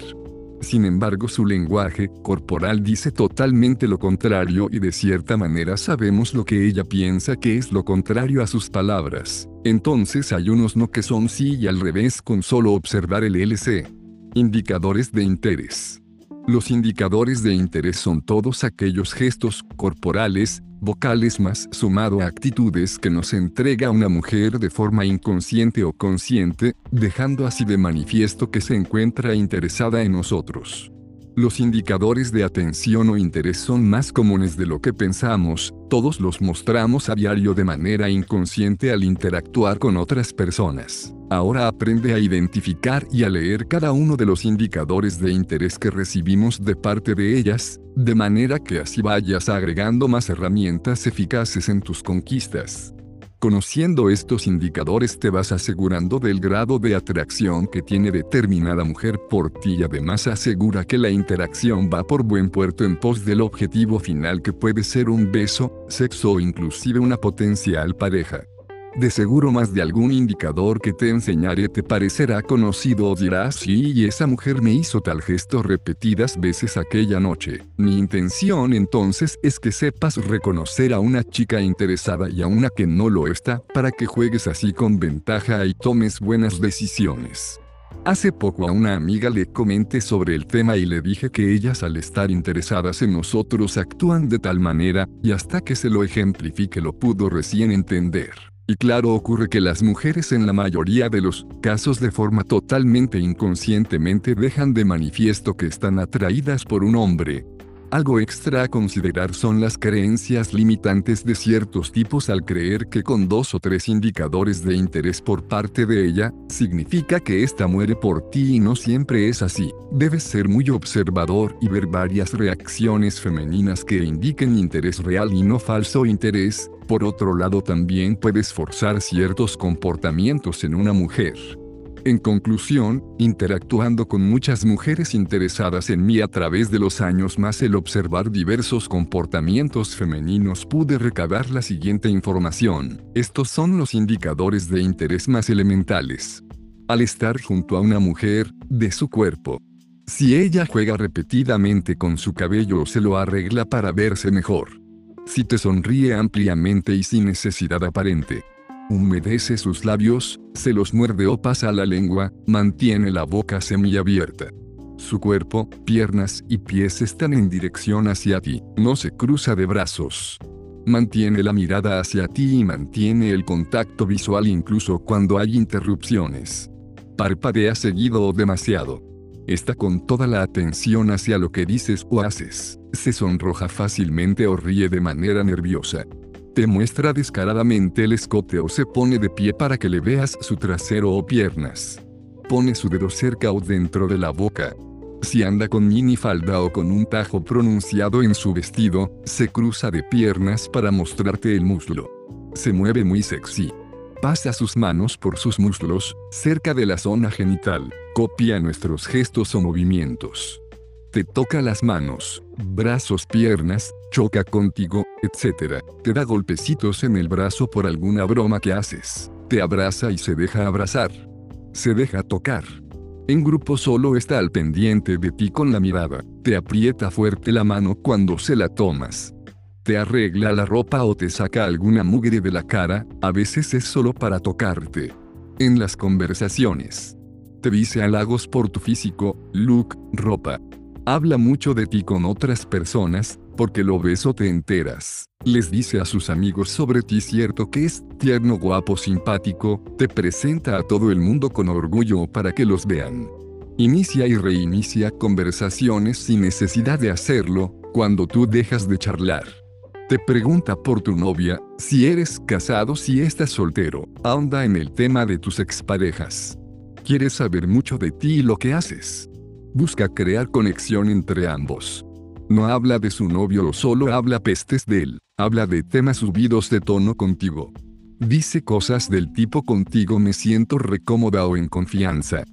Sin embargo, su lenguaje corporal dice totalmente lo contrario y de cierta manera sabemos lo que ella piensa que es lo contrario a sus palabras. Entonces hay unos no que son sí y al revés con solo observar el LC. Indicadores de interés. Los indicadores de interés son todos aquellos gestos corporales, vocales más sumado a actitudes que nos entrega una mujer de forma inconsciente o consciente, dejando así de manifiesto que se encuentra interesada en nosotros. Los indicadores de atención o interés son más comunes de lo que pensamos, todos los mostramos a diario de manera inconsciente al interactuar con otras personas. Ahora aprende a identificar y a leer cada uno de los indicadores de interés que recibimos de parte de ellas, de manera que así vayas agregando más herramientas eficaces en tus conquistas. Conociendo estos indicadores te vas asegurando del grado de atracción que tiene determinada mujer por ti y además asegura que la interacción va por buen puerto en pos del objetivo final que puede ser un beso, sexo o inclusive una potencial pareja. De seguro más de algún indicador que te enseñaré te parecerá conocido o dirás sí y esa mujer me hizo tal gesto repetidas veces aquella noche. Mi intención entonces es que sepas reconocer a una chica interesada y a una que no lo está para que juegues así con ventaja y tomes buenas decisiones. Hace poco a una amiga le comenté sobre el tema y le dije que ellas al estar interesadas en nosotros actúan de tal manera, y hasta que se lo ejemplifique lo pudo recién entender. Y claro ocurre que las mujeres en la mayoría de los casos de forma totalmente inconscientemente dejan de manifiesto que están atraídas por un hombre. Algo extra a considerar son las creencias limitantes de ciertos tipos al creer que con dos o tres indicadores de interés por parte de ella, significa que ésta muere por ti y no siempre es así. Debes ser muy observador y ver varias reacciones femeninas que indiquen interés real y no falso interés, por otro lado también puedes forzar ciertos comportamientos en una mujer. En conclusión, interactuando con muchas mujeres interesadas en mí a través de los años más el observar diversos comportamientos femeninos pude recabar la siguiente información. Estos son los indicadores de interés más elementales. Al estar junto a una mujer, de su cuerpo. Si ella juega repetidamente con su cabello o se lo arregla para verse mejor si te sonríe ampliamente y sin necesidad aparente. Humedece sus labios, se los muerde o pasa la lengua, mantiene la boca semiabierta. Su cuerpo, piernas y pies están en dirección hacia ti, no se cruza de brazos. Mantiene la mirada hacia ti y mantiene el contacto visual incluso cuando hay interrupciones. Parpadea seguido o demasiado. Está con toda la atención hacia lo que dices o haces se sonroja fácilmente o ríe de manera nerviosa. Te muestra descaradamente el escote o se pone de pie para que le veas su trasero o piernas. Pone su dedo cerca o dentro de la boca. Si anda con minifalda o con un tajo pronunciado en su vestido, se cruza de piernas para mostrarte el muslo. Se mueve muy sexy. Pasa sus manos por sus muslos, cerca de la zona genital. Copia nuestros gestos o movimientos. Te toca las manos, brazos, piernas, choca contigo, etc. Te da golpecitos en el brazo por alguna broma que haces. Te abraza y se deja abrazar. Se deja tocar. En grupo solo está al pendiente de ti con la mirada. Te aprieta fuerte la mano cuando se la tomas. Te arregla la ropa o te saca alguna mugre de la cara, a veces es solo para tocarte. En las conversaciones. Te dice halagos por tu físico, look, ropa. Habla mucho de ti con otras personas, porque lo ves o te enteras. Les dice a sus amigos sobre ti cierto que es tierno, guapo, simpático, te presenta a todo el mundo con orgullo para que los vean. Inicia y reinicia conversaciones sin necesidad de hacerlo, cuando tú dejas de charlar. Te pregunta por tu novia, si eres casado, si estás soltero, ahonda en el tema de tus exparejas. Quiere saber mucho de ti y lo que haces busca crear conexión entre ambos. No habla de su novio o solo habla pestes de él, habla de temas subidos de tono contigo. Dice cosas del tipo contigo me siento recómoda o en confianza.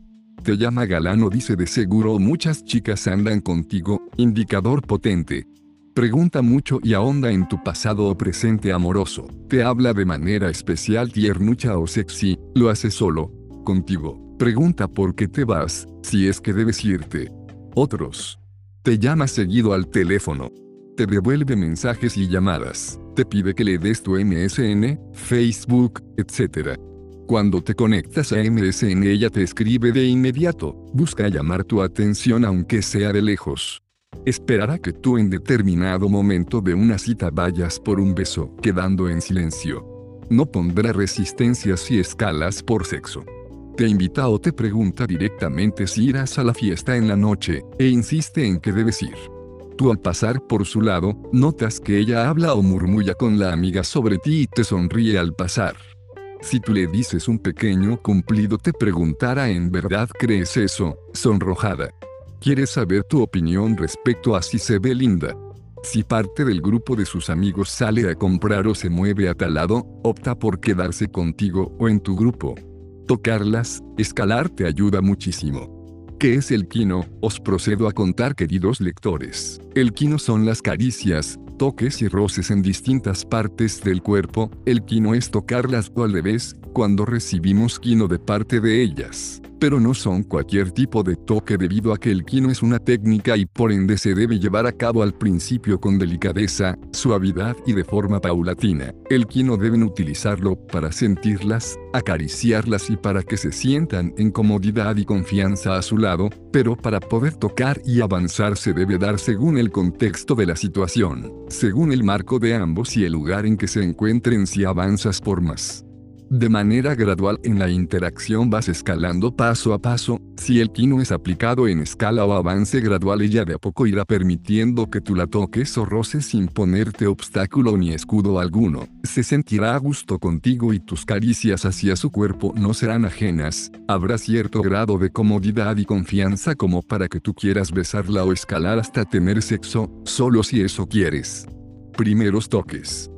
Te llama galán o dice de seguro muchas chicas andan contigo, indicador potente. Pregunta mucho y ahonda en tu pasado o presente amoroso. Te habla de manera especial tiernucha o sexy, lo hace solo, contigo. Pregunta por qué te vas, si es que debes irte. Otros. Te llama seguido al teléfono. Te devuelve mensajes y llamadas. Te pide que le des tu MSN, Facebook, etc. Cuando te conectas a MSN ella te escribe de inmediato, busca llamar tu atención aunque sea de lejos. Esperará que tú en determinado momento de una cita vayas por un beso, quedando en silencio. No pondrá resistencia si escalas por sexo. Te invita o te pregunta directamente si irás a la fiesta en la noche, e insiste en que debes ir. Tú al pasar por su lado, notas que ella habla o murmulla con la amiga sobre ti y te sonríe al pasar. Si tú le dices un pequeño cumplido te preguntará ¿en verdad crees eso? Sonrojada. Quiere saber tu opinión respecto a si se ve linda. Si parte del grupo de sus amigos sale a comprar o se mueve a tal lado, opta por quedarse contigo o en tu grupo. Tocarlas, escalar te ayuda muchísimo. ¿Qué es el quino? Os procedo a contar queridos lectores. El quino son las caricias, toques y roces en distintas partes del cuerpo, el quino es tocarlas o al revés, cuando recibimos quino de parte de ellas pero no son cualquier tipo de toque debido a que el quino es una técnica y por ende se debe llevar a cabo al principio con delicadeza, suavidad y de forma paulatina. El quino deben utilizarlo para sentirlas, acariciarlas y para que se sientan en comodidad y confianza a su lado, pero para poder tocar y avanzar se debe dar según el contexto de la situación, según el marco de ambos y el lugar en que se encuentren si avanzas por más. De manera gradual en la interacción vas escalando paso a paso, si el quino es aplicado en escala o avance gradual ella de a poco irá permitiendo que tú la toques o roces sin ponerte obstáculo ni escudo alguno. Se sentirá a gusto contigo y tus caricias hacia su cuerpo no serán ajenas, habrá cierto grado de comodidad y confianza como para que tú quieras besarla o escalar hasta tener sexo, solo si eso quieres. Primeros toques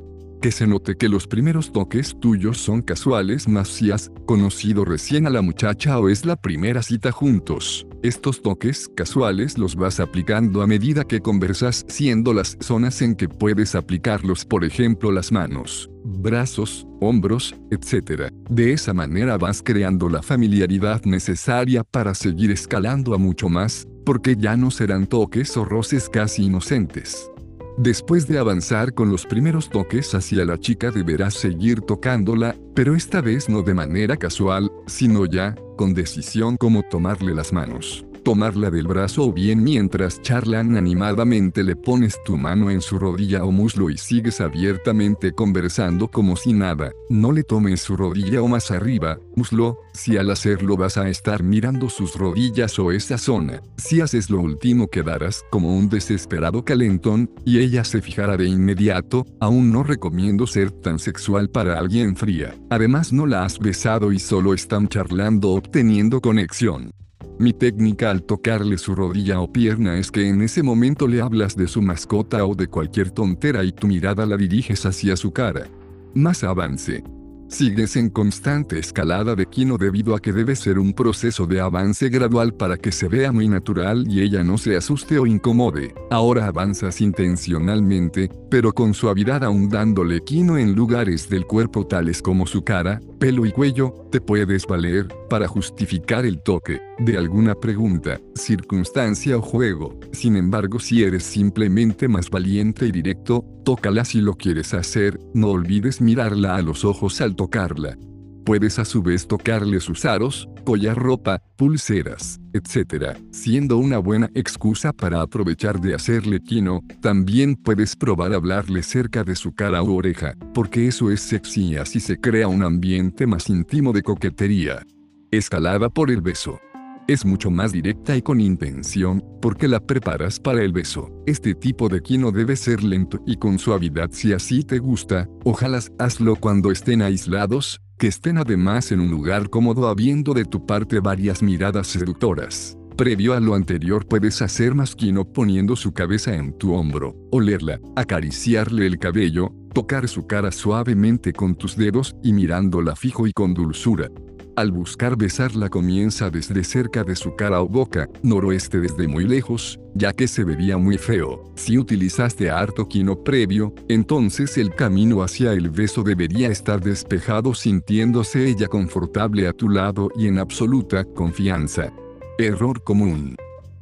que se note que los primeros toques tuyos son casuales más si has conocido recién a la muchacha o es la primera cita juntos. Estos toques casuales los vas aplicando a medida que conversas siendo las zonas en que puedes aplicarlos por ejemplo las manos, brazos, hombros, etc. De esa manera vas creando la familiaridad necesaria para seguir escalando a mucho más, porque ya no serán toques o roces casi inocentes. Después de avanzar con los primeros toques hacia la chica deberás seguir tocándola, pero esta vez no de manera casual, sino ya, con decisión como tomarle las manos tomarla del brazo o bien mientras charlan animadamente le pones tu mano en su rodilla o muslo y sigues abiertamente conversando como si nada. No le tomes su rodilla o más arriba, muslo, si al hacerlo vas a estar mirando sus rodillas o esa zona. Si haces lo último quedarás como un desesperado calentón, y ella se fijará de inmediato, aún no recomiendo ser tan sexual para alguien fría. Además no la has besado y solo están charlando obteniendo conexión. Mi técnica al tocarle su rodilla o pierna es que en ese momento le hablas de su mascota o de cualquier tontera y tu mirada la diriges hacia su cara. Más avance. Sigues en constante escalada de Kino debido a que debe ser un proceso de avance gradual para que se vea muy natural y ella no se asuste o incomode. Ahora avanzas intencionalmente, pero con suavidad aún dándole Kino en lugares del cuerpo tales como su cara, pelo y cuello, te puedes valer, para justificar el toque, de alguna pregunta, circunstancia o juego. Sin embargo si eres simplemente más valiente y directo, tócala si lo quieres hacer, no olvides mirarla a los ojos al tocarla. Puedes a su vez tocarle sus aros, collar ropa, pulseras, etc. Siendo una buena excusa para aprovechar de hacerle quino, también puedes probar hablarle cerca de su cara u oreja, porque eso es sexy y así se crea un ambiente más íntimo de coquetería. Escalada por el beso es mucho más directa y con intención, porque la preparas para el beso. Este tipo de quino debe ser lento y con suavidad si así te gusta, ojalá hazlo cuando estén aislados, que estén además en un lugar cómodo habiendo de tu parte varias miradas seductoras. Previo a lo anterior puedes hacer más quino poniendo su cabeza en tu hombro, olerla, acariciarle el cabello, tocar su cara suavemente con tus dedos y mirándola fijo y con dulzura. Al buscar besarla comienza desde cerca de su cara o boca, noroeste desde muy lejos, ya que se vería muy feo. Si utilizaste harto quino previo, entonces el camino hacia el beso debería estar despejado sintiéndose ella confortable a tu lado y en absoluta confianza. Error común.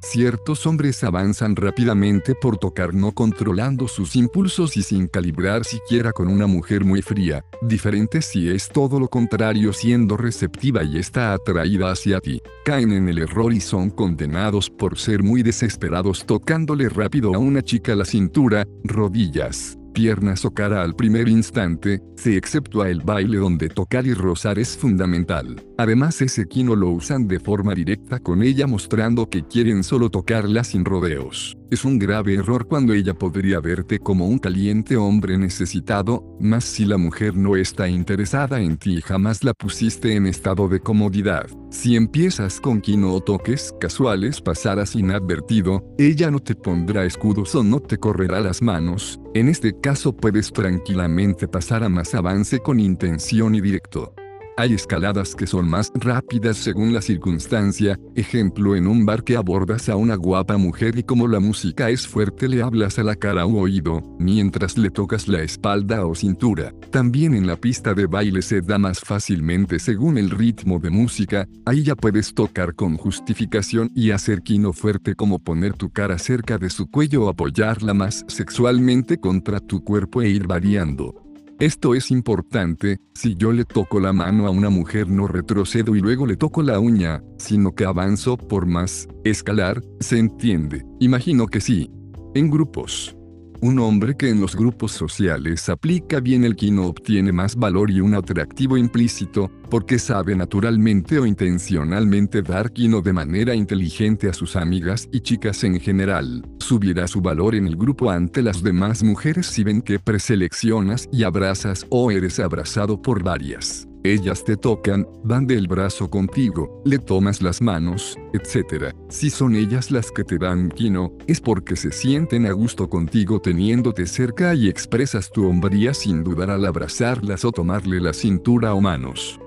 Ciertos hombres avanzan rápidamente por tocar no controlando sus impulsos y sin calibrar siquiera con una mujer muy fría, diferente si es todo lo contrario siendo receptiva y está atraída hacia ti. Caen en el error y son condenados por ser muy desesperados tocándole rápido a una chica la cintura, rodillas, piernas o cara al primer instante, se exceptúa el baile donde tocar y rozar es fundamental. Además ese quino lo usan de forma directa con ella mostrando que quieren solo tocarla sin rodeos. Es un grave error cuando ella podría verte como un caliente hombre necesitado, más si la mujer no está interesada en ti y jamás la pusiste en estado de comodidad. Si empiezas con quino o toques casuales pasarás inadvertido, ella no te pondrá escudos o no te correrá las manos, en este caso puedes tranquilamente pasar a más avance con intención y directo. Hay escaladas que son más rápidas según la circunstancia, ejemplo en un bar que abordas a una guapa mujer y como la música es fuerte le hablas a la cara u oído, mientras le tocas la espalda o cintura. También en la pista de baile se da más fácilmente según el ritmo de música, ahí ya puedes tocar con justificación y hacer quino fuerte como poner tu cara cerca de su cuello o apoyarla más sexualmente contra tu cuerpo e ir variando. Esto es importante, si yo le toco la mano a una mujer no retrocedo y luego le toco la uña, sino que avanzo por más, escalar, se entiende, imagino que sí. En grupos. Un hombre que en los grupos sociales aplica bien el quino obtiene más valor y un atractivo implícito, porque sabe naturalmente o intencionalmente dar quino de manera inteligente a sus amigas y chicas en general. Subirá su valor en el grupo ante las demás mujeres si ven que preseleccionas y abrazas o eres abrazado por varias. Ellas te tocan, van del brazo contigo, le tomas las manos, etc. Si son ellas las que te dan quino, es porque se sienten a gusto contigo teniéndote cerca y expresas tu hombría sin dudar al abrazarlas o tomarle la cintura o manos.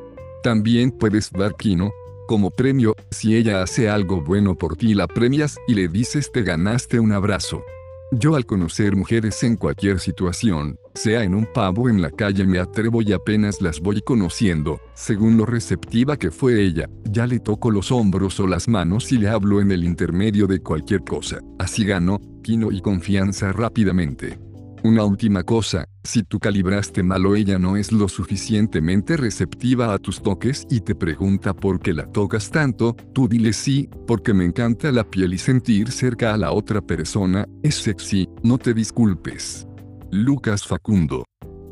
También puedes dar quino, como premio, si ella hace algo bueno por ti la premias y le dices te ganaste un abrazo. Yo al conocer mujeres en cualquier situación, sea en un pavo en la calle me atrevo y apenas las voy conociendo, según lo receptiva que fue ella, ya le toco los hombros o las manos y le hablo en el intermedio de cualquier cosa. Así gano, quino y confianza rápidamente. Una última cosa, si tú calibraste mal o ella no es lo suficientemente receptiva a tus toques y te pregunta por qué la tocas tanto, tú dile sí, porque me encanta la piel y sentir cerca a la otra persona, es sexy, no te disculpes. Lucas Facundo.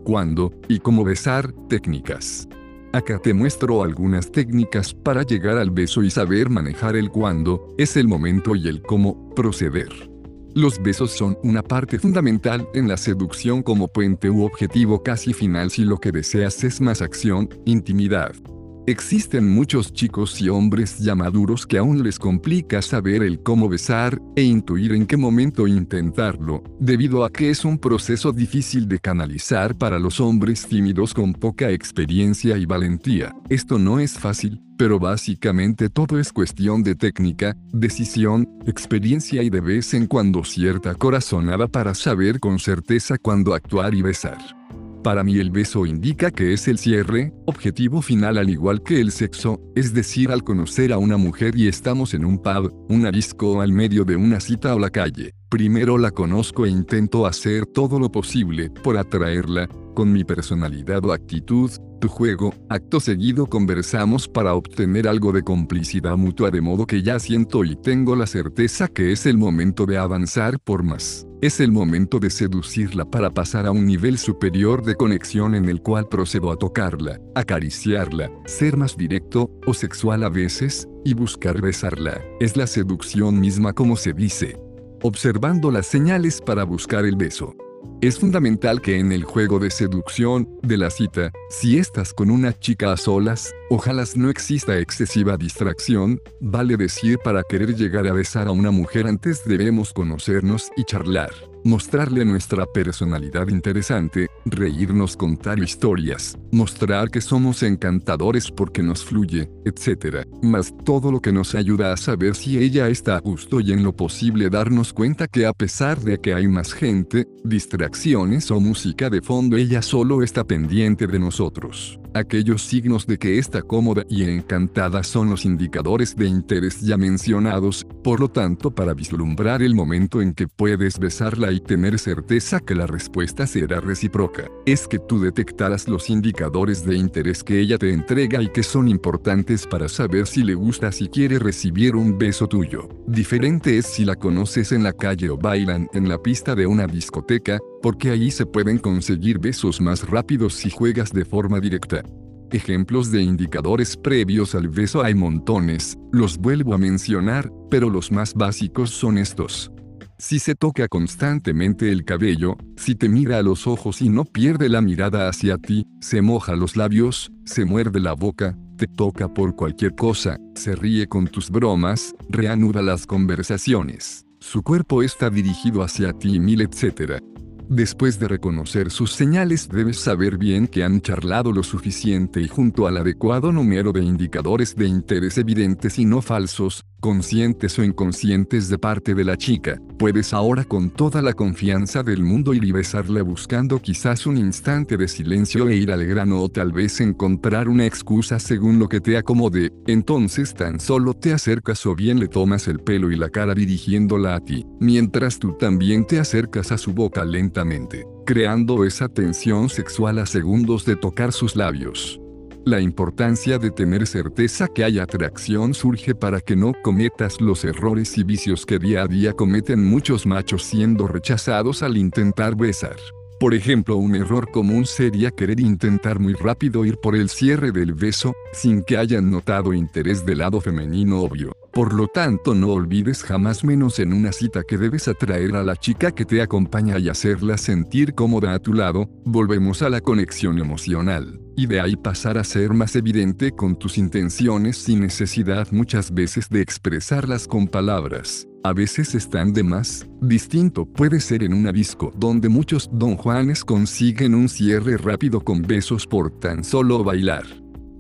¿Cuándo y cómo besar? Técnicas. Acá te muestro algunas técnicas para llegar al beso y saber manejar el cuándo, es el momento y el cómo proceder. Los besos son una parte fundamental en la seducción como puente u objetivo casi final si lo que deseas es más acción, intimidad. Existen muchos chicos y hombres ya maduros que aún les complica saber el cómo besar e intuir en qué momento intentarlo, debido a que es un proceso difícil de canalizar para los hombres tímidos con poca experiencia y valentía. Esto no es fácil, pero básicamente todo es cuestión de técnica, decisión, experiencia y de vez en cuando cierta corazonada para saber con certeza cuándo actuar y besar. Para mí el beso indica que es el cierre, objetivo final al igual que el sexo, es decir, al conocer a una mujer y estamos en un pub, una disco al medio de una cita o la calle. Primero la conozco e intento hacer todo lo posible por atraerla, con mi personalidad o actitud, juego, acto seguido conversamos para obtener algo de complicidad mutua de modo que ya siento y tengo la certeza que es el momento de avanzar por más. Es el momento de seducirla para pasar a un nivel superior de conexión en el cual procedo a tocarla, acariciarla, ser más directo o sexual a veces, y buscar besarla. Es la seducción misma como se dice. Observando las señales para buscar el beso. Es fundamental que en el juego de seducción, de la cita, si estás con una chica a solas, ojalá no exista excesiva distracción, vale decir para querer llegar a besar a una mujer antes debemos conocernos y charlar mostrarle nuestra personalidad interesante, reírnos contar historias, mostrar que somos encantadores porque nos fluye, etc. Más todo lo que nos ayuda a saber si ella está a gusto y en lo posible darnos cuenta que a pesar de que hay más gente, distracciones o música de fondo ella solo está pendiente de nosotros. Aquellos signos de que está cómoda y encantada son los indicadores de interés ya mencionados, por lo tanto para vislumbrar el momento en que puedes besarla y tener certeza que la respuesta será recíproca, es que tú detectarás los indicadores de interés que ella te entrega y que son importantes para saber si le gusta si quiere recibir un beso tuyo. Diferente es si la conoces en la calle o bailan en la pista de una discoteca, porque ahí se pueden conseguir besos más rápidos si juegas de forma directa. Ejemplos de indicadores previos al beso hay montones, los vuelvo a mencionar, pero los más básicos son estos. Si se toca constantemente el cabello, si te mira a los ojos y no pierde la mirada hacia ti, se moja los labios, se muerde la boca, te toca por cualquier cosa, se ríe con tus bromas, reanuda las conversaciones. Su cuerpo está dirigido hacia ti mil etcétera. Después de reconocer sus señales debes saber bien que han charlado lo suficiente y junto al adecuado número de indicadores de interés evidentes y no falsos, conscientes o inconscientes de parte de la chica, puedes ahora con toda la confianza del mundo ir y besarla buscando quizás un instante de silencio e ir al grano o tal vez encontrar una excusa según lo que te acomode, entonces tan solo te acercas o bien le tomas el pelo y la cara dirigiéndola a ti, mientras tú también te acercas a su boca lentamente, creando esa tensión sexual a segundos de tocar sus labios. La importancia de tener certeza que hay atracción surge para que no cometas los errores y vicios que día a día cometen muchos machos siendo rechazados al intentar besar. Por ejemplo, un error común sería querer intentar muy rápido ir por el cierre del beso, sin que hayan notado interés del lado femenino obvio. Por lo tanto, no olvides jamás menos en una cita que debes atraer a la chica que te acompaña y hacerla sentir cómoda a tu lado, volvemos a la conexión emocional, y de ahí pasar a ser más evidente con tus intenciones sin necesidad muchas veces de expresarlas con palabras. A veces están de más, distinto puede ser en una disco donde muchos don Juanes consiguen un cierre rápido con besos por tan solo bailar.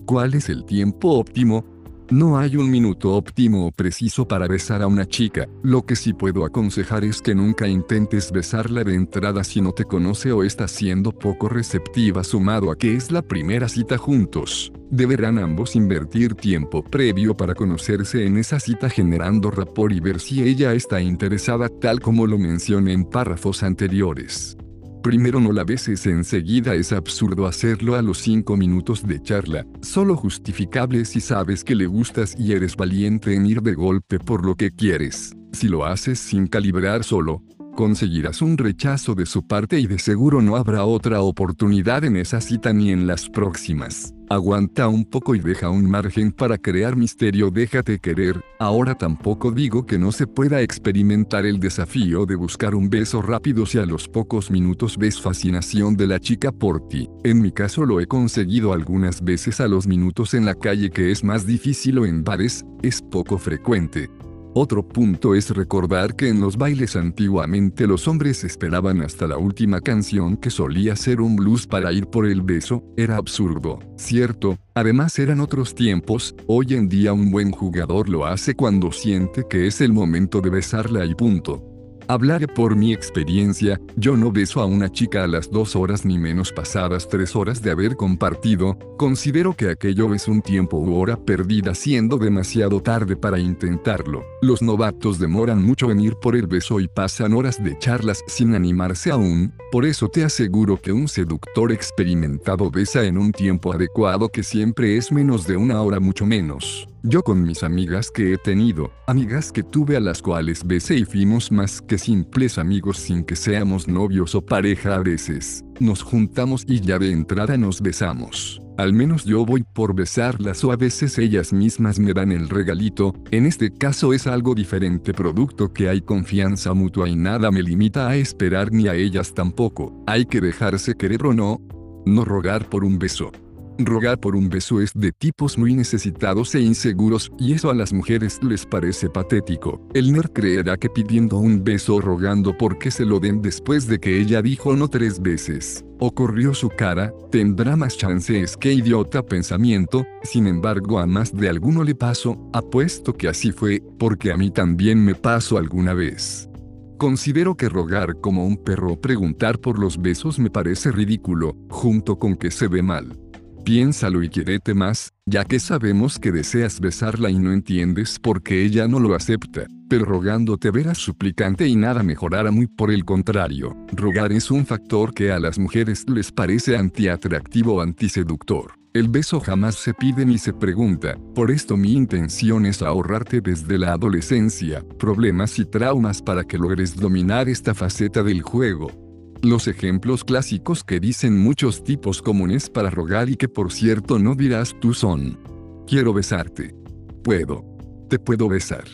¿Cuál es el tiempo óptimo? No hay un minuto óptimo o preciso para besar a una chica, lo que sí puedo aconsejar es que nunca intentes besarla de entrada si no te conoce o está siendo poco receptiva sumado a que es la primera cita juntos. Deberán ambos invertir tiempo previo para conocerse en esa cita generando rapor y ver si ella está interesada tal como lo mencioné en párrafos anteriores. Primero no la beses enseguida es absurdo hacerlo a los 5 minutos de charla, solo justificable si sabes que le gustas y eres valiente en ir de golpe por lo que quieres. Si lo haces sin calibrar solo, conseguirás un rechazo de su parte y de seguro no habrá otra oportunidad en esa cita ni en las próximas. Aguanta un poco y deja un margen para crear misterio, déjate querer. Ahora tampoco digo que no se pueda experimentar el desafío de buscar un beso rápido si a los pocos minutos ves fascinación de la chica por ti. En mi caso lo he conseguido algunas veces a los minutos en la calle que es más difícil o en bares, es poco frecuente. Otro punto es recordar que en los bailes antiguamente los hombres esperaban hasta la última canción que solía ser un blues para ir por el beso, era absurdo, cierto, además eran otros tiempos, hoy en día un buen jugador lo hace cuando siente que es el momento de besarla y punto. Hablaré por mi experiencia, yo no beso a una chica a las dos horas ni menos pasadas tres horas de haber compartido, considero que aquello es un tiempo u hora perdida siendo demasiado tarde para intentarlo. Los novatos demoran mucho en ir por el beso y pasan horas de charlas sin animarse aún, por eso te aseguro que un seductor experimentado besa en un tiempo adecuado que siempre es menos de una hora mucho menos. Yo con mis amigas que he tenido, amigas que tuve a las cuales besé y fuimos más que simples amigos sin que seamos novios o pareja a veces, nos juntamos y ya de entrada nos besamos. Al menos yo voy por besarlas o a veces ellas mismas me dan el regalito, en este caso es algo diferente producto que hay confianza mutua y nada me limita a esperar ni a ellas tampoco, hay que dejarse querer o no, no rogar por un beso. Rogar por un beso es de tipos muy necesitados e inseguros, y eso a las mujeres les parece patético. El nerd creerá que pidiendo un beso o rogando porque se lo den después de que ella dijo no tres veces, o corrió su cara, tendrá más chances que idiota pensamiento, sin embargo a más de alguno le pasó, apuesto que así fue, porque a mí también me pasó alguna vez. Considero que rogar como un perro preguntar por los besos me parece ridículo, junto con que se ve mal. Piénsalo y quiérete más, ya que sabemos que deseas besarla y no entiendes por qué ella no lo acepta, pero rogándote verás suplicante y nada mejorará muy por el contrario. Rogar es un factor que a las mujeres les parece antiatractivo o antiseductor. El beso jamás se pide ni se pregunta, por esto mi intención es ahorrarte desde la adolescencia problemas y traumas para que logres dominar esta faceta del juego. Los ejemplos clásicos que dicen muchos tipos comunes para rogar y que por cierto no dirás tú son. Quiero besarte. Puedo. Te puedo besar.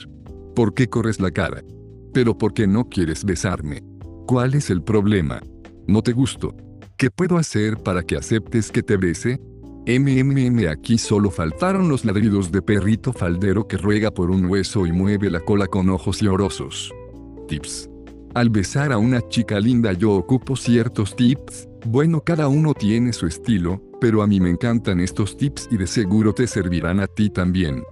¿Por qué corres la cara? Pero ¿por qué no quieres besarme? ¿Cuál es el problema? No te gusto. ¿Qué puedo hacer para que aceptes que te bese? MMM aquí solo faltaron los ladridos de perrito faldero que ruega por un hueso y mueve la cola con ojos llorosos. Tips. Al besar a una chica linda yo ocupo ciertos tips, bueno cada uno tiene su estilo, pero a mí me encantan estos tips y de seguro te servirán a ti también.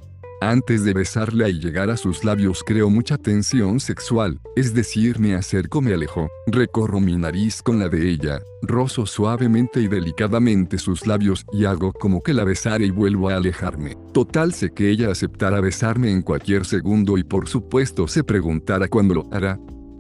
Antes de besarla y llegar a sus labios creo mucha tensión sexual, es decir, me acerco, me alejo, recorro mi nariz con la de ella, rozo suavemente y delicadamente sus labios y hago como que la besara y vuelvo a alejarme. Total sé que ella aceptará besarme en cualquier segundo y por supuesto se preguntará cuándo lo hará,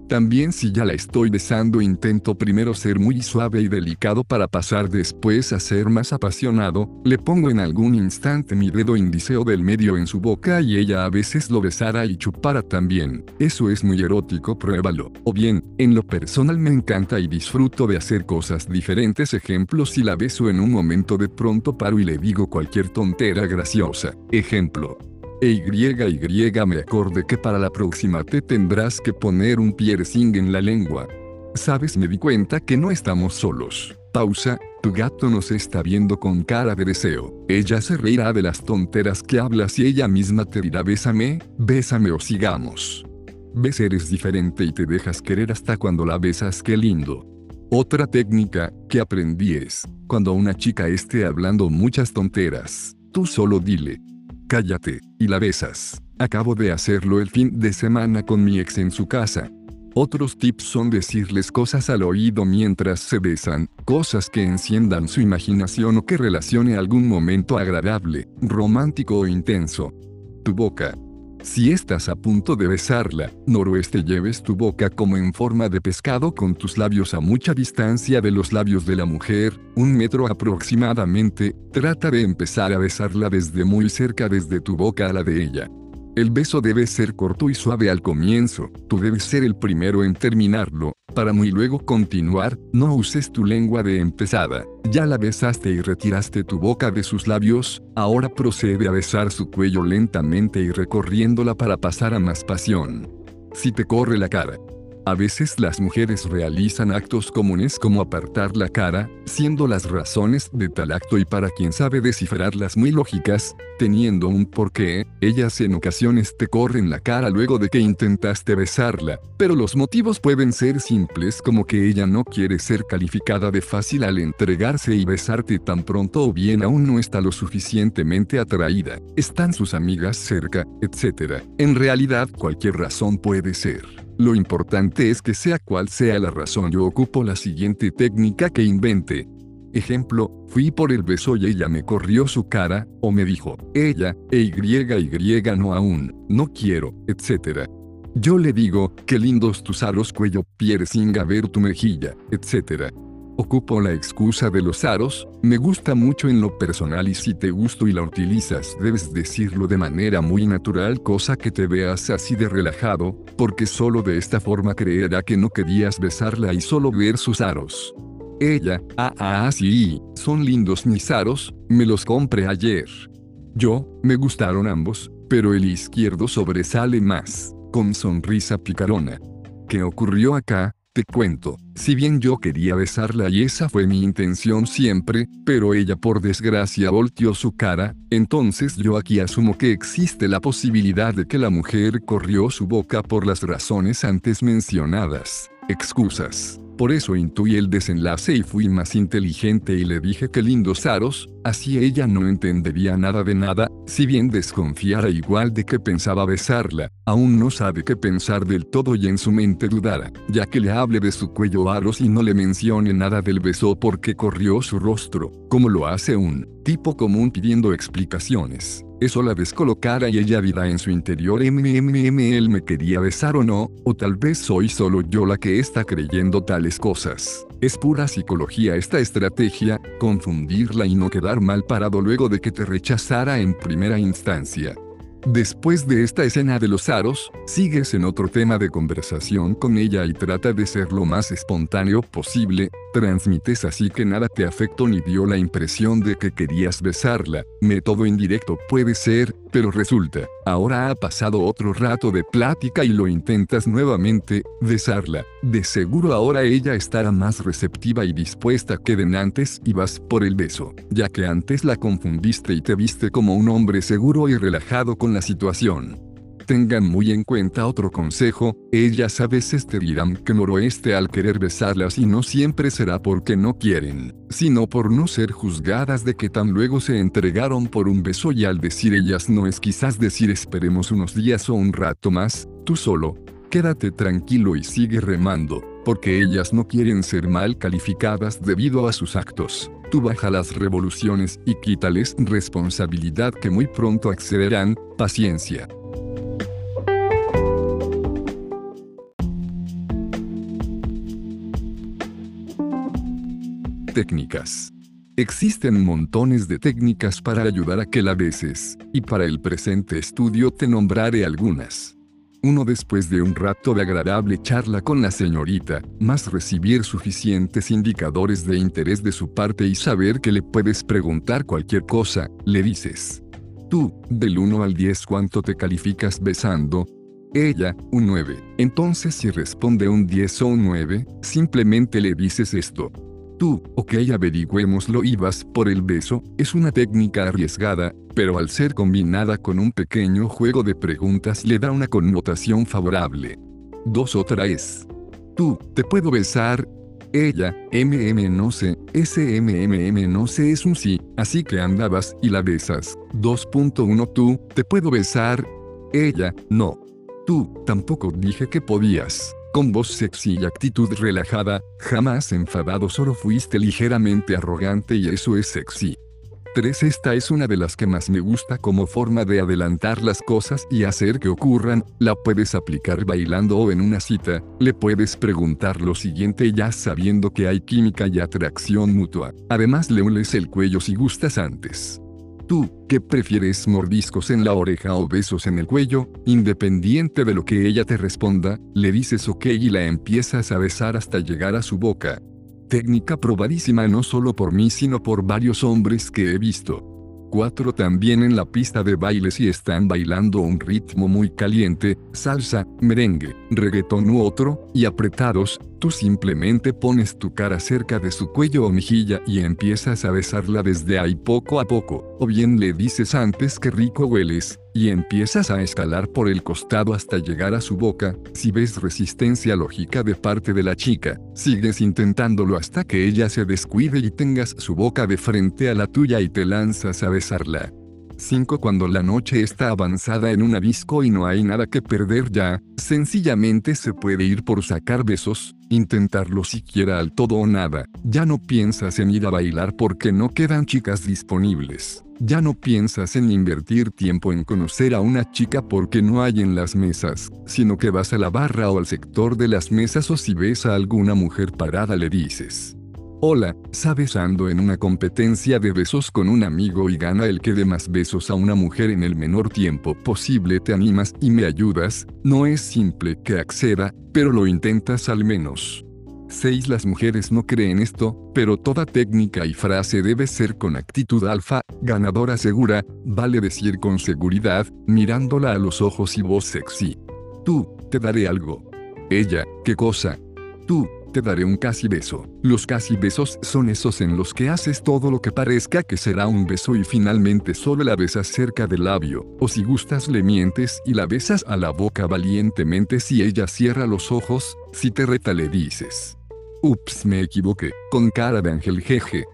también si ya la estoy besando intento primero ser muy suave y delicado para pasar después a ser más apasionado, le pongo en algún instante mi dedo índice o del medio en su boca y ella a veces lo besara y chupara también. Eso es muy erótico, pruébalo. O bien, en lo personal me encanta y disfruto de hacer cosas diferentes. Ejemplo, si la beso en un momento de pronto paro y le digo cualquier tontera graciosa. Ejemplo, e Y me acorde que para la próxima te tendrás que poner un piercing en la lengua. Sabes, me di cuenta que no estamos solos. Pausa, tu gato nos está viendo con cara de deseo. Ella se reirá de las tonteras que hablas y ella misma te dirá bésame, bésame o sigamos. Ves eres diferente y te dejas querer hasta cuando la besas, qué lindo. Otra técnica que aprendí es, cuando una chica esté hablando muchas tonteras, tú solo dile, cállate, y la besas. Acabo de hacerlo el fin de semana con mi ex en su casa. Otros tips son decirles cosas al oído mientras se besan, cosas que enciendan su imaginación o que relacione algún momento agradable, romántico o intenso. Tu boca, si estás a punto de besarla, noroeste lleves tu boca como en forma de pescado con tus labios a mucha distancia de los labios de la mujer, un metro aproximadamente, trata de empezar a besarla desde muy cerca desde tu boca a la de ella. El beso debe ser corto y suave al comienzo, tú debes ser el primero en terminarlo, para muy luego continuar, no uses tu lengua de empezada, ya la besaste y retiraste tu boca de sus labios, ahora procede a besar su cuello lentamente y recorriéndola para pasar a más pasión. Si te corre la cara, a veces las mujeres realizan actos comunes como apartar la cara, siendo las razones de tal acto y para quien sabe descifrarlas muy lógicas, teniendo un porqué, ellas en ocasiones te corren la cara luego de que intentaste besarla, pero los motivos pueden ser simples como que ella no quiere ser calificada de fácil al entregarse y besarte tan pronto o bien aún no está lo suficientemente atraída, están sus amigas cerca, etc. En realidad cualquier razón puede ser. Lo importante es que sea cual sea la razón yo ocupo la siguiente técnica que invente. Ejemplo, fui por el beso y ella me corrió su cara, o me dijo, ella, e y no aún, no quiero, etc. Yo le digo, qué lindos tus aros cuello piercing a ver tu mejilla, etc. Ocupo la excusa de los aros, me gusta mucho en lo personal y si te gusto y la utilizas debes decirlo de manera muy natural cosa que te veas así de relajado, porque solo de esta forma creerá que no querías besarla y solo ver sus aros. Ella, ah, ah, sí, son lindos mis aros, me los compré ayer. Yo, me gustaron ambos, pero el izquierdo sobresale más, con sonrisa picarona. ¿Qué ocurrió acá? Te cuento, si bien yo quería besarla y esa fue mi intención siempre, pero ella por desgracia volteó su cara, entonces yo aquí asumo que existe la posibilidad de que la mujer corrió su boca por las razones antes mencionadas. Excusas. Por eso intuí el desenlace y fui más inteligente y le dije que lindos aros, así ella no entendería nada de nada, si bien desconfiara igual de que pensaba besarla, aún no sabe qué pensar del todo y en su mente dudara, ya que le hable de su cuello aros y no le mencione nada del beso porque corrió su rostro, como lo hace un tipo común pidiendo explicaciones. Eso la descolocara y ella dirá en su interior mmm él me quería besar o no, o tal vez soy solo yo la que está creyendo tales cosas. Es pura psicología esta estrategia, confundirla y no quedar mal parado luego de que te rechazara en primera instancia. Después de esta escena de los aros, sigues en otro tema de conversación con ella y trata de ser lo más espontáneo posible, transmites así que nada te afectó ni dio la impresión de que querías besarla, método indirecto puede ser, pero resulta, ahora ha pasado otro rato de plática y lo intentas nuevamente, besarla, de seguro ahora ella estará más receptiva y dispuesta que de antes y vas por el beso, ya que antes la confundiste y te viste como un hombre seguro y relajado con la situación. Tengan muy en cuenta otro consejo, ellas a veces te dirán que noroeste al querer besarlas y no siempre será porque no quieren, sino por no ser juzgadas de que tan luego se entregaron por un beso y al decir ellas no es quizás decir esperemos unos días o un rato más, tú solo, quédate tranquilo y sigue remando, porque ellas no quieren ser mal calificadas debido a sus actos. Tú baja las revoluciones y quítales responsabilidad que muy pronto accederán, paciencia. Técnicas. Existen montones de técnicas para ayudar a que la beses, y para el presente estudio te nombraré algunas. Uno después de un rato de agradable charla con la señorita, más recibir suficientes indicadores de interés de su parte y saber que le puedes preguntar cualquier cosa, le dices. Tú, del 1 al 10 cuánto te calificas besando, ella, un 9. Entonces si responde un 10 o un 9, simplemente le dices esto. Tú, ok averigüémoslo y vas por el beso, es una técnica arriesgada, pero al ser combinada con un pequeño juego de preguntas le da una connotación favorable. Dos otra es. Tú, ¿te puedo besar? Ella, MM no sé, SMMM no sé es un sí, así que andabas y la besas. 2.1 Tú, ¿te puedo besar? Ella, no. Tú, tampoco dije que podías. Con voz sexy y actitud relajada, jamás enfadado solo fuiste ligeramente arrogante y eso es sexy. 3. Esta es una de las que más me gusta como forma de adelantar las cosas y hacer que ocurran, la puedes aplicar bailando o en una cita, le puedes preguntar lo siguiente ya sabiendo que hay química y atracción mutua. Además le el cuello si gustas antes. Tú, que prefieres mordiscos en la oreja o besos en el cuello, independiente de lo que ella te responda, le dices ok y la empiezas a besar hasta llegar a su boca. Técnica probadísima no solo por mí sino por varios hombres que he visto. 4. También en la pista de baile si están bailando un ritmo muy caliente, salsa, merengue, reggaetón u otro, y apretados, tú simplemente pones tu cara cerca de su cuello o mejilla y empiezas a besarla desde ahí poco a poco, o bien le dices antes que rico hueles, y empiezas a escalar por el costado hasta llegar a su boca, si ves resistencia lógica de parte de la chica, sigues intentándolo hasta que ella se descuide y tengas su boca de frente a la tuya y te lanzas a besarla. 5. Cuando la noche está avanzada en una disco y no hay nada que perder ya, sencillamente se puede ir por sacar besos, intentarlo siquiera al todo o nada, ya no piensas en ir a bailar porque no quedan chicas disponibles. Ya no piensas en invertir tiempo en conocer a una chica porque no hay en las mesas, sino que vas a la barra o al sector de las mesas o si ves a alguna mujer parada le dices, Hola, ¿sabes ando en una competencia de besos con un amigo y gana el que dé más besos a una mujer en el menor tiempo posible? ¿Te animas y me ayudas? No es simple que acceda, pero lo intentas al menos. 6. Las mujeres no creen esto, pero toda técnica y frase debe ser con actitud alfa, ganadora segura, vale decir con seguridad, mirándola a los ojos y voz sexy. Tú, te daré algo. Ella, ¿qué cosa? Tú, te daré un casi beso. Los casi besos son esos en los que haces todo lo que parezca que será un beso y finalmente solo la besas cerca del labio, o si gustas le mientes y la besas a la boca valientemente si ella cierra los ojos, si te reta le dices. Ups, me equivoqué, con cara de ángel jeje,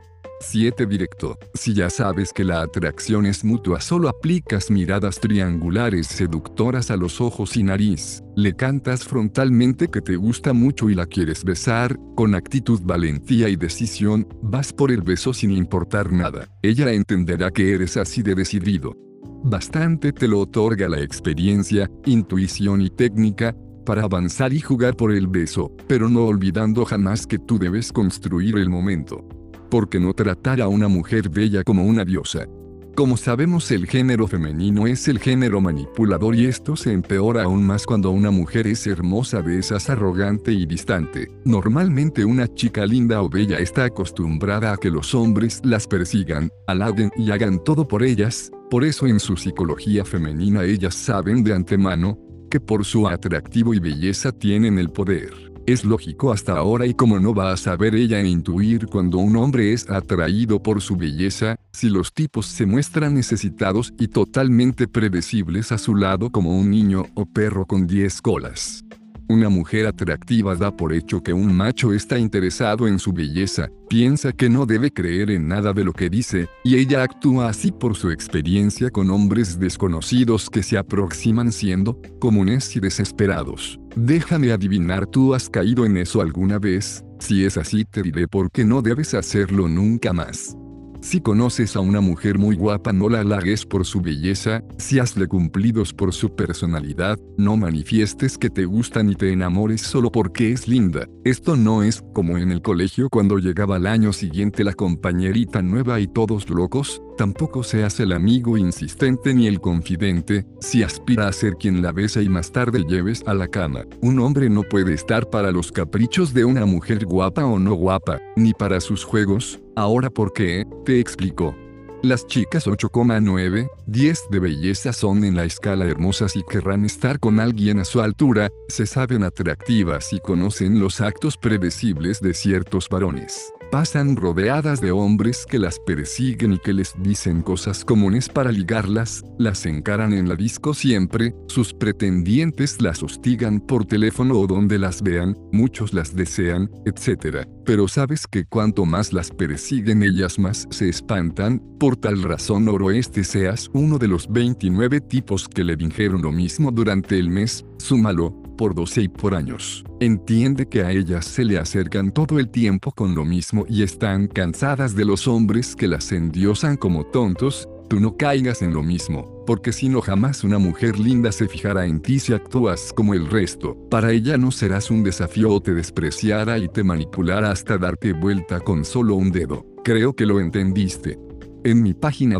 7 directo. Si ya sabes que la atracción es mutua, solo aplicas miradas triangulares seductoras a los ojos y nariz. Le cantas frontalmente que te gusta mucho y la quieres besar, con actitud, valentía y decisión, vas por el beso sin importar nada. Ella entenderá que eres así de decidido. Bastante te lo otorga la experiencia, intuición y técnica, para avanzar y jugar por el beso, pero no olvidando jamás que tú debes construir el momento porque no tratar a una mujer bella como una diosa. Como sabemos el género femenino es el género manipulador y esto se empeora aún más cuando una mujer es hermosa, esas arrogante y distante. Normalmente una chica linda o bella está acostumbrada a que los hombres las persigan, halaguen y hagan todo por ellas, por eso en su psicología femenina ellas saben de antemano, que por su atractivo y belleza tienen el poder. Es lógico hasta ahora y como no va a saber ella intuir cuando un hombre es atraído por su belleza, si los tipos se muestran necesitados y totalmente predecibles a su lado como un niño o perro con 10 colas. Una mujer atractiva da por hecho que un macho está interesado en su belleza, piensa que no debe creer en nada de lo que dice, y ella actúa así por su experiencia con hombres desconocidos que se aproximan siendo comunes y desesperados. Déjame adivinar, ¿tú has caído en eso alguna vez? Si es así te diré por qué no debes hacerlo nunca más. Si conoces a una mujer muy guapa no la halagues por su belleza, si hazle cumplidos por su personalidad, no manifiestes que te gusta ni te enamores solo porque es linda. Esto no es como en el colegio cuando llegaba al año siguiente la compañerita nueva y todos locos, tampoco seas el amigo insistente ni el confidente, si aspira a ser quien la besa y más tarde lleves a la cama. Un hombre no puede estar para los caprichos de una mujer guapa o no guapa, ni para sus juegos, Ahora por qué, te explico. Las chicas 8,9, 10 de belleza son en la escala hermosas y querrán estar con alguien a su altura, se saben atractivas y conocen los actos predecibles de ciertos varones pasan rodeadas de hombres que las persiguen y que les dicen cosas comunes para ligarlas, las encaran en la disco siempre, sus pretendientes las hostigan por teléfono o donde las vean, muchos las desean, etc. Pero sabes que cuanto más las persiguen ellas más se espantan, por tal razón oro este seas uno de los 29 tipos que le dijeron lo mismo durante el mes, súmalo, por 12 y por años. Entiende que a ellas se le acercan todo el tiempo con lo mismo y están cansadas de los hombres que las endiosan como tontos, tú no caigas en lo mismo, porque si no jamás una mujer linda se fijará en ti si actúas como el resto. Para ella no serás un desafío o te despreciará y te manipulará hasta darte vuelta con solo un dedo. Creo que lo entendiste. En mi página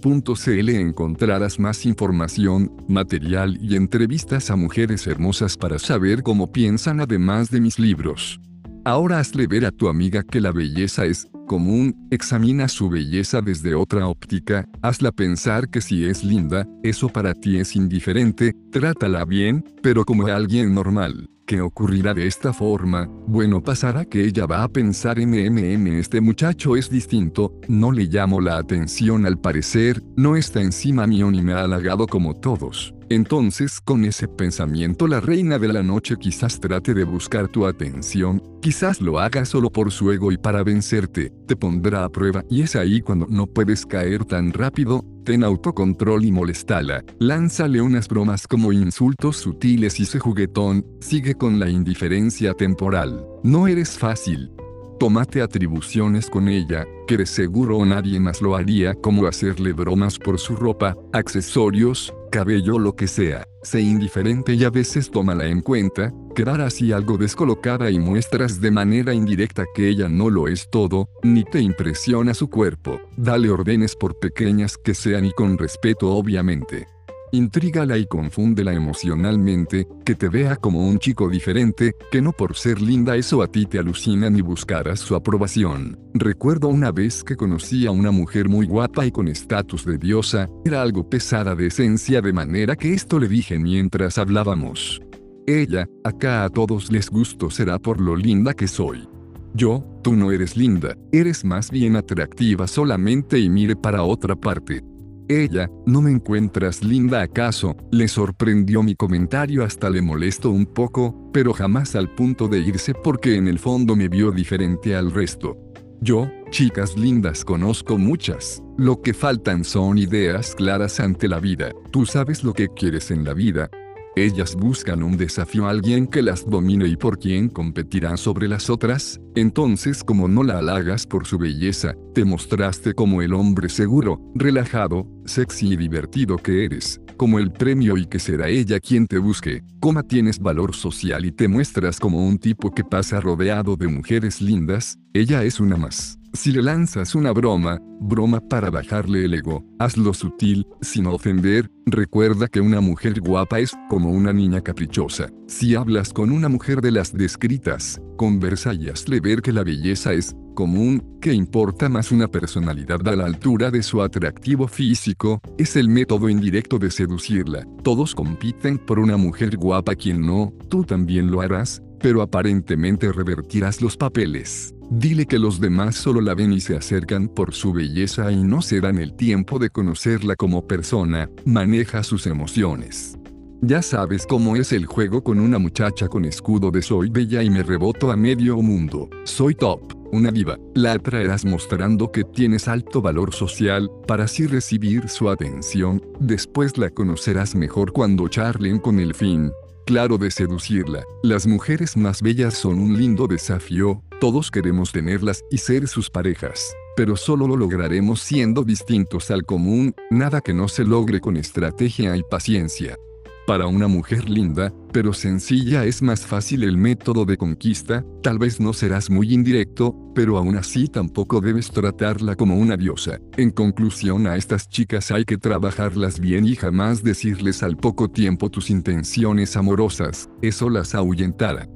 www.totalseducción.cl encontrarás más información, material y entrevistas a mujeres hermosas para saber cómo piensan además de mis libros. Ahora hazle ver a tu amiga que la belleza es común, examina su belleza desde otra óptica, hazla pensar que si es linda, eso para ti es indiferente, trátala bien, pero como alguien normal. ¿Qué ocurrirá de esta forma? Bueno, pasará que ella va a pensar MMM este muchacho es distinto, no le llamo la atención al parecer, no está encima mío ni me ha halagado como todos. Entonces con ese pensamiento la reina de la noche quizás trate de buscar tu atención, quizás lo haga solo por su ego y para vencerte, te pondrá a prueba y es ahí cuando no puedes caer tan rápido, ten autocontrol y molestala, lánzale unas bromas como insultos sutiles y se juguetón, sigue con la indiferencia temporal. No eres fácil, Tómate atribuciones con ella, que de seguro nadie más lo haría como hacerle bromas por su ropa, accesorios, cabello lo que sea. Sé indiferente y a veces tómala en cuenta, quedar así algo descolocada y muestras de manera indirecta que ella no lo es todo, ni te impresiona su cuerpo. Dale órdenes por pequeñas que sean y con respeto obviamente. Intrígala y confúndela emocionalmente, que te vea como un chico diferente, que no por ser linda eso a ti te alucina ni buscarás su aprobación. Recuerdo una vez que conocí a una mujer muy guapa y con estatus de diosa, era algo pesada de esencia de manera que esto le dije mientras hablábamos. Ella, acá a todos les gusto será por lo linda que soy. Yo, tú no eres linda, eres más bien atractiva solamente y mire para otra parte. Ella, ¿no me encuentras linda acaso? Le sorprendió mi comentario hasta le molestó un poco, pero jamás al punto de irse porque en el fondo me vio diferente al resto. Yo, chicas lindas conozco muchas. Lo que faltan son ideas claras ante la vida. Tú sabes lo que quieres en la vida, ellas buscan un desafío a alguien que las domine y por quien competirán sobre las otras, entonces como no la halagas por su belleza, te mostraste como el hombre seguro, relajado, sexy y divertido que eres, como el premio y que será ella quien te busque, como tienes valor social y te muestras como un tipo que pasa rodeado de mujeres lindas, ella es una más. Si le lanzas una broma, broma para bajarle el ego, hazlo sutil, sin ofender, recuerda que una mujer guapa es como una niña caprichosa. Si hablas con una mujer de las descritas, conversa y hazle ver que la belleza es común, que importa más una personalidad a la altura de su atractivo físico, es el método indirecto de seducirla. Todos compiten por una mujer guapa quien no, tú también lo harás, pero aparentemente revertirás los papeles. Dile que los demás solo la ven y se acercan por su belleza y no se dan el tiempo de conocerla como persona, maneja sus emociones. Ya sabes cómo es el juego con una muchacha con escudo de soy bella y me reboto a medio mundo, soy top, una diva, la atraerás mostrando que tienes alto valor social, para así recibir su atención, después la conocerás mejor cuando charlen con el fin, claro de seducirla. Las mujeres más bellas son un lindo desafío, todos queremos tenerlas y ser sus parejas, pero solo lo lograremos siendo distintos al común, nada que no se logre con estrategia y paciencia. Para una mujer linda, pero sencilla es más fácil el método de conquista, tal vez no serás muy indirecto, pero aún así tampoco debes tratarla como una diosa. En conclusión a estas chicas hay que trabajarlas bien y jamás decirles al poco tiempo tus intenciones amorosas, eso las ahuyentará.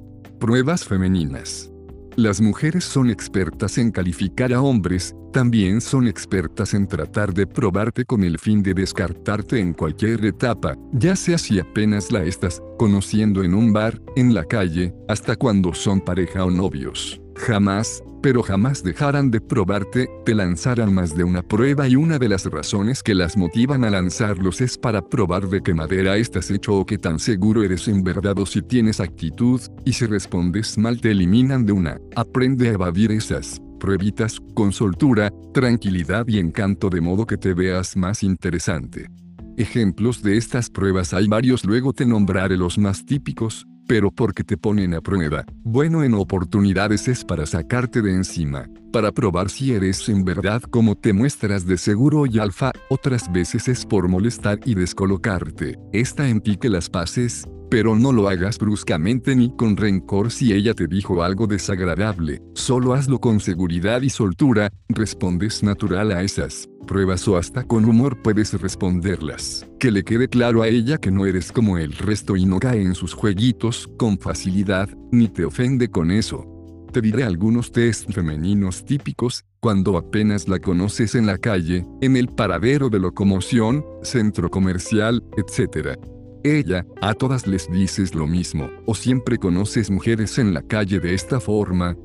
Pruebas femeninas. Las mujeres son expertas en calificar a hombres, también son expertas en tratar de probarte con el fin de descartarte en cualquier etapa, ya sea si apenas la estás conociendo en un bar, en la calle, hasta cuando son pareja o novios. Jamás, pero jamás dejarán de probarte, te lanzarán más de una prueba y una de las razones que las motivan a lanzarlos es para probar de qué madera estás hecho o qué tan seguro eres en verdad o si tienes actitud, y si respondes mal te eliminan de una. Aprende a evadir esas pruebitas con soltura, tranquilidad y encanto de modo que te veas más interesante. Ejemplos de estas pruebas hay varios luego te nombraré los más típicos, pero porque te ponen a prueba. Bueno en oportunidades es para sacarte de encima, para probar si eres en verdad como te muestras de seguro y alfa, otras veces es por molestar y descolocarte. Está en ti que las pases, Pero no lo hagas bruscamente ni con rencor si ella te dijo algo desagradable, solo hazlo con seguridad y soltura, respondes natural a esas pruebas o hasta con humor puedes responderlas. Que le quede claro a ella que no eres como el resto y no cae en sus jueguitos con facilidad, ni te ofende con eso. Te diré algunos test femeninos típicos, cuando apenas la conoces en la calle, en el paradero de locomoción, centro comercial, etc. Ella, a todas les dices lo mismo, o siempre conoces mujeres en la calle de esta forma.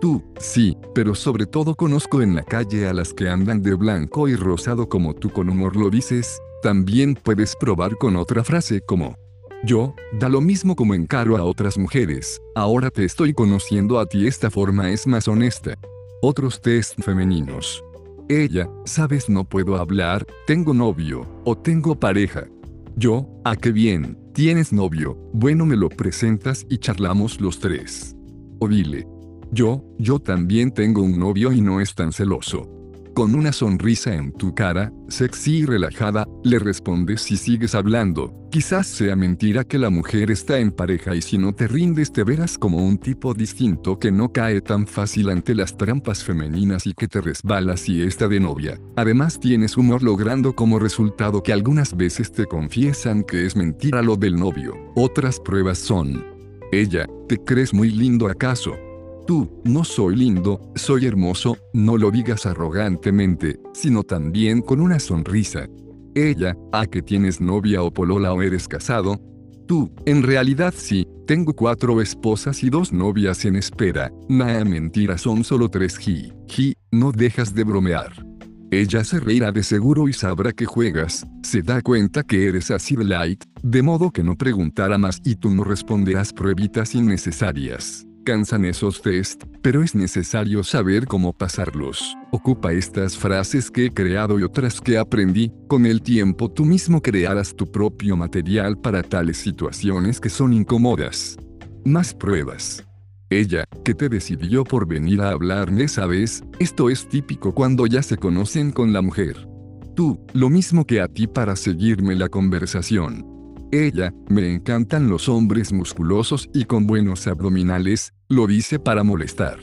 Tú, sí, pero sobre todo conozco en la calle a las que andan de blanco y rosado como tú con humor lo dices, también puedes probar con otra frase como, yo, da lo mismo como encaro a otras mujeres, ahora te estoy conociendo a ti esta forma es más honesta. Otros test femeninos. Ella, sabes no puedo hablar, tengo novio, o tengo pareja. Yo, ¿a qué bien? ¿Tienes novio? Bueno, me lo presentas y charlamos los tres. O dile. Yo, yo también tengo un novio y no es tan celoso. Con una sonrisa en tu cara, sexy y relajada, le respondes si sigues hablando. Quizás sea mentira que la mujer está en pareja y si no te rindes te verás como un tipo distinto que no cae tan fácil ante las trampas femeninas y que te resbala si está de novia. Además tienes humor logrando como resultado que algunas veces te confiesan que es mentira lo del novio. Otras pruebas son. Ella, ¿te crees muy lindo acaso? Tú, no soy lindo, soy hermoso, no lo digas arrogantemente, sino también con una sonrisa. Ella, ¿a que tienes novia o polola o eres casado? Tú, en realidad sí, tengo cuatro esposas y dos novias en espera. Nah, mentira, son solo tres. Ji, ji, no dejas de bromear. Ella se reirá de seguro y sabrá que juegas, se da cuenta que eres así de light, de modo que no preguntará más y tú no responderás pruebitas innecesarias cansan esos test, pero es necesario saber cómo pasarlos. Ocupa estas frases que he creado y otras que aprendí, con el tiempo tú mismo crearás tu propio material para tales situaciones que son incómodas. Más pruebas. Ella, que te decidió por venir a hablarme esa vez, esto es típico cuando ya se conocen con la mujer. Tú, lo mismo que a ti para seguirme la conversación. Ella, me encantan los hombres musculosos y con buenos abdominales, lo dice para molestar.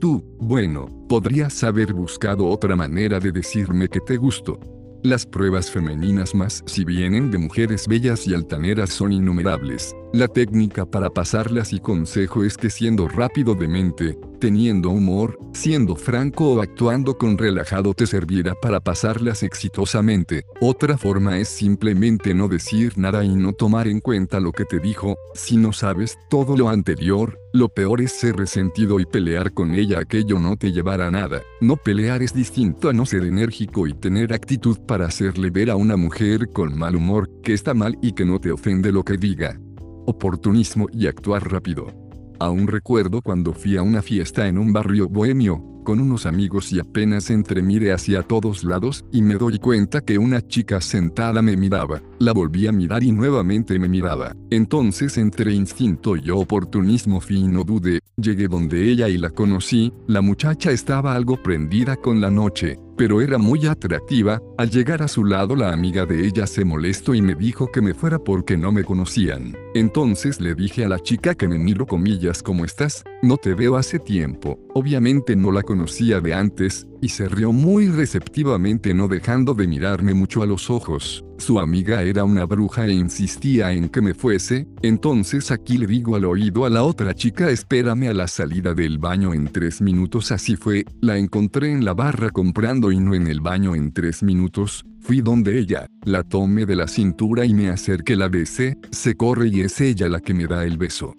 Tú, bueno, podrías haber buscado otra manera de decirme que te gusto. Las pruebas femeninas más si vienen de mujeres bellas y altaneras son innumerables. La técnica para pasarlas y consejo es que siendo rápido de mente, teniendo humor, siendo franco o actuando con relajado te servirá para pasarlas exitosamente. Otra forma es simplemente no decir nada y no tomar en cuenta lo que te dijo, si no sabes todo lo anterior, lo peor es ser resentido y pelear con ella aquello no te llevará a nada. No pelear es distinto a no ser enérgico y tener actitud para hacerle ver a una mujer con mal humor que está mal y que no te ofende lo que diga. Oportunismo y actuar rápido. Aún recuerdo cuando fui a una fiesta en un barrio bohemio, con unos amigos y apenas entre mire hacia todos lados y me doy cuenta que una chica sentada me miraba, la volví a mirar y nuevamente me miraba. Entonces entre instinto y oportunismo fino dudé, llegué donde ella y la conocí, la muchacha estaba algo prendida con la noche, pero era muy atractiva, al llegar a su lado la amiga de ella se molestó y me dijo que me fuera porque no me conocían. Entonces le dije a la chica que me miro comillas ¿cómo estás? No te veo hace tiempo, obviamente no la conocía de antes, y se rió muy receptivamente no dejando de mirarme mucho a los ojos. Su amiga era una bruja e insistía en que me fuese, entonces aquí le digo al oído a la otra chica espérame a la salida del baño en tres minutos así fue, la encontré en la barra comprando y no en el baño en tres minutos, fui donde ella, la tomé de la cintura y me acerqué la besé, se corre y es ella la que me da el beso.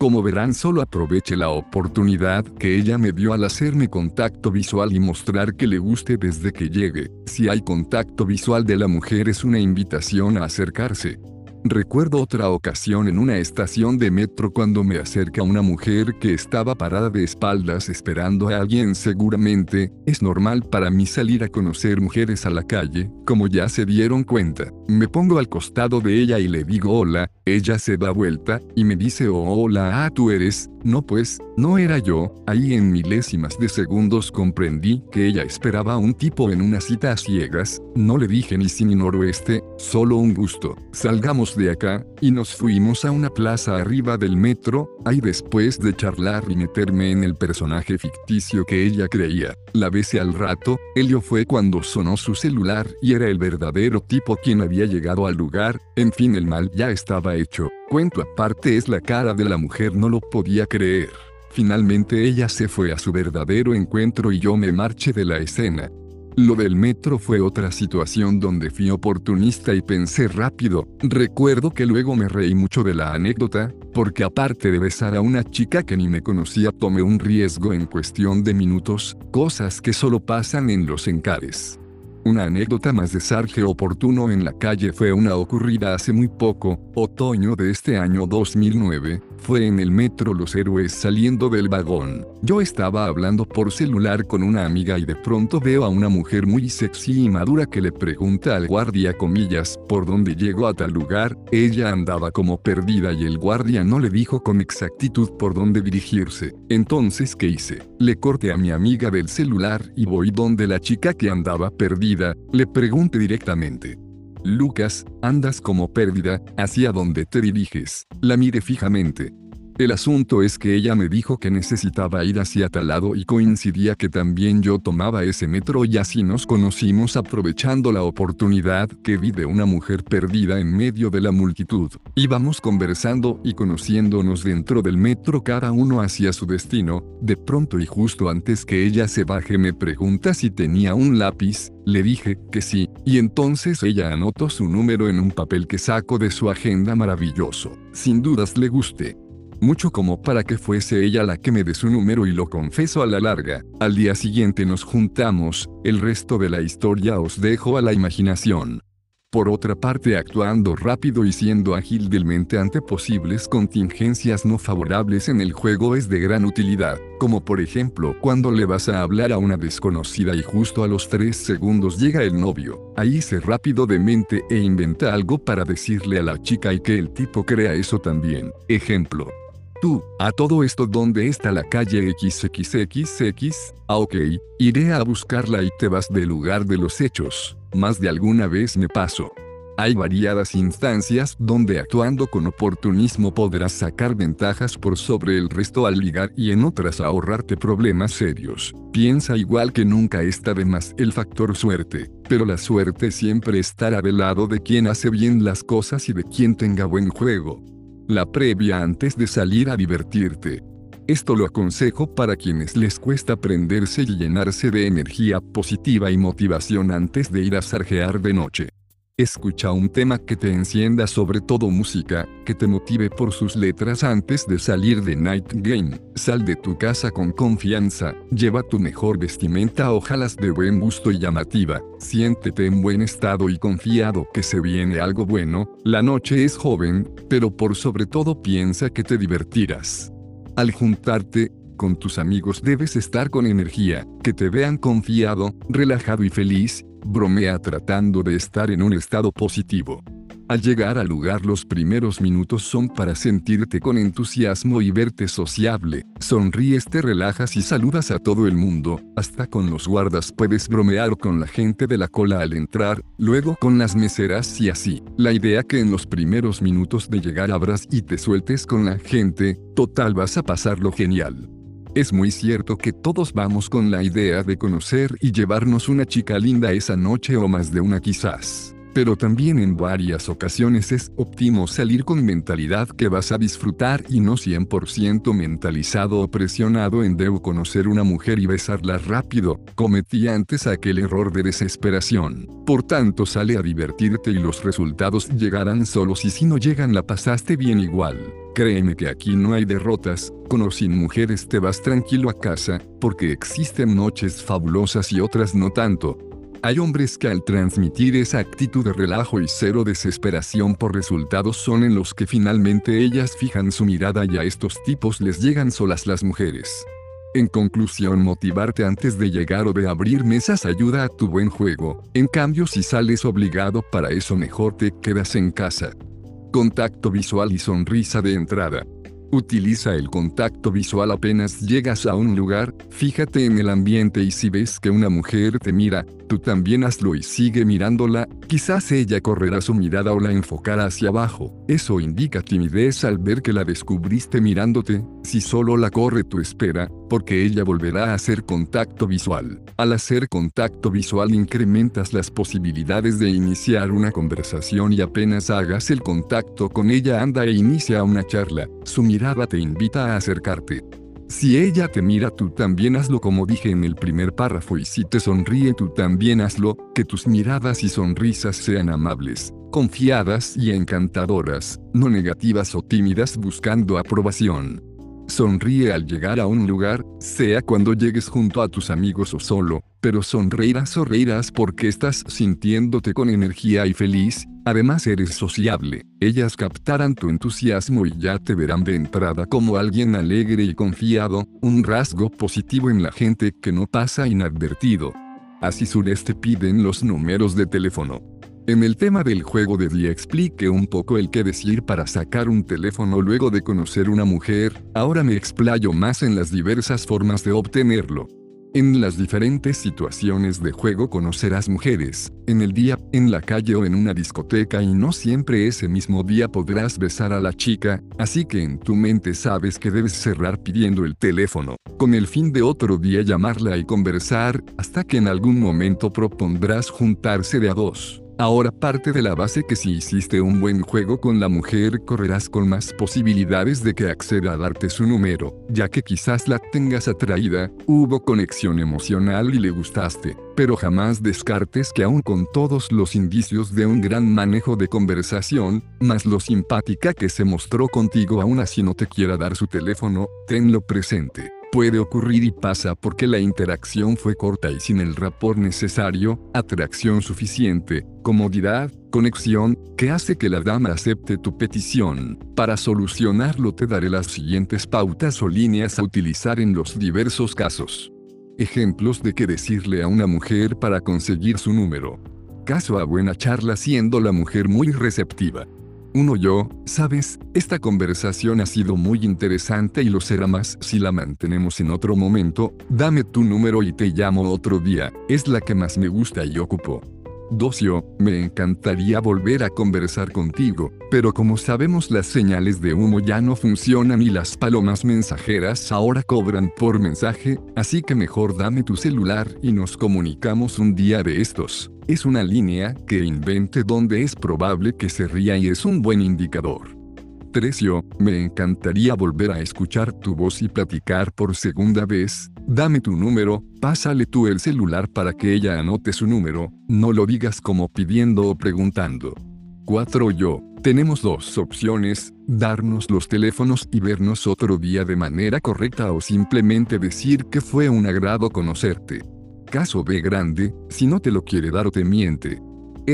Como verán solo aproveche la oportunidad que ella me dio al hacerme contacto visual y mostrar que le guste desde que llegue. Si hay contacto visual de la mujer es una invitación a acercarse. Recuerdo otra ocasión en una estación de metro cuando me acerca una mujer que estaba parada de espaldas esperando a alguien. Seguramente, es normal para mí salir a conocer mujeres a la calle, como ya se dieron cuenta. Me pongo al costado de ella y le digo hola, ella se da vuelta, y me dice oh hola ah tú eres, no pues, no era yo, ahí en milésimas de segundos comprendí que ella esperaba a un tipo en una cita a ciegas, no le dije ni si ni noroeste, solo un gusto, salgamos de acá, y nos fuimos a una plaza arriba del metro, ahí después de charlar y meterme en el personaje ficticio que ella creía. La besé al rato, Elio fue cuando sonó su celular y era el verdadero tipo quien había llegado al lugar, en fin el mal ya estaba hecho. Cuento aparte es la cara de la mujer no lo podía creer. Finalmente ella se fue a su verdadero encuentro y yo me marché de la escena. Lo del metro fue otra situación donde fui oportunista y pensé rápido. Recuerdo que luego me reí mucho de la anécdota, porque aparte de besar a una chica que ni me conocía tomé un riesgo en cuestión de minutos, cosas que solo pasan en los encares. Una anécdota más de Sarge oportuno en la calle fue una ocurrida hace muy poco, otoño de este año 2009, fue en el metro Los Héroes saliendo del vagón. Yo estaba hablando por celular con una amiga y de pronto veo a una mujer muy sexy y madura que le pregunta al guardia comillas por dónde llegó a tal lugar, ella andaba como perdida y el guardia no le dijo con exactitud por dónde dirigirse. Entonces, ¿qué hice? Le corté a mi amiga del celular y voy donde la chica que andaba perdida, le pregunté directamente. Lucas, andas como pérdida, ¿hacia dónde te diriges? La miré fijamente. El asunto es que ella me dijo que necesitaba ir hacia tal lado y coincidía que también yo tomaba ese metro y así nos conocimos aprovechando la oportunidad que vi de una mujer perdida en medio de la multitud. Íbamos conversando y conociéndonos dentro del metro cada uno hacia su destino, de pronto y justo antes que ella se baje me pregunta si tenía un lápiz, le dije que sí, y entonces ella anotó su número en un papel que saco de su agenda maravilloso. Sin dudas le gusté mucho como para que fuese ella la que me dé su número y lo confeso a la larga. Al día siguiente nos juntamos, el resto de la historia os dejo a la imaginación. Por otra parte, actuando rápido y siendo ágil del mente ante posibles contingencias no favorables en el juego es de gran utilidad, como por ejemplo cuando le vas a hablar a una desconocida y justo a los 3 segundos llega el novio, ahí sé rápido de mente e inventa algo para decirle a la chica y que el tipo crea eso también. Ejemplo, Tú, a todo esto ¿dónde está la calle XXXX? Ah ok, iré a buscarla y te vas del lugar de los hechos, más de alguna vez me paso. Hay variadas instancias donde actuando con oportunismo podrás sacar ventajas por sobre el resto al ligar y en otras ahorrarte problemas serios. Piensa igual que nunca está de más el factor suerte, pero la suerte siempre estará del lado de quien hace bien las cosas y de quien tenga buen juego la previa antes de salir a divertirte. Esto lo aconsejo para quienes les cuesta prenderse y llenarse de energía positiva y motivación antes de ir a sarjear de noche. Escucha un tema que te encienda sobre todo música, que te motive por sus letras antes de salir de Night Game. Sal de tu casa con confianza, lleva tu mejor vestimenta ojalá de buen gusto y llamativa, siéntete en buen estado y confiado que se viene algo bueno, la noche es joven, pero por sobre todo piensa que te divertirás. Al juntarte, con tus amigos debes estar con energía, que te vean confiado, relajado y feliz, bromea tratando de estar en un estado positivo. Al llegar al lugar los primeros minutos son para sentirte con entusiasmo y verte sociable, sonríes, te relajas y saludas a todo el mundo, hasta con los guardas puedes bromear con la gente de la cola al entrar, luego con las meseras y así. La idea que en los primeros minutos de llegar abras y te sueltes con la gente, total vas a pasarlo genial. Es muy cierto que todos vamos con la idea de conocer y llevarnos una chica linda esa noche o más de una quizás. Pero también en varias ocasiones es óptimo salir con mentalidad que vas a disfrutar y no 100% mentalizado o presionado en debo conocer una mujer y besarla rápido. Cometí antes aquel error de desesperación. Por tanto sale a divertirte y los resultados llegarán solos y si no llegan la pasaste bien igual. Créeme que aquí no hay derrotas, con o sin mujeres te vas tranquilo a casa, porque existen noches fabulosas y otras no tanto. Hay hombres que al transmitir esa actitud de relajo y cero desesperación por resultados son en los que finalmente ellas fijan su mirada y a estos tipos les llegan solas las mujeres. En conclusión, motivarte antes de llegar o de abrir mesas ayuda a tu buen juego, en cambio si sales obligado para eso mejor te quedas en casa. Contacto visual y sonrisa de entrada. Utiliza el contacto visual apenas llegas a un lugar, fíjate en el ambiente y si ves que una mujer te mira, tú también hazlo y sigue mirándola, quizás ella correrá su mirada o la enfocará hacia abajo. Eso indica timidez al ver que la descubriste mirándote, si solo la corre tu espera, porque ella volverá a hacer contacto visual. Al hacer contacto visual incrementas las posibilidades de iniciar una conversación y apenas hagas el contacto con ella anda e inicia una charla. Su mirada te invita a acercarte. Si ella te mira tú también hazlo como dije en el primer párrafo y si te sonríe tú también hazlo, que tus miradas y sonrisas sean amables, confiadas y encantadoras, no negativas o tímidas buscando aprobación. Sonríe al llegar a un lugar, sea cuando llegues junto a tus amigos o solo, pero sonreirás o reirás porque estás sintiéndote con energía y feliz, además eres sociable, ellas captarán tu entusiasmo y ya te verán de entrada como alguien alegre y confiado, un rasgo positivo en la gente que no pasa inadvertido. Así Sureste piden los números de teléfono. En el tema del juego de día explique un poco el qué decir para sacar un teléfono luego de conocer una mujer, ahora me explayo más en las diversas formas de obtenerlo. En las diferentes situaciones de juego conocerás mujeres, en el día, en la calle o en una discoteca y no siempre ese mismo día podrás besar a la chica, así que en tu mente sabes que debes cerrar pidiendo el teléfono, con el fin de otro día llamarla y conversar, hasta que en algún momento propondrás juntarse de a dos. Ahora parte de la base que si hiciste un buen juego con la mujer correrás con más posibilidades de que acceda a darte su número, ya que quizás la tengas atraída, hubo conexión emocional y le gustaste, pero jamás descartes que aún con todos los indicios de un gran manejo de conversación, más lo simpática que se mostró contigo aún así no te quiera dar su teléfono, tenlo presente puede ocurrir y pasa porque la interacción fue corta y sin el rapport necesario, atracción suficiente, comodidad, conexión, que hace que la dama acepte tu petición. Para solucionarlo te daré las siguientes pautas o líneas a utilizar en los diversos casos. Ejemplos de qué decirle a una mujer para conseguir su número. Caso a buena charla siendo la mujer muy receptiva. Uno yo, sabes, esta conversación ha sido muy interesante y lo será más si la mantenemos en otro momento, dame tu número y te llamo otro día, es la que más me gusta y ocupo. Docio, me encantaría volver a conversar contigo, pero como sabemos las señales de humo ya no funcionan y las palomas mensajeras ahora cobran por mensaje, así que mejor dame tu celular y nos comunicamos un día de estos. Es una línea que invente donde es probable que se ría y es un buen indicador. Trecio, me encantaría volver a escuchar tu voz y platicar por segunda vez. Dame tu número, pásale tú el celular para que ella anote su número, no lo digas como pidiendo o preguntando. 4. Yo, tenemos dos opciones, darnos los teléfonos y vernos otro día de manera correcta o simplemente decir que fue un agrado conocerte. Caso B grande, si no te lo quiere dar o te miente,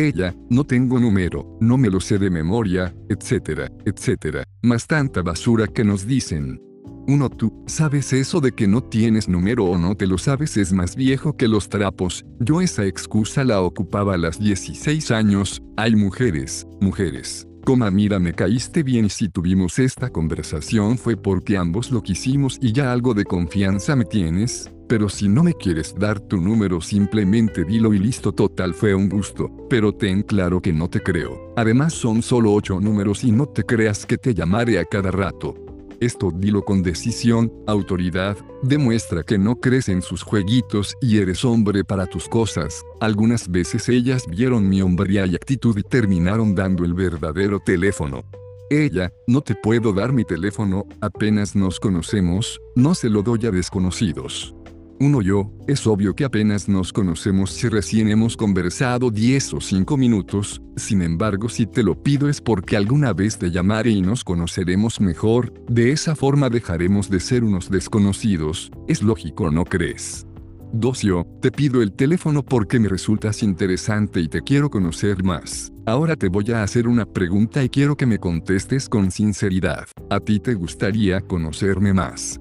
ella, no tengo número, no me lo sé de memoria, etcétera, etcétera. Más tanta basura que nos dicen. Uno, tú, ¿sabes eso de que no tienes número o no te lo sabes es más viejo que los trapos? Yo esa excusa la ocupaba a las 16 años. Hay mujeres, mujeres. Coma mira me caíste bien y si tuvimos esta conversación fue porque ambos lo quisimos y ya algo de confianza me tienes, pero si no me quieres dar tu número simplemente dilo y listo total fue un gusto, pero ten claro que no te creo. Además son solo ocho números y no te creas que te llamaré a cada rato. Esto dilo con decisión, autoridad, demuestra que no crees en sus jueguitos y eres hombre para tus cosas. Algunas veces ellas vieron mi hombría y actitud y terminaron dando el verdadero teléfono. Ella, no te puedo dar mi teléfono, apenas nos conocemos, no se lo doy a desconocidos. Uno yo, es obvio que apenas nos conocemos si recién hemos conversado 10 o 5 minutos, sin embargo si te lo pido es porque alguna vez te llamaré y nos conoceremos mejor, de esa forma dejaremos de ser unos desconocidos, es lógico ¿no crees? Docio, te pido el teléfono porque me resultas interesante y te quiero conocer más. Ahora te voy a hacer una pregunta y quiero que me contestes con sinceridad. ¿A ti te gustaría conocerme más?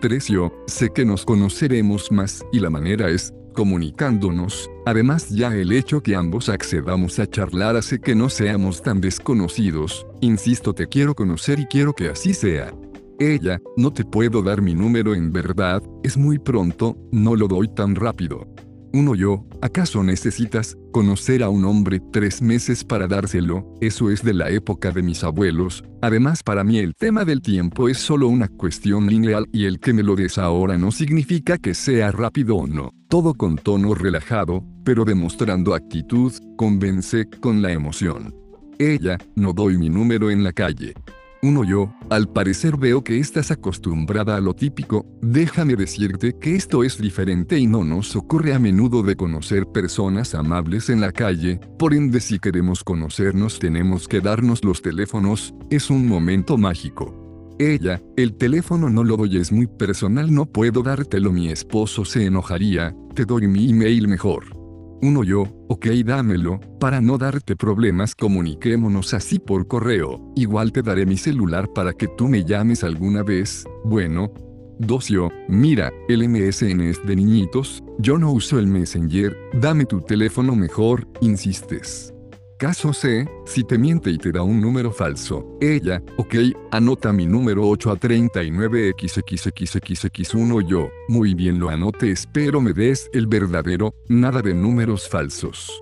Trecio, sé que nos conoceremos más y la manera es comunicándonos, además ya el hecho que ambos accedamos a charlar hace que no seamos tan desconocidos, insisto te quiero conocer y quiero que así sea. Ella, no te puedo dar mi número en verdad, es muy pronto, no lo doy tan rápido. Uno yo, ¿acaso necesitas conocer a un hombre tres meses para dárselo? Eso es de la época de mis abuelos. Además para mí el tema del tiempo es solo una cuestión lineal y el que me lo des ahora no significa que sea rápido o no. Todo con tono relajado, pero demostrando actitud, convence con la emoción. Ella, no doy mi número en la calle. Uno yo, al parecer veo que estás acostumbrada a lo típico, déjame decirte que esto es diferente y no nos ocurre a menudo de conocer personas amables en la calle, por ende si queremos conocernos tenemos que darnos los teléfonos, es un momento mágico. Ella, el teléfono no lo doy es muy personal no puedo dártelo mi esposo se enojaría, te doy mi email mejor. Uno yo, ok dámelo, para no darte problemas comuniquémonos así por correo, igual te daré mi celular para que tú me llames alguna vez, bueno. Dos yo, mira, el MSN es de niñitos, yo no uso el Messenger, dame tu teléfono mejor, insistes. Caso C, si te miente y te da un número falso. Ella, ok, anota mi número 8 a 39XXXX1 yo. Muy bien lo anote, espero me des el verdadero, nada de números falsos.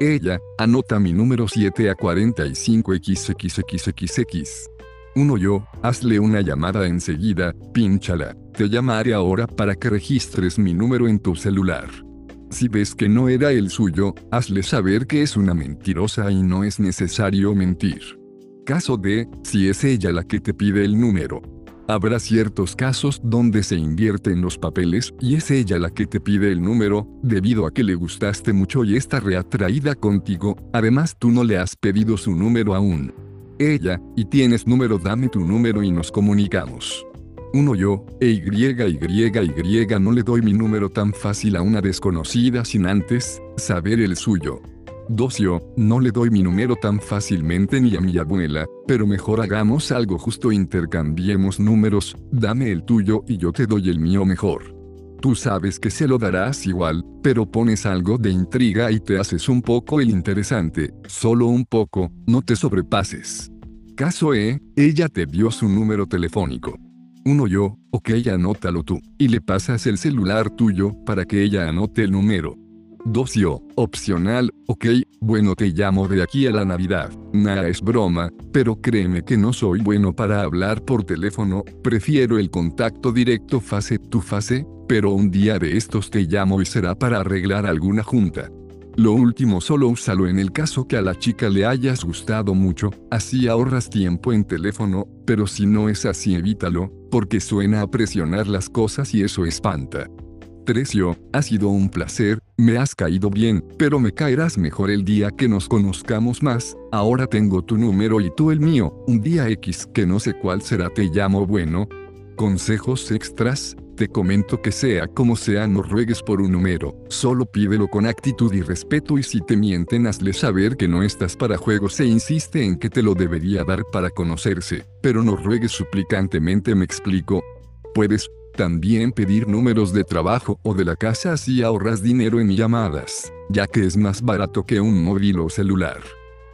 Ella, anota mi número 7 a 45XXXXX. Uno yo, hazle una llamada enseguida, pínchala. Te llamaré ahora para que registres mi número en tu celular. Si ves que no era el suyo, hazle saber que es una mentirosa y no es necesario mentir. Caso de, si es ella la que te pide el número. Habrá ciertos casos donde se invierten los papeles y es ella la que te pide el número, debido a que le gustaste mucho y está reatraída contigo, además tú no le has pedido su número aún. Ella, y tienes número dame tu número y nos comunicamos. Uno yo, e y y y no le doy mi número tan fácil a una desconocida sin antes saber el suyo. Dos yo, no le doy mi número tan fácilmente ni a mi abuela, pero mejor hagamos algo justo intercambiemos números, dame el tuyo y yo te doy el mío mejor. Tú sabes que se lo darás igual, pero pones algo de intriga y te haces un poco el interesante, solo un poco, no te sobrepases. Caso E, ella te dio su número telefónico. Uno yo, ok anótalo tú, y le pasas el celular tuyo para que ella anote el número. Dos yo, opcional, ok, bueno te llamo de aquí a la Navidad. Nada es broma, pero créeme que no soy bueno para hablar por teléfono, prefiero el contacto directo fase tu fase, pero un día de estos te llamo y será para arreglar alguna junta. Lo último solo úsalo en el caso que a la chica le hayas gustado mucho, así ahorras tiempo en teléfono, pero si no es así evítalo, porque suena a presionar las cosas y eso espanta. Trecio, ha sido un placer, me has caído bien, pero me caerás mejor el día que nos conozcamos más, ahora tengo tu número y tú el mío, un día X que no sé cuál será te llamo bueno. Consejos extras, te comento que sea como sea no ruegues por un número, solo pídelo con actitud y respeto y si te mienten hazle saber que no estás para juegos e insiste en que te lo debería dar para conocerse, pero no ruegues suplicantemente me explico. Puedes también pedir números de trabajo o de la casa así ahorras dinero en llamadas, ya que es más barato que un móvil o celular.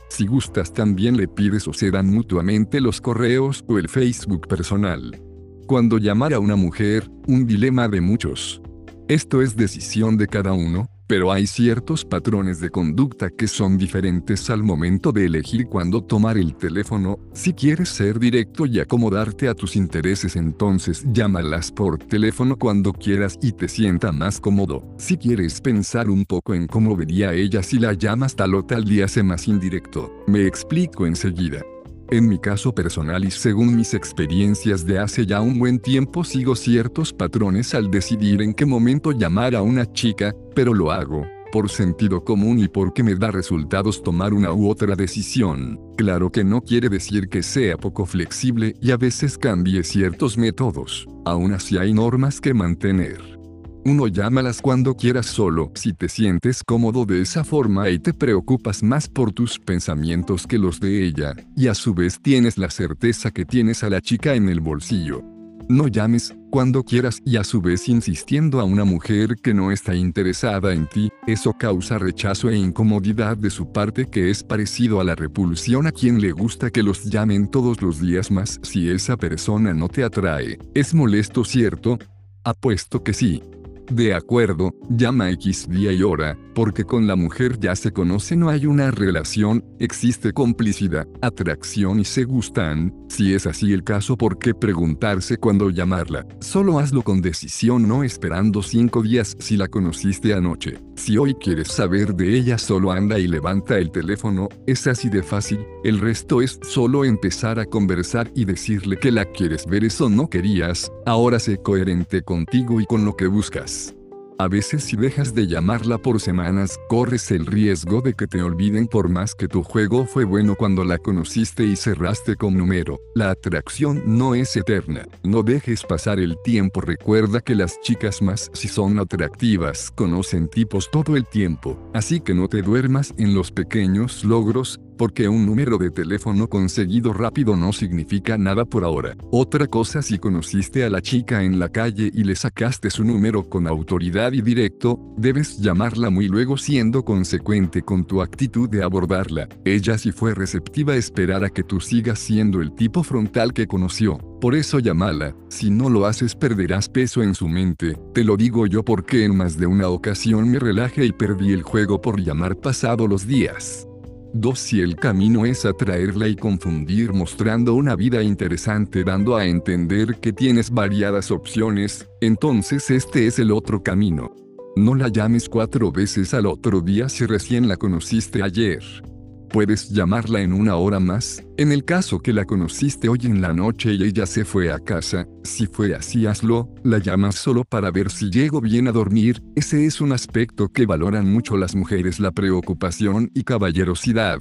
Si gustas también le pides o se dan mutuamente los correos o el Facebook personal. Cuando llamar a una mujer, un dilema de muchos. Esto es decisión de cada uno, pero hay ciertos patrones de conducta que son diferentes al momento de elegir cuándo tomar el teléfono, si quieres ser directo y acomodarte a tus intereses entonces llámalas por teléfono cuando quieras y te sienta más cómodo, si quieres pensar un poco en cómo vería ella si la llamas tal o tal día sé más indirecto, me explico enseguida. En mi caso personal y según mis experiencias de hace ya un buen tiempo sigo ciertos patrones al decidir en qué momento llamar a una chica, pero lo hago, por sentido común y porque me da resultados tomar una u otra decisión. Claro que no quiere decir que sea poco flexible y a veces cambie ciertos métodos, aún así hay normas que mantener. Uno llámalas cuando quieras solo si te sientes cómodo de esa forma y te preocupas más por tus pensamientos que los de ella, y a su vez tienes la certeza que tienes a la chica en el bolsillo. No llames cuando quieras y a su vez insistiendo a una mujer que no está interesada en ti, eso causa rechazo e incomodidad de su parte que es parecido a la repulsión a quien le gusta que los llamen todos los días más si esa persona no te atrae. ¿Es molesto cierto? Apuesto que sí. De acuerdo, llama X día y hora, porque con la mujer ya se conoce no hay una relación, existe complicidad, atracción y se gustan, si es así el caso ¿por qué preguntarse cuándo llamarla? Solo hazlo con decisión no esperando cinco días si la conociste anoche. Si hoy quieres saber de ella solo anda y levanta el teléfono, es así de fácil, el resto es solo empezar a conversar y decirle que la quieres ver eso no querías, ahora sé coherente contigo y con lo que buscas. A veces si dejas de llamarla por semanas, corres el riesgo de que te olviden por más que tu juego fue bueno cuando la conociste y cerraste con número. La atracción no es eterna. No dejes pasar el tiempo. Recuerda que las chicas más si son atractivas conocen tipos todo el tiempo. Así que no te duermas en los pequeños logros, porque un número de teléfono conseguido rápido no significa nada por ahora. Otra cosa si conociste a la chica en la calle y le sacaste su número con autoridad y directo, debes llamarla muy luego siendo consecuente con tu actitud de abordarla. Ella si fue receptiva esperará que tú sigas siendo el tipo frontal que conoció. Por eso llámala, si no lo haces perderás peso en su mente, te lo digo yo porque en más de una ocasión me relajé y perdí el juego por llamar pasado los días. 2. Si el camino es atraerla y confundir mostrando una vida interesante dando a entender que tienes variadas opciones, entonces este es el otro camino. No la llames cuatro veces al otro día si recién la conociste ayer. Puedes llamarla en una hora más, en el caso que la conociste hoy en la noche y ella se fue a casa, si fue así hazlo, la llamas solo para ver si llego bien a dormir, ese es un aspecto que valoran mucho las mujeres la preocupación y caballerosidad.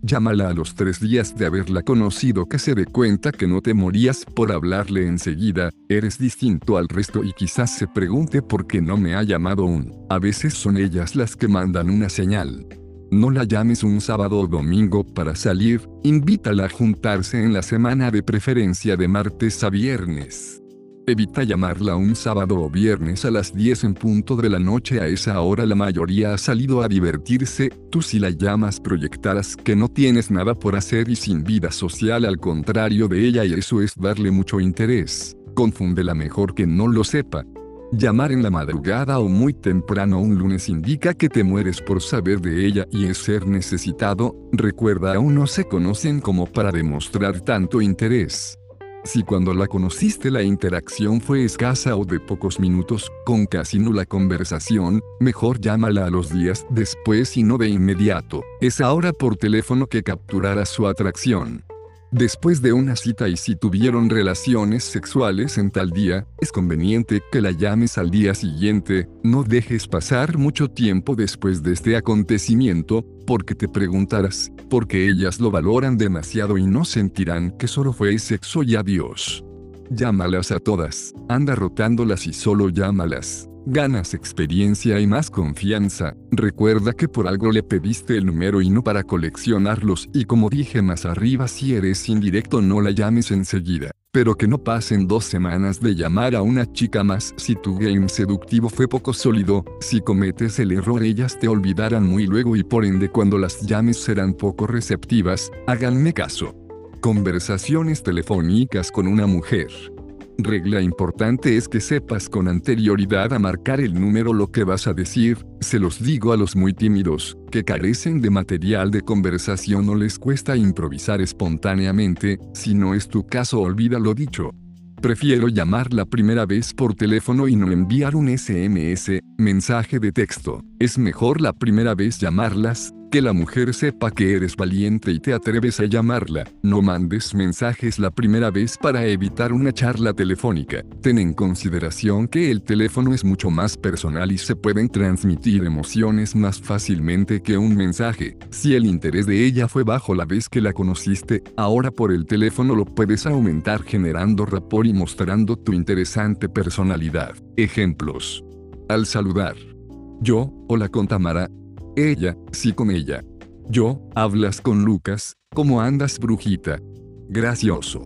Llámala a los tres días de haberla conocido que se dé cuenta que no te morías por hablarle enseguida, eres distinto al resto y quizás se pregunte por qué no me ha llamado aún. A veces son ellas las que mandan una señal. No la llames un sábado o domingo para salir, invítala a juntarse en la semana de preferencia de martes a viernes. Evita llamarla un sábado o viernes a las 10 en punto de la noche a esa hora la mayoría ha salido a divertirse, tú si la llamas proyectarás que no tienes nada por hacer y sin vida social al contrario de ella y eso es darle mucho interés. Confúndela mejor que no lo sepa, Llamar en la madrugada o muy temprano un lunes indica que te mueres por saber de ella y es ser necesitado, recuerda aún no se conocen como para demostrar tanto interés. Si cuando la conociste la interacción fue escasa o de pocos minutos, con casi nula conversación, mejor llámala a los días después y no de inmediato. Es ahora por teléfono que capturará su atracción. Después de una cita y si tuvieron relaciones sexuales en tal día, es conveniente que la llames al día siguiente, no dejes pasar mucho tiempo después de este acontecimiento, porque te preguntarás, porque ellas lo valoran demasiado y no sentirán que solo fue sexo y adiós. Llámalas a todas, anda rotándolas y solo llámalas. Ganas experiencia y más confianza. Recuerda que por algo le pediste el número y no para coleccionarlos y como dije más arriba si eres indirecto no la llames enseguida. Pero que no pasen dos semanas de llamar a una chica más si tu game seductivo fue poco sólido, si cometes el error ellas te olvidarán muy luego y por ende cuando las llames serán poco receptivas, háganme caso. Conversaciones telefónicas con una mujer. Regla importante es que sepas con anterioridad a marcar el número lo que vas a decir, se los digo a los muy tímidos, que carecen de material de conversación o les cuesta improvisar espontáneamente, si no es tu caso olvida lo dicho. Prefiero llamar la primera vez por teléfono y no enviar un SMS, mensaje de texto. Es mejor la primera vez llamarlas, que la mujer sepa que eres valiente y te atreves a llamarla. No mandes mensajes la primera vez para evitar una charla telefónica. Ten en consideración que el teléfono es mucho más personal y se pueden transmitir emociones más fácilmente que un mensaje. Si el interés de ella fue bajo la vez que la conociste, ahora por el teléfono lo puedes aumentar generando rapor y mostrando tu interesante personalidad. Ejemplos. Al saludar. Yo, hola con Tamara, ella, sí con ella. Yo, hablas con Lucas, ¿cómo andas brujita? Gracioso.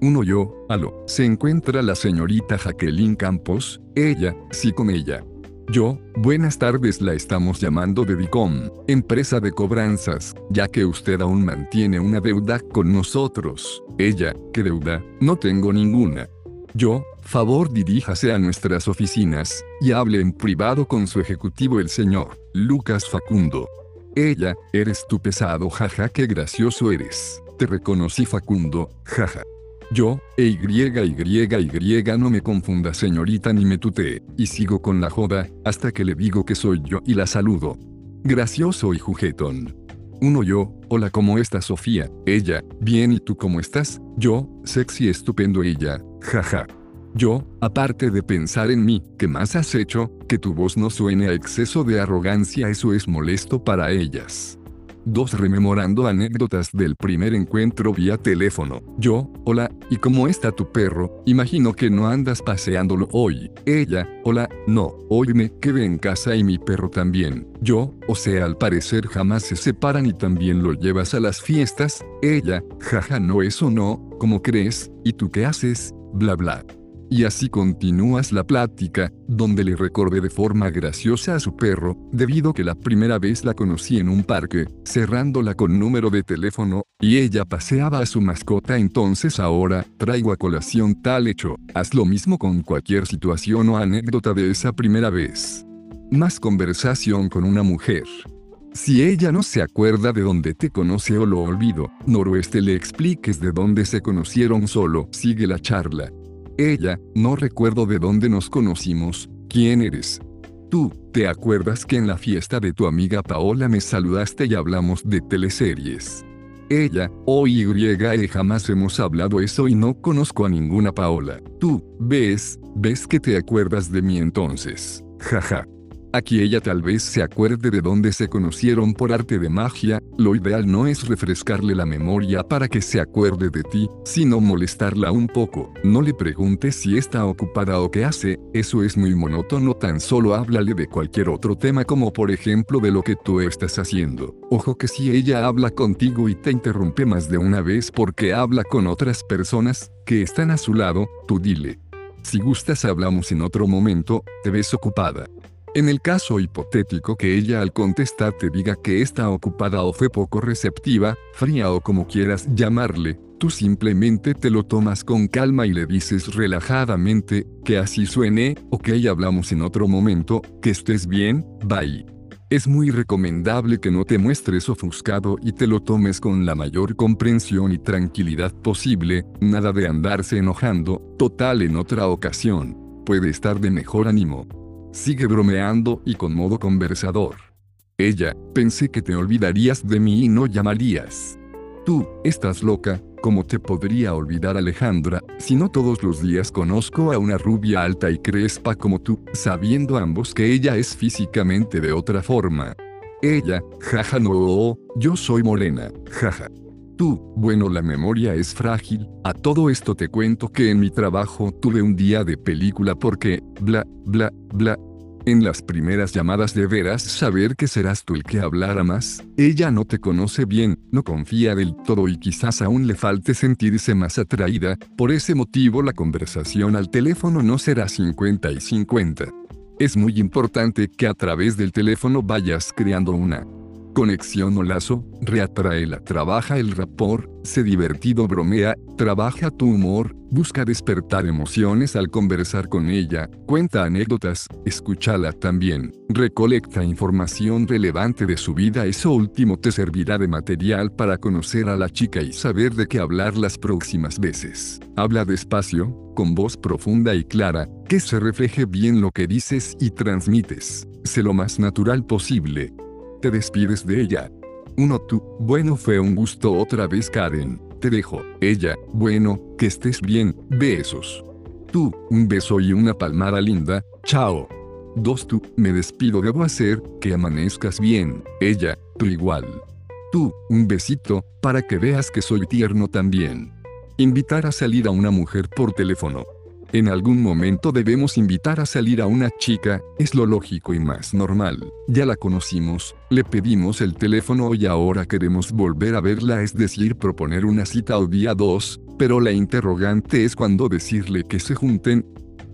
Uno yo, aló. ¿Se encuentra la señorita Jacqueline Campos? Ella, sí con ella. Yo, buenas tardes, la estamos llamando de Dicom, empresa de cobranzas, ya que usted aún mantiene una deuda con nosotros. Ella, ¿qué deuda? No tengo ninguna. Yo, favor diríjase a nuestras oficinas, y hable en privado con su ejecutivo el señor, Lucas Facundo. Ella, eres tu pesado, jaja, qué gracioso eres. Te reconocí Facundo, jaja. Yo, e y y y no me confunda señorita ni me tutee, y sigo con la joda, hasta que le digo que soy yo y la saludo. Gracioso y juguetón. Uno yo, hola ¿cómo estás Sofía? Ella, bien ¿y tú cómo estás? Yo, sexy estupendo ella, jaja. Yo, aparte de pensar en mí, ¿qué más has hecho? Que tu voz no suene a exceso de arrogancia, eso es molesto para ellas. 2. Rememorando anécdotas del primer encuentro vía teléfono. Yo, hola, ¿y cómo está tu perro? Imagino que no andas paseándolo hoy. Ella, hola, no, hoy me quedé en casa y mi perro también. Yo, o sea, al parecer jamás se separan y también lo llevas a las fiestas. Ella, jaja, no, eso no, ¿cómo crees? ¿Y tú qué haces? Bla bla. Y así continúas la plática, donde le recordé de forma graciosa a su perro, debido que la primera vez la conocí en un parque, cerrándola con número de teléfono, y ella paseaba a su mascota entonces ahora, traigo a colación tal hecho, haz lo mismo con cualquier situación o anécdota de esa primera vez. Más conversación con una mujer. Si ella no se acuerda de dónde te conoce o lo olvido, noroeste le expliques de dónde se conocieron solo, sigue la charla. Ella, no recuerdo de dónde nos conocimos, ¿quién eres? Tú, ¿te acuerdas que en la fiesta de tu amiga Paola me saludaste y hablamos de teleseries? Ella, o Y, e jamás hemos hablado eso y no conozco a ninguna Paola. Tú, ves, ves que te acuerdas de mí entonces. Jaja. Aquí ella tal vez se acuerde de dónde se conocieron por arte de magia, lo ideal no es refrescarle la memoria para que se acuerde de ti, sino molestarla un poco. No le preguntes si está ocupada o qué hace, eso es muy monótono, tan solo háblale de cualquier otro tema como por ejemplo de lo que tú estás haciendo. Ojo que si ella habla contigo y te interrumpe más de una vez porque habla con otras personas que están a su lado, tú dile. Si gustas hablamos en otro momento, te ves ocupada. En el caso hipotético que ella al contestar te diga que está ocupada o fue poco receptiva, fría o como quieras llamarle, tú simplemente te lo tomas con calma y le dices relajadamente, que así suene, ok hablamos en otro momento, que estés bien, bye. Es muy recomendable que no te muestres ofuscado y te lo tomes con la mayor comprensión y tranquilidad posible, nada de andarse enojando, total en otra ocasión. Puede estar de mejor ánimo. Sigue bromeando y con modo conversador. Ella, pensé que te olvidarías de mí y no llamarías. Tú, estás loca, ¿cómo te podría olvidar Alejandra, si no todos los días conozco a una rubia alta y crespa como tú, sabiendo ambos que ella es físicamente de otra forma? Ella, jaja no, yo soy morena, jaja. Tú, bueno, la memoria es frágil. A todo esto te cuento que en mi trabajo tuve un día de película porque, bla, bla, bla. En las primeras llamadas de veras saber que serás tú el que hablara más. Ella no te conoce bien, no confía del todo y quizás aún le falte sentirse más atraída. Por ese motivo la conversación al teléfono no será 50 y 50. Es muy importante que a través del teléfono vayas creando una Conexión o lazo, reatraela, trabaja el rapor, se divertido, bromea, trabaja tu humor, busca despertar emociones al conversar con ella, cuenta anécdotas, escúchala también, recolecta información relevante de su vida, eso último te servirá de material para conocer a la chica y saber de qué hablar las próximas veces. Habla despacio, con voz profunda y clara, que se refleje bien lo que dices y transmites. Sé lo más natural posible, te despides de ella. Uno tú, bueno fue un gusto otra vez Karen, te dejo. Ella, bueno, que estés bien, besos. Tú, un beso y una palmada linda, chao. Dos tú, me despido, debo hacer que amanezcas bien. Ella, tú igual. Tú, un besito, para que veas que soy tierno también. Invitar a salir a una mujer por teléfono. En algún momento debemos invitar a salir a una chica, es lo lógico y más normal. Ya la conocimos, le pedimos el teléfono y ahora queremos volver a verla, es decir, proponer una cita o día 2, pero la interrogante es cuando decirle que se junten.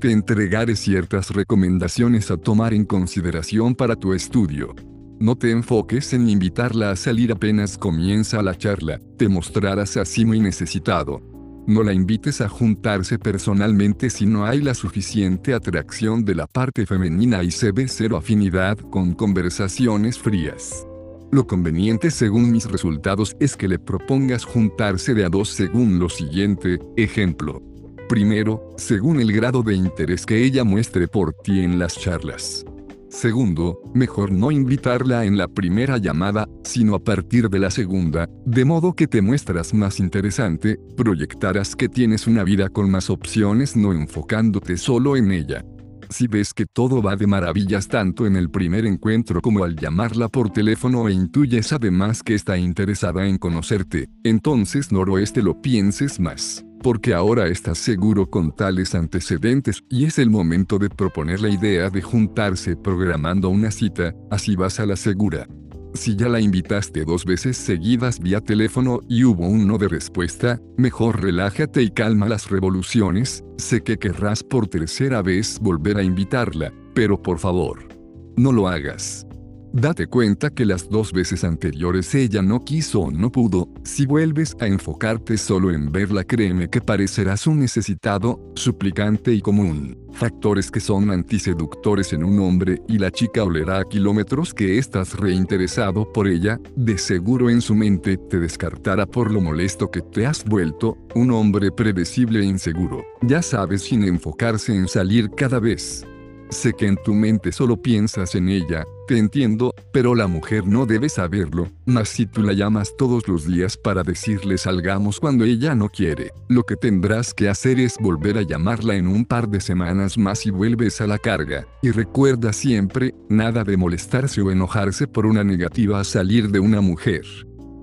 Te entregaré ciertas recomendaciones a tomar en consideración para tu estudio. No te enfoques en invitarla a salir apenas comienza la charla, te mostrarás así muy necesitado. No la invites a juntarse personalmente si no hay la suficiente atracción de la parte femenina y se ve cero afinidad con conversaciones frías. Lo conveniente según mis resultados es que le propongas juntarse de a dos según lo siguiente, ejemplo. Primero, según el grado de interés que ella muestre por ti en las charlas. Segundo, mejor no invitarla en la primera llamada, sino a partir de la segunda, de modo que te muestras más interesante, proyectarás que tienes una vida con más opciones no enfocándote solo en ella. Si ves que todo va de maravillas tanto en el primer encuentro como al llamarla por teléfono e intuyes además que está interesada en conocerte, entonces noroeste lo pienses más porque ahora estás seguro con tales antecedentes y es el momento de proponer la idea de juntarse programando una cita, así vas a la segura. Si ya la invitaste dos veces seguidas vía teléfono y hubo un no de respuesta, mejor relájate y calma las revoluciones, sé que querrás por tercera vez volver a invitarla, pero por favor, no lo hagas. Date cuenta que las dos veces anteriores ella no quiso o no pudo, si vuelves a enfocarte solo en verla créeme que parecerás un necesitado, suplicante y común, factores que son antiseductores en un hombre y la chica olerá a kilómetros que estás reinteresado por ella, de seguro en su mente te descartará por lo molesto que te has vuelto, un hombre predecible e inseguro, ya sabes sin enfocarse en salir cada vez. Sé que en tu mente solo piensas en ella, te entiendo, pero la mujer no debe saberlo, mas si tú la llamas todos los días para decirle salgamos cuando ella no quiere, lo que tendrás que hacer es volver a llamarla en un par de semanas más y vuelves a la carga, y recuerda siempre, nada de molestarse o enojarse por una negativa a salir de una mujer.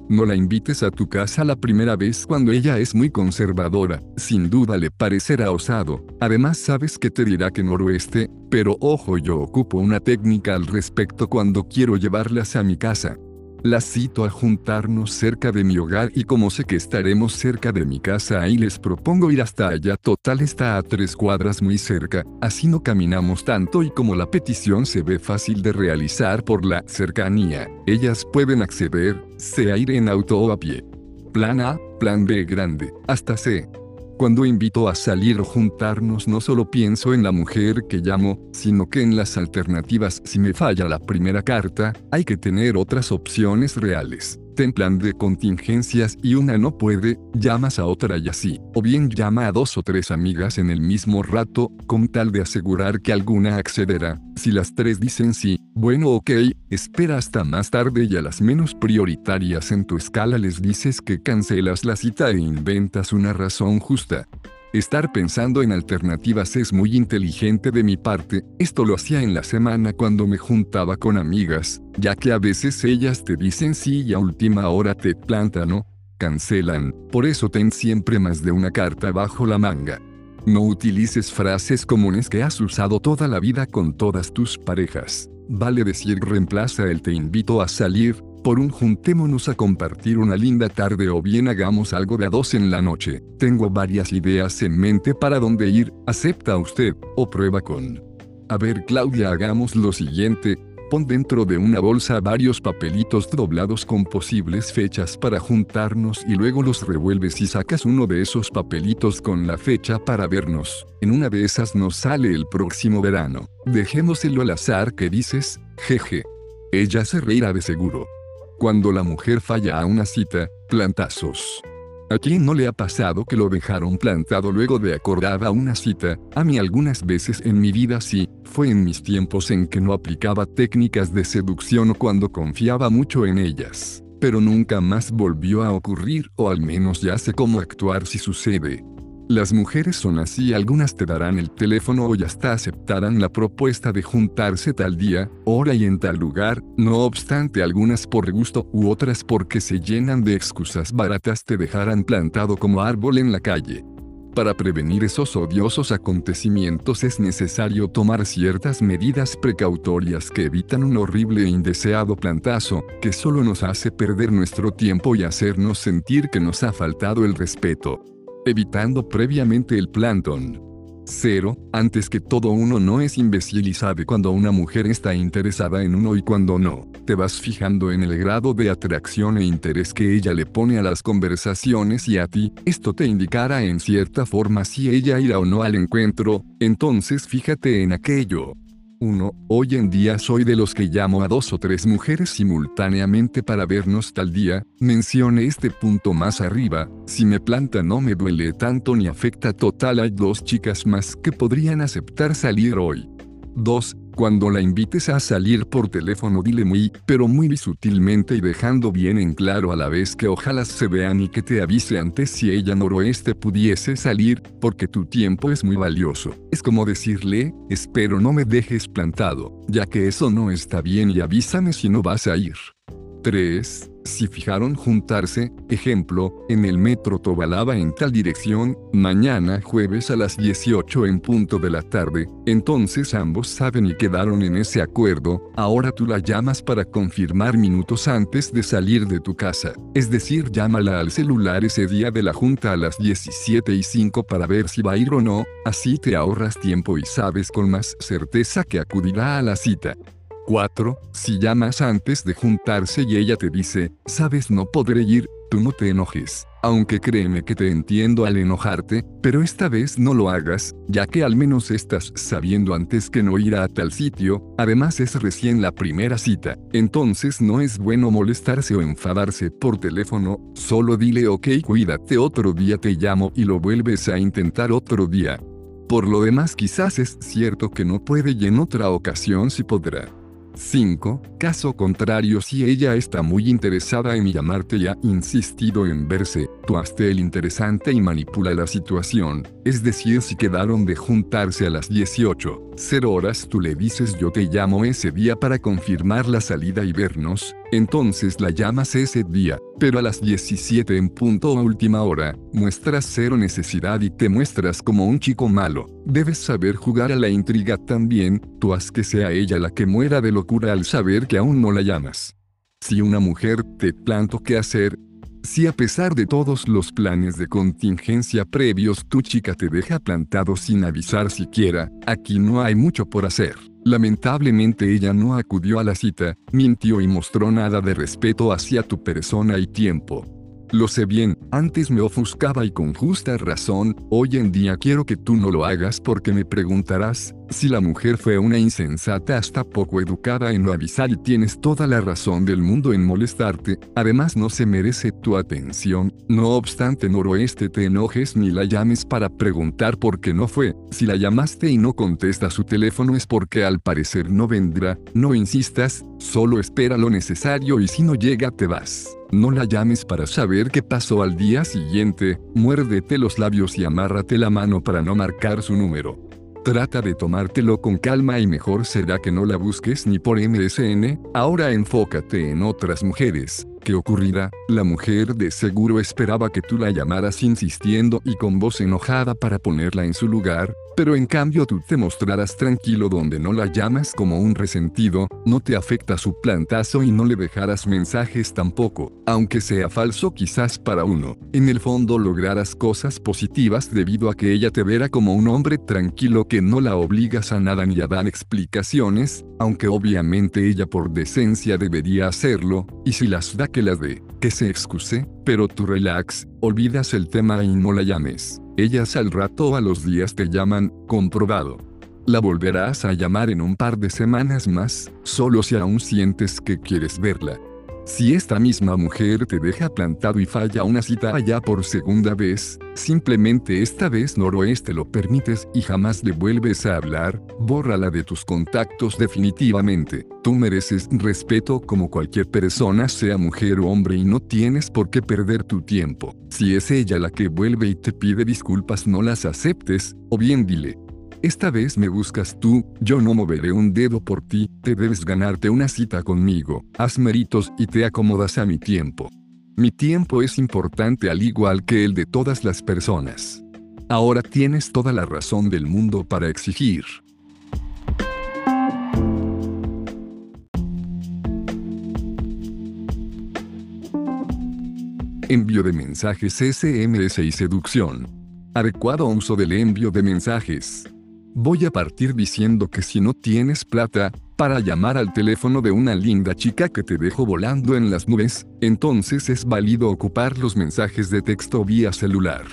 No la invites a tu casa la primera vez cuando ella es muy conservadora, sin duda le parecerá osado, además sabes que te dirá que noroeste, pero ojo yo ocupo una técnica al respecto cuando quiero llevarlas a mi casa. Las cito a juntarnos cerca de mi hogar y como sé que estaremos cerca de mi casa ahí les propongo ir hasta allá total está a tres cuadras muy cerca, así no caminamos tanto y como la petición se ve fácil de realizar por la cercanía, ellas pueden acceder, sea ir en auto o a pie. Plan A, plan B grande, hasta C. Cuando invito a salir o juntarnos no solo pienso en la mujer que llamo, sino que en las alternativas. Si me falla la primera carta, hay que tener otras opciones reales ten plan de contingencias y una no puede, llamas a otra y así, o bien llama a dos o tres amigas en el mismo rato, con tal de asegurar que alguna accederá. Si las tres dicen sí, bueno ok, espera hasta más tarde y a las menos prioritarias en tu escala les dices que cancelas la cita e inventas una razón justa. Estar pensando en alternativas es muy inteligente de mi parte, esto lo hacía en la semana cuando me juntaba con amigas, ya que a veces ellas te dicen sí y a última hora te plantan o cancelan, por eso ten siempre más de una carta bajo la manga. No utilices frases comunes que has usado toda la vida con todas tus parejas. Vale decir reemplaza el te invito a salir, por un juntémonos a compartir una linda tarde o bien hagamos algo de a dos en la noche. Tengo varias ideas en mente para dónde ir, acepta usted, o prueba con. A ver Claudia hagamos lo siguiente, pon dentro de una bolsa varios papelitos doblados con posibles fechas para juntarnos y luego los revuelves y sacas uno de esos papelitos con la fecha para vernos. En una de esas nos sale el próximo verano. Dejémoselo al azar que dices, jeje. Ella se reirá de seguro. Cuando la mujer falla a una cita, plantazos. ¿A quién no le ha pasado que lo dejaron plantado luego de acordada una cita? A mí algunas veces en mi vida sí, fue en mis tiempos en que no aplicaba técnicas de seducción o cuando confiaba mucho en ellas. Pero nunca más volvió a ocurrir o al menos ya sé cómo actuar si sucede. Las mujeres son así, algunas te darán el teléfono o ya hasta aceptarán la propuesta de juntarse tal día, hora y en tal lugar, no obstante algunas por gusto u otras porque se llenan de excusas baratas te dejarán plantado como árbol en la calle. Para prevenir esos odiosos acontecimientos es necesario tomar ciertas medidas precautorias que evitan un horrible e indeseado plantazo, que solo nos hace perder nuestro tiempo y hacernos sentir que nos ha faltado el respeto. Evitando previamente el plantón. 0. Antes que todo uno no es imbécil y sabe cuando una mujer está interesada en uno y cuando no. Te vas fijando en el grado de atracción e interés que ella le pone a las conversaciones y a ti, esto te indicará en cierta forma si ella irá o no al encuentro, entonces fíjate en aquello. 1. Hoy en día soy de los que llamo a dos o tres mujeres simultáneamente para vernos tal día, mencione este punto más arriba, si me planta no me duele tanto ni afecta total hay dos chicas más que podrían aceptar salir hoy. 2. Cuando la invites a salir por teléfono dile muy, pero muy sutilmente y dejando bien en claro a la vez que ojalá se vean y que te avise antes si ella noroeste pudiese salir, porque tu tiempo es muy valioso. Es como decirle, espero no me dejes plantado, ya que eso no está bien y avísame si no vas a ir. 3. Si fijaron juntarse, ejemplo, en el metro Tobalaba en tal dirección, mañana jueves a las 18 en punto de la tarde, entonces ambos saben y quedaron en ese acuerdo, ahora tú la llamas para confirmar minutos antes de salir de tu casa, es decir, llámala al celular ese día de la junta a las 17 y 5 para ver si va a ir o no, así te ahorras tiempo y sabes con más certeza que acudirá a la cita. 4. Si llamas antes de juntarse y ella te dice, sabes no podré ir, tú no te enojes, aunque créeme que te entiendo al enojarte, pero esta vez no lo hagas, ya que al menos estás sabiendo antes que no irá a tal sitio, además es recién la primera cita, entonces no es bueno molestarse o enfadarse por teléfono, solo dile ok cuídate otro día te llamo y lo vuelves a intentar otro día. Por lo demás quizás es cierto que no puede y en otra ocasión sí podrá. 5. Caso contrario si ella está muy interesada en llamarte y ha insistido en verse, tú hazte el interesante y manipula la situación, es decir si quedaron de juntarse a las 18, 0 horas tú le dices yo te llamo ese día para confirmar la salida y vernos, entonces la llamas ese día, pero a las 17 en punto a última hora, muestras cero necesidad y te muestras como un chico malo. Debes saber jugar a la intriga también, tú haz que sea ella la que muera de locura al saber que aún no la llamas. Si una mujer te planto qué hacer, si a pesar de todos los planes de contingencia previos tu chica te deja plantado sin avisar siquiera, aquí no hay mucho por hacer. Lamentablemente ella no acudió a la cita, mintió y mostró nada de respeto hacia tu persona y tiempo. Lo sé bien, antes me ofuscaba y con justa razón, hoy en día quiero que tú no lo hagas porque me preguntarás, si la mujer fue una insensata hasta poco educada en no avisar y tienes toda la razón del mundo en molestarte, además no se merece tu atención, no obstante noroeste te enojes ni la llames para preguntar por qué no fue, si la llamaste y no contesta su teléfono es porque al parecer no vendrá, no insistas, solo espera lo necesario y si no llega te vas. No la llames para saber qué pasó al día siguiente, muérdete los labios y amárrate la mano para no marcar su número. Trata de tomártelo con calma y mejor será que no la busques ni por MSN, ahora enfócate en otras mujeres. ¿Qué ocurrirá? La mujer de seguro esperaba que tú la llamaras insistiendo y con voz enojada para ponerla en su lugar, pero en cambio tú te mostrarás tranquilo donde no la llamas como un resentido, no te afecta su plantazo y no le dejarás mensajes tampoco, aunque sea falso quizás para uno. En el fondo lograrás cosas positivas debido a que ella te verá como un hombre tranquilo que no la obligas a nada ni a dar explicaciones, aunque obviamente ella por decencia debería hacerlo, y si las da que las dé, que se excuse, pero tú relax, olvidas el tema y no la llames. Ellas al rato a los días te llaman, comprobado. La volverás a llamar en un par de semanas más, solo si aún sientes que quieres verla. Si esta misma mujer te deja plantado y falla una cita allá por segunda vez, simplemente esta vez noroeste lo permites y jamás le vuelves a hablar, bórrala de tus contactos definitivamente. Tú mereces respeto como cualquier persona, sea mujer o hombre, y no tienes por qué perder tu tiempo. Si es ella la que vuelve y te pide disculpas, no las aceptes, o bien dile, esta vez me buscas tú, yo no moveré un dedo por ti, te debes ganarte una cita conmigo, haz méritos y te acomodas a mi tiempo. Mi tiempo es importante al igual que el de todas las personas. Ahora tienes toda la razón del mundo para exigir. Envío de mensajes SMS y seducción. Adecuado uso del envío de mensajes. Voy a partir diciendo que si no tienes plata, para llamar al teléfono de una linda chica que te dejo volando en las nubes, entonces es válido ocupar los mensajes de texto vía celular.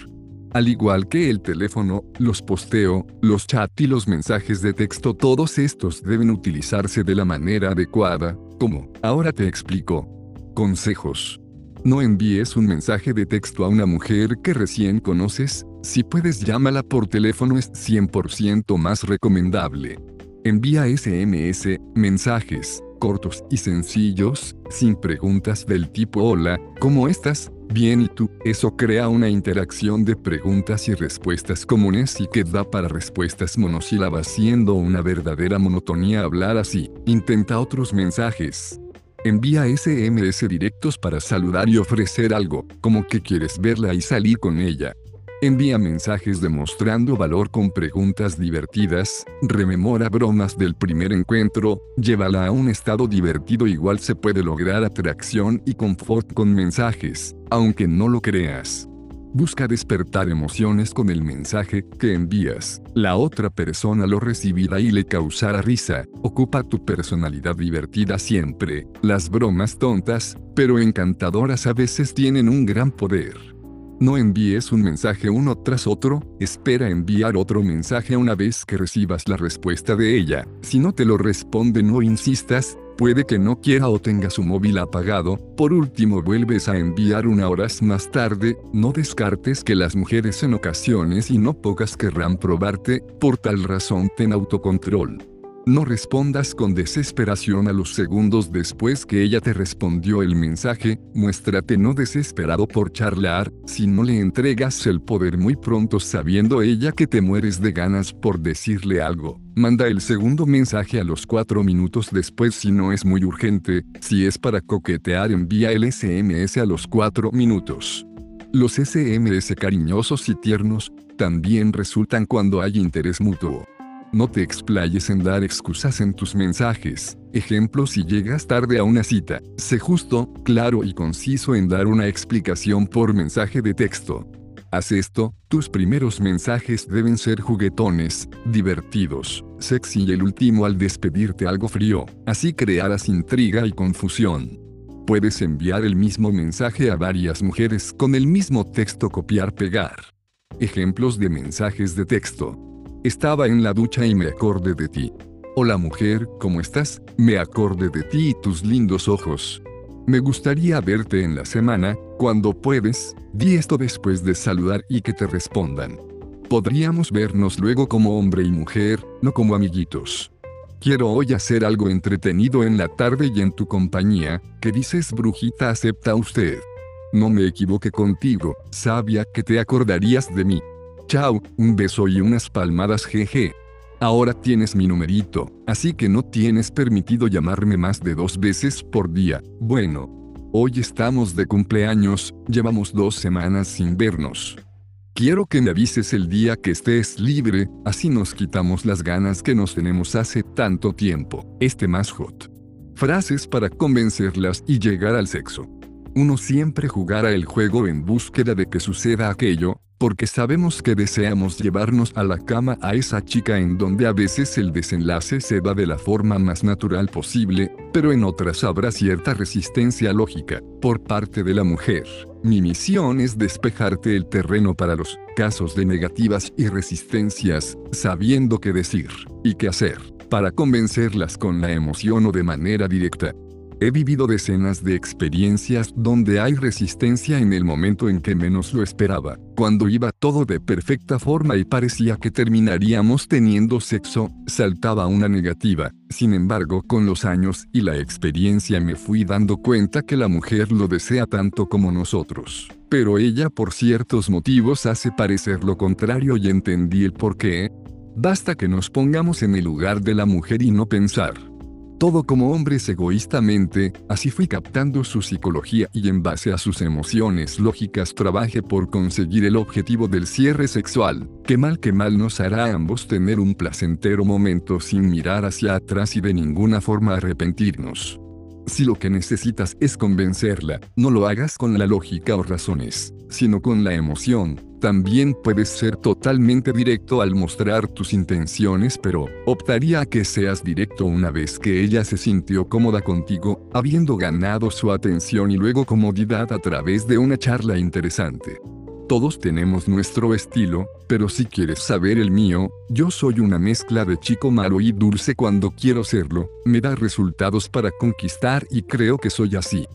Al igual que el teléfono, los posteo, los chat y los mensajes de texto, todos estos deben utilizarse de la manera adecuada, como, ahora te explico. Consejos. No envíes un mensaje de texto a una mujer que recién conoces, si puedes llámala por teléfono es 100% más recomendable. Envía SMS, mensajes, cortos y sencillos, sin preguntas del tipo hola, ¿cómo estás? Bien y tú, eso crea una interacción de preguntas y respuestas comunes y que da para respuestas monosílabas siendo una verdadera monotonía hablar así. Intenta otros mensajes. Envía SMS directos para saludar y ofrecer algo, como que quieres verla y salir con ella. Envía mensajes demostrando valor con preguntas divertidas, rememora bromas del primer encuentro, llévala a un estado divertido igual se puede lograr atracción y confort con mensajes, aunque no lo creas. Busca despertar emociones con el mensaje que envías. La otra persona lo recibirá y le causará risa. Ocupa tu personalidad divertida siempre. Las bromas tontas, pero encantadoras a veces tienen un gran poder. No envíes un mensaje uno tras otro, espera enviar otro mensaje una vez que recibas la respuesta de ella. Si no te lo responde no insistas, puede que no quiera o tenga su móvil apagado. Por último vuelves a enviar una horas más tarde, no descartes que las mujeres en ocasiones y no pocas querrán probarte, por tal razón ten autocontrol. No respondas con desesperación a los segundos después que ella te respondió el mensaje, muéstrate no desesperado por charlar, si no le entregas el poder muy pronto sabiendo ella que te mueres de ganas por decirle algo. Manda el segundo mensaje a los cuatro minutos después si no es muy urgente, si es para coquetear envía el SMS a los cuatro minutos. Los SMS cariñosos y tiernos también resultan cuando hay interés mutuo. No te explayes en dar excusas en tus mensajes. Ejemplo si llegas tarde a una cita, sé justo, claro y conciso en dar una explicación por mensaje de texto. Haz esto, tus primeros mensajes deben ser juguetones, divertidos, sexy y el último al despedirte algo frío, así crearás intriga y confusión. Puedes enviar el mismo mensaje a varias mujeres con el mismo texto copiar-pegar. Ejemplos de mensajes de texto. Estaba en la ducha y me acordé de ti. Hola mujer, ¿cómo estás? Me acordé de ti y tus lindos ojos. Me gustaría verte en la semana, cuando puedes, di esto después de saludar y que te respondan. Podríamos vernos luego como hombre y mujer, no como amiguitos. Quiero hoy hacer algo entretenido en la tarde y en tu compañía, ¿qué dices brujita acepta usted? No me equivoqué contigo, sabia que te acordarías de mí. Chao, un beso y unas palmadas jeje. Ahora tienes mi numerito, así que no tienes permitido llamarme más de dos veces por día. Bueno. Hoy estamos de cumpleaños, llevamos dos semanas sin vernos. Quiero que me avises el día que estés libre, así nos quitamos las ganas que nos tenemos hace tanto tiempo. Este más hot. Frases para convencerlas y llegar al sexo. Uno siempre jugará el juego en búsqueda de que suceda aquello, porque sabemos que deseamos llevarnos a la cama a esa chica en donde a veces el desenlace se da de la forma más natural posible, pero en otras habrá cierta resistencia lógica, por parte de la mujer. Mi misión es despejarte el terreno para los casos de negativas y resistencias, sabiendo qué decir y qué hacer, para convencerlas con la emoción o de manera directa. He vivido decenas de experiencias donde hay resistencia en el momento en que menos lo esperaba, cuando iba todo de perfecta forma y parecía que terminaríamos teniendo sexo, saltaba una negativa. Sin embargo, con los años y la experiencia me fui dando cuenta que la mujer lo desea tanto como nosotros. Pero ella por ciertos motivos hace parecer lo contrario y entendí el por qué. Basta que nos pongamos en el lugar de la mujer y no pensar todo como hombres egoístamente, así fui captando su psicología y en base a sus emociones lógicas trabajé por conseguir el objetivo del cierre sexual, que mal que mal nos hará a ambos tener un placentero momento sin mirar hacia atrás y de ninguna forma arrepentirnos. Si lo que necesitas es convencerla, no lo hagas con la lógica o razones, sino con la emoción, También puedes ser totalmente directo al mostrar tus intenciones, pero optaría a que seas directo una vez que ella se sintió cómoda contigo, habiendo ganado su atención y luego comodidad a través de una charla interesante. Todos tenemos nuestro estilo, pero si quieres saber el mío, yo soy una mezcla de chico malo y dulce cuando quiero serlo, me da resultados para conquistar y creo que soy así.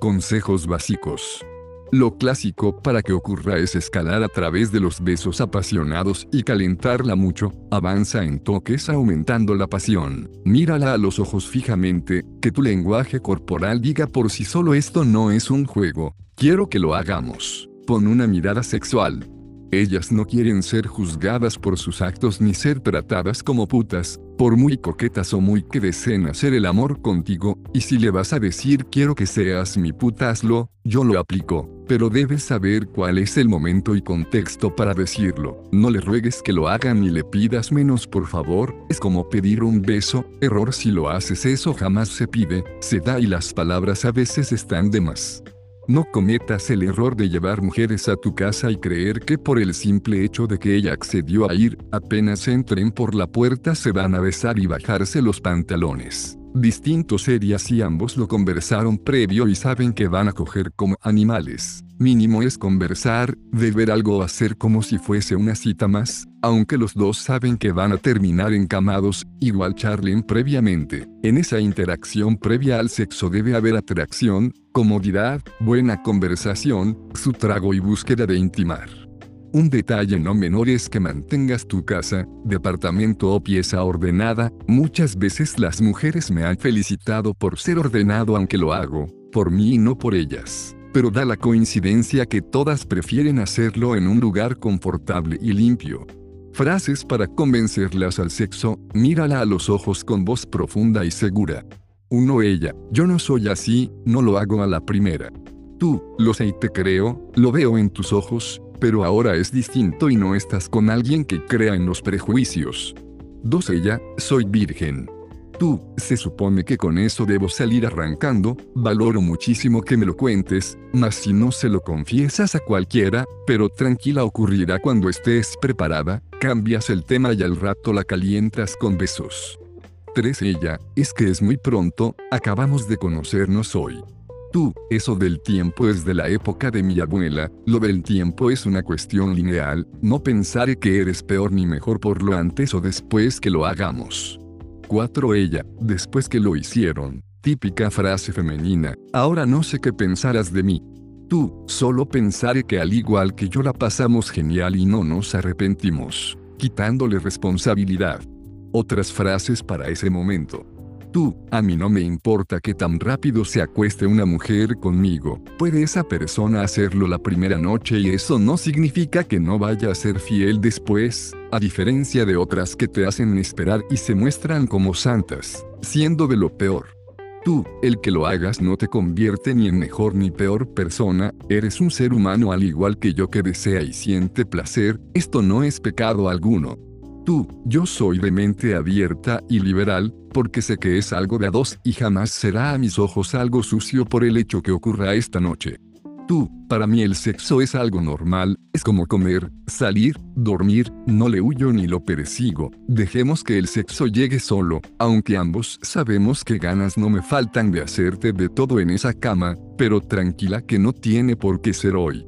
Consejos básicos. Lo clásico para que ocurra es escalar a través de los besos apasionados y calentarla mucho, avanza en toques aumentando la pasión, mírala a los ojos fijamente, que tu lenguaje corporal diga por si solo esto no es un juego, quiero que lo hagamos. Pon una mirada sexual, ellas no quieren ser juzgadas por sus actos ni ser tratadas como putas, por muy coquetas o muy que deseen hacer el amor contigo, y si le vas a decir quiero que seas mi puta hazlo, yo lo aplico, pero debes saber cuál es el momento y contexto para decirlo. No le ruegues que lo haga ni le pidas menos por favor, es como pedir un beso, error si lo haces eso jamás se pide, se da y las palabras a veces están de más. No cometas el error de llevar mujeres a tu casa y creer que por el simple hecho de que ella accedió a ir, apenas entren por la puerta se van a besar y bajarse los pantalones. Distinto sería si ambos lo conversaron previo y saben que van a coger como animales. Mínimo es conversar, de ver algo hacer como si fuese una cita más, aunque los dos saben que van a terminar encamados, igual charlen previamente. En esa interacción previa al sexo debe haber atracción, comodidad, buena conversación, su trago y búsqueda de intimar. Un detalle no menor es que mantengas tu casa, departamento o pieza ordenada, muchas veces las mujeres me han felicitado por ser ordenado aunque lo hago, por mí y no por ellas pero da la coincidencia que todas prefieren hacerlo en un lugar confortable y limpio. Frases para convencerlas al sexo, mírala a los ojos con voz profunda y segura. Uno ella, yo no soy así, no lo hago a la primera. Tú, lo sé y te creo, lo veo en tus ojos, pero ahora es distinto y no estás con alguien que crea en los prejuicios. Dos ella, soy virgen. Tú, se supone que con eso debo salir arrancando, valoro muchísimo que me lo cuentes, mas si no se lo confiesas a cualquiera, pero tranquila ocurrirá cuando estés preparada, cambias el tema y al rato la calientas con besos. 3. Ella, es que es muy pronto, acabamos de conocernos hoy. Tú, eso del tiempo es de la época de mi abuela, lo del tiempo es una cuestión lineal, no pensaré que eres peor ni mejor por lo antes o después que lo hagamos. 4. Ella, después que lo hicieron. Típica frase femenina, ahora no sé qué pensarás de mí. Tú, solo pensaré que al igual que yo la pasamos genial y no nos arrepentimos, quitándole responsabilidad. Otras frases para ese momento. Tú, a mí no me importa que tan rápido se acueste una mujer conmigo, puede esa persona hacerlo la primera noche y eso no significa que no vaya a ser fiel después, a diferencia de otras que te hacen esperar y se muestran como santas, siendo de lo peor. Tú, el que lo hagas no te convierte ni en mejor ni peor persona, eres un ser humano al igual que yo que desea y siente placer, esto no es pecado alguno. Tú, yo soy de mente abierta y liberal, porque sé que es algo de dos y jamás será a mis ojos algo sucio por el hecho que ocurra esta noche. Tú, para mí el sexo es algo normal, es como comer, salir, dormir, no le huyo ni lo persigo, dejemos que el sexo llegue solo, aunque ambos sabemos que ganas no me faltan de hacerte de todo en esa cama, pero tranquila que no tiene por qué ser hoy.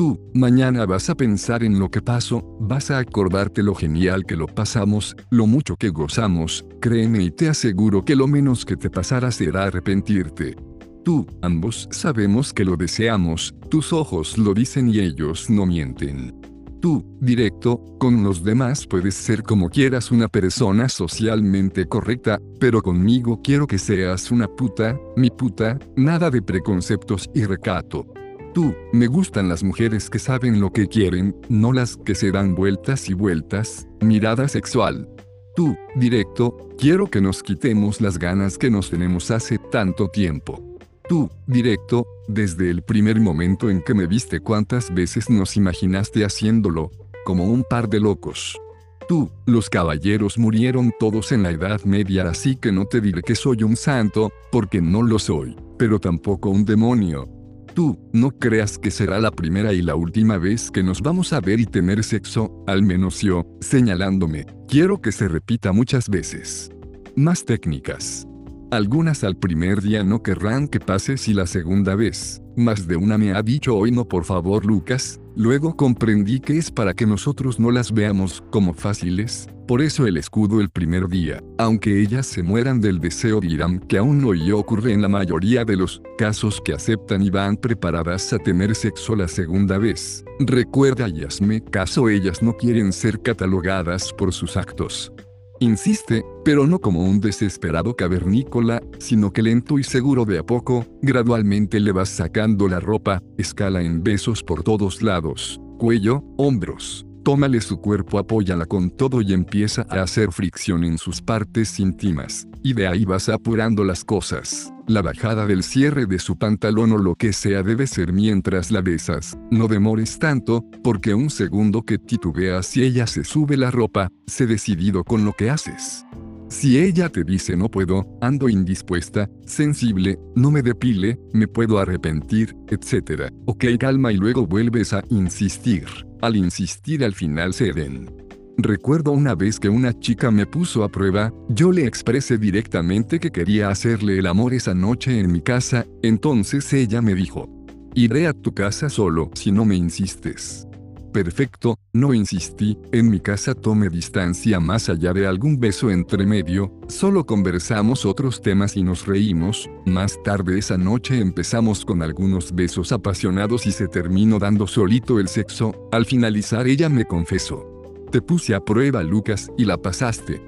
Tú, mañana vas a pensar en lo que pasó, vas a acordarte lo genial que lo pasamos, lo mucho que gozamos, créeme y te aseguro que lo menos que te pasará será arrepentirte. Tú, ambos sabemos que lo deseamos, tus ojos lo dicen y ellos no mienten. Tú, directo, con los demás puedes ser como quieras una persona socialmente correcta, pero conmigo quiero que seas una puta, mi puta, nada de preconceptos y recato. Tú, me gustan las mujeres que saben lo que quieren, no las que se dan vueltas y vueltas, mirada sexual. Tú, directo, quiero que nos quitemos las ganas que nos tenemos hace tanto tiempo. Tú, directo, desde el primer momento en que me viste cuántas veces nos imaginaste haciéndolo, como un par de locos. Tú, los caballeros murieron todos en la Edad Media así que no te diré que soy un santo, porque no lo soy, pero tampoco un demonio, Tú, no creas que será la primera y la última vez que nos vamos a ver y tener sexo, al menos yo, señalándome. Quiero que se repita muchas veces. Más técnicas. Algunas al primer día no querrán que pase si la segunda vez. Más de una me ha dicho hoy no por favor Lucas, luego comprendí que es para que nosotros no las veamos como fáciles, por eso el escudo el primer día, aunque ellas se mueran del deseo dirán que aún no y ocurre en la mayoría de los casos que aceptan y van preparadas a tener sexo la segunda vez. Recuerda y hazme caso ellas no quieren ser catalogadas por sus actos. Insiste, pero no como un desesperado cavernícola, sino que lento y seguro de a poco, gradualmente le vas sacando la ropa, escala en besos por todos lados, cuello, hombros. Tómale su cuerpo, apóyala con todo y empieza a hacer fricción en sus partes íntimas, y de ahí vas apurando las cosas. La bajada del cierre de su pantalón o lo que sea debe ser mientras la besas. No demores tanto, porque un segundo que titubeas si ella se sube la ropa, sé decidido con lo que haces. Si ella te dice no puedo, ando indispuesta, sensible, no me depile, me puedo arrepentir, etc. Ok calma y luego vuelves a insistir. Al insistir al final ceden. Recuerdo una vez que una chica me puso a prueba, yo le expresé directamente que quería hacerle el amor esa noche en mi casa, entonces ella me dijo, iré a tu casa solo si no me insistes. Perfecto, no insistí, en mi casa tome distancia más allá de algún beso entre medio, solo conversamos otros temas y nos reímos, más tarde esa noche empezamos con algunos besos apasionados y se terminó dando solito el sexo, al finalizar ella me confesó. Te puse a prueba, Lucas, y la pasaste.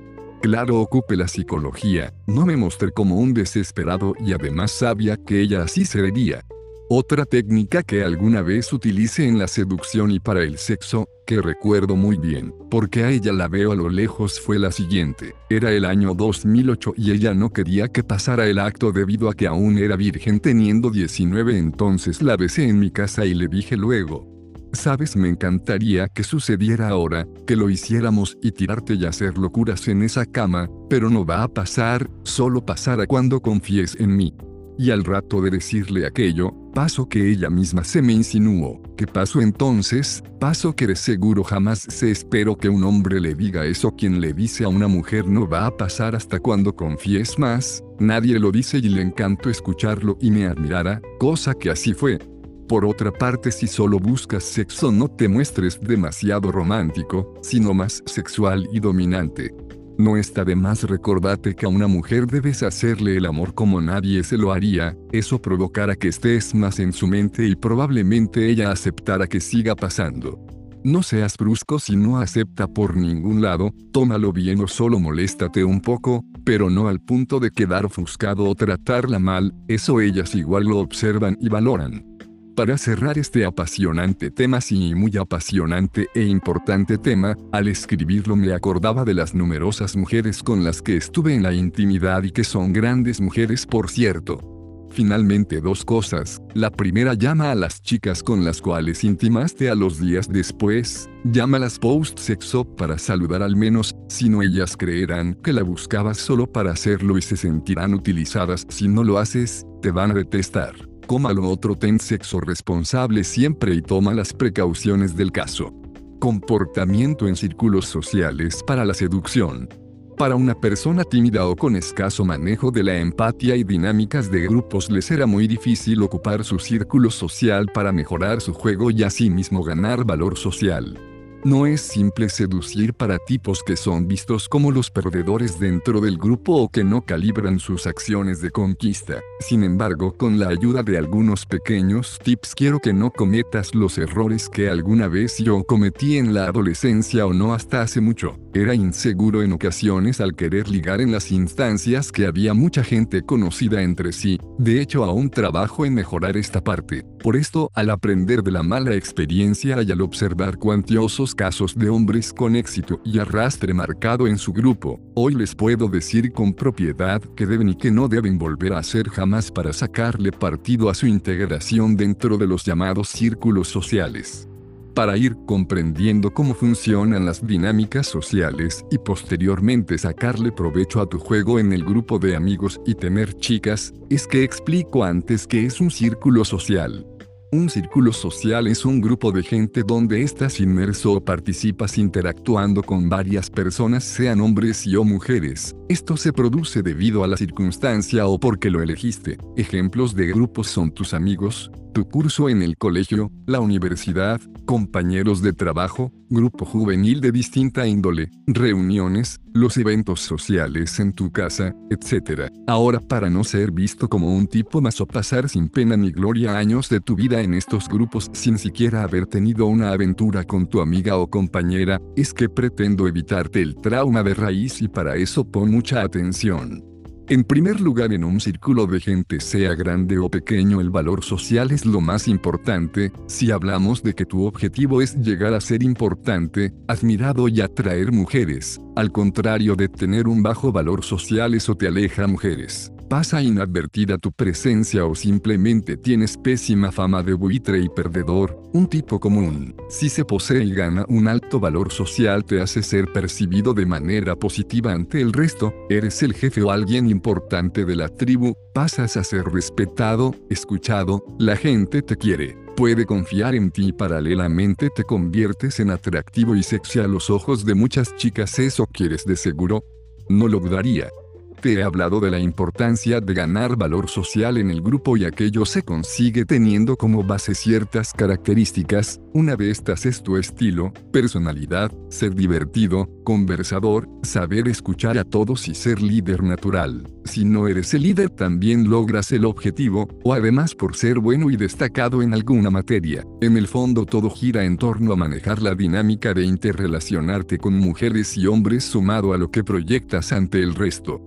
Claro, ocupe la psicología, no me mostré como un desesperado y además sabía que ella así sería. Otra técnica que alguna vez utilicé en la seducción y para el sexo, que recuerdo muy bien, porque a ella la veo a lo lejos fue la siguiente. Era el año 2008 y ella no quería que pasara el acto debido a que aún era virgen teniendo 19 entonces la besé en mi casa y le dije luego, Sabes, me encantaría que sucediera ahora, que lo hiciéramos y tirarte y hacer locuras en esa cama, pero no va a pasar, solo pasará cuando confíes en mí. Y al rato de decirle aquello, paso que ella misma se me insinuó. ¿Qué pasó entonces? Paso que de seguro jamás se espero que un hombre le diga eso quien le dice a una mujer no va a pasar hasta cuando confíes más. Nadie lo dice y le encantó escucharlo y me admirara, cosa que así fue. Por otra parte, si solo buscas sexo no te muestres demasiado romántico, sino más sexual y dominante. No está de más recordarte que a una mujer debes hacerle el amor como nadie se lo haría, eso provocará que estés más en su mente y probablemente ella aceptará que siga pasando. No seas brusco si no acepta por ningún lado, tómalo bien o solo moléstate un poco, pero no al punto de quedar ofuscado o tratarla mal, eso ellas igual lo observan y valoran. Para cerrar este apasionante tema, sí, muy apasionante e importante tema, al escribirlo me acordaba de las numerosas mujeres con las que estuve en la intimidad y que son grandes mujeres por cierto. Finalmente dos cosas. La primera llama a las chicas con las cuales intimaste a los días después, llámalas post-sexo para saludar al menos, si no ellas creerán que la buscabas solo para hacerlo y se sentirán utilizadas si no lo haces, te van a detestar lo otro ten sexo responsable siempre y toma las precauciones del caso. Comportamiento en círculos sociales para la seducción. Para una persona tímida o con escaso manejo de la empatía y dinámicas de grupos le será muy difícil ocupar su círculo social para mejorar su juego y asimismo ganar valor social. No es simple seducir para tipos que son vistos como los perdedores dentro del grupo o que no calibran sus acciones de conquista. Sin embargo, con la ayuda de algunos pequeños tips quiero que no cometas los errores que alguna vez yo cometí en la adolescencia o no hasta hace mucho. Era inseguro en ocasiones al querer ligar en las instancias que había mucha gente conocida entre sí. De hecho, aún trabajo en mejorar esta parte. Por esto, al aprender de la mala experiencia y al observar cuantiosos casos de hombres con éxito y arrastre marcado en su grupo, hoy les puedo decir con propiedad que deben y que no deben volver a hacer jamás para sacarle partido a su integración dentro de los llamados círculos sociales para ir comprendiendo cómo funcionan las dinámicas sociales y posteriormente sacarle provecho a tu juego en el grupo de amigos y tener chicas, es que explico antes que es un círculo social. Un círculo social es un grupo de gente donde estás inmerso o participas interactuando con varias personas, sean hombres y o mujeres. Esto se produce debido a la circunstancia o porque lo elegiste. Ejemplos de grupos son tus amigos, tu curso en el colegio, la universidad, compañeros de trabajo, grupo juvenil de distinta índole, reuniones, los eventos sociales en tu casa, etc. Ahora para no ser visto como un tipo más o pasar sin pena ni gloria años de tu vida en estos grupos sin siquiera haber tenido una aventura con tu amiga o compañera, es que pretendo evitarte el trauma de raíz y para eso pon mucha atención. En primer lugar, en un círculo de gente, sea grande o pequeño, el valor social es lo más importante. Si hablamos de que tu objetivo es llegar a ser importante, admirado y atraer mujeres, al contrario de tener un bajo valor social, eso te aleja a mujeres pasa inadvertida tu presencia o simplemente tienes pésima fama de buitre y perdedor, un tipo común. Si se posee y gana un alto valor social te hace ser percibido de manera positiva ante el resto, eres el jefe o alguien importante de la tribu, pasas a ser respetado, escuchado, la gente te quiere puede confiar en ti y paralelamente te conviertes en atractivo y sexy a los ojos de muchas chicas. ¿Eso quieres de seguro? No lo dudaría. Te he hablado de la importancia de ganar valor social en el grupo y aquello se consigue teniendo como base ciertas características, una de estas es tu estilo, personalidad, ser divertido, conversador, saber escuchar a todos y ser líder natural. Si no eres el líder también logras el objetivo, o además por ser bueno y destacado en alguna materia. En el fondo todo gira en torno a manejar la dinámica de interrelacionarte con mujeres y hombres sumado a lo que proyectas ante el resto.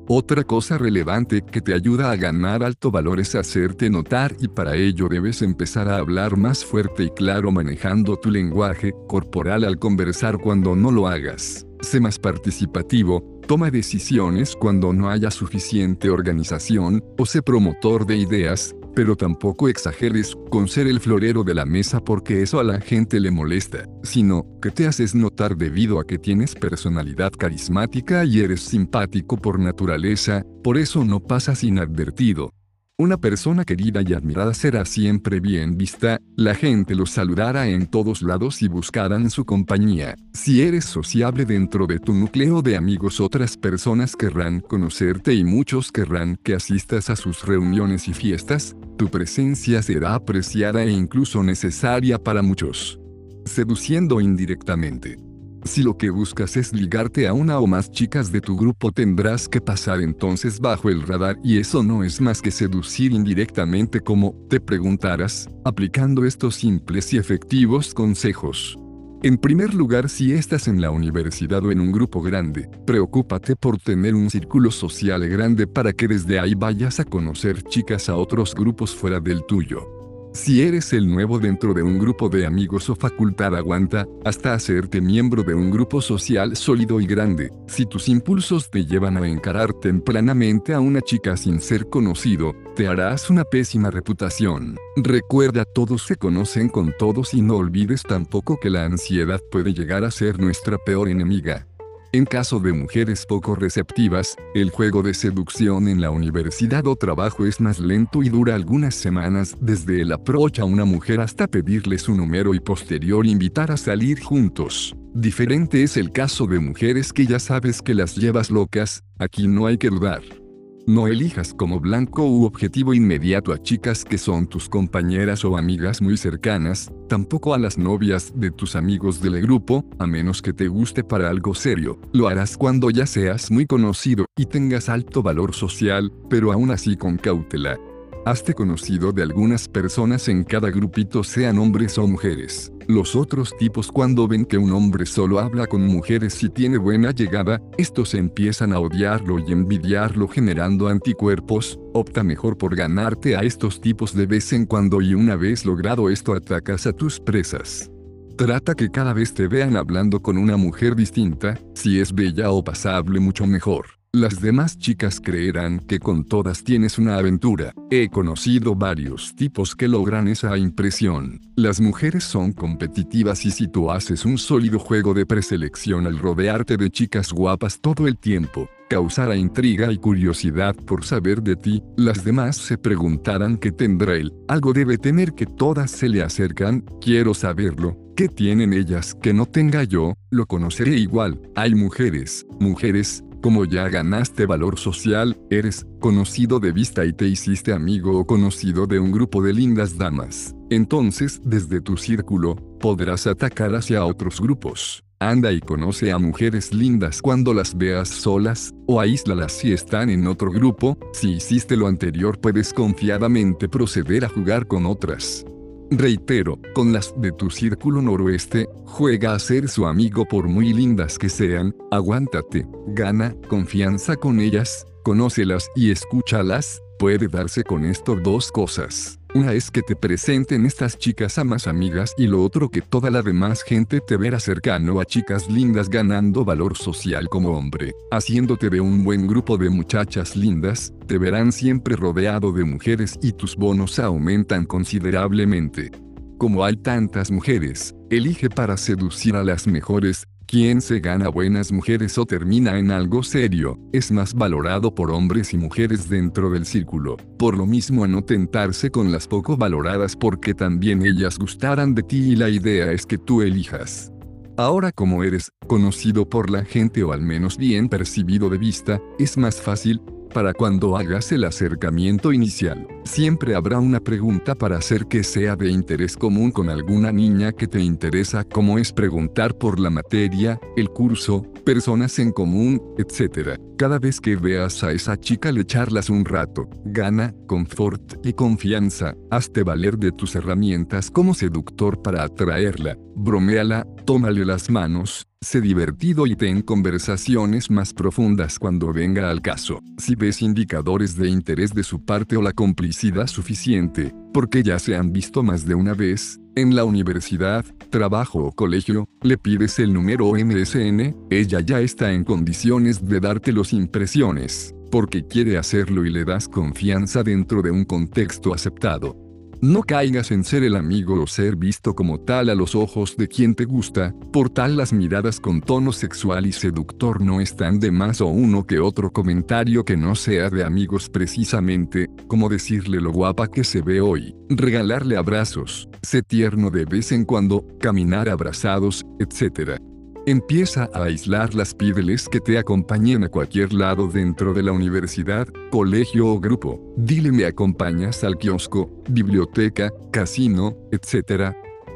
Cosa relevante que te ayuda a ganar alto valor es hacerte notar y para ello debes empezar a hablar más fuerte y claro manejando tu lenguaje corporal al conversar cuando no lo hagas. Sé más participativo, toma decisiones cuando no haya suficiente organización, o sé promotor de ideas, pero tampoco exageres con ser el florero de la mesa porque eso a la gente le molesta, sino que te haces notar debido a que tienes personalidad carismática y eres simpático por naturaleza, por eso no pasas inadvertido. Una persona querida y admirada será siempre bien vista, la gente lo saludará en todos lados y buscarán su compañía. Si eres sociable dentro de tu núcleo de amigos otras personas querrán conocerte y muchos querrán que asistas a sus reuniones y fiestas, tu presencia será apreciada e incluso necesaria para muchos. Seduciendo indirectamente. Si lo que buscas es ligarte a una o más chicas de tu grupo tendrás que pasar entonces bajo el radar y eso no es más que seducir indirectamente como, te preguntarás, aplicando estos simples y efectivos consejos. En primer lugar, si estás en la universidad o en un grupo grande, preocúpate por tener un círculo social grande para que desde ahí vayas a conocer chicas a otros grupos fuera del tuyo. Si eres el nuevo dentro de un grupo de amigos o facultad aguanta, hasta hacerte miembro de un grupo social sólido y grande. Si tus impulsos te llevan a encarar tempranamente a una chica sin ser conocido, te harás una pésima reputación. Recuerda todos se conocen con todos y no olvides tampoco que la ansiedad puede llegar a ser nuestra peor enemiga. En caso de mujeres poco receptivas, el juego de seducción en la universidad o trabajo es más lento y dura algunas semanas desde el approach a una mujer hasta pedirle su número y posterior invitar a salir juntos. Diferente es el caso de mujeres que ya sabes que las llevas locas, aquí no hay que dudar. No elijas como blanco u objetivo inmediato a chicas que son tus compañeras o amigas muy cercanas, tampoco a las novias de tus amigos del grupo, a menos que te guste para algo serio. Lo harás cuando ya seas muy conocido y tengas alto valor social, pero aún así con cautela. Hazte conocido de algunas personas en cada grupito sean hombres o mujeres. Los otros tipos cuando ven que un hombre solo habla con mujeres y tiene buena llegada, estos empiezan a odiarlo y envidiarlo generando anticuerpos, opta mejor por ganarte a estos tipos de vez en cuando y una vez logrado esto atacas a tus presas. Trata que cada vez te vean hablando con una mujer distinta, si es bella o pasable mucho mejor. Las demás chicas creerán que con todas tienes una aventura. He conocido varios tipos que logran esa impresión. Las mujeres son competitivas y si tú haces un sólido juego de preselección al rodearte de chicas guapas todo el tiempo, causará intriga y curiosidad por saber de ti, las demás se preguntarán qué tendrá él, algo debe tener que todas se le acercan, quiero saberlo, ¿qué tienen ellas que no tenga yo? Lo conoceré igual, hay mujeres, mujeres, como ya ganaste valor social, eres conocido de vista y te hiciste amigo o conocido de un grupo de lindas damas. Entonces, desde tu círculo, podrás atacar hacia otros grupos. Anda y conoce a mujeres lindas cuando las veas solas, o aíslalas si están en otro grupo, si hiciste lo anterior puedes confiadamente proceder a jugar con otras. Reitero, con las de tu círculo noroeste, juega a ser su amigo por muy lindas que sean, aguántate, gana confianza con ellas, conócelas y escúchalas, puede darse con esto dos cosas. Una es que te presenten estas chicas a más amigas y lo otro que toda la demás gente te verá cercano a chicas lindas ganando valor social como hombre, haciéndote de un buen grupo de muchachas lindas, te verán siempre rodeado de mujeres y tus bonos aumentan considerablemente. Como hay tantas mujeres, elige para seducir a las mejores, quien se gana buenas mujeres o termina en algo serio, es más valorado por hombres y mujeres dentro del círculo. Por lo mismo a no tentarse con las poco valoradas porque también ellas gustarán de ti y la idea es que tú elijas. Ahora como eres conocido por la gente o al menos bien percibido de vista, es más fácil, para cuando hagas el acercamiento inicial. Siempre habrá una pregunta para hacer que sea de interés común con alguna niña que te interesa como es preguntar por la materia, el curso, personas en común, etc. Cada vez que veas a esa chica le charlas un rato, gana, confort y confianza, hazte valer de tus herramientas como seductor para atraerla, broméala, tómale las manos, Sé divertido y ten conversaciones más profundas cuando venga al caso. Si ves indicadores de interés de su parte o la complicidad suficiente, porque ya se han visto más de una vez, en la universidad, trabajo o colegio, le pides el número MSN, ella ya está en condiciones de darte los impresiones, porque quiere hacerlo y le das confianza dentro de un contexto aceptado. No caigas en ser el amigo o ser visto como tal a los ojos de quien te gusta, por tal las miradas con tono sexual y seductor no están de más o uno que otro comentario que no sea de amigos precisamente, como decirle lo guapa que se ve hoy, regalarle abrazos, ser tierno de vez en cuando, caminar abrazados, etc. Empieza a aislarlas, pídeles que te acompañen a cualquier lado dentro de la universidad, colegio o grupo. Dile me acompañas al kiosco, biblioteca, casino, etc.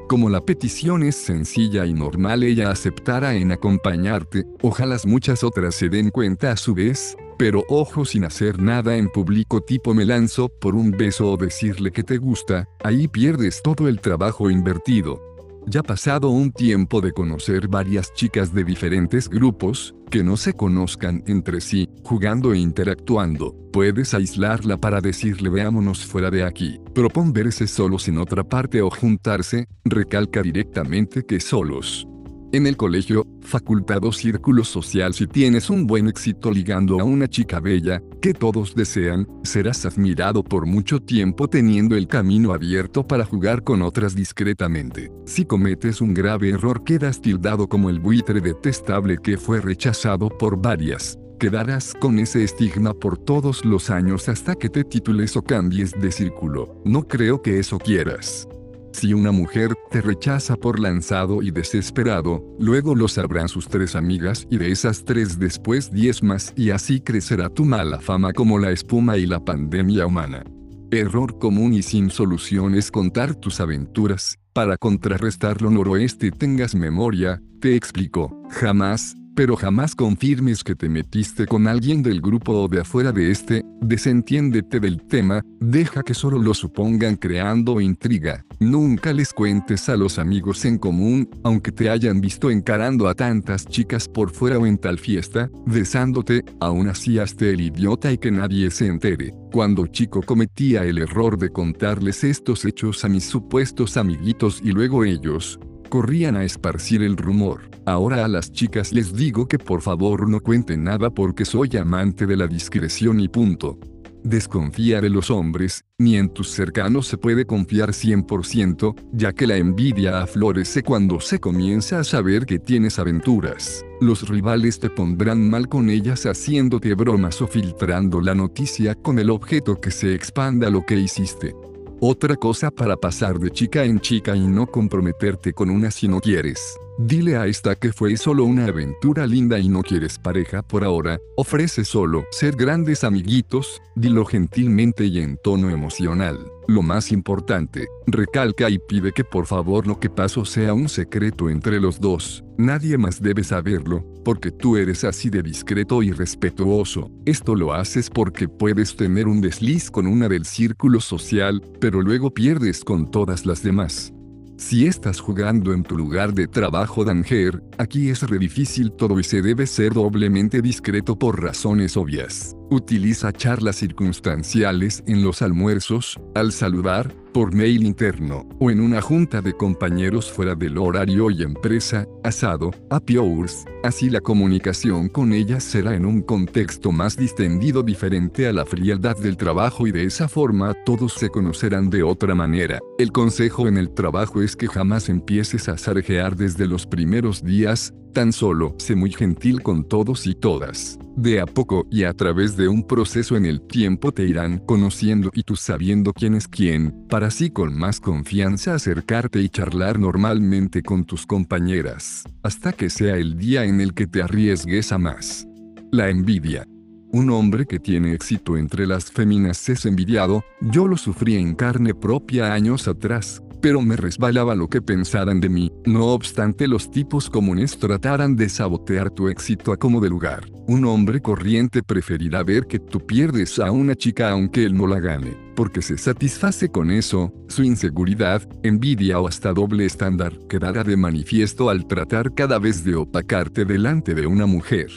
Como la petición es sencilla y normal, ella aceptará en acompañarte, ojalá muchas otras se den cuenta a su vez, pero ojo sin hacer nada en público tipo me lanzo por un beso o decirle que te gusta, ahí pierdes todo el trabajo invertido. Ya pasado un tiempo de conocer varias chicas de diferentes grupos, que no se conozcan entre sí, jugando e interactuando, puedes aislarla para decirle veámonos fuera de aquí. Propon verse solos en otra parte o juntarse, recalca directamente que solos. En el colegio, facultad o círculo social si tienes un buen éxito ligando a una chica bella, que todos desean, serás admirado por mucho tiempo teniendo el camino abierto para jugar con otras discretamente. Si cometes un grave error quedas tildado como el buitre detestable que fue rechazado por varias. Quedarás con ese estigma por todos los años hasta que te titules o cambies de círculo. No creo que eso quieras. Si una mujer te rechaza por lanzado y desesperado, luego lo sabrán sus tres amigas y de esas tres después diez más y así crecerá tu mala fama como la espuma y la pandemia humana. Error común y sin solución es contar tus aventuras, para contrarrestar lo noroeste tengas memoria, te explico, jamás, pero jamás confirmes que te metiste con alguien del grupo o de afuera de este, desentiéndete del tema, deja que solo lo supongan creando intriga. Nunca les cuentes a los amigos en común, aunque te hayan visto encarando a tantas chicas por fuera o en tal fiesta, besándote, aún así hazte el idiota y que nadie se entere. Cuando chico cometía el error de contarles estos hechos a mis supuestos amiguitos y luego ellos, corrían a esparcir el rumor. Ahora a las chicas les digo que por favor no cuenten nada porque soy amante de la discreción y punto. Desconfía de los hombres, ni en tus cercanos se puede confiar 100%, ya que la envidia aflorece cuando se comienza a saber que tienes aventuras. Los rivales te pondrán mal con ellas haciéndote bromas o filtrando la noticia con el objeto que se expanda lo que hiciste. Otra cosa para pasar de chica en chica y no comprometerte con una si no quieres. Dile a esta que fue solo una aventura linda y no quieres pareja por ahora, ofrece solo ser grandes amiguitos, dilo gentilmente y en tono emocional. Lo más importante, recalca y pide que por favor lo que pasó sea un secreto entre los dos, nadie más debe saberlo, porque tú eres así de discreto y respetuoso. Esto lo haces porque puedes tener un desliz con una del círculo social, pero luego pierdes con todas las demás. Si estás jugando en tu lugar de trabajo Danger, aquí es re difícil todo y se debe ser doblemente discreto por razones obvias. Utiliza charlas circunstanciales en los almuerzos, al saludar, por mail interno, o en una junta de compañeros fuera del horario y empresa, asado, happy hours, así la comunicación con ellas será en un contexto más distendido diferente a la frialdad del trabajo y de esa forma todos se conocerán de otra manera. El consejo en el trabajo es que jamás empieces a zarjear desde los primeros días, Tan solo sé muy gentil con todos y todas. De a poco y a través de un proceso en el tiempo te irán conociendo y tú sabiendo quién es quién, para así con más confianza acercarte y charlar normalmente con tus compañeras, hasta que sea el día en el que te arriesgues a más. La envidia. Un hombre que tiene éxito entre las féminas es envidiado, yo lo sufrí en carne propia años atrás, pero me resbalaba lo que pensaran de mí, no obstante los tipos comunes trataran de sabotear tu éxito a como de lugar. Un hombre corriente preferirá ver que tú pierdes a una chica aunque él no la gane, porque se satisface con eso, su inseguridad, envidia o hasta doble estándar quedará de manifiesto al tratar cada vez de opacarte delante de una mujer.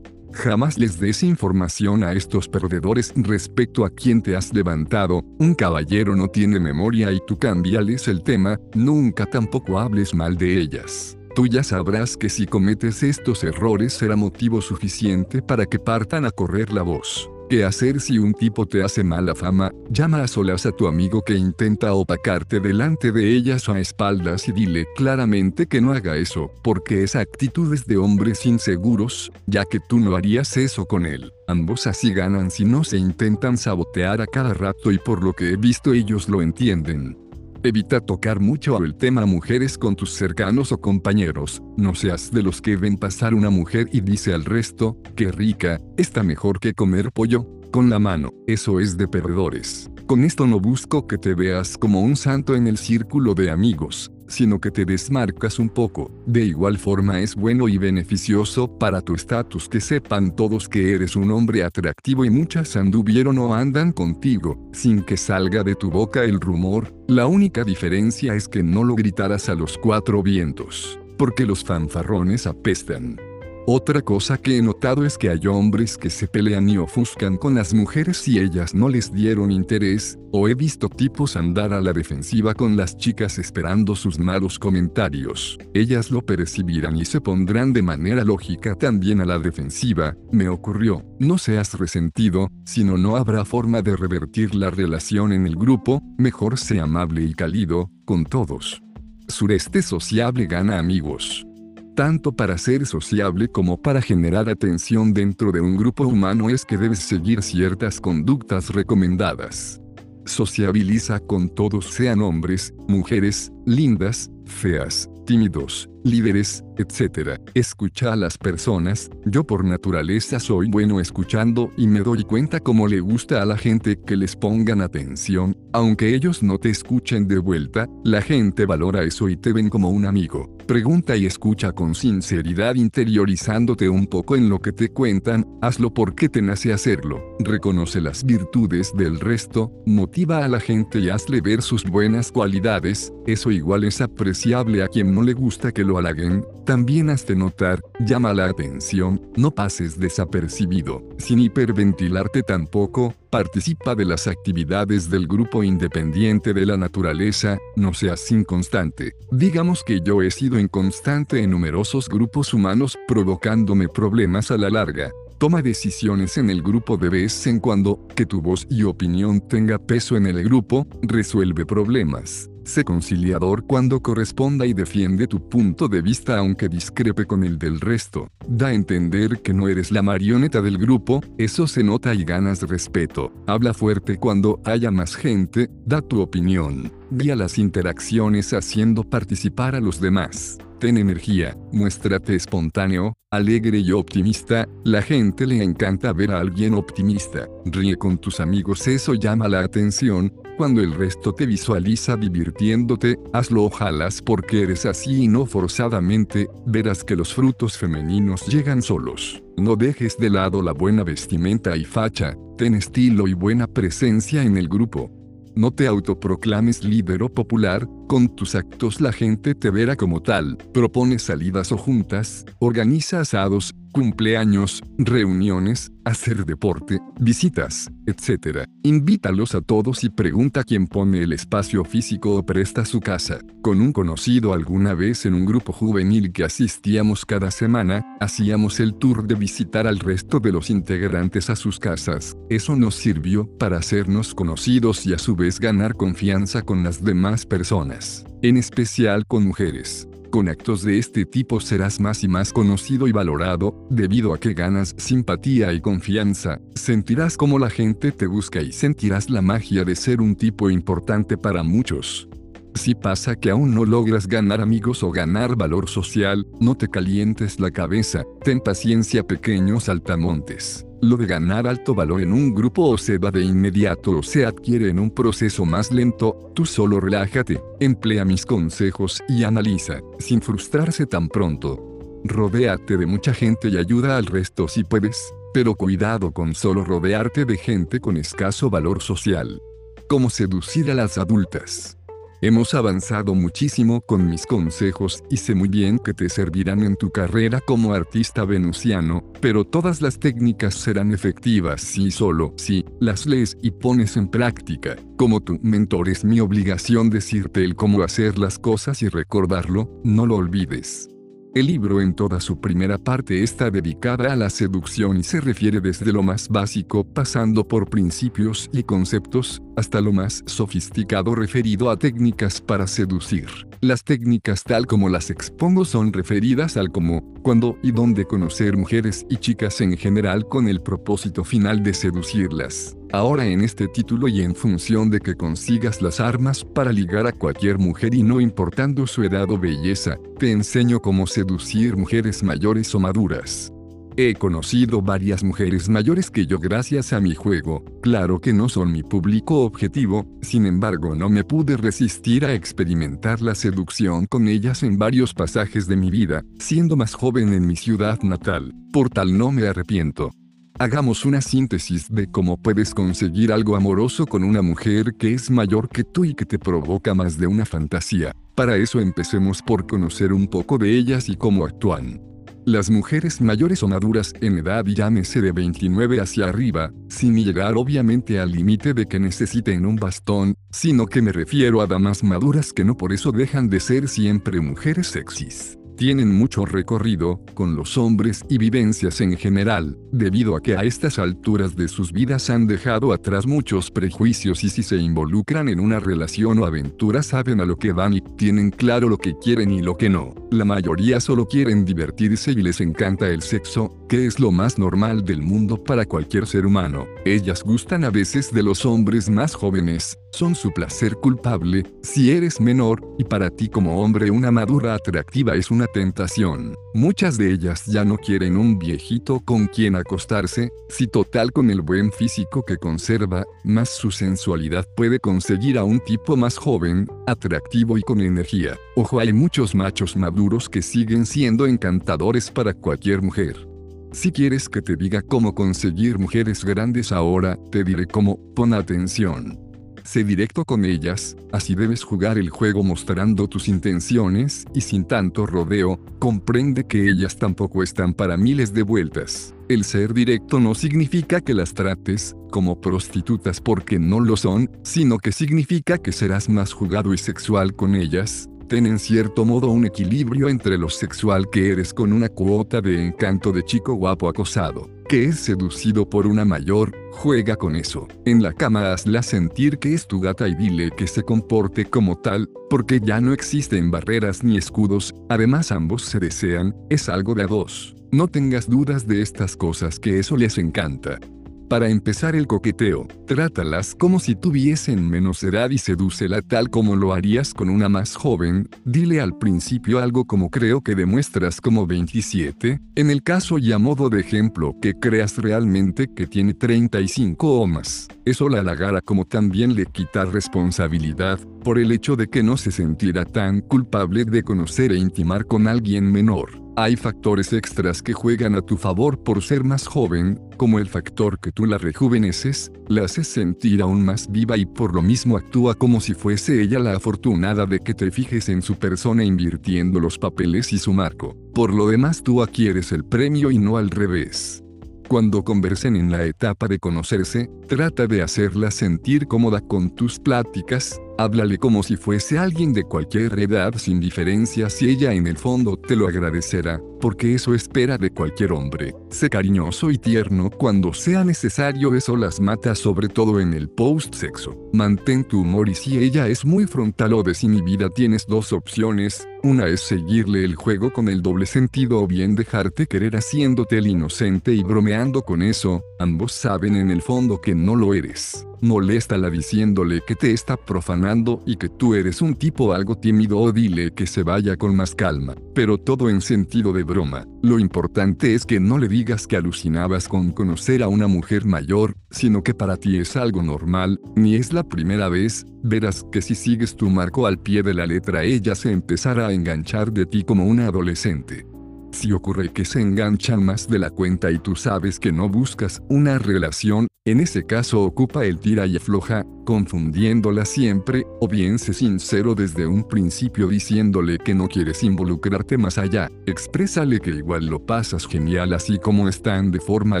Jamás les des información a estos perdedores respecto a quién te has levantado, un caballero no tiene memoria y tú cambiales el tema, nunca tampoco hables mal de ellas. Tú ya sabrás que si cometes estos errores será motivo suficiente para que partan a correr la voz. ¿Qué hacer si un tipo te hace mala fama? Llama a solas a tu amigo que intenta opacarte delante de ellas a espaldas y dile claramente que no haga eso, porque esa actitud es de hombres inseguros, ya que tú no harías eso con él. Ambos así ganan si no se intentan sabotear a cada rato y por lo que he visto ellos lo entienden. Evita tocar mucho el tema mujeres con tus cercanos o compañeros, no seas de los que ven pasar una mujer y dice al resto, qué rica, está mejor que comer pollo, con la mano, eso es de perdedores. Con esto no busco que te veas como un santo en el círculo de amigos, sino que te desmarcas un poco. De igual forma es bueno y beneficioso para tu estatus que sepan todos que eres un hombre atractivo y muchas anduvieron o andan contigo, sin que salga de tu boca el rumor, la única diferencia es que no lo gritarás a los cuatro vientos, porque los fanfarrones apestan. Otra cosa que he notado es que hay hombres que se pelean y ofuscan con las mujeres si ellas no les dieron interés, o he visto tipos andar a la defensiva con las chicas esperando sus malos comentarios. Ellas lo percibirán y se pondrán de manera lógica también a la defensiva, me ocurrió, no seas resentido, sino no habrá forma de revertir la relación en el grupo, mejor sea amable y cálido, con todos. Sureste sociable gana amigos tanto para ser sociable como para generar atención dentro de un grupo humano es que debes seguir ciertas conductas recomendadas. Sociabiliza con todos sean hombres, mujeres, lindas, feas, tímidos, líderes, etc. Escucha a las personas, yo por naturaleza soy bueno escuchando y me doy cuenta cómo le gusta a la gente que les pongan atención, aunque ellos no te escuchen de vuelta, la gente valora eso y te ven como un amigo. Pregunta y escucha con sinceridad interiorizándote un poco en lo que te cuentan, hazlo porque te nace hacerlo. Reconoce las virtudes del resto, motiva a la gente y hazle ver sus buenas cualidades, eso igual es apreciable a quien no le gusta que lo lo halaguen, también hazte notar, llama la atención, no pases desapercibido, sin hiperventilarte tampoco, participa de las actividades del grupo independiente de la naturaleza, no seas inconstante. Digamos que yo he sido inconstante en numerosos grupos humanos provocándome problemas a la larga. Toma decisiones en el grupo de vez en cuando, que tu voz y opinión tenga peso en el grupo, resuelve problemas. Sé conciliador cuando corresponda y defiende tu punto de vista aunque discrepe con el del resto. Da a entender que no eres la marioneta del grupo, eso se nota y ganas respeto. Habla fuerte cuando haya más gente, da tu opinión. Guía las interacciones haciendo participar a los demás. Ten energía, muéstrate espontáneo, alegre y optimista, la gente le encanta ver a alguien optimista. Ríe con tus amigos, eso llama la atención, cuando el resto te visualiza divirtiéndote, hazlo ojalas porque eres así y no forzadamente, verás que los frutos femeninos llegan solos. No dejes de lado la buena vestimenta y facha, ten estilo y buena presencia en el grupo. No te autoproclames líder o popular, con tus actos la gente te verá como tal. Propone salidas o juntas, organiza asados, cumpleaños, reuniones, hacer deporte, visitas, etc. Invítalos a todos y pregunta quién pone el espacio físico o presta su casa. Con un conocido alguna vez en un grupo juvenil que asistíamos cada semana, hacíamos el tour de visitar al resto de los integrantes a sus casas. Eso nos sirvió para hacernos conocidos y a su vez ganar confianza con las demás personas, en especial con mujeres. Con actos de este tipo serás más y más conocido y valorado, debido a que ganas simpatía y confianza, sentirás como la gente te busca y sentirás la magia de ser un tipo importante para muchos. Si pasa que aún no logras ganar amigos o ganar valor social, no te calientes la cabeza, ten paciencia pequeños altamontes. Lo de ganar alto valor en un grupo o se va de inmediato o se adquiere en un proceso más lento, tú solo relájate, emplea mis consejos y analiza, sin frustrarse tan pronto. Rodéate de mucha gente y ayuda al resto si puedes, pero cuidado con solo rodearte de gente con escaso valor social. Cómo seducir a las adultas. Hemos avanzado muchísimo con mis consejos y sé muy bien que te servirán en tu carrera como artista venusiano, pero todas las técnicas serán efectivas si solo si las lees y pones en práctica. Como tu mentor es mi obligación decirte el cómo hacer las cosas y recordarlo, no lo olvides. El libro en toda su primera parte está dedicada a la seducción y se refiere desde lo más básico pasando por principios y conceptos, hasta lo más sofisticado referido a técnicas para seducir. Las técnicas tal como las expongo son referidas al cómo, cuándo y dónde conocer mujeres y chicas en general con el propósito final de seducirlas. Ahora en este título y en función de que consigas las armas para ligar a cualquier mujer y no importando su edad o belleza, te enseño cómo seducir mujeres mayores o maduras. He conocido varias mujeres mayores que yo gracias a mi juego, claro que no son mi público objetivo, sin embargo no me pude resistir a experimentar la seducción con ellas en varios pasajes de mi vida, siendo más joven en mi ciudad natal, por tal no me arrepiento. Hagamos una síntesis de cómo puedes conseguir algo amoroso con una mujer que es mayor que tú y que te provoca más de una fantasía. Para eso empecemos por conocer un poco de ellas y cómo actúan. Las mujeres mayores o maduras en edad llámese de 29 hacia arriba, sin llegar obviamente al límite de que necesiten un bastón, sino que me refiero a damas maduras que no por eso dejan de ser siempre mujeres sexys tienen mucho recorrido con los hombres y vivencias en general, debido a que a estas alturas de sus vidas han dejado atrás muchos prejuicios y si se involucran en una relación o aventura saben a lo que van y tienen claro lo que quieren y lo que no. La mayoría solo quieren divertirse y les encanta el sexo, que es lo más normal del mundo para cualquier ser humano. Ellas gustan a veces de los hombres más jóvenes, son su placer culpable, si eres menor, y para ti como hombre una madura atractiva es una tentación. Muchas de ellas ya no quieren un viejito con quien acostarse, si total con el buen físico que conserva, más su sensualidad puede conseguir a un tipo más joven, atractivo y con energía. Ojo, hay muchos machos maduros que siguen siendo encantadores para cualquier mujer. Si quieres que te diga cómo conseguir mujeres grandes ahora, te diré cómo, pon atención. Sé directo con ellas, así debes jugar el juego mostrando tus intenciones, y sin tanto rodeo, comprende que ellas tampoco están para miles de vueltas. El ser directo no significa que las trates como prostitutas porque no lo son, sino que significa que serás más jugado y sexual con ellas, en cierto modo un equilibrio entre lo sexual que eres con una cuota de encanto de chico guapo acosado, que es seducido por una mayor, juega con eso. En la cama hazla sentir que es tu gata y dile que se comporte como tal, porque ya no existen barreras ni escudos, además ambos se desean, es algo de a dos. No tengas dudas de estas cosas que eso les encanta. Para empezar el coqueteo, trátalas como si tuviesen menos edad y sedúcela tal como lo harías con una más joven, dile al principio algo como creo que demuestras como 27, en el caso y a modo de ejemplo que creas realmente que tiene 35 o más. Eso la halagará como también le quita responsabilidad, por el hecho de que no se sentirá tan culpable de conocer e intimar con alguien menor. Hay factores extras que juegan a tu favor por ser más joven, como el factor que tú la rejuveneces, la haces sentir aún más viva y por lo mismo actúa como si fuese ella la afortunada de que te fijes en su persona invirtiendo los papeles y su marco. Por lo demás tú adquieres el premio y no al revés. Cuando conversen en la etapa de conocerse, trata de hacerla sentir cómoda con tus pláticas, háblale como si fuese alguien de cualquier edad sin diferencia si ella en el fondo te lo agradecerá, porque eso espera de cualquier hombre. Sé cariñoso y tierno cuando sea necesario, eso las mata sobre todo en el post-sexo. Mantén tu humor y si ella es muy frontal o desinhibida tienes dos opciones, una es seguirle el juego con el doble sentido o bien dejarte querer haciéndote el inocente y bromeando con eso, ambos saben en el fondo que no lo eres. Moléstala diciéndole que te está profanando y que tú eres un tipo algo tímido o dile que se vaya con más calma, pero todo en sentido de broma. Lo importante es que no le digas que alucinabas con conocer a una mujer mayor, sino que para ti es algo normal, ni es la primera vez, verás que si sigues tu marco al pie de la letra ella se empezará a enganchar de ti como una adolescente. Si ocurre que se enganchan más de la cuenta y tú sabes que no buscas una relación, en ese caso ocupa el tira y afloja, confundiéndola siempre, o bien sé sincero desde un principio diciéndole que no quieres involucrarte más allá, exprésale que igual lo pasas genial así como están de forma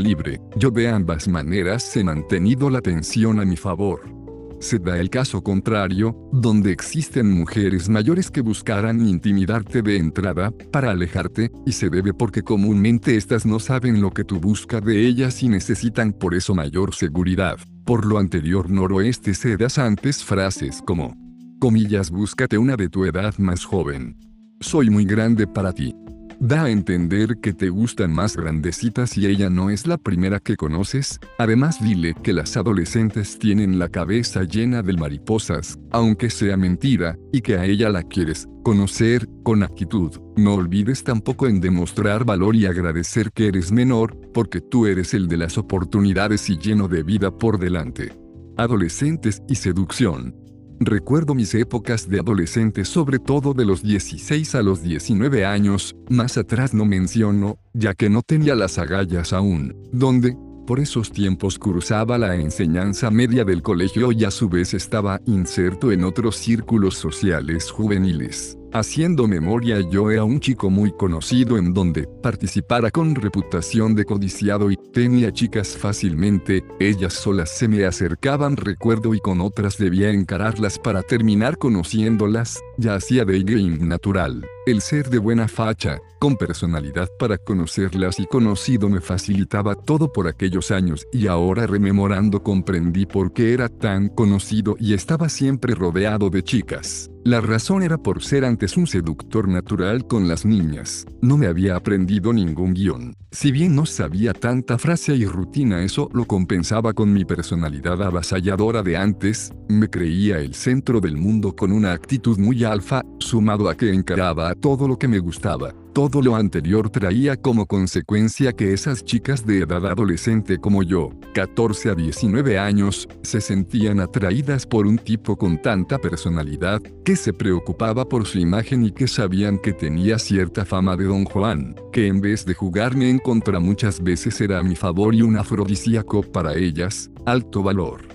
libre, yo de ambas maneras he mantenido la tensión a mi favor. Se da el caso contrario, donde existen mujeres mayores que buscarán intimidarte de entrada, para alejarte, y se debe porque comúnmente estas no saben lo que tú buscas de ellas y necesitan por eso mayor seguridad. Por lo anterior noroeste se das antes frases como, comillas búscate una de tu edad más joven. Soy muy grande para ti. Da a entender que te gustan más grandecitas y ella no es la primera que conoces, además dile que las adolescentes tienen la cabeza llena de mariposas, aunque sea mentira, y que a ella la quieres conocer con actitud. No olvides tampoco en demostrar valor y agradecer que eres menor, porque tú eres el de las oportunidades y lleno de vida por delante. Adolescentes y seducción. Recuerdo mis épocas de adolescente sobre todo de los 16 a los 19 años, más atrás no menciono, ya que no tenía las agallas aún, donde, por esos tiempos cursaba la enseñanza media del colegio y a su vez estaba inserto en otros círculos sociales juveniles. Haciendo memoria yo era un chico muy conocido en donde participara con reputación de codiciado y tenía chicas fácilmente, ellas solas se me acercaban recuerdo y con otras debía encararlas para terminar conociéndolas, ya hacía de game natural. El ser de buena facha, con personalidad para conocerlas y conocido me facilitaba todo por aquellos años y ahora rememorando comprendí por qué era tan conocido y estaba siempre rodeado de chicas. La razón era por ser antes un seductor natural con las niñas. No me había aprendido ningún guion. Si bien no sabía tanta frase y rutina, eso lo compensaba con mi personalidad avasalladora de antes. Me creía el centro del mundo con una actitud muy alfa, sumado a que encaraba todo lo que me gustaba. Todo lo anterior traía como consecuencia que esas chicas de edad adolescente como yo, 14 a 19 años, se sentían atraídas por un tipo con tanta personalidad, que se preocupaba por su imagen y que sabían que tenía cierta fama de don Juan, que en vez de jugarme en contra muchas veces era a mi favor y un afrodisíaco para ellas, alto valor.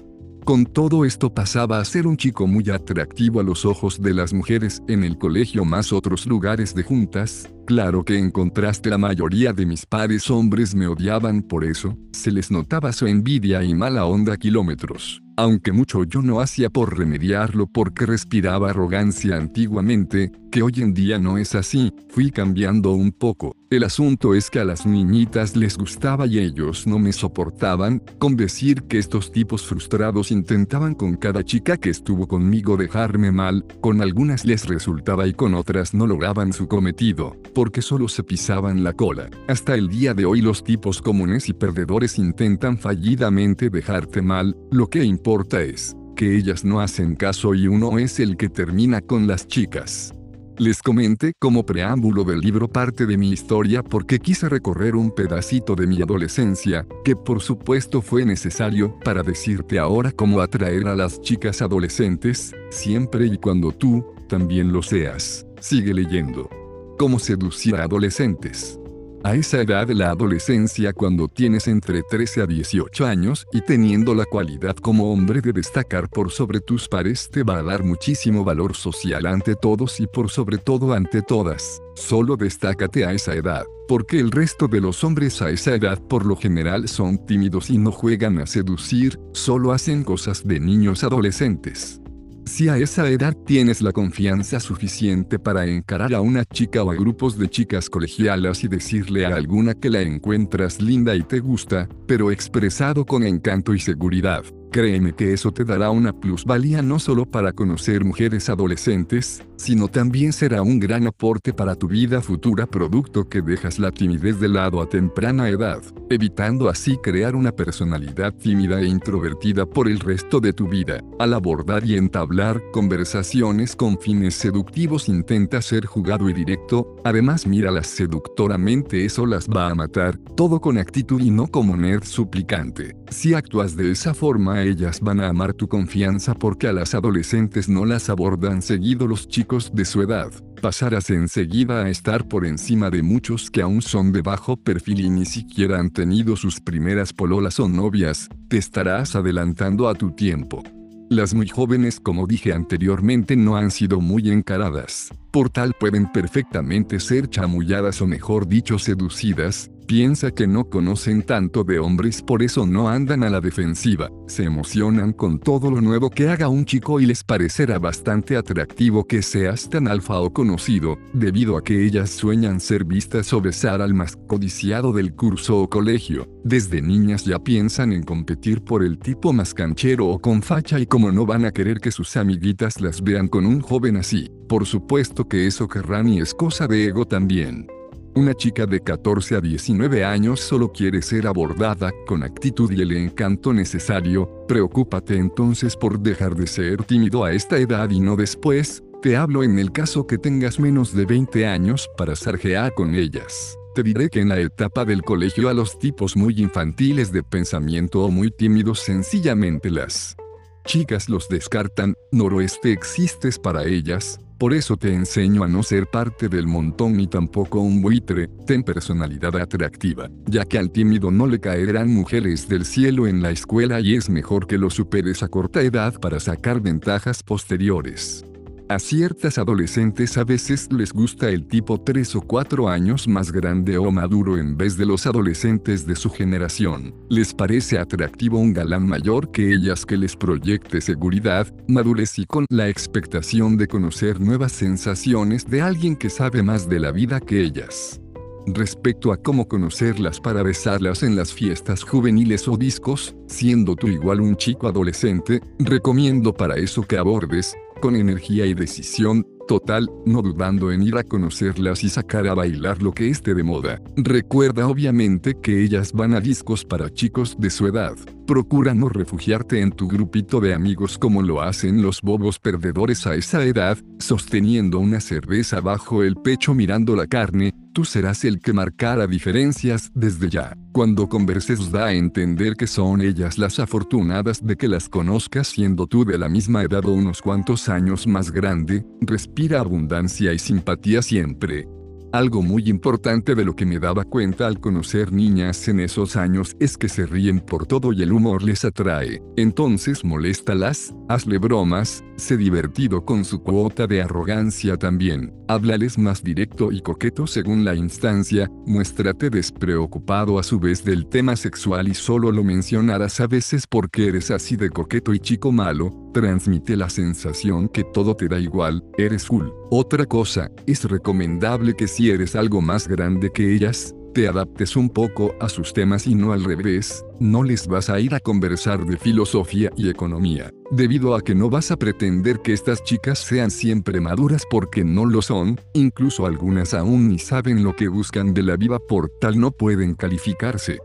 Con todo esto pasaba a ser un chico muy atractivo a los ojos de las mujeres. En el colegio más otros lugares de juntas, Claro que en contraste la mayoría de mis pares hombres me odiaban por eso, se les notaba su envidia y mala onda kilómetros. Aunque mucho yo no hacía por remediarlo porque respiraba arrogancia antiguamente, que hoy en día no es así, fui cambiando un poco. El asunto es que a las niñitas les gustaba y ellos no me soportaban, con decir que estos tipos frustrados intentaban con cada chica que estuvo conmigo dejarme mal, con algunas les resultaba y con otras no lograban su cometido, porque solo se pisaban la cola. Hasta el día de hoy los tipos comunes y perdedores intentan fallidamente dejarte mal, lo que importa es que ellas no hacen caso y uno es el que termina con las chicas. Les comenté como preámbulo del libro parte de mi historia porque quise recorrer un pedacito de mi adolescencia, que por supuesto fue necesario para decirte ahora cómo atraer a las chicas adolescentes, siempre y cuando tú, también lo seas. Sigue leyendo. Cómo seducir a adolescentes. A esa edad de la adolescencia cuando tienes entre 13 a 18 años y teniendo la cualidad como hombre de destacar por sobre tus pares te va a dar muchísimo valor social ante todos y por sobre todo ante todas. Solo destácate a esa edad, porque el resto de los hombres a esa edad por lo general son tímidos y no juegan a seducir, solo hacen cosas de niños adolescentes. Si a esa edad tienes la confianza suficiente para encarar a una chica o a grupos de chicas colegialas y decirle a alguna que la encuentras linda y te gusta, pero expresado con encanto y seguridad, Créeme que eso te dará una plusvalía no solo para conocer mujeres adolescentes, sino también será un gran aporte para tu vida futura producto que dejas la timidez de lado a temprana edad, evitando así crear una personalidad tímida e introvertida por el resto de tu vida. Al abordar y entablar conversaciones con fines seductivos intenta ser jugado y directo, además míralas seductoramente eso las va a matar, todo con actitud y no como nerd suplicante. Si actúas de esa forma ellas van a amar tu confianza porque a las adolescentes no las abordan seguido los chicos de su edad. Pasarás enseguida a estar por encima de muchos que aún son de bajo perfil y ni siquiera han tenido sus primeras pololas o novias, te estarás adelantando a tu tiempo. Las muy jóvenes como dije anteriormente no han sido muy encaradas, por tal pueden perfectamente ser chamulladas o mejor dicho seducidas, piensa que no conocen tanto de hombres por eso no andan a la defensiva, se emocionan con todo lo nuevo que haga un chico y les parecerá bastante atractivo que seas tan alfa o conocido, debido a que ellas sueñan ser vistas o besar al más codiciado del curso o colegio, desde niñas ya piensan en competir por el tipo más canchero o con facha y como no van a querer que sus amiguitas las vean con un joven así, por supuesto que eso querrán y es cosa de ego también. Una chica de 14 a 19 años solo quiere ser abordada con actitud y el encanto necesario, preocúpate entonces por dejar de ser tímido a esta edad y no después, te hablo en el caso que tengas menos de 20 años para sarjear con ellas. Te diré que en la etapa del colegio a los tipos muy infantiles de pensamiento o muy tímidos sencillamente las chicas los descartan, noroeste existes para ellas, por eso te enseño a no ser parte del montón ni tampoco un buitre, ten personalidad atractiva, ya que al tímido no le caerán mujeres del cielo en la escuela y es mejor que lo superes a corta edad para sacar ventajas posteriores. A ciertas adolescentes a veces les gusta el tipo 3 o 4 años más grande o maduro en vez de los adolescentes de su generación. Les parece atractivo un galán mayor que ellas que les proyecte seguridad, madurez y con la expectación de conocer nuevas sensaciones de alguien que sabe más de la vida que ellas. Respecto a cómo conocerlas para besarlas en las fiestas juveniles o discos, siendo tú igual un chico adolescente, recomiendo para eso que abordes, con energía y decisión, total, no dudando en ir a conocerlas y sacar a bailar lo que esté de moda. Recuerda obviamente que ellas van a discos para chicos de su edad. Procura no refugiarte en tu grupito de amigos como lo hacen los bobos perdedores a esa edad, sosteniendo una cerveza bajo el pecho mirando la carne, tú serás el que marcará diferencias desde ya. Cuando converses da a entender que son ellas las afortunadas de que las conozcas siendo tú de la misma edad o unos cuantos años más grande, respira abundancia y simpatía siempre. Algo muy importante de lo que me daba cuenta al conocer niñas en esos años es que se ríen por todo y el humor les atrae. Entonces moléstalas, hazle bromas, sé divertido con su cuota de arrogancia también. Háblales más directo y coqueto según la instancia, muéstrate despreocupado a su vez del tema sexual y solo lo mencionarás a veces porque eres así de coqueto y chico malo, transmite la sensación que todo te da igual, eres cool. Otra cosa, es recomendable que si eres algo más grande que ellas, te adaptes un poco a sus temas y no al revés, no les vas a ir a conversar de filosofía y economía, debido a que no vas a pretender que estas chicas sean siempre maduras porque no lo son, incluso algunas aún ni saben lo que buscan de la vida por tal no pueden calificarse.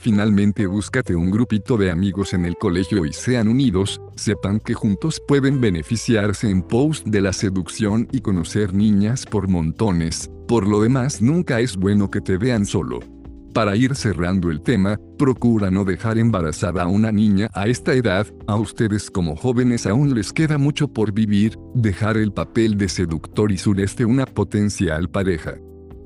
Finalmente búscate un grupito de amigos en el colegio y sean unidos, sepan que juntos pueden beneficiarse en post de la seducción y conocer niñas por montones, por lo demás nunca es bueno que te vean solo. Para ir cerrando el tema, procura no dejar embarazada a una niña a esta edad, a ustedes como jóvenes aún les queda mucho por vivir, dejar el papel de seductor y sureste una potencial pareja.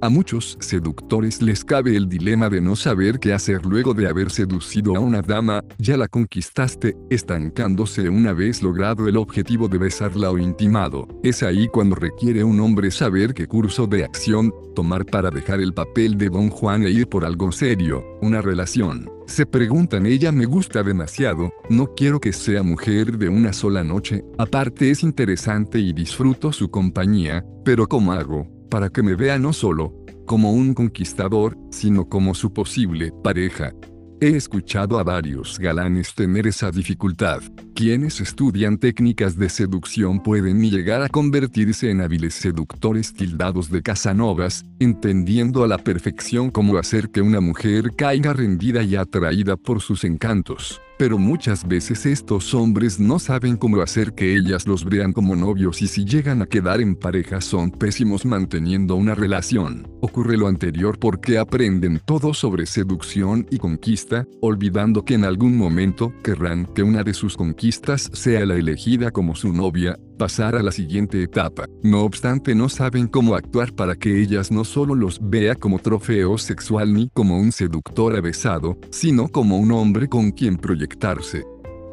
A muchos seductores les cabe el dilema de no saber qué hacer luego de haber seducido a una dama, ya la conquistaste, estancándose una vez logrado el objetivo de besarla o intimado. Es ahí cuando requiere un hombre saber qué curso de acción tomar para dejar el papel de Don Juan e ir por algo serio, una relación. Se preguntan ella me gusta demasiado, no quiero que sea mujer de una sola noche, aparte es interesante y disfruto su compañía, pero ¿cómo hago? Para que me vea no solo como un conquistador, sino como su posible pareja. He escuchado a varios galanes tener esa dificultad. Quienes estudian técnicas de seducción pueden llegar a convertirse en hábiles seductores tildados de casanovas, entendiendo a la perfección cómo hacer que una mujer caiga rendida y atraída por sus encantos pero muchas veces estos hombres no saben cómo hacer que ellas los vean como novios y si llegan a quedar en pareja son pésimos manteniendo una relación. Ocurre lo anterior porque aprenden todo sobre seducción y conquista, olvidando que en algún momento querrán que una de sus conquistas sea la elegida como su novia, pasar a la siguiente etapa. No obstante no saben cómo actuar para que ellas no solo los vea como trofeo sexual ni como un seductor avesado, sino como un hombre con quien proyectarse.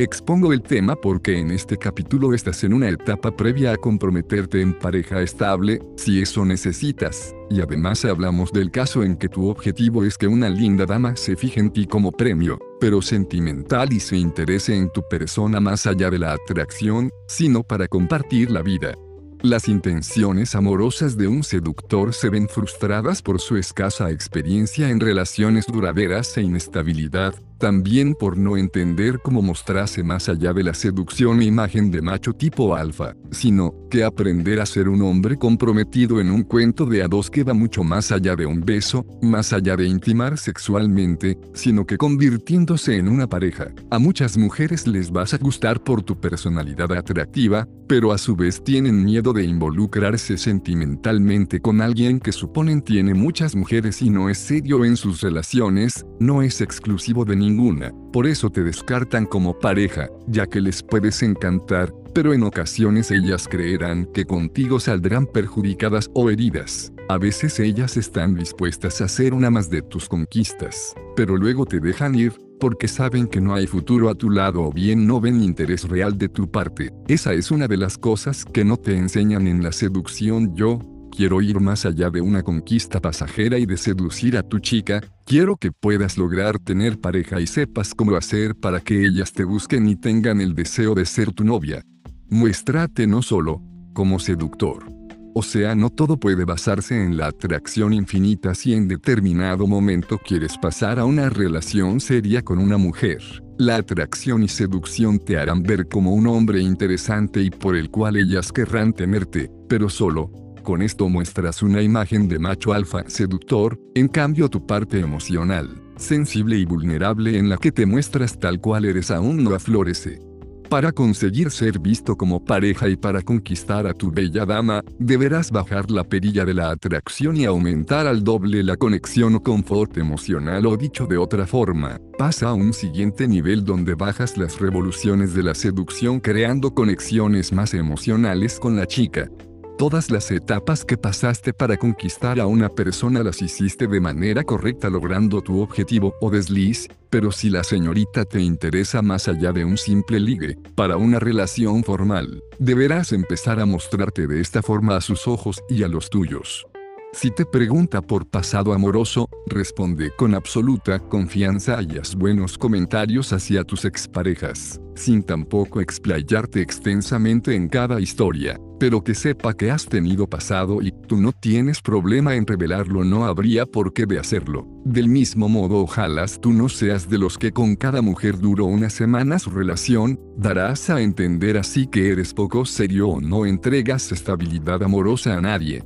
Expongo el tema porque en este capítulo estás en una etapa previa a comprometerte en pareja estable, si eso necesitas, y además hablamos del caso en que tu objetivo es que una linda dama se fije en ti como premio, pero sentimental y se interese en tu persona más allá de la atracción, sino para compartir la vida. Las intenciones amorosas de un seductor se ven frustradas por su escasa experiencia en relaciones duraderas e inestabilidad, también por no entender cómo mostrarse más allá de la seducción e imagen de macho tipo alfa, sino que aprender a ser un hombre comprometido en un cuento de a dos que va mucho más allá de un beso, más allá de intimar sexualmente, sino que convirtiéndose en una pareja. A muchas mujeres les vas a gustar por tu personalidad atractiva, pero a su vez tienen miedo de involucrarse sentimentalmente con alguien que suponen tiene muchas mujeres y no es serio en sus relaciones, no es exclusivo de ninguna, por eso te descartan como pareja, ya que les puedes encantar, pero en ocasiones ellas creerán que contigo saldrán perjudicadas o heridas. A veces ellas están dispuestas a ser una más de tus conquistas, pero luego te dejan ir, porque saben que no hay futuro a tu lado o bien no ven interés real de tu parte. Esa es una de las cosas que no te enseñan en la seducción yo, quiero ir más allá de una conquista pasajera y de seducir a tu chica, quiero que puedas lograr tener pareja y sepas cómo hacer para que ellas te busquen y tengan el deseo de ser tu novia. Muéstrate no solo como seductor. O sea, no todo puede basarse en la atracción infinita si en determinado momento quieres pasar a una relación seria con una mujer. La atracción y seducción te harán ver como un hombre interesante y por el cual ellas querrán tenerte, pero solo con esto muestras una imagen de macho alfa seductor, en cambio tu parte emocional, sensible y vulnerable en la que te muestras tal cual eres aún no aflorece. Para conseguir ser visto como pareja y para conquistar a tu bella dama, deberás bajar la perilla de la atracción y aumentar al doble la conexión o confort emocional o dicho de otra forma, pasa a un siguiente nivel donde bajas las revoluciones de la seducción creando conexiones más emocionales con la chica. Todas las etapas que pasaste para conquistar a una persona las hiciste de manera correcta logrando tu objetivo o desliz, pero si la señorita te interesa más allá de un simple ligue, para una relación formal, deberás empezar a mostrarte de esta forma a sus ojos y a los tuyos. Si te pregunta por pasado amoroso, responde con absoluta confianza y haz buenos comentarios hacia tus exparejas, sin tampoco explayarte extensamente en cada historia, pero que sepa que has tenido pasado y tú no tienes problema en revelarlo, no habría por qué de hacerlo. Del mismo modo, ojalá tú no seas de los que con cada mujer duró una semana su relación, darás a entender así que eres poco serio o no entregas estabilidad amorosa a nadie.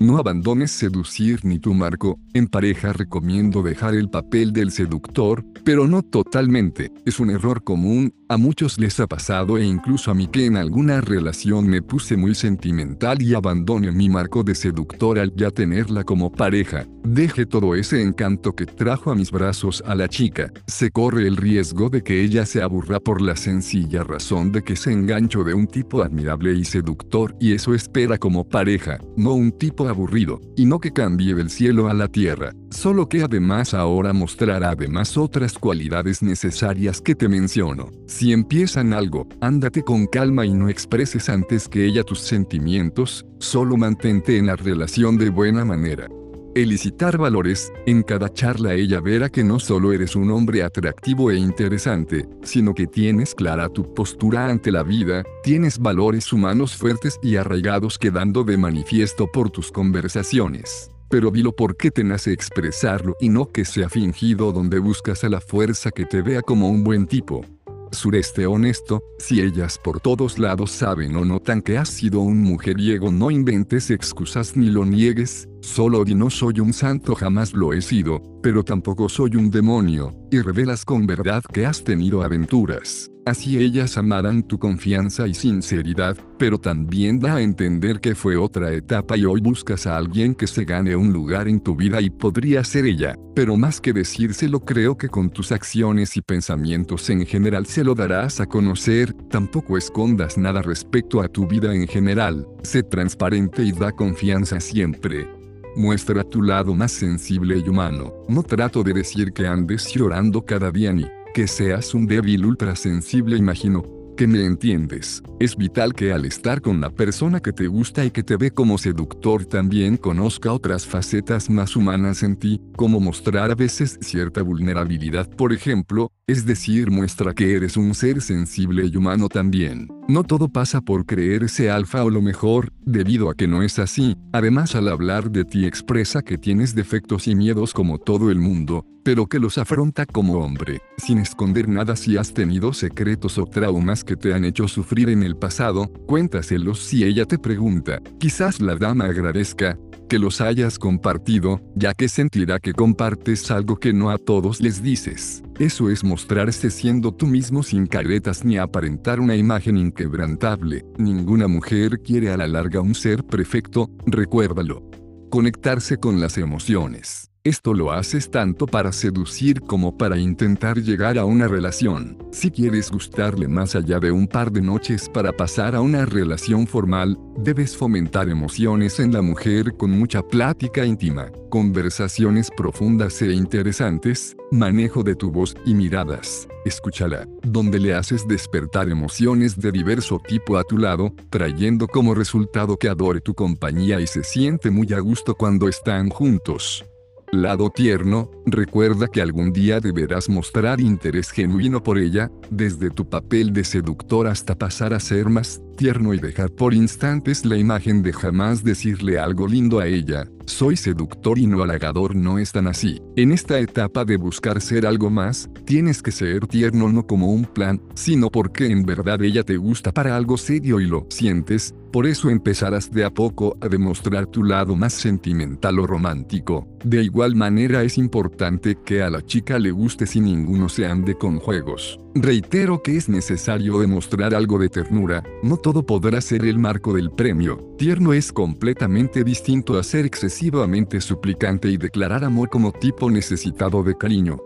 No abandones seducir ni tu marco, en pareja recomiendo dejar el papel del seductor, pero no totalmente, es un error común, a muchos les ha pasado e incluso a mí que en alguna relación me puse muy sentimental y abandoné mi marco de seductor al ya tenerla como pareja, deje todo ese encanto que trajo a mis brazos a la chica, se corre el riesgo de que ella se aburra por la sencilla razón de que se engancho de un tipo admirable y seductor y eso espera como pareja, no un tipo aburrido, y no que cambie del cielo a la tierra, solo que además ahora mostrará además otras cualidades necesarias que te menciono. Si empiezan algo, ándate con calma y no expreses antes que ella tus sentimientos, solo mantente en la relación de buena manera. Elicitar valores, en cada charla ella verá que no solo eres un hombre atractivo e interesante, sino que tienes clara tu postura ante la vida, tienes valores humanos fuertes y arraigados quedando de manifiesto por tus conversaciones. Pero dilo porque te nace expresarlo y no que sea fingido donde buscas a la fuerza que te vea como un buen tipo sureste honesto, si ellas por todos lados saben o notan que has sido un mujeriego no inventes excusas ni lo niegues, solo di no soy un santo jamás lo he sido, pero tampoco soy un demonio, y revelas con verdad que has tenido aventuras. Así ellas amarán tu confianza y sinceridad, pero también da a entender que fue otra etapa y hoy buscas a alguien que se gane un lugar en tu vida y podría ser ella, pero más que decírselo creo que con tus acciones y pensamientos en general se lo darás a conocer, tampoco escondas nada respecto a tu vida en general, sé transparente y da confianza siempre. Muestra tu lado más sensible y humano. No trato de decir que andes llorando cada día ni que seas un débil ultrasensible imagino que me entiendes. Es vital que al estar con la persona que te gusta y que te ve como seductor también conozca otras facetas más humanas en ti, como mostrar a veces cierta vulnerabilidad por ejemplo, es decir muestra que eres un ser sensible y humano también. No todo pasa por creerse alfa o lo mejor, debido a que no es así, además al hablar de ti expresa que tienes defectos y miedos como todo el mundo, pero que los afronta como hombre, sin esconder nada si has tenido secretos o traumas que te han hecho sufrir en el pasado, cuéntaselos si ella te pregunta. Quizás la dama agradezca que los hayas compartido, ya que sentirá que compartes algo que no a todos les dices. Eso es mostrarse siendo tú mismo sin caretas ni aparentar una imagen inquebrantable. Ninguna mujer quiere a la larga un ser perfecto, recuérdalo. Conectarse con las emociones. Esto lo haces tanto para seducir como para intentar llegar a una relación. Si quieres gustarle más allá de un par de noches para pasar a una relación formal, debes fomentar emociones en la mujer con mucha plática íntima, conversaciones profundas e interesantes, manejo de tu voz y miradas. Escúchala, donde le haces despertar emociones de diverso tipo a tu lado, trayendo como resultado que adore tu compañía y se siente muy a gusto cuando están juntos. Lado tierno, recuerda que algún día deberás mostrar interés genuino por ella, desde tu papel de seductor hasta pasar a ser más tierno y dejar por instantes la imagen de jamás decirle algo lindo a ella. Soy seductor y no halagador no es tan así. En esta etapa de buscar ser algo más, tienes que ser tierno no como un plan, sino porque en verdad ella te gusta para algo serio y lo sientes, por eso empezarás de a poco a demostrar tu lado más sentimental o romántico. De igual manera es importante que a la chica le guste si ninguno se ande con juegos. Reitero que es necesario demostrar algo de ternura, no todo podrá ser el marco del premio. Tierno es completamente distinto a ser excesivamente suplicante y declarar amor como tipo necesitado de cariño.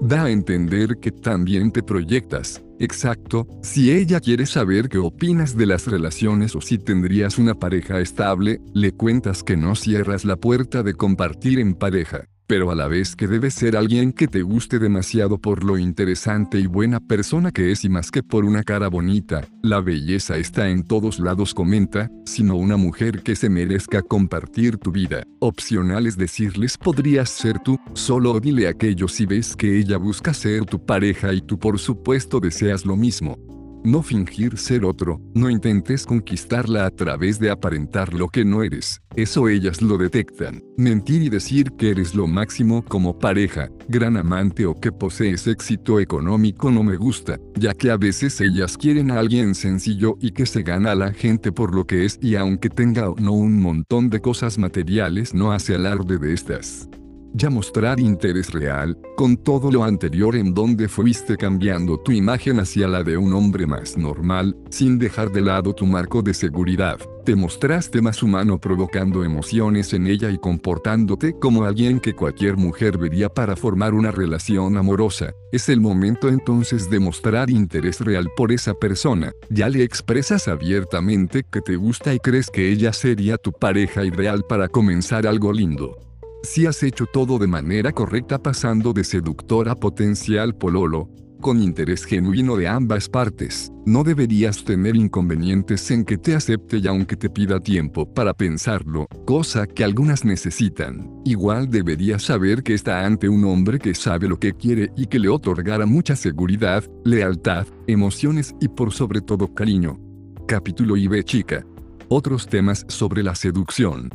Da a entender que también te proyectas. Exacto, si ella quiere saber qué opinas de las relaciones o si tendrías una pareja estable, le cuentas que no cierras la puerta de compartir en pareja pero a la vez que debe ser alguien que te guste demasiado por lo interesante y buena persona que es y más que por una cara bonita, la belleza está en todos lados comenta, sino una mujer que se merezca compartir tu vida. Opcional es decirles podrías ser tú, solo dile aquello si ves que ella busca ser tu pareja y tú por supuesto deseas lo mismo. No fingir ser otro, no intentes conquistarla a través de aparentar lo que no eres, eso ellas lo detectan. Mentir y decir que eres lo máximo como pareja, gran amante o que posees éxito económico no me gusta, ya que a veces ellas quieren a alguien sencillo y que se gana a la gente por lo que es y aunque tenga o no un montón de cosas materiales no hace alarde de estas ya mostrar interés real, con todo lo anterior en donde fuiste cambiando tu imagen hacia la de un hombre más normal, sin dejar de lado tu marco de seguridad. Te mostraste más humano provocando emociones en ella y comportándote como alguien que cualquier mujer vería para formar una relación amorosa. Es el momento entonces de mostrar interés real por esa persona. Ya le expresas abiertamente que te gusta y crees que ella sería tu pareja ideal para comenzar algo lindo. Si has hecho todo de manera correcta pasando de seductor a potencial pololo, con interés genuino de ambas partes, no deberías tener inconvenientes en que te acepte y aunque te pida tiempo para pensarlo, cosa que algunas necesitan. Igual deberías saber que está ante un hombre que sabe lo que quiere y que le otorgará mucha seguridad, lealtad, emociones y por sobre todo cariño. Capítulo IB chica. Otros temas sobre la seducción.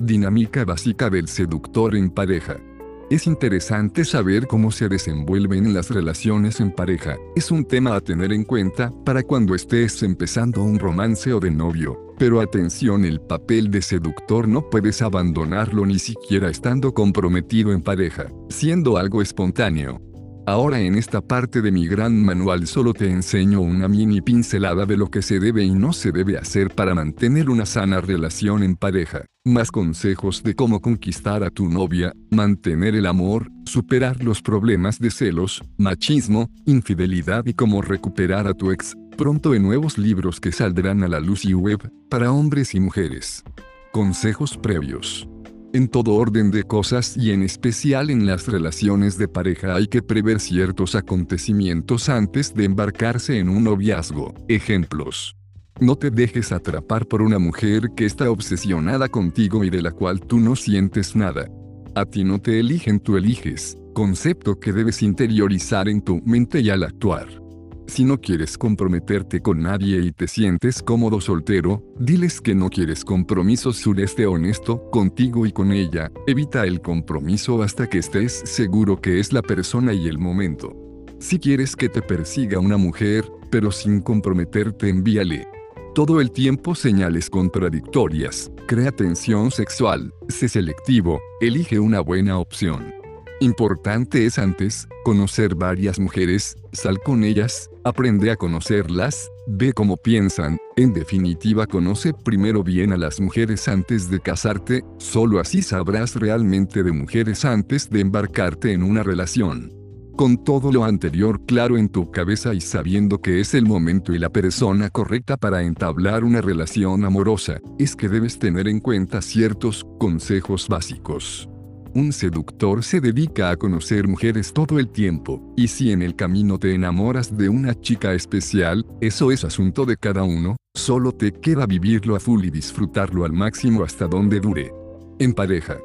Dinámica básica del seductor en pareja. Es interesante saber cómo se desenvuelven las relaciones en pareja. Es un tema a tener en cuenta para cuando estés empezando un romance o de novio. Pero atención, el papel de seductor no puedes abandonarlo ni siquiera estando comprometido en pareja, siendo algo espontáneo. Ahora en esta parte de mi gran manual solo te enseño una mini pincelada de lo que se debe y no se debe hacer para mantener una sana relación en pareja. Más consejos de cómo conquistar a tu novia, mantener el amor, superar los problemas de celos, machismo, infidelidad y cómo recuperar a tu ex. Pronto en nuevos libros que saldrán a la luz y web, para hombres y mujeres. Consejos previos. En todo orden de cosas y en especial en las relaciones de pareja hay que prever ciertos acontecimientos antes de embarcarse en un noviazgo. Ejemplos. No te dejes atrapar por una mujer que está obsesionada contigo y de la cual tú no sientes nada. A ti no te eligen, tú eliges, concepto que debes interiorizar en tu mente y al actuar. Si no quieres comprometerte con nadie y te sientes cómodo soltero, diles que no quieres compromiso sureste honesto contigo y con ella. Evita el compromiso hasta que estés seguro que es la persona y el momento. Si quieres que te persiga una mujer, pero sin comprometerte, envíale todo el tiempo señales contradictorias. Crea tensión sexual. Sé selectivo. Elige una buena opción. Importante es antes, conocer varias mujeres, sal con ellas, aprende a conocerlas, ve cómo piensan, en definitiva conoce primero bien a las mujeres antes de casarte, solo así sabrás realmente de mujeres antes de embarcarte en una relación. Con todo lo anterior claro en tu cabeza y sabiendo que es el momento y la persona correcta para entablar una relación amorosa, es que debes tener en cuenta ciertos consejos básicos. Un seductor se dedica a conocer mujeres todo el tiempo, y si en el camino te enamoras de una chica especial, eso es asunto de cada uno, solo te queda vivirlo a full y disfrutarlo al máximo hasta donde dure. En pareja,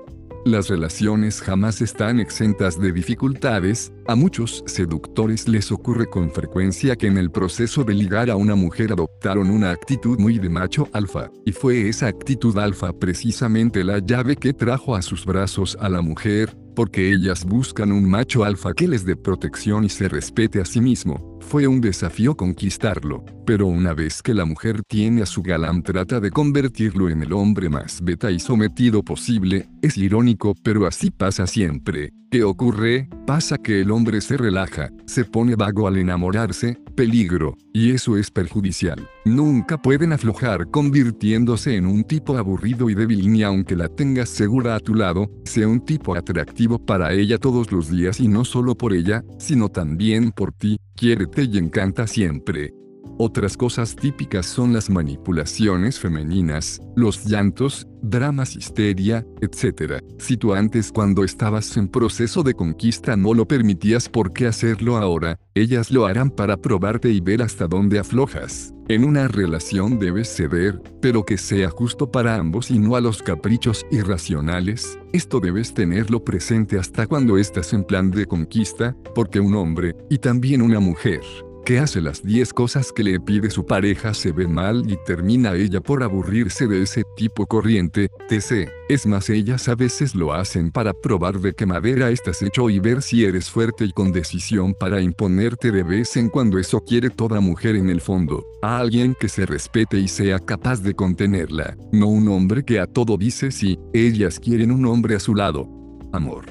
las relaciones jamás están exentas de dificultades, a muchos seductores les ocurre con frecuencia que en el proceso de ligar a una mujer adoptaron una actitud muy de macho alfa, y fue esa actitud alfa precisamente la llave que trajo a sus brazos a la mujer, porque ellas buscan un macho alfa que les dé protección y se respete a sí mismo. Fue un desafío conquistarlo, pero una vez que la mujer tiene a su galán trata de convertirlo en el hombre más beta y sometido posible, es irónico pero así pasa siempre. ¿Qué ocurre? Pasa que el hombre se relaja, se pone vago al enamorarse, peligro, y eso es perjudicial. Nunca pueden aflojar convirtiéndose en un tipo aburrido y débil ni aunque la tengas segura a tu lado, sea un tipo atractivo para ella todos los días y no solo por ella, sino también por ti, quiérete y encanta siempre. Otras cosas típicas son las manipulaciones femeninas, los llantos, dramas, histeria, etc. Si tú antes cuando estabas en proceso de conquista no lo permitías, ¿por qué hacerlo ahora? Ellas lo harán para probarte y ver hasta dónde aflojas. En una relación debes ceder, pero que sea justo para ambos y no a los caprichos irracionales. Esto debes tenerlo presente hasta cuando estás en plan de conquista, porque un hombre, y también una mujer, que hace las 10 cosas que le pide su pareja se ve mal y termina ella por aburrirse de ese tipo corriente, TC. Es más, ellas a veces lo hacen para probar de qué madera estás hecho y ver si eres fuerte y con decisión para imponerte de vez en cuando eso quiere toda mujer en el fondo, a alguien que se respete y sea capaz de contenerla, no un hombre que a todo dice sí, ellas quieren un hombre a su lado. Amor.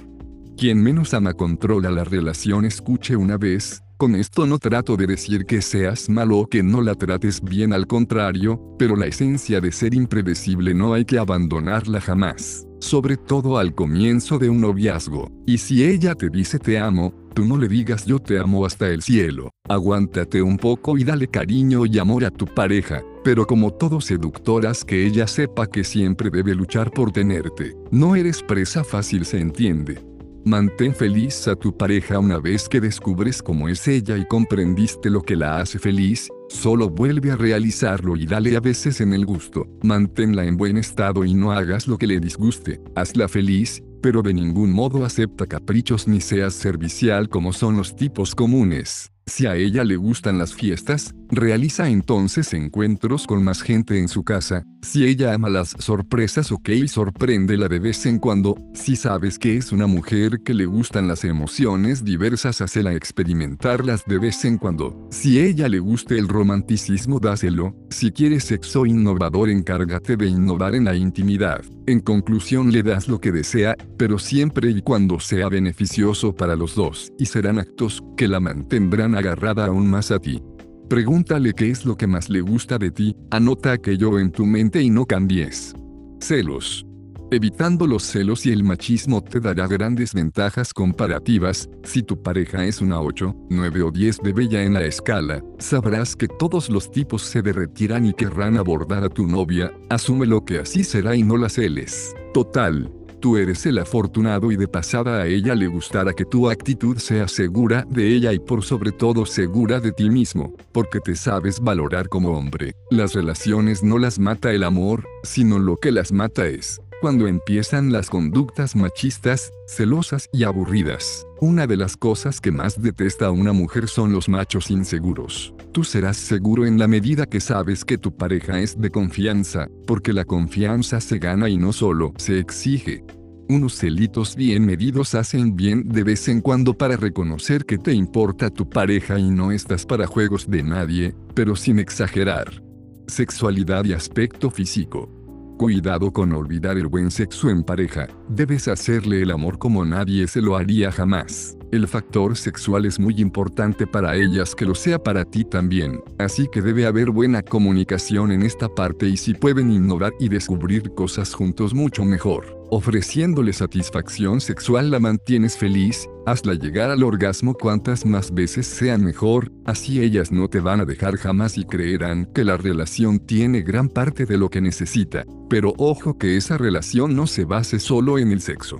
Quien menos ama controla la relación escuche una vez, con esto no trato de decir que seas malo o que no la trates bien al contrario, pero la esencia de ser impredecible no hay que abandonarla jamás, sobre todo al comienzo de un noviazgo. Y si ella te dice te amo, tú no le digas yo te amo hasta el cielo. Aguántate un poco y dale cariño y amor a tu pareja, pero como todo seductoras que ella sepa que siempre debe luchar por tenerte. No eres presa fácil se entiende. Mantén feliz a tu pareja una vez que descubres cómo es ella y comprendiste lo que la hace feliz, solo vuelve a realizarlo y dale a veces en el gusto. Manténla en buen estado y no hagas lo que le disguste. Hazla feliz, pero de ningún modo acepta caprichos ni seas servicial como son los tipos comunes. Si a ella le gustan las fiestas, realiza entonces encuentros con más gente en su casa. Si ella ama las sorpresas, ok, sorpréndela de vez en cuando. Si sabes que es una mujer que le gustan las emociones diversas, hacela experimentarlas de vez en cuando. Si ella le gusta el romanticismo, dáselo. Si quieres sexo innovador, encárgate de innovar en la intimidad. En conclusión, le das lo que desea, pero siempre y cuando sea beneficioso para los dos, y serán actos que la mantendrán agarrada aún más a ti. Pregúntale qué es lo que más le gusta de ti, anota aquello en tu mente y no cambies. Celos. Evitando los celos y el machismo te dará grandes ventajas comparativas, si tu pareja es una 8, 9 o 10 de bella en la escala, sabrás que todos los tipos se derretirán y querrán abordar a tu novia, asume lo que así será y no la celes. Total, tú eres el afortunado y de pasada a ella le gustará que tu actitud sea segura de ella y por sobre todo segura de ti mismo, porque te sabes valorar como hombre. Las relaciones no las mata el amor, sino lo que las mata es cuando empiezan las conductas machistas, celosas y aburridas. Una de las cosas que más detesta a una mujer son los machos inseguros. Tú serás seguro en la medida que sabes que tu pareja es de confianza, porque la confianza se gana y no solo se exige. Unos celitos bien medidos hacen bien de vez en cuando para reconocer que te importa tu pareja y no estás para juegos de nadie, pero sin exagerar. Sexualidad y aspecto físico. Cuidado con olvidar el buen sexo en pareja, debes hacerle el amor como nadie se lo haría jamás. El factor sexual es muy importante para ellas que lo sea para ti también, así que debe haber buena comunicación en esta parte y si pueden innovar y descubrir cosas juntos mucho mejor. Ofreciéndole satisfacción sexual la mantienes feliz, hazla llegar al orgasmo cuantas más veces sea mejor, así ellas no te van a dejar jamás y creerán que la relación tiene gran parte de lo que necesita. Pero ojo que esa relación no se base solo en el sexo.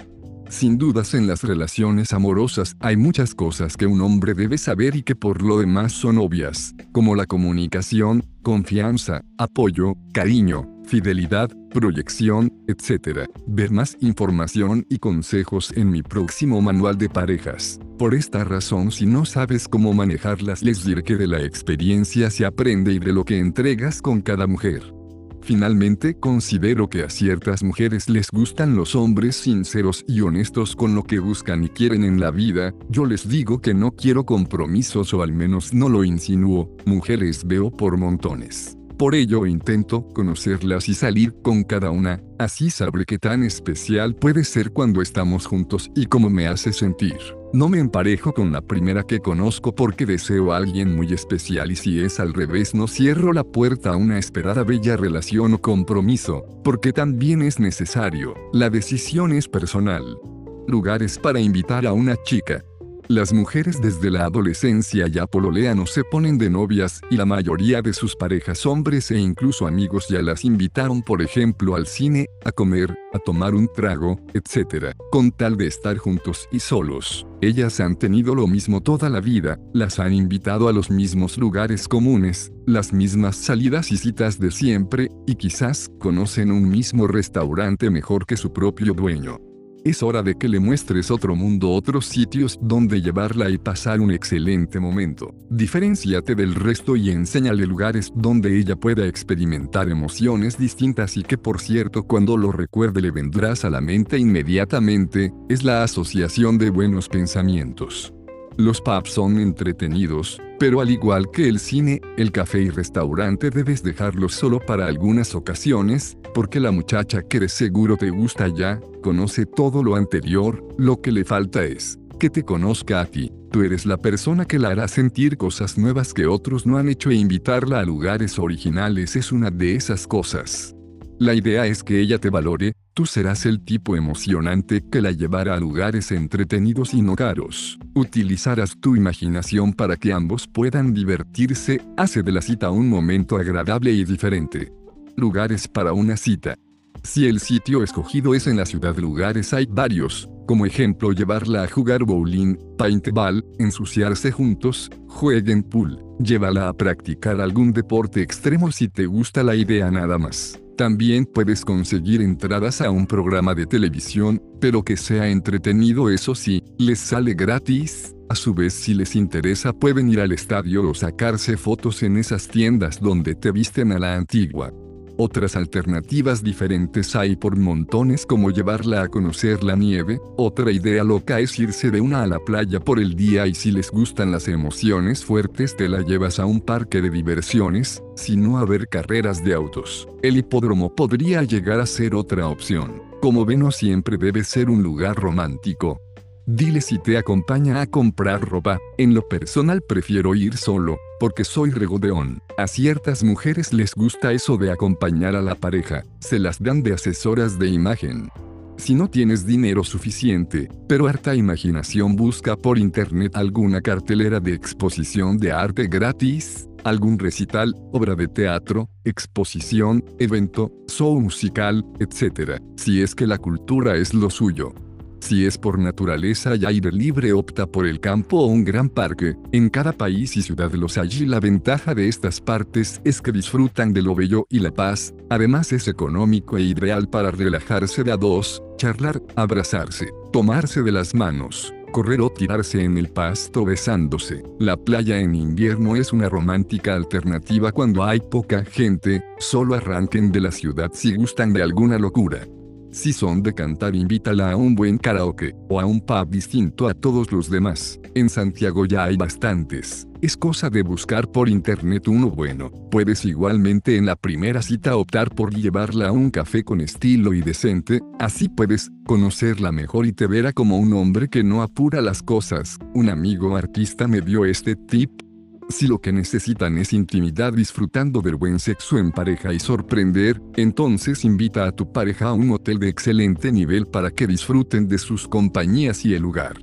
Sin dudas en las relaciones amorosas hay muchas cosas que un hombre debe saber y que por lo demás son obvias, como la comunicación, confianza, apoyo, cariño, fidelidad, proyección, etc. Ver más información y consejos en mi próximo manual de parejas. Por esta razón si no sabes cómo manejarlas les diré que de la experiencia se aprende y de lo que entregas con cada mujer. Finalmente considero que a ciertas mujeres les gustan los hombres sinceros y honestos con lo que buscan y quieren en la vida, yo les digo que no quiero compromisos o al menos no lo insinúo, mujeres veo por montones. Por ello intento conocerlas y salir con cada una, así sabré qué tan especial puede ser cuando estamos juntos y cómo me hace sentir. No me emparejo con la primera que conozco porque deseo a alguien muy especial y si es al revés no cierro la puerta a una esperada bella relación o compromiso, porque también es necesario. La decisión es personal. Lugares para invitar a una chica. Las mujeres desde la adolescencia ya pololean o se ponen de novias y la mayoría de sus parejas hombres e incluso amigos ya las invitaron por ejemplo al cine, a comer, a tomar un trago, etc. Con tal de estar juntos y solos. Ellas han tenido lo mismo toda la vida, las han invitado a los mismos lugares comunes, las mismas salidas y citas de siempre, y quizás conocen un mismo restaurante mejor que su propio dueño. Es hora de que le muestres otro mundo, otros sitios donde llevarla y pasar un excelente momento. Diferenciate del resto y enséñale lugares donde ella pueda experimentar emociones distintas y que por cierto cuando lo recuerde le vendrás a la mente inmediatamente, es la asociación de buenos pensamientos. Los pubs son entretenidos, pero al igual que el cine, el café y restaurante debes dejarlos solo para algunas ocasiones, porque la muchacha que de seguro te gusta ya, conoce todo lo anterior, lo que le falta es que te conozca a ti. Tú eres la persona que la hará sentir cosas nuevas que otros no han hecho e invitarla a lugares originales es una de esas cosas. La idea es que ella te valore, tú serás el tipo emocionante que la llevará a lugares entretenidos y no caros. Utilizarás tu imaginación para que ambos puedan divertirse, hace de la cita un momento agradable y diferente. Lugares para una cita. Si el sitio escogido es en la ciudad lugares hay varios, como ejemplo llevarla a jugar bowling, paintball, ensuciarse juntos, jueguen pool, llévala a practicar algún deporte extremo si te gusta la idea nada más. También puedes conseguir entradas a un programa de televisión, pero que sea entretenido eso sí, les sale gratis. A su vez si les interesa pueden ir al estadio o sacarse fotos en esas tiendas donde te visten a la antigua. Otras alternativas diferentes hay por montones como llevarla a conocer la nieve, otra idea loca es irse de una a la playa por el día y si les gustan las emociones fuertes te la llevas a un parque de diversiones, si no a ver carreras de autos. El hipódromo podría llegar a ser otra opción. Como ven no siempre debe ser un lugar romántico, Dile si te acompaña a comprar ropa. En lo personal prefiero ir solo, porque soy regodeón. A ciertas mujeres les gusta eso de acompañar a la pareja, se las dan de asesoras de imagen. Si no tienes dinero suficiente, pero harta imaginación busca por internet alguna cartelera de exposición de arte gratis, algún recital, obra de teatro, exposición, evento, show musical, etc. Si es que la cultura es lo suyo. Si es por naturaleza y aire libre opta por el campo o un gran parque, en cada país y ciudad los allí la ventaja de estas partes es que disfrutan de lo bello y la paz, además es económico e ideal para relajarse de a dos, charlar, abrazarse, tomarse de las manos, correr o tirarse en el pasto besándose. La playa en invierno es una romántica alternativa cuando hay poca gente, solo arranquen de la ciudad si gustan de alguna locura. Si son de cantar invítala a un buen karaoke, o a un pub distinto a todos los demás. En Santiago ya hay bastantes. Es cosa de buscar por internet uno bueno. Puedes igualmente en la primera cita optar por llevarla a un café con estilo y decente, así puedes conocerla mejor y te verá como un hombre que no apura las cosas. Un amigo artista me dio este tip si lo que necesitan es intimidad disfrutando del buen sexo en pareja y sorprender, entonces invita a tu pareja a un hotel de excelente nivel para que disfruten de sus compañías y el lugar.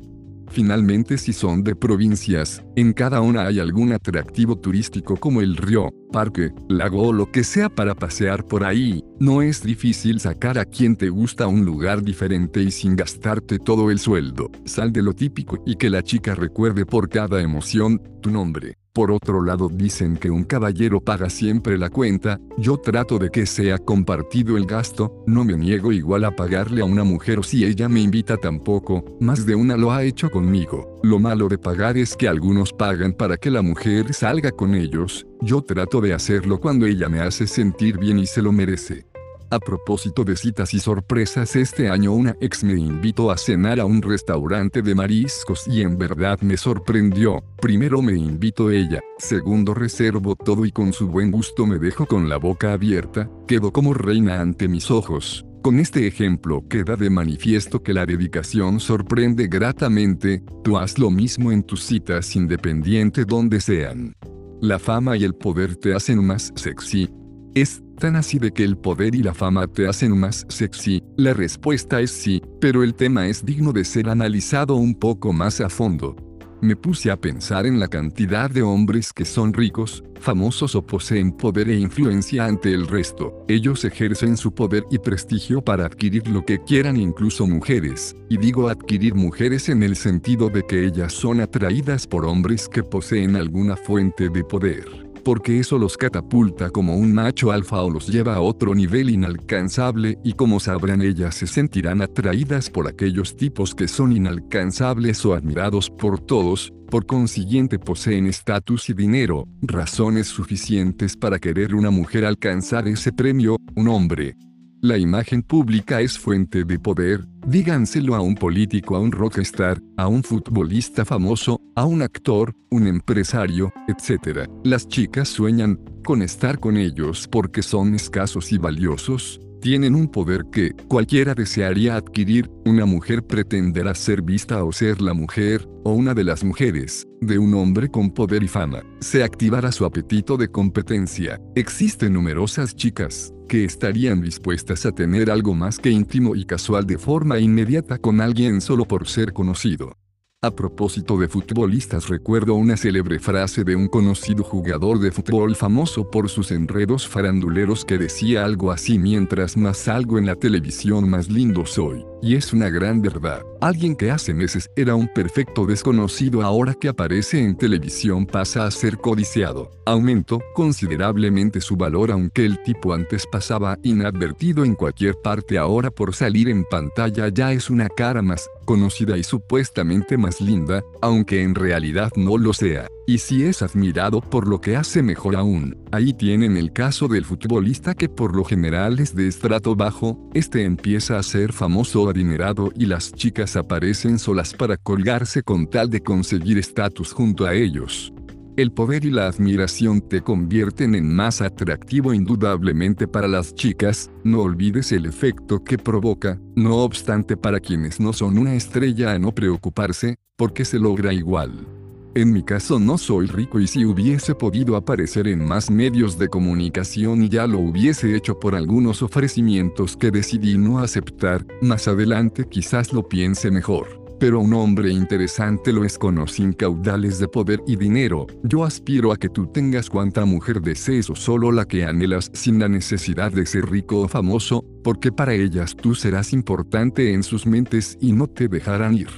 Finalmente si son de provincias, en cada una hay algún atractivo turístico como el río, parque, lago o lo que sea para pasear por ahí. No es difícil sacar a quien te gusta un lugar diferente y sin gastarte todo el sueldo. Sal de lo típico y que la chica recuerde por cada emoción tu nombre. Por otro lado dicen que un caballero paga siempre la cuenta, yo trato de que sea compartido el gasto, no me niego igual a pagarle a una mujer o si ella me invita tampoco, más de una lo ha hecho conmigo. Lo malo de pagar es que algunos pagan para que la mujer salga con ellos, yo trato de hacerlo cuando ella me hace sentir bien y se lo merece. A propósito de citas y sorpresas, este año una ex me invitó a cenar a un restaurante de mariscos y en verdad me sorprendió. Primero me invitó ella, segundo reservo todo y con su buen gusto me dejo con la boca abierta, quedo como reina ante mis ojos. Con este ejemplo queda de manifiesto que la dedicación sorprende gratamente, tú haz lo mismo en tus citas independiente donde sean. La fama y el poder te hacen más sexy. Es tan así de que el poder y la fama te hacen más sexy? La respuesta es sí, pero el tema es digno de ser analizado un poco más a fondo. Me puse a pensar en la cantidad de hombres que son ricos, famosos o poseen poder e influencia ante el resto. Ellos ejercen su poder y prestigio para adquirir lo que quieran incluso mujeres, y digo adquirir mujeres en el sentido de que ellas son atraídas por hombres que poseen alguna fuente de poder porque eso los catapulta como un macho alfa o los lleva a otro nivel inalcanzable y como sabrán ellas se sentirán atraídas por aquellos tipos que son inalcanzables o admirados por todos, por consiguiente poseen estatus y dinero, razones suficientes para querer una mujer alcanzar ese premio, un hombre, la imagen pública es fuente de poder, díganselo a un político, a un rockstar, a un futbolista famoso, a un actor, un empresario, etc. Las chicas sueñan con estar con ellos porque son escasos y valiosos, tienen un poder que cualquiera desearía adquirir, una mujer pretenderá ser vista o ser la mujer, o una de las mujeres, de un hombre con poder y fama. Se activará su apetito de competencia. Existen numerosas chicas, que estarían dispuestas a tener algo más que íntimo y casual de forma inmediata con alguien solo por ser conocido. A propósito de futbolistas recuerdo una célebre frase de un conocido jugador de fútbol famoso por sus enredos faranduleros que decía algo así mientras más salgo en la televisión más lindo soy. Y es una gran verdad. Alguien que hace meses era un perfecto desconocido ahora que aparece en televisión pasa a ser codiciado. Aumentó considerablemente su valor aunque el tipo antes pasaba inadvertido en cualquier parte ahora por salir en pantalla ya es una cara más conocida y supuestamente más linda, aunque en realidad no lo sea. Y si es admirado por lo que hace mejor aún, ahí tienen el caso del futbolista que por lo general es de estrato bajo, este empieza a ser famoso o adinerado y las chicas aparecen solas para colgarse con tal de conseguir estatus junto a ellos. El poder y la admiración te convierten en más atractivo indudablemente para las chicas, no olvides el efecto que provoca, no obstante para quienes no son una estrella a no preocuparse, porque se logra igual. En mi caso no soy rico y si hubiese podido aparecer en más medios de comunicación ya lo hubiese hecho por algunos ofrecimientos que decidí no aceptar, más adelante quizás lo piense mejor pero un hombre interesante lo es con sin caudales de poder y dinero. Yo aspiro a que tú tengas cuanta mujer desees o solo la que anhelas sin la necesidad de ser rico o famoso, porque para ellas tú serás importante en sus mentes y no te dejarán ir.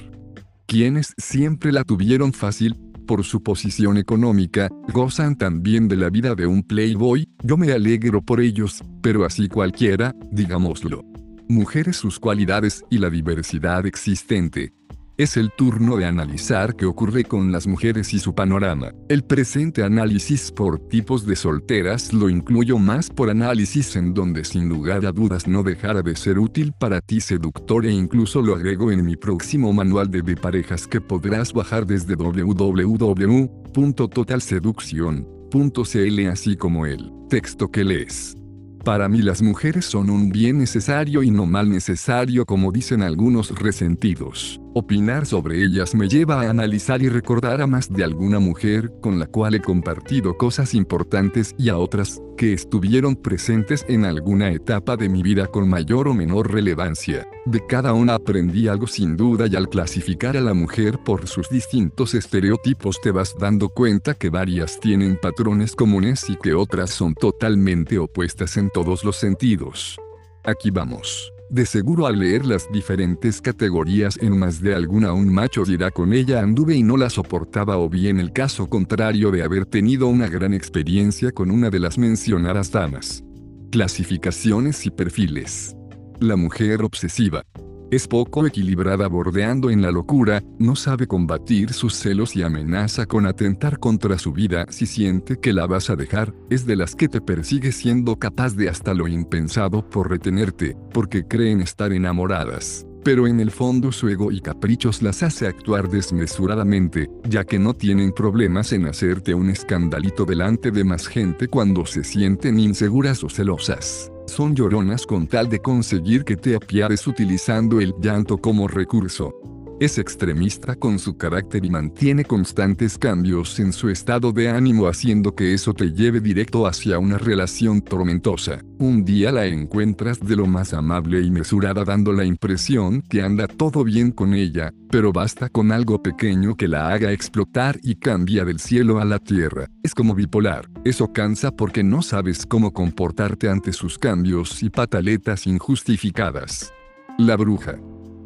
Quienes siempre la tuvieron fácil, por su posición económica, gozan también de la vida de un playboy, yo me alegro por ellos, pero así cualquiera, digámoslo. Mujeres sus cualidades y la diversidad existente, es el turno de analizar qué ocurre con las mujeres y su panorama. El presente análisis por tipos de solteras lo incluyo más por análisis en donde sin lugar a dudas no dejará de ser útil para ti seductor e incluso lo agrego en mi próximo manual de, de parejas que podrás bajar desde www.totalseducción.cl así como el texto que lees. Para mí las mujeres son un bien necesario y no mal necesario como dicen algunos resentidos. Opinar sobre ellas me lleva a analizar y recordar a más de alguna mujer con la cual he compartido cosas importantes y a otras que estuvieron presentes en alguna etapa de mi vida con mayor o menor relevancia. De cada una aprendí algo sin duda y al clasificar a la mujer por sus distintos estereotipos te vas dando cuenta que varias tienen patrones comunes y que otras son totalmente opuestas en todos los sentidos. Aquí vamos. De seguro al leer las diferentes categorías en más de alguna un macho dirá con ella anduve y no la soportaba o bien el caso contrario de haber tenido una gran experiencia con una de las mencionadas damas. Clasificaciones y perfiles. La mujer obsesiva. Es poco equilibrada bordeando en la locura, no sabe combatir sus celos y amenaza con atentar contra su vida si siente que la vas a dejar, es de las que te persigue siendo capaz de hasta lo impensado por retenerte, porque creen estar enamoradas pero en el fondo su ego y caprichos las hace actuar desmesuradamente, ya que no tienen problemas en hacerte un escandalito delante de más gente cuando se sienten inseguras o celosas. Son lloronas con tal de conseguir que te apiades utilizando el llanto como recurso. Es extremista con su carácter y mantiene constantes cambios en su estado de ánimo haciendo que eso te lleve directo hacia una relación tormentosa. Un día la encuentras de lo más amable y mesurada dando la impresión que anda todo bien con ella, pero basta con algo pequeño que la haga explotar y cambia del cielo a la tierra. Es como bipolar. Eso cansa porque no sabes cómo comportarte ante sus cambios y pataletas injustificadas. La bruja.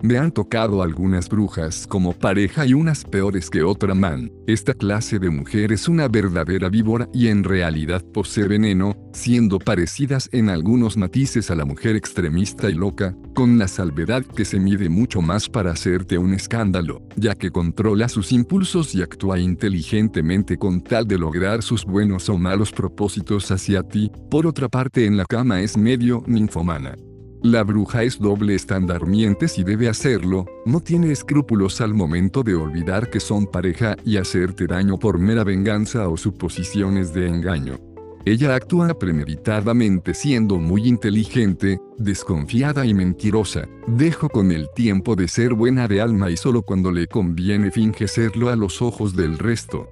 Me han tocado algunas brujas como pareja y unas peores que otra man. Esta clase de mujer es una verdadera víbora y en realidad posee veneno, siendo parecidas en algunos matices a la mujer extremista y loca, con la salvedad que se mide mucho más para hacerte un escándalo, ya que controla sus impulsos y actúa inteligentemente con tal de lograr sus buenos o malos propósitos hacia ti. Por otra parte en la cama es medio ninfomana. La bruja es doble estándar mientes y debe hacerlo, no tiene escrúpulos al momento de olvidar que son pareja y hacerte daño por mera venganza o suposiciones de engaño. Ella actúa premeditadamente siendo muy inteligente, desconfiada y mentirosa. Dejo con el tiempo de ser buena de alma y solo cuando le conviene finge serlo a los ojos del resto.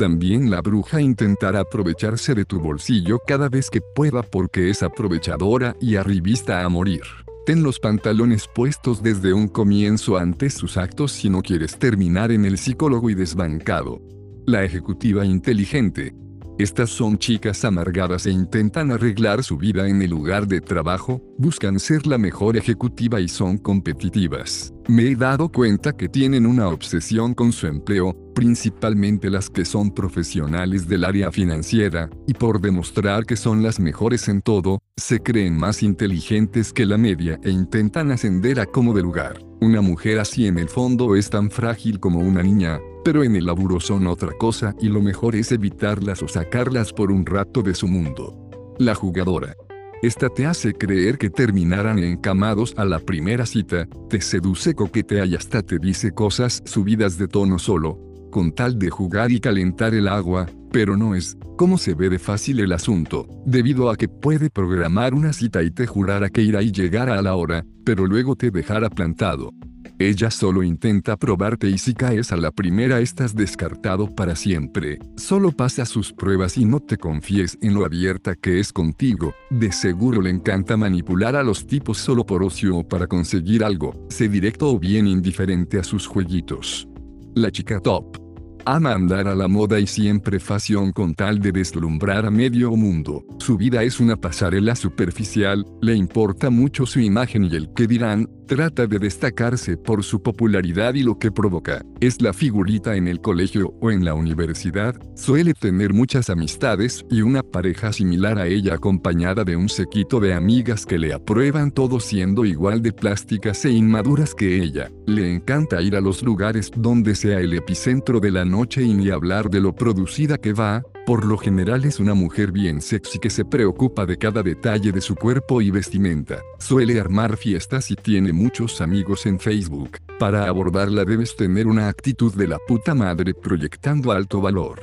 También la bruja intentará aprovecharse de tu bolsillo cada vez que pueda porque es aprovechadora y arribista a morir. Ten los pantalones puestos desde un comienzo ante sus actos si no quieres terminar en el psicólogo y desbancado. La ejecutiva inteligente, estas son chicas amargadas e intentan arreglar su vida en el lugar de trabajo, buscan ser la mejor ejecutiva y son competitivas. Me he dado cuenta que tienen una obsesión con su empleo, principalmente las que son profesionales del área financiera, y por demostrar que son las mejores en todo, se creen más inteligentes que la media e intentan ascender a como de lugar. Una mujer así en el fondo es tan frágil como una niña, pero en el laburo son otra cosa y lo mejor es evitarlas o sacarlas por un rato de su mundo. La jugadora. Esta te hace creer que terminarán encamados a la primera cita, te seduce, coquetea y hasta te dice cosas subidas de tono solo, con tal de jugar y calentar el agua, pero no es, como se ve de fácil el asunto, debido a que puede programar una cita y te jurara que irá y llegará a la hora, pero luego te dejará plantado. Ella solo intenta probarte y si caes a la primera estás descartado para siempre. Solo pasa sus pruebas y no te confíes en lo abierta que es contigo. De seguro le encanta manipular a los tipos solo por ocio o para conseguir algo. Sé directo o bien indiferente a sus jueguitos. La chica top. Ama andar a la moda y siempre fashion con tal de deslumbrar a medio mundo. Su vida es una pasarela superficial, le importa mucho su imagen y el que dirán, trata de destacarse por su popularidad y lo que provoca. Es la figurita en el colegio o en la universidad, suele tener muchas amistades y una pareja similar a ella acompañada de un sequito de amigas que le aprueban todo siendo igual de plásticas e inmaduras que ella. Le encanta ir a los lugares donde sea el epicentro de la noche y ni hablar de lo producida que va, por lo general es una mujer bien sexy que se preocupa de cada detalle de su cuerpo y vestimenta. Suele armar fiestas y tiene muchos amigos en Facebook. Para abordarla debes tener una actitud de la puta madre proyectando alto valor.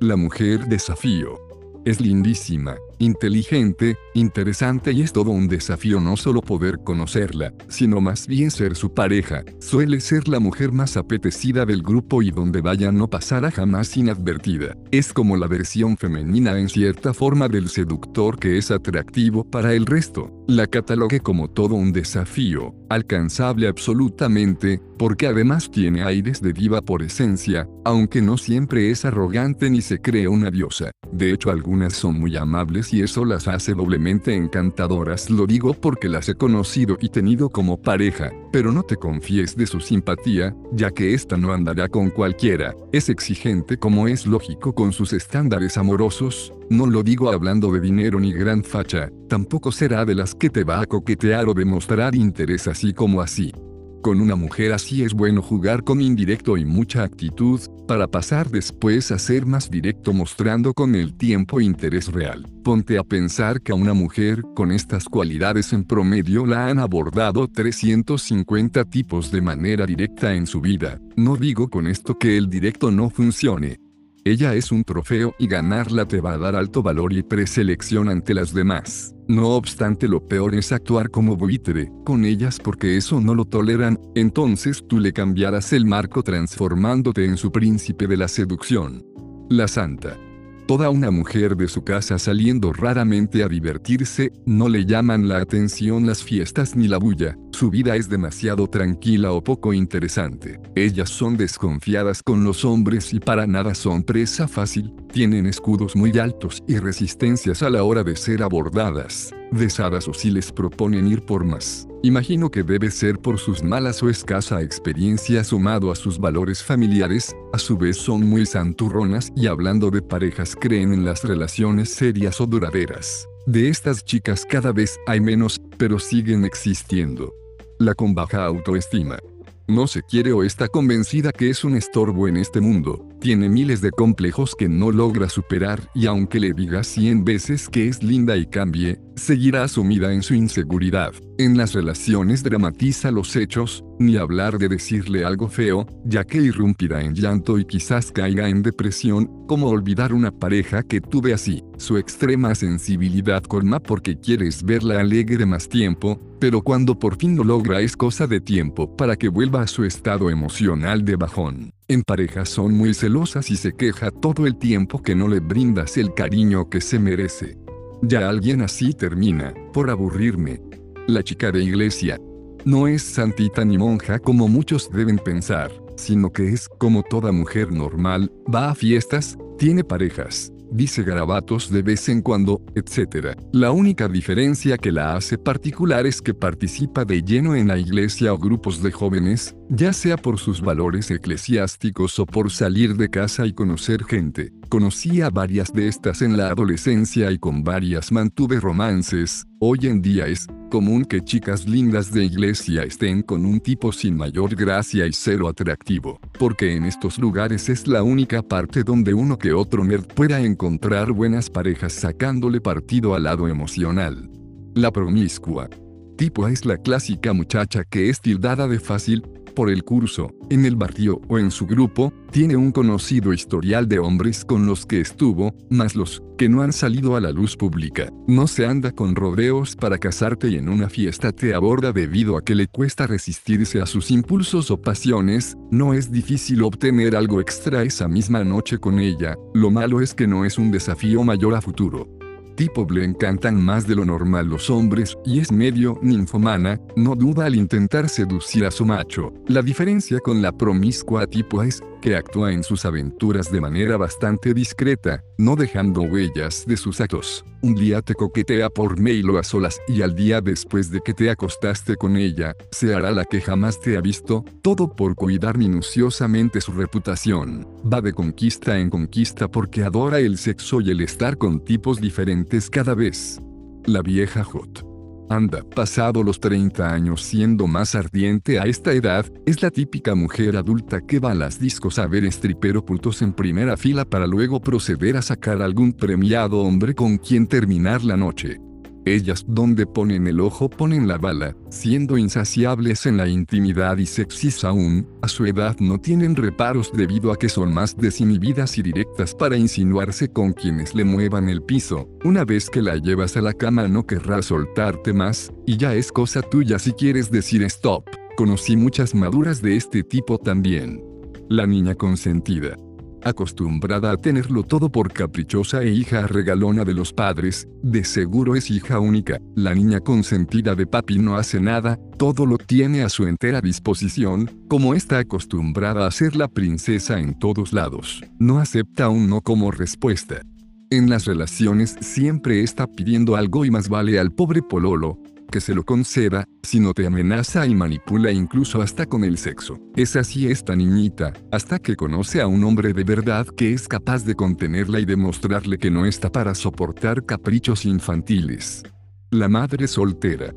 La mujer desafío. Es lindísima, inteligente, interesante y es todo un desafío no solo poder conocerla, sino más bien ser su pareja. Suele ser la mujer más apetecida del grupo y donde vaya no pasará jamás inadvertida. Es como la versión femenina en cierta forma del seductor que es atractivo para el resto. La catalogue como todo un desafío, alcanzable absolutamente, porque además tiene aires de diva por esencia, aunque no siempre es arrogante ni se cree una diosa. De hecho algunas son muy amables y eso las hace doblemente encantadoras. Lo digo porque las he conocido y tenido como pareja, pero no te confíes de su simpatía, ya que esta no andará con cualquiera. Es exigente como es lógico con sus estándares amorosos, no lo digo hablando de dinero ni gran facha, tampoco será de las que te va a coquetear o demostrar interés así como así. Con una mujer así es bueno jugar con indirecto y mucha actitud, para pasar después a ser más directo mostrando con el tiempo interés real. Ponte a pensar que a una mujer con estas cualidades en promedio la han abordado 350 tipos de manera directa en su vida. No digo con esto que el directo no funcione, ella es un trofeo y ganarla te va a dar alto valor y preselección ante las demás. No obstante lo peor es actuar como buitre con ellas porque eso no lo toleran, entonces tú le cambiarás el marco transformándote en su príncipe de la seducción. La santa. Toda una mujer de su casa saliendo raramente a divertirse, no le llaman la atención las fiestas ni la bulla, su vida es demasiado tranquila o poco interesante. Ellas son desconfiadas con los hombres y para nada son presa fácil, tienen escudos muy altos y resistencias a la hora de ser abordadas. Desadas o si les proponen ir por más. Imagino que debe ser por sus malas o escasa experiencia sumado a sus valores familiares, a su vez son muy santurronas y hablando de parejas creen en las relaciones serias o duraderas. De estas chicas cada vez hay menos, pero siguen existiendo. La con baja autoestima. No se quiere o está convencida que es un estorbo en este mundo, tiene miles de complejos que no logra superar y aunque le diga cien veces que es linda y cambie, seguirá sumida en su inseguridad. En las relaciones dramatiza los hechos, ni hablar de decirle algo feo, ya que irrumpirá en llanto y quizás caiga en depresión, como olvidar una pareja que tuve así. Su extrema sensibilidad colma porque quieres verla alegre más tiempo, pero cuando por fin lo logra es cosa de tiempo para que vuelva a su estado emocional de bajón. En pareja son muy celosas y se queja todo el tiempo que no le brindas el cariño que se merece. Ya alguien así termina, por aburrirme. La chica de iglesia. No es santita ni monja como muchos deben pensar, sino que es como toda mujer normal, va a fiestas, tiene parejas, dice garabatos de vez en cuando, etc. La única diferencia que la hace particular es que participa de lleno en la iglesia o grupos de jóvenes, ya sea por sus valores eclesiásticos o por salir de casa y conocer gente. Conocí a varias de estas en la adolescencia y con varias mantuve romances, hoy en día es común que chicas lindas de iglesia estén con un tipo sin mayor gracia y cero atractivo, porque en estos lugares es la única parte donde uno que otro nerd pueda encontrar buenas parejas sacándole partido al lado emocional. La promiscua. Tipo es la clásica muchacha que es tildada de fácil, por el curso, en el barrio o en su grupo, tiene un conocido historial de hombres con los que estuvo, más los que no han salido a la luz pública. No se anda con rodeos para casarte y en una fiesta te aborda debido a que le cuesta resistirse a sus impulsos o pasiones, no es difícil obtener algo extra esa misma noche con ella, lo malo es que no es un desafío mayor a futuro tipo le encantan más de lo normal los hombres y es medio ninfomana, no duda al intentar seducir a su macho. La diferencia con la promiscua tipo es que actúa en sus aventuras de manera bastante discreta, no dejando huellas de sus actos. Un día te coquetea por mail o a solas y al día después de que te acostaste con ella, se hará la que jamás te ha visto, todo por cuidar minuciosamente su reputación. Va de conquista en conquista porque adora el sexo y el estar con tipos diferentes cada vez. La vieja Hot. Anda, pasado los 30 años siendo más ardiente a esta edad, es la típica mujer adulta que va a las discos a ver stripper ocultos en primera fila para luego proceder a sacar algún premiado hombre con quien terminar la noche. Ellas donde ponen el ojo ponen la bala, siendo insaciables en la intimidad y sexys aún, a su edad no tienen reparos debido a que son más desinhibidas y directas para insinuarse con quienes le muevan el piso. Una vez que la llevas a la cama no querrá soltarte más, y ya es cosa tuya si quieres decir stop. Conocí muchas maduras de este tipo también. La niña consentida acostumbrada a tenerlo todo por caprichosa e hija regalona de los padres, de seguro es hija única, la niña consentida de papi no hace nada, todo lo tiene a su entera disposición, como está acostumbrada a ser la princesa en todos lados, no acepta un no como respuesta. En las relaciones siempre está pidiendo algo y más vale al pobre pololo, que se lo conceda, si no te amenaza y manipula incluso hasta con el sexo. Es así esta niñita, hasta que conoce a un hombre de verdad que es capaz de contenerla y demostrarle que no está para soportar caprichos infantiles. La madre soltera.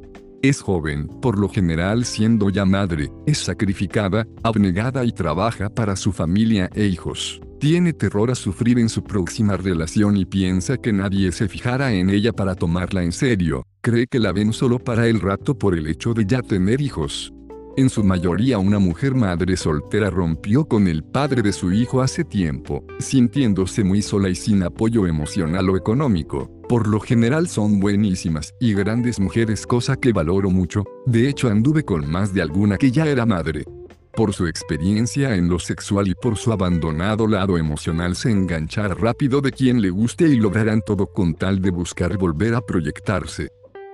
Es joven, por lo general siendo ya madre, es sacrificada, abnegada y trabaja para su familia e hijos. Tiene terror a sufrir en su próxima relación y piensa que nadie se fijará en ella para tomarla en serio, cree que la ven solo para el rato por el hecho de ya tener hijos. En su mayoría una mujer madre soltera rompió con el padre de su hijo hace tiempo, sintiéndose muy sola y sin apoyo emocional o económico. Por lo general son buenísimas y grandes mujeres cosa que valoro mucho, de hecho anduve con más de alguna que ya era madre. Por su experiencia en lo sexual y por su abandonado lado emocional se enganchará rápido de quien le guste y lograrán todo con tal de buscar volver a proyectarse.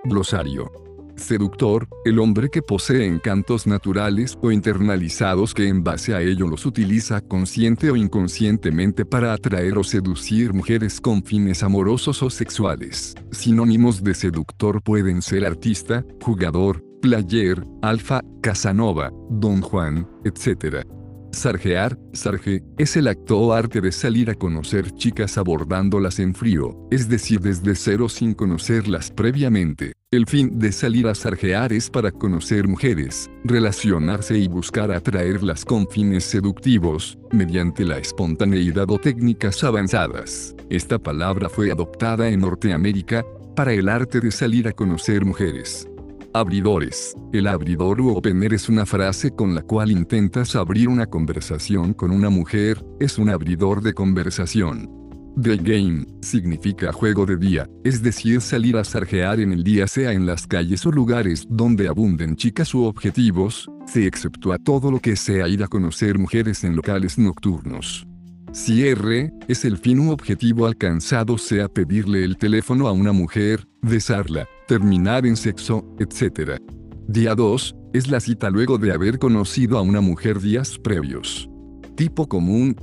Glosario. Seductor, el hombre que posee encantos naturales o internalizados que en base a ello los utiliza consciente o inconscientemente para atraer o seducir mujeres con fines amorosos o sexuales. Sinónimos de seductor pueden ser artista, jugador, player, alfa, casanova, don Juan, etc. Sarjear, sarje, es el acto o arte de salir a conocer chicas abordándolas en frío, es decir, desde cero sin conocerlas previamente. El fin de salir a sarjear es para conocer mujeres, relacionarse y buscar atraerlas con fines seductivos, mediante la espontaneidad o técnicas avanzadas. Esta palabra fue adoptada en Norteamérica, para el arte de salir a conocer mujeres. Abridores. El abridor u opener es una frase con la cual intentas abrir una conversación con una mujer, es un abridor de conversación. The game significa juego de día, es decir, salir a sarjear en el día sea en las calles o lugares donde abunden chicas u objetivos, se exceptúa todo lo que sea ir a conocer mujeres en locales nocturnos. Cierre, es el fin u objetivo alcanzado sea pedirle el teléfono a una mujer, besarla, terminar en sexo, etc. Día 2, es la cita luego de haber conocido a una mujer días previos. Tipo común,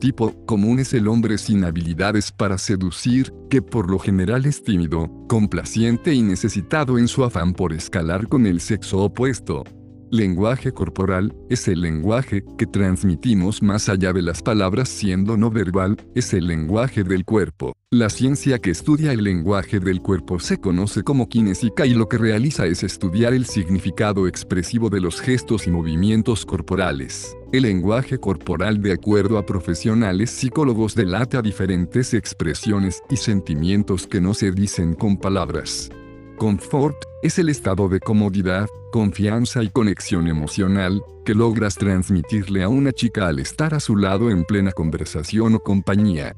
tipo común es el hombre sin habilidades para seducir, que por lo general es tímido, complaciente y necesitado en su afán por escalar con el sexo opuesto. Lenguaje corporal, es el lenguaje que transmitimos más allá de las palabras siendo no verbal, es el lenguaje del cuerpo. La ciencia que estudia el lenguaje del cuerpo se conoce como kinésica y lo que realiza es estudiar el significado expresivo de los gestos y movimientos corporales. El lenguaje corporal de acuerdo a profesionales psicólogos delata diferentes expresiones y sentimientos que no se dicen con palabras. Confort es el estado de comodidad, confianza y conexión emocional que logras transmitirle a una chica al estar a su lado en plena conversación o compañía.